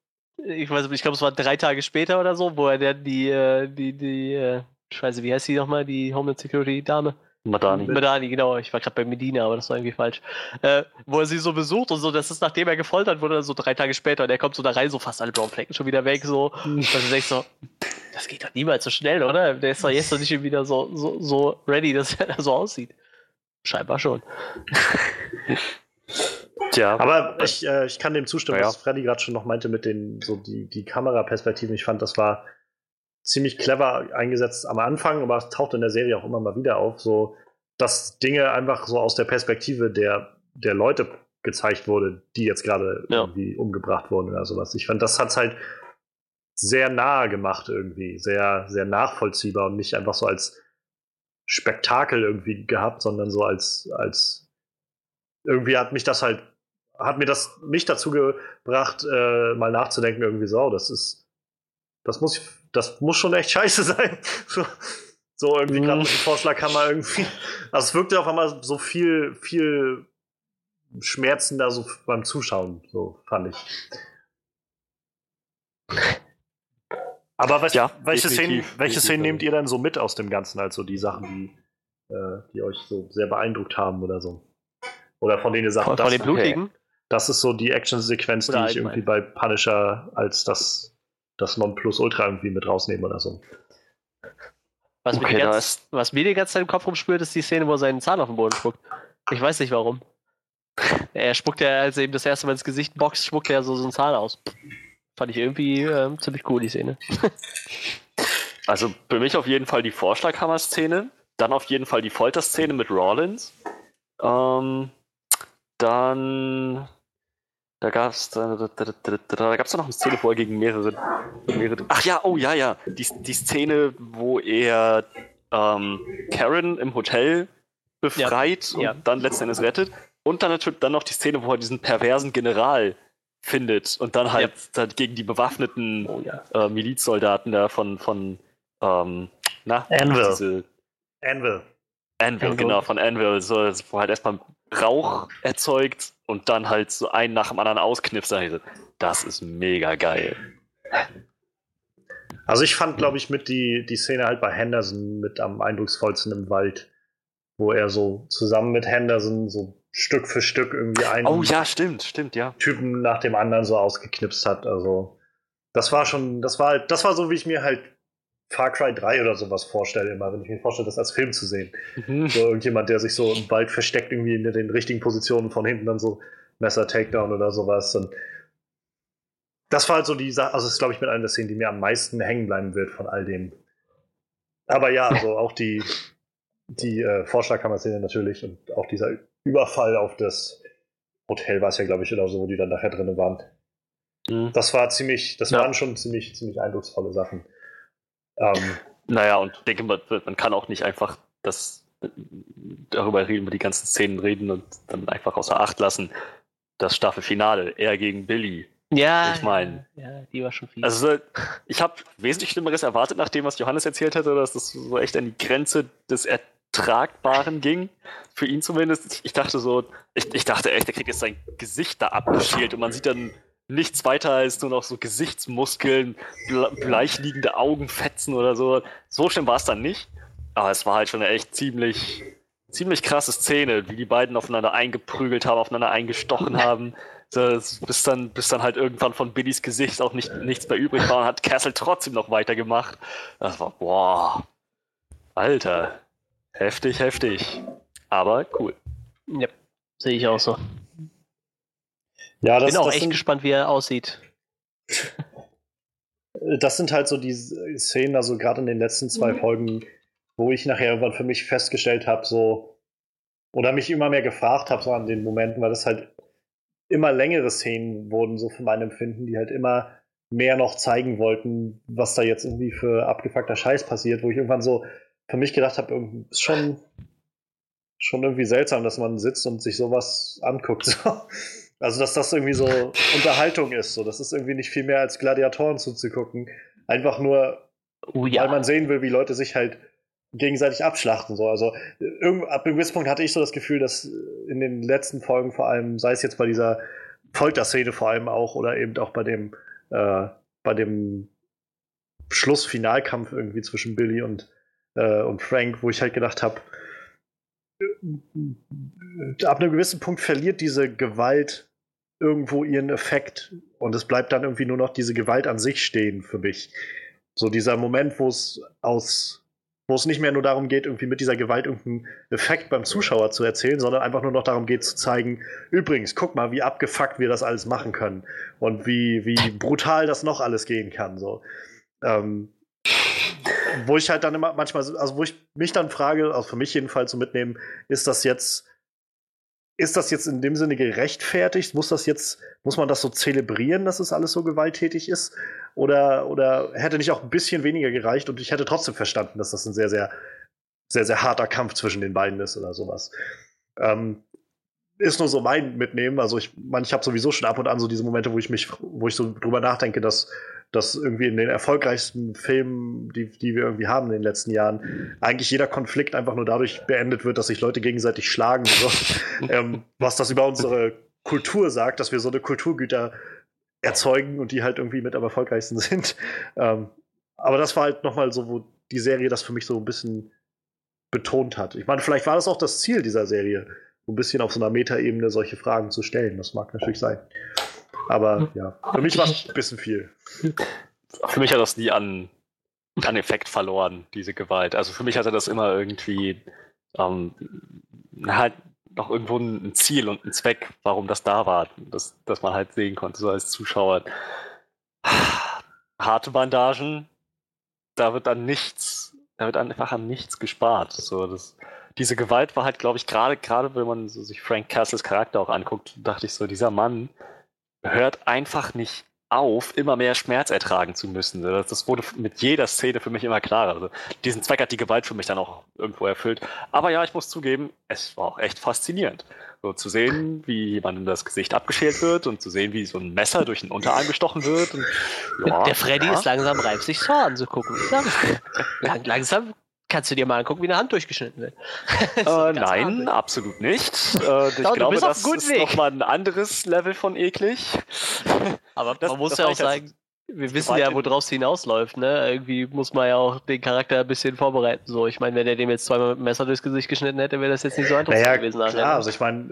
[SPEAKER 2] ich weiß nicht, ich glaube, es war drei Tage später oder so, wo er dann die, äh, die, die, äh, Scheiße, wie heißt die nochmal, die Homeland Security Dame?
[SPEAKER 4] Madani.
[SPEAKER 2] Madani, genau. Ich war gerade bei Medina, aber das war irgendwie falsch. Äh, wo er sie so besucht und so, das ist nachdem er gefoltert wurde, so drei Tage später, und er kommt so da rein, so fast alle blauen Flecken schon wieder weg, so. dass du denkst so, das geht doch niemals so schnell, oder? Der ist doch jetzt noch nicht wieder so, so, so ready, dass er da so aussieht. Scheinbar schon. *laughs*
[SPEAKER 1] Tja. Aber ich, äh, ich kann dem zustimmen, ja. was Freddy gerade schon noch meinte mit den, so die, die Kameraperspektiven. Ich fand, das war ziemlich clever eingesetzt am Anfang, aber es taucht in der Serie auch immer mal wieder auf, so, dass Dinge einfach so aus der Perspektive der, der Leute gezeigt wurde, die jetzt gerade ja. irgendwie umgebracht wurden oder sowas. Ich fand, das hat es halt sehr nahe gemacht irgendwie, sehr, sehr nachvollziehbar und nicht einfach so als Spektakel irgendwie gehabt, sondern so als, als irgendwie hat mich das halt, hat mir das mich dazu gebracht, äh, mal nachzudenken, irgendwie so, oh, das ist, das muss, das muss schon echt *laughs* scheiße sein. so, so irgendwie gerade mit dem Vorschlaghammer irgendwie. Also es wirkte auf einmal so viel, viel schmerzender so beim Zuschauen, so fand ich. Aber was, ja, welche, Szenen, welche Szenen nehmt ihr dann so mit aus dem Ganzen, also die Sachen, die, äh, die euch so sehr beeindruckt haben oder so? Oder von denen ihr sagt,
[SPEAKER 2] von, das, von den Blutigen?
[SPEAKER 1] das ist so die Action-Sequenz, die ich irgendwie bei Punisher als das, das Nonplusultra irgendwie mit rausnehme oder so.
[SPEAKER 2] Was, okay, mir ganz, was, mir die ganze Zeit im Kopf rumspürt, ist die Szene, wo er seinen Zahn auf den Boden spuckt. Ich weiß nicht warum. *laughs* Er spuckt ja, als er ihm das erste Mal ins Gesicht boxt, spuckt er so, so einen Zahn aus. Fand ich irgendwie äh, ziemlich cool, die Szene. *laughs*
[SPEAKER 4] also für mich auf jeden Fall die Vorschlaghammer-Szene, dann auf jeden Fall die Folterszene mit Rawlins. Ähm, dann da gab es da, da, da, da gab's noch eine Szene, wo er gegen mehrere, mehrere. Ach ja, oh ja, ja. Die, die Szene, wo er ähm, Karen im Hotel befreit ja. und ja. dann letzten Endes rettet. Und dann natürlich dann noch die Szene, wo er diesen perversen General findet und dann halt ja. dann gegen die bewaffneten oh, ja. äh, Milizsoldaten da von, von ähm, na,
[SPEAKER 1] Anvil. Diese,
[SPEAKER 4] Anvil. Anvil. Anvil, genau, von Anvil, so, wo halt erstmal Rauch erzeugt und dann halt so einen nach dem anderen ausknipst. Das ist mega geil.
[SPEAKER 1] Also ich fand, glaube ich, mit die, die Szene halt bei Henderson mit am eindrucksvollsten im Wald, wo er so zusammen mit Henderson so Stück für Stück irgendwie einen
[SPEAKER 4] oh, ja, stimmt, stimmt, ja.
[SPEAKER 1] Typen nach dem anderen so ausgeknipst hat. Also das war schon, das war halt, das war so, wie ich mir halt Far Cry 3 oder sowas vorstelle, immer, wenn ich mir vorstelle, das als Film zu sehen. Mhm. So irgendjemand, der sich so im Wald versteckt, irgendwie in den richtigen Positionen von hinten dann so Messer Takedown oder sowas. Und das war halt so die Sache, also das ist, glaube ich, mit einer der Szenen, die mir am meisten hängen bleiben wird von all dem. Aber ja, also auch die, die äh, Vorschlagkammer-Szene natürlich und auch dieser Überfall auf das Hotel war es ja, glaube ich, oder so, wo die dann nachher drin waren. Mhm. Das war ziemlich, das ja. waren schon ziemlich, ziemlich eindrucksvolle Sachen.
[SPEAKER 4] Ähm, naja, und ich denke, man, man kann auch nicht einfach das darüber reden, über die ganzen Szenen reden und dann einfach außer Acht lassen. Das Staffelfinale, er gegen Billy.
[SPEAKER 2] Ja,
[SPEAKER 4] ich meine,
[SPEAKER 2] ja, ja, die war schon viel.
[SPEAKER 4] Also, ich habe wesentlich Schlimmeres erwartet, nach dem, was Johannes erzählt hatte, dass das so echt an die Grenze des Ertragbaren ging. Für ihn zumindest. Ich dachte so, ich, ich dachte echt, der kriegt jetzt sein Gesicht da abgeschält und man sieht dann nichts weiter als nur noch so Gesichtsmuskeln, bleichliegende Augenfetzen oder so. So schlimm war es dann nicht. Aber es war halt schon eine echt ziemlich, ziemlich krasse Szene, wie die beiden aufeinander eingeprügelt haben, aufeinander eingestochen *laughs* haben. Das, bis, dann, bis dann halt irgendwann von Billys Gesicht auch nicht, nichts mehr übrig war und hat Castle trotzdem noch weitergemacht. Das war, boah. Alter. Heftig, heftig. Aber cool.
[SPEAKER 2] Ja, Sehe ich auch so.
[SPEAKER 1] Ja, das,
[SPEAKER 2] Bin auch
[SPEAKER 1] das
[SPEAKER 2] echt
[SPEAKER 1] sind,
[SPEAKER 2] gespannt, wie er aussieht.
[SPEAKER 1] das sind halt so die Szenen, also gerade in den letzten zwei
[SPEAKER 2] Mhm.
[SPEAKER 1] Folgen, wo ich nachher irgendwann für mich festgestellt habe, so, oder mich immer mehr gefragt habe, so an den Momenten, weil das halt immer längere Szenen wurden, so von meinem Empfinden, die halt immer mehr noch zeigen wollten, was da jetzt irgendwie für abgefuckter Scheiß passiert, wo ich irgendwann so für mich gedacht habe, ist schon, schon irgendwie seltsam, dass man sitzt und sich sowas anguckt. *laughs* So. Also, dass das irgendwie so Unterhaltung ist. So. Das ist irgendwie nicht viel mehr als Gladiatoren zuzugucken. Einfach nur,
[SPEAKER 2] Oh
[SPEAKER 1] weil
[SPEAKER 2] ja.
[SPEAKER 1] man sehen will, wie Leute sich halt gegenseitig abschlachten. So. Also ab einem gewissen Punkt hatte ich so das Gefühl, dass in den letzten Folgen vor allem, sei es jetzt bei dieser Folterszene vor allem auch oder eben auch bei dem, äh, bei dem Schlussfinalkampf irgendwie zwischen Billy und, äh, und Frank, wo ich halt gedacht habe, ab einem gewissen Punkt verliert diese Gewalt irgendwo ihren Effekt und es bleibt dann irgendwie nur noch diese Gewalt an sich stehen für mich. So dieser Moment, wo es aus wo es nicht mehr nur darum geht, irgendwie mit dieser Gewalt irgendeinen Effekt beim Zuschauer zu erzählen, sondern einfach nur noch darum geht zu zeigen, übrigens, guck mal, wie abgefuckt wir das alles machen können und wie, wie brutal das noch alles gehen kann. So. Ähm, wo ich halt dann immer manchmal, also wo ich mich dann frage, also für mich jedenfalls so mitnehmen, ist das jetzt, ist das jetzt in dem Sinne gerechtfertigt? Muss das jetzt, muss man das so zelebrieren, dass es alles so gewalttätig ist? Oder, oder hätte nicht auch ein bisschen weniger gereicht und ich hätte trotzdem verstanden, dass das ein sehr, sehr, sehr, sehr harter Kampf zwischen den beiden ist oder sowas. Ähm, ist nur so mein Mitnehmen. Also ich meine, ich habe sowieso schon ab und an so diese Momente, wo ich mich, wo ich so drüber nachdenke, dass, dass irgendwie in den erfolgreichsten Filmen, die, die wir irgendwie haben in den letzten Jahren, eigentlich jeder Konflikt einfach nur dadurch beendet wird, dass sich Leute gegenseitig schlagen. So. *laughs* ähm, was das über unsere Kultur sagt, dass wir so eine Kulturgüter erzeugen und die halt irgendwie mit am erfolgreichsten *laughs* sind. Ähm, aber das war halt nochmal so, wo die Serie das für mich so ein bisschen betont hat. Ich meine, vielleicht war das auch das Ziel dieser Serie, ein bisschen auf so einer Metaebene solche Fragen zu stellen. Das mag natürlich sein. Aber ja, für mich war es ein bisschen viel.
[SPEAKER 4] Für mich hat das nie an, an Effekt verloren, diese Gewalt. Also für mich hatte das immer irgendwie ähm, halt noch irgendwo ein Ziel und ein Zweck, warum das da war, dass, dass man halt sehen konnte, so als Zuschauer. Harte Bandagen, da wird dann nichts, da wird einfach an nichts gespart. So, das, diese Gewalt war halt, glaube ich, gerade, gerade wenn man so sich Frank Castles Charakter auch anguckt, dachte ich so, dieser Mann hört einfach nicht auf, immer mehr Schmerz ertragen zu müssen. Das, das wurde mit jeder Szene für mich immer klarer. Also, diesen Zweck hat die Gewalt für mich dann auch irgendwo erfüllt. Aber ja, ich muss zugeben, es war auch echt faszinierend. So zu sehen, wie jemandem das Gesicht abgeschält wird und zu sehen, wie so ein Messer durch den Unterarm gestochen wird. Und, ja,
[SPEAKER 2] der Freddy
[SPEAKER 4] ja.
[SPEAKER 2] ist langsam reif, sich Saw anzugucken. *laughs* Lang, langsam kannst du dir mal angucken, wie eine Hand durchgeschnitten wird. *laughs*
[SPEAKER 4] Äh, nein, absolut nicht. Äh, ich
[SPEAKER 2] Doch, du
[SPEAKER 4] glaube,
[SPEAKER 2] bist auf
[SPEAKER 4] das ist
[SPEAKER 2] Weg.
[SPEAKER 4] nochmal ein anderes Level von eklig.
[SPEAKER 2] Aber
[SPEAKER 4] Das-
[SPEAKER 2] man muss ja auch
[SPEAKER 4] also-
[SPEAKER 2] sagen, wir wissen ja, woraus es hinausläuft, ne? Irgendwie muss man ja auch den Charakter ein bisschen vorbereiten. So, ich meine, wenn er dem jetzt zweimal mit dem Messer durchs Gesicht geschnitten hätte, wäre das jetzt nicht so interessant
[SPEAKER 1] Naja,
[SPEAKER 2] gewesen.
[SPEAKER 1] klar,
[SPEAKER 2] ne?
[SPEAKER 1] also ich meine,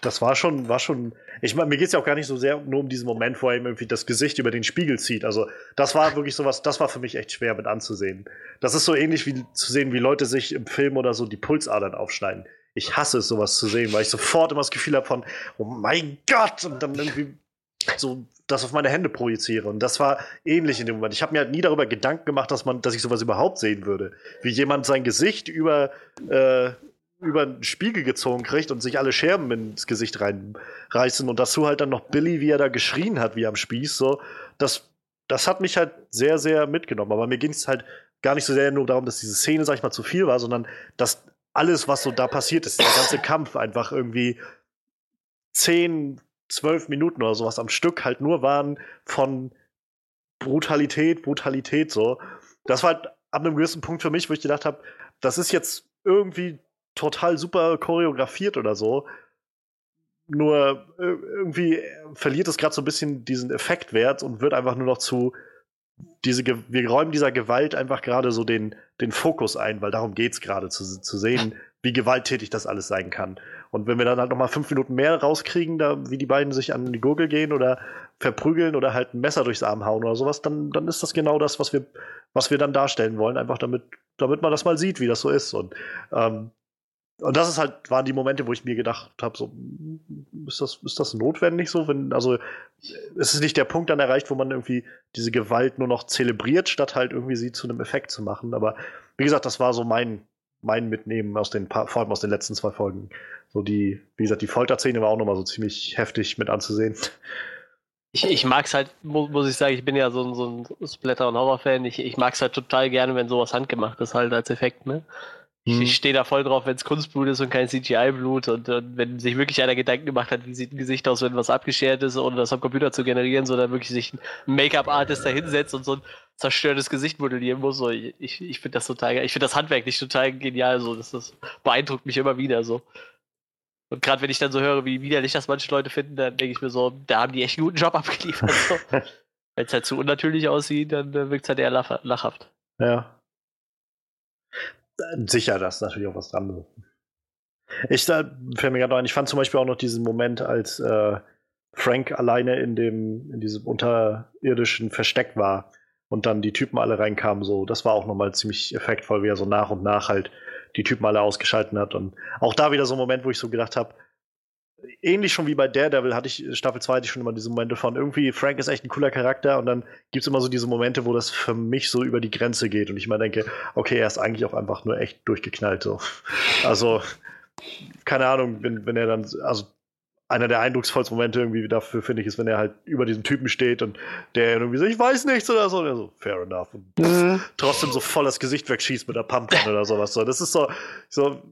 [SPEAKER 1] das war schon, war schon. Ich meine, mir geht es ja auch gar nicht so sehr nur um diesen Moment, wo er ihm irgendwie das Gesicht über den Spiegel zieht. Also, das war wirklich sowas, das war für mich echt schwer mit anzusehen. Das ist so ähnlich wie zu sehen, wie Leute sich im Film oder so die Pulsadern aufschneiden. Ich hasse es, sowas zu sehen, weil ich sofort immer das Gefühl habe von, oh mein Gott, und dann irgendwie so das auf meine Hände projiziere. Und das war ähnlich in dem Moment. Ich habe mir halt nie darüber Gedanken gemacht, dass man, dass ich sowas überhaupt sehen würde. Wie jemand sein Gesicht über, äh, über einen Spiegel gezogen kriegt und sich alle Scherben ins Gesicht reinreißen und dazu halt dann noch Billy, wie er da geschrien hat, wie am Spieß, so, das, das hat mich halt sehr, sehr mitgenommen. Aber mir ging es halt gar nicht so sehr nur darum, dass diese Szene, sag ich mal, zu viel war, sondern dass alles, was so da passiert ist, der ganze Kampf einfach irgendwie zehn, zwölf Minuten oder sowas am Stück halt nur waren von Brutalität, Brutalität so. Das war halt ab einem gewissen Punkt für mich, wo ich gedacht habe, das ist jetzt irgendwie total super choreografiert oder so. Nur äh, irgendwie verliert es gerade so ein bisschen diesen Effektwert und wird einfach nur noch zu diese wir räumen dieser Gewalt einfach gerade so den, den Fokus ein, weil darum geht es gerade zu, zu sehen, wie gewalttätig das alles sein kann. Und wenn wir dann halt nochmal fünf Minuten mehr rauskriegen, da, wie die beiden sich an die Gurgel gehen oder verprügeln oder halt ein Messer durchs Arm hauen oder sowas, dann, dann ist das genau das, was wir, was wir dann darstellen wollen, einfach damit, damit man das mal sieht, wie das so ist. Und ähm, und das ist halt, waren die Momente, wo ich mir gedacht habe, so, ist das, ist das notwendig so? Wenn, also, es ist nicht der Punkt dann erreicht, wo man irgendwie diese Gewalt nur noch zelebriert, statt halt irgendwie sie zu einem Effekt zu machen. Aber wie gesagt, das war so mein, mein Mitnehmen aus den vor allem aus den letzten zwei Folgen. So die, wie gesagt, die Folterszene war auch nochmal so ziemlich heftig mit anzusehen.
[SPEAKER 2] Ich, ich mag es halt, muss, muss ich sagen, ich bin ja so, so ein Splatter- und Horror-Fan. Ich, ich mag es halt total gerne, wenn sowas handgemacht ist, halt als Effekt, ne? Ich,
[SPEAKER 1] Hm.
[SPEAKER 2] ich stehe da voll drauf, wenn es Kunstblut ist und kein CGI-Blut und, und wenn sich wirklich einer Gedanken gemacht hat, wie sieht ein Gesicht aus, wenn was abgeschert ist, ohne das am Computer zu generieren, sondern wirklich sich ein Make-up-Artist da hinsetzt und so ein zerstörtes Gesicht modellieren muss. So, ich ich, finde das total geil. Ich finde das handwerklich total genial. So, das, das beeindruckt mich immer wieder so. Und gerade wenn ich dann so höre, wie widerlich das manche Leute finden, dann denke ich mir so, da haben die echt einen guten Job *laughs* abgeliefert. So. *laughs* wenn es halt zu unnatürlich aussieht, dann wirkt es halt eher lach lachhaft.
[SPEAKER 1] Ja. Sicher, das ist natürlich auch was dran. Ich da fällt mir gerade ein, ich fand zum Beispiel auch noch diesen Moment, als äh, Frank alleine in dem, in diesem unterirdischen Versteck war und dann die Typen alle reinkamen, so, das war auch nochmal ziemlich effektvoll, wie er so nach und nach halt die Typen alle ausgeschalten hat. Und auch da wieder so ein Moment, wo ich so gedacht habe, ähnlich schon wie bei Daredevil hatte ich, Staffel 2 hatte ich schon immer diese Momente von irgendwie, Frank ist echt ein cooler Charakter und dann gibt es immer so diese Momente, wo das für mich so über die Grenze geht und ich mal denke, okay, er ist eigentlich auch einfach nur echt durchgeknallt so. Also, keine Ahnung, wenn, wenn er dann, also einer der eindrucksvollsten Momente irgendwie dafür, finde ich, ist, wenn er halt über diesen Typen steht und der irgendwie so, ich weiß nichts oder so, und er so, fair enough. Und trotzdem so voll das Gesicht wegschießt mit der Pumpgun oder sowas. So. Das ist so, so,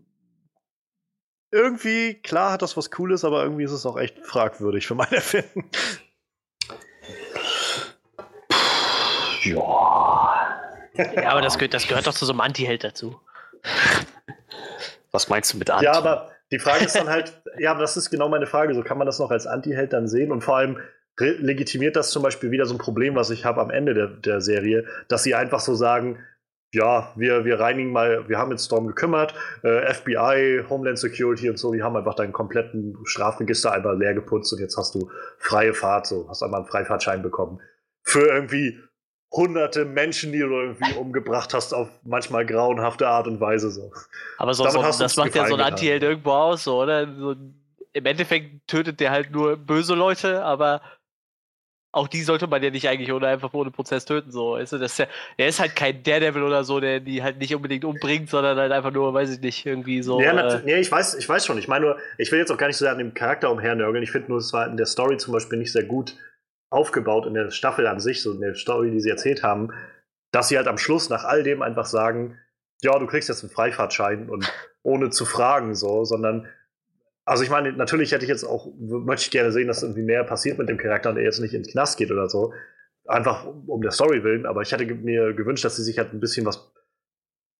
[SPEAKER 1] irgendwie, klar hat das was Cooles, aber irgendwie ist es auch echt fragwürdig für mein *laughs* Erfinden.
[SPEAKER 4] Ja.
[SPEAKER 2] Ja, aber das gehört, das gehört doch zu so einem Anti-Held dazu.
[SPEAKER 4] Was meinst du mit Anti?
[SPEAKER 1] Ja, aber die Frage ist dann halt, *laughs* ja, aber das ist genau meine Frage. So kann man das noch als Anti-Held dann sehen und vor allem legitimiert das zum Beispiel wieder so ein Problem, was ich habe am Ende der, der Serie, dass sie einfach so sagen, ja, wir, wir reinigen mal, wir haben jetzt darum gekümmert, äh, FBI, Homeland Security und so, die haben einfach deinen kompletten Strafregister einmal leer geputzt und jetzt hast du freie Fahrt, so, hast einmal einen Freifahrtschein bekommen. Für irgendwie hunderte Menschen, die du irgendwie *laughs* umgebracht hast, auf manchmal grauenhafte Art und Weise, so.
[SPEAKER 2] Aber so, so, das
[SPEAKER 1] uns
[SPEAKER 2] macht ja so ein Anti-Held irgendwo aus, so, oder? So, Im Endeffekt tötet der halt nur böse Leute, aber auch die sollte man ja nicht eigentlich ohne einfach ohne Prozess töten. So. Weißt du, das ja, er ist halt kein Daredevil oder so, der die halt nicht unbedingt umbringt, sondern halt einfach nur, weiß ich nicht, irgendwie so.
[SPEAKER 1] Ja,
[SPEAKER 2] äh,
[SPEAKER 1] nee, ich weiß, ich weiß schon. Ich meine nur, ich will jetzt auch gar nicht so sehr an dem Charakter umhernörgeln. Ich finde nur, es war in der Story zum Beispiel nicht sehr gut aufgebaut, in der Staffel an sich, so in der Story, die sie erzählt haben, dass sie halt am Schluss nach all dem einfach sagen, ja, du kriegst jetzt einen Freifahrtschein und ohne zu fragen, so, sondern also ich meine, natürlich hätte ich jetzt auch, möchte ich gerne sehen, dass irgendwie mehr passiert mit dem Charakter und er jetzt nicht ins Knast geht oder so. Einfach um der Story willen, aber ich hätte mir gewünscht, dass sie sich halt ein bisschen was,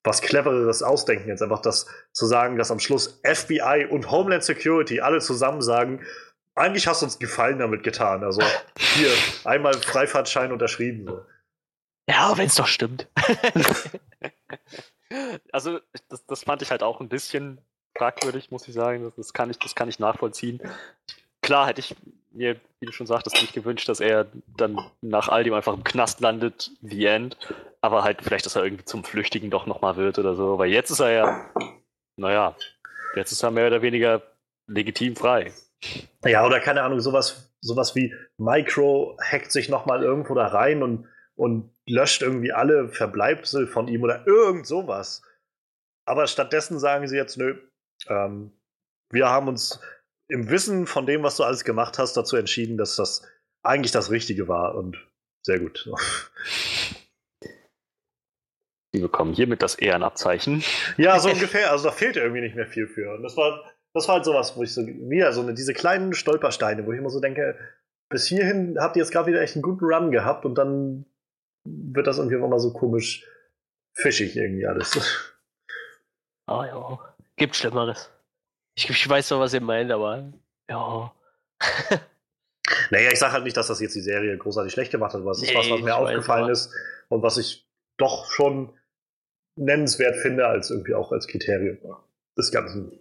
[SPEAKER 1] was Clevereres ausdenken. Jetzt einfach das zu sagen, dass am Schluss FBI und Homeland Security alle zusammen sagen, eigentlich hast du uns Gefallen damit getan. Also hier, einmal Freifahrtschein unterschrieben. So.
[SPEAKER 2] ja, wenn es doch stimmt. *laughs*
[SPEAKER 4] Also, das, das fand ich halt auch ein bisschen fragwürdig, muss ich sagen. Das, kann, ich, das kann ich nachvollziehen. Klar hätte ich mir, wie du schon sagtest, nicht gewünscht, dass er dann nach all dem einfach im Knast landet, the end. Aber halt vielleicht, dass er irgendwie zum Flüchtigen doch nochmal wird oder so. Weil jetzt ist er ja, naja, jetzt ist er mehr oder weniger legitim frei.
[SPEAKER 1] Ja, oder keine Ahnung, sowas, sowas wie Micro hackt sich nochmal irgendwo da rein und, und löscht irgendwie alle Verbleibsel von ihm oder irgend sowas. Aber stattdessen sagen sie jetzt, nö, ähm, wir haben uns im Wissen von dem, was du alles gemacht hast, dazu entschieden, dass das eigentlich das Richtige war und sehr gut. *laughs*
[SPEAKER 4] Die bekommen hiermit das Ehrenabzeichen.
[SPEAKER 1] Ja, so *laughs* ungefähr. Also da fehlt irgendwie nicht mehr viel für. Und das war, das war halt sowas, wo ich so, wieder so eine, diese kleinen Stolpersteine, wo ich immer so denke, bis hierhin habt ihr jetzt gerade wieder echt einen guten Run gehabt und dann wird das irgendwie immer so komisch fischig irgendwie alles.
[SPEAKER 2] Oh *laughs* ja. Gibt Schlimmeres. Ich, ich weiß doch, was ihr meint, aber ja. *laughs*
[SPEAKER 1] Naja, ich sage halt nicht, dass das jetzt die Serie großartig schlecht gemacht hat, aber es ist
[SPEAKER 2] Nee,
[SPEAKER 1] was, was mir aufgefallen ist und was ich doch schon nennenswert finde, als irgendwie auch als Kriterium des Ganzen.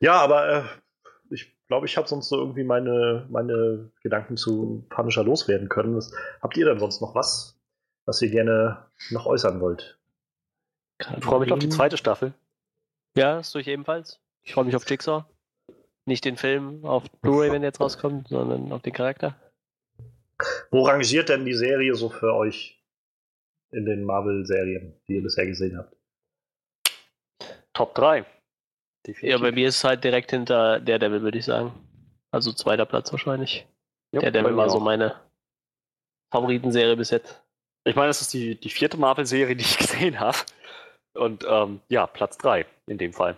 [SPEAKER 1] Ja, aber äh, ich glaube, ich habe sonst so irgendwie meine, meine Gedanken zu Punisher loswerden können. Was, habt ihr denn sonst noch was, was ihr gerne noch äußern wollt?
[SPEAKER 4] Ich freue mich auf die zweite Staffel.
[SPEAKER 2] Ja, das tue ich ebenfalls. Ich freue mich auf Jigsaw. Nicht den Film auf Blu-ray, wenn der jetzt rauskommt, sondern auf den Charakter.
[SPEAKER 1] Wo rangiert denn die Serie so für euch in den Marvel-Serien, die ihr bisher gesehen habt?
[SPEAKER 4] Top 3.
[SPEAKER 2] Ja, bei mir ist es halt direkt hinter Daredevil, würde ich sagen. Also zweiter Platz wahrscheinlich.
[SPEAKER 4] Ja,
[SPEAKER 2] Der Devil war so meine Favoritenserie bis jetzt.
[SPEAKER 4] Ich meine, das ist die, die vierte Marvel-Serie, die ich *laughs* gesehen habe. Und ähm, ja, Platz 3 in dem Fall.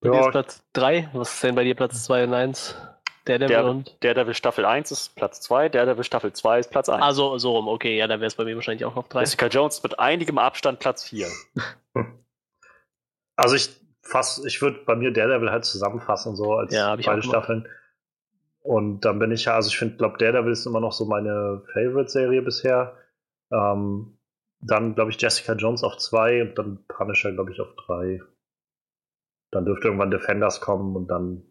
[SPEAKER 2] Bei mir ist Platz 3. Was ist denn bei dir Platz 2 und 1? Daredevil
[SPEAKER 4] Der,
[SPEAKER 2] und.
[SPEAKER 4] Daredevil Staffel 1 ist Platz 2, Daredevil Staffel 2 ist Platz 1.
[SPEAKER 2] Also so rum, okay, ja, dann wäre es bei mir wahrscheinlich auch noch 3.
[SPEAKER 4] Jessica Jones mit einigem Abstand Platz 4. *laughs*
[SPEAKER 1] Also ich fass, ich würde bei mir Daredevil halt zusammenfassen, so als
[SPEAKER 2] Ja,
[SPEAKER 1] beide
[SPEAKER 2] gemacht.
[SPEAKER 1] Staffeln. Und dann bin ich ja, also ich finde, glaube Daredevil ist immer noch so meine Favorite-Serie bisher. Ähm, dann, glaube ich, Jessica Jones auf zwei und dann Punisher, glaube ich, auf drei. Dann dürfte irgendwann Defenders kommen und dann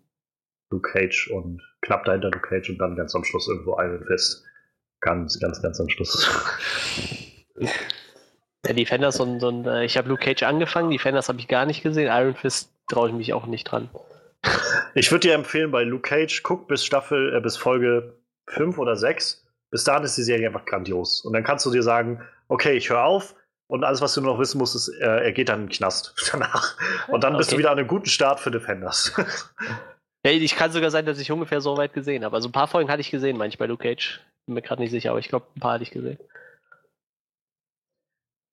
[SPEAKER 1] Luke Cage und knapp dahinter Luke Cage und dann ganz am Schluss irgendwo Iron Fist. Ganz, ganz, ganz am Schluss.
[SPEAKER 2] Ja, Defenders und, und äh, ich habe Luke Cage angefangen, Defenders habe ich gar nicht gesehen, Iron Fist traue ich mich auch nicht dran.
[SPEAKER 1] Ich würde dir empfehlen, bei Luke Cage, guck bis Staffel, äh, bis Folge 5 oder 6. Bis dahin ist die Serie einfach grandios. Und dann kannst du dir sagen, okay, ich höre auf und alles, was du nur noch wissen musst, ist, äh, er geht dann in den Knast *laughs* danach. Und dann bist du
[SPEAKER 2] Okay.
[SPEAKER 1] wieder an einem guten Start für Defenders. *laughs*
[SPEAKER 2] Ja, ich kann sogar sein, dass ich ungefähr so weit gesehen habe. Also ein paar Folgen hatte ich gesehen, bei Luke Cage. Bin mir gerade nicht sicher, aber ich glaube, ein paar hatte ich gesehen.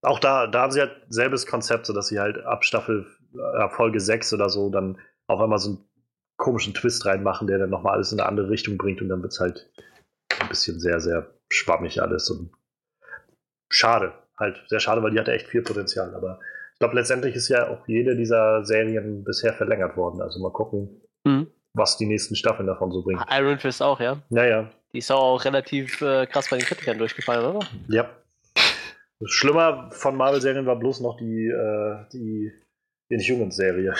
[SPEAKER 1] Auch da, da haben sie halt selbes Konzept, so dass sie halt ab Staffel äh, Folge 6 oder so dann auf einmal so einen komischen Twist reinmachen, der dann nochmal alles in eine andere Richtung bringt und dann wird es halt ein bisschen sehr, sehr schwammig alles und schade. Halt sehr schade, weil die hatte echt viel Potenzial. Aber ich glaube, letztendlich ist ja auch jede dieser Serien bisher verlängert worden. Also mal gucken,
[SPEAKER 2] Mhm.
[SPEAKER 1] was die nächsten Staffeln davon so bringen.
[SPEAKER 2] Iron Fist auch, ja.
[SPEAKER 1] Naja,
[SPEAKER 2] Die ist auch relativ äh, krass bei den Kritikern durchgefallen, oder?
[SPEAKER 1] ja. Schlimmer von Marvel-Serien war bloß noch die, äh, die Inhumans-Serie.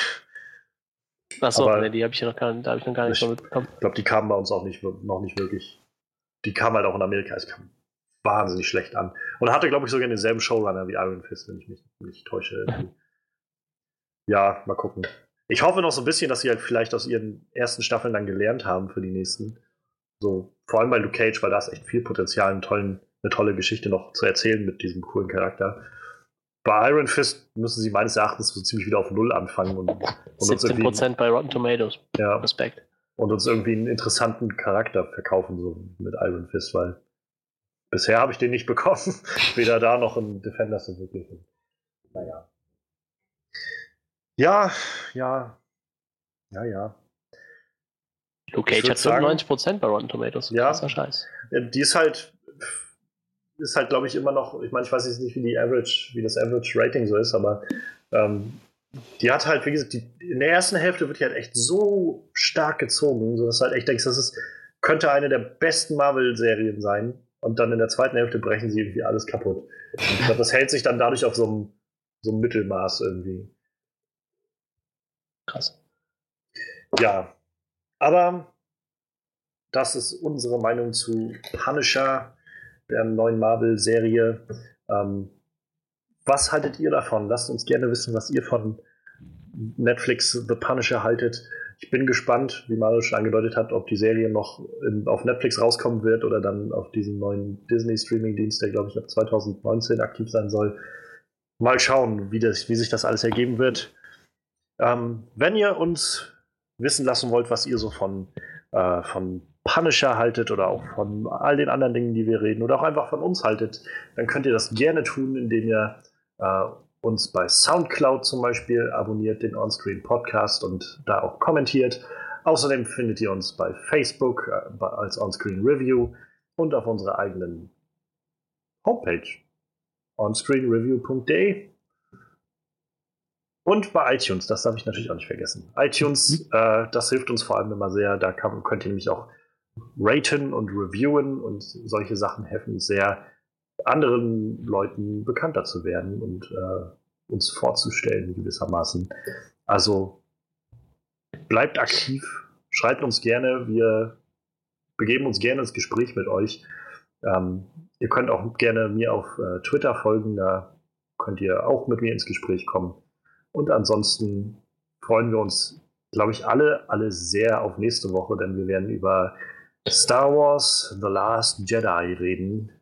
[SPEAKER 2] Achso,
[SPEAKER 1] Aber-
[SPEAKER 2] ne, die habe ich noch gar, da habe ich noch gar nicht
[SPEAKER 1] Ich-
[SPEAKER 2] so mitbekommen.
[SPEAKER 1] Ich glaube, die kamen bei uns auch nicht, noch nicht wirklich. Die kamen halt auch in Amerika. Es kam wahnsinnig schlecht an. Und hatte, glaube ich, sogar denselben Showrunner wie Iron Fist, wenn ich mich nicht täusche. ja, mal gucken. Ich hoffe noch so ein bisschen, dass sie halt vielleicht aus ihren ersten Staffeln dann gelernt haben für die nächsten. So, vor allem bei Luke Cage, weil da ist echt viel Potenzial, einen tollen, eine tolle Geschichte noch zu erzählen mit diesem coolen Charakter. Bei Iron Fist müssen sie meines Erachtens so ziemlich wieder auf Null anfangen und, und uns irgendwie,
[SPEAKER 2] 17% bei Rotten Tomatoes.
[SPEAKER 1] ja,
[SPEAKER 2] Respekt.
[SPEAKER 1] Und uns irgendwie einen interessanten Charakter verkaufen, so mit Iron Fist, weil bisher habe ich den nicht *laughs* bekommen. Weder da noch in Defenders so wirklich. Naja. Ja, ja. Ja, ja.
[SPEAKER 2] Luke
[SPEAKER 1] Ich
[SPEAKER 2] Cage hat
[SPEAKER 1] sagen-
[SPEAKER 2] 95% bei Rotten Tomatoes.
[SPEAKER 1] Ja.
[SPEAKER 2] Krasser Scheiß.
[SPEAKER 1] Die ist halt, ist halt, glaube ich, immer noch, ich meine, ich weiß jetzt nicht, wie die Average, wie das Average Rating so ist, aber ähm, die hat halt, wie gesagt, die, in der ersten Hälfte wird die halt echt so stark gezogen, sodass du halt echt denkst, das ist, könnte eine der besten Marvel-Serien sein. Und dann in der zweiten Hälfte brechen sie irgendwie alles kaputt. Und ich glaube, das hält sich dann dadurch auf so einem, so einem Mittelmaß irgendwie.
[SPEAKER 2] Krass.
[SPEAKER 1] Ja, aber das ist unsere Meinung zu Punisher, der neuen Marvel-Serie. Ähm, was haltet ihr davon? Lasst uns gerne wissen, was ihr von Netflix The Punisher haltet. Ich bin gespannt, wie Mario schon angedeutet hat, ob die Serie noch in, auf Netflix rauskommen wird oder dann auf diesem neuen Disney-Streaming-Dienst, der, glaube ich, ab 2019 aktiv sein soll. Mal schauen, wie, das, wie sich das alles ergeben wird. Ähm, wenn ihr uns wissen lassen wollt, was ihr so von, äh, von Punisher haltet oder auch von all den anderen Dingen, die wir reden oder auch einfach von uns haltet, dann könnt ihr das gerne tun, indem ihr äh, uns bei Soundcloud zum Beispiel abonniert, den Onscreen Podcast und da auch kommentiert. Außerdem findet ihr uns bei Facebook äh, als Onscreen Review und auf unserer eigenen Homepage onscreenreview.de und bei iTunes, das darf ich natürlich auch nicht vergessen. iTunes, äh, das hilft uns vor allem immer sehr. Da kann, könnt ihr nämlich auch raten und reviewen und solche Sachen helfen sehr, anderen Leuten bekannter zu werden und äh, uns vorzustellen gewissermaßen. Also bleibt aktiv, schreibt uns gerne, wir begeben uns gerne ins Gespräch mit euch. Ähm, ihr könnt auch gerne mir auf äh, Twitter folgen, da könnt ihr auch mit mir ins Gespräch kommen. Und ansonsten freuen wir uns, glaube ich, alle, alle sehr auf nächste Woche, denn wir werden über Star Wars The Last Jedi reden.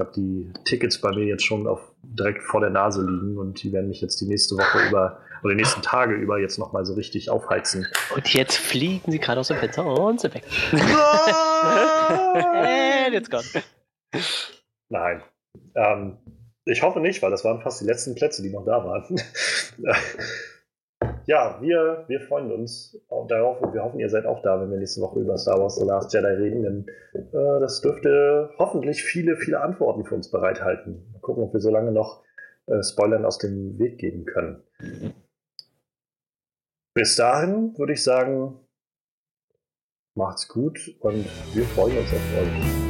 [SPEAKER 1] Ich habe die Tickets bei mir jetzt schon auf, direkt vor der Nase liegen und die werden mich jetzt die nächste Woche über oder die nächsten Tage über jetzt nochmal so richtig aufheizen.
[SPEAKER 2] Und jetzt fliegen sie gerade aus dem Fenster und sind weg. And it's gone.
[SPEAKER 1] Nein. Ähm, ich hoffe nicht, weil das waren fast die letzten Plätze, die noch da waren. Ja, wir, wir freuen uns darauf und wir hoffen, ihr seid auch da, wenn wir nächste Woche über Star Wars The Last Jedi reden, denn äh, das dürfte hoffentlich viele, viele Antworten für uns bereithalten. Mal gucken, ob wir so lange noch äh, Spoilern aus dem Weg gehen können. Bis dahin würde ich sagen, macht's gut und wir freuen uns auf euch.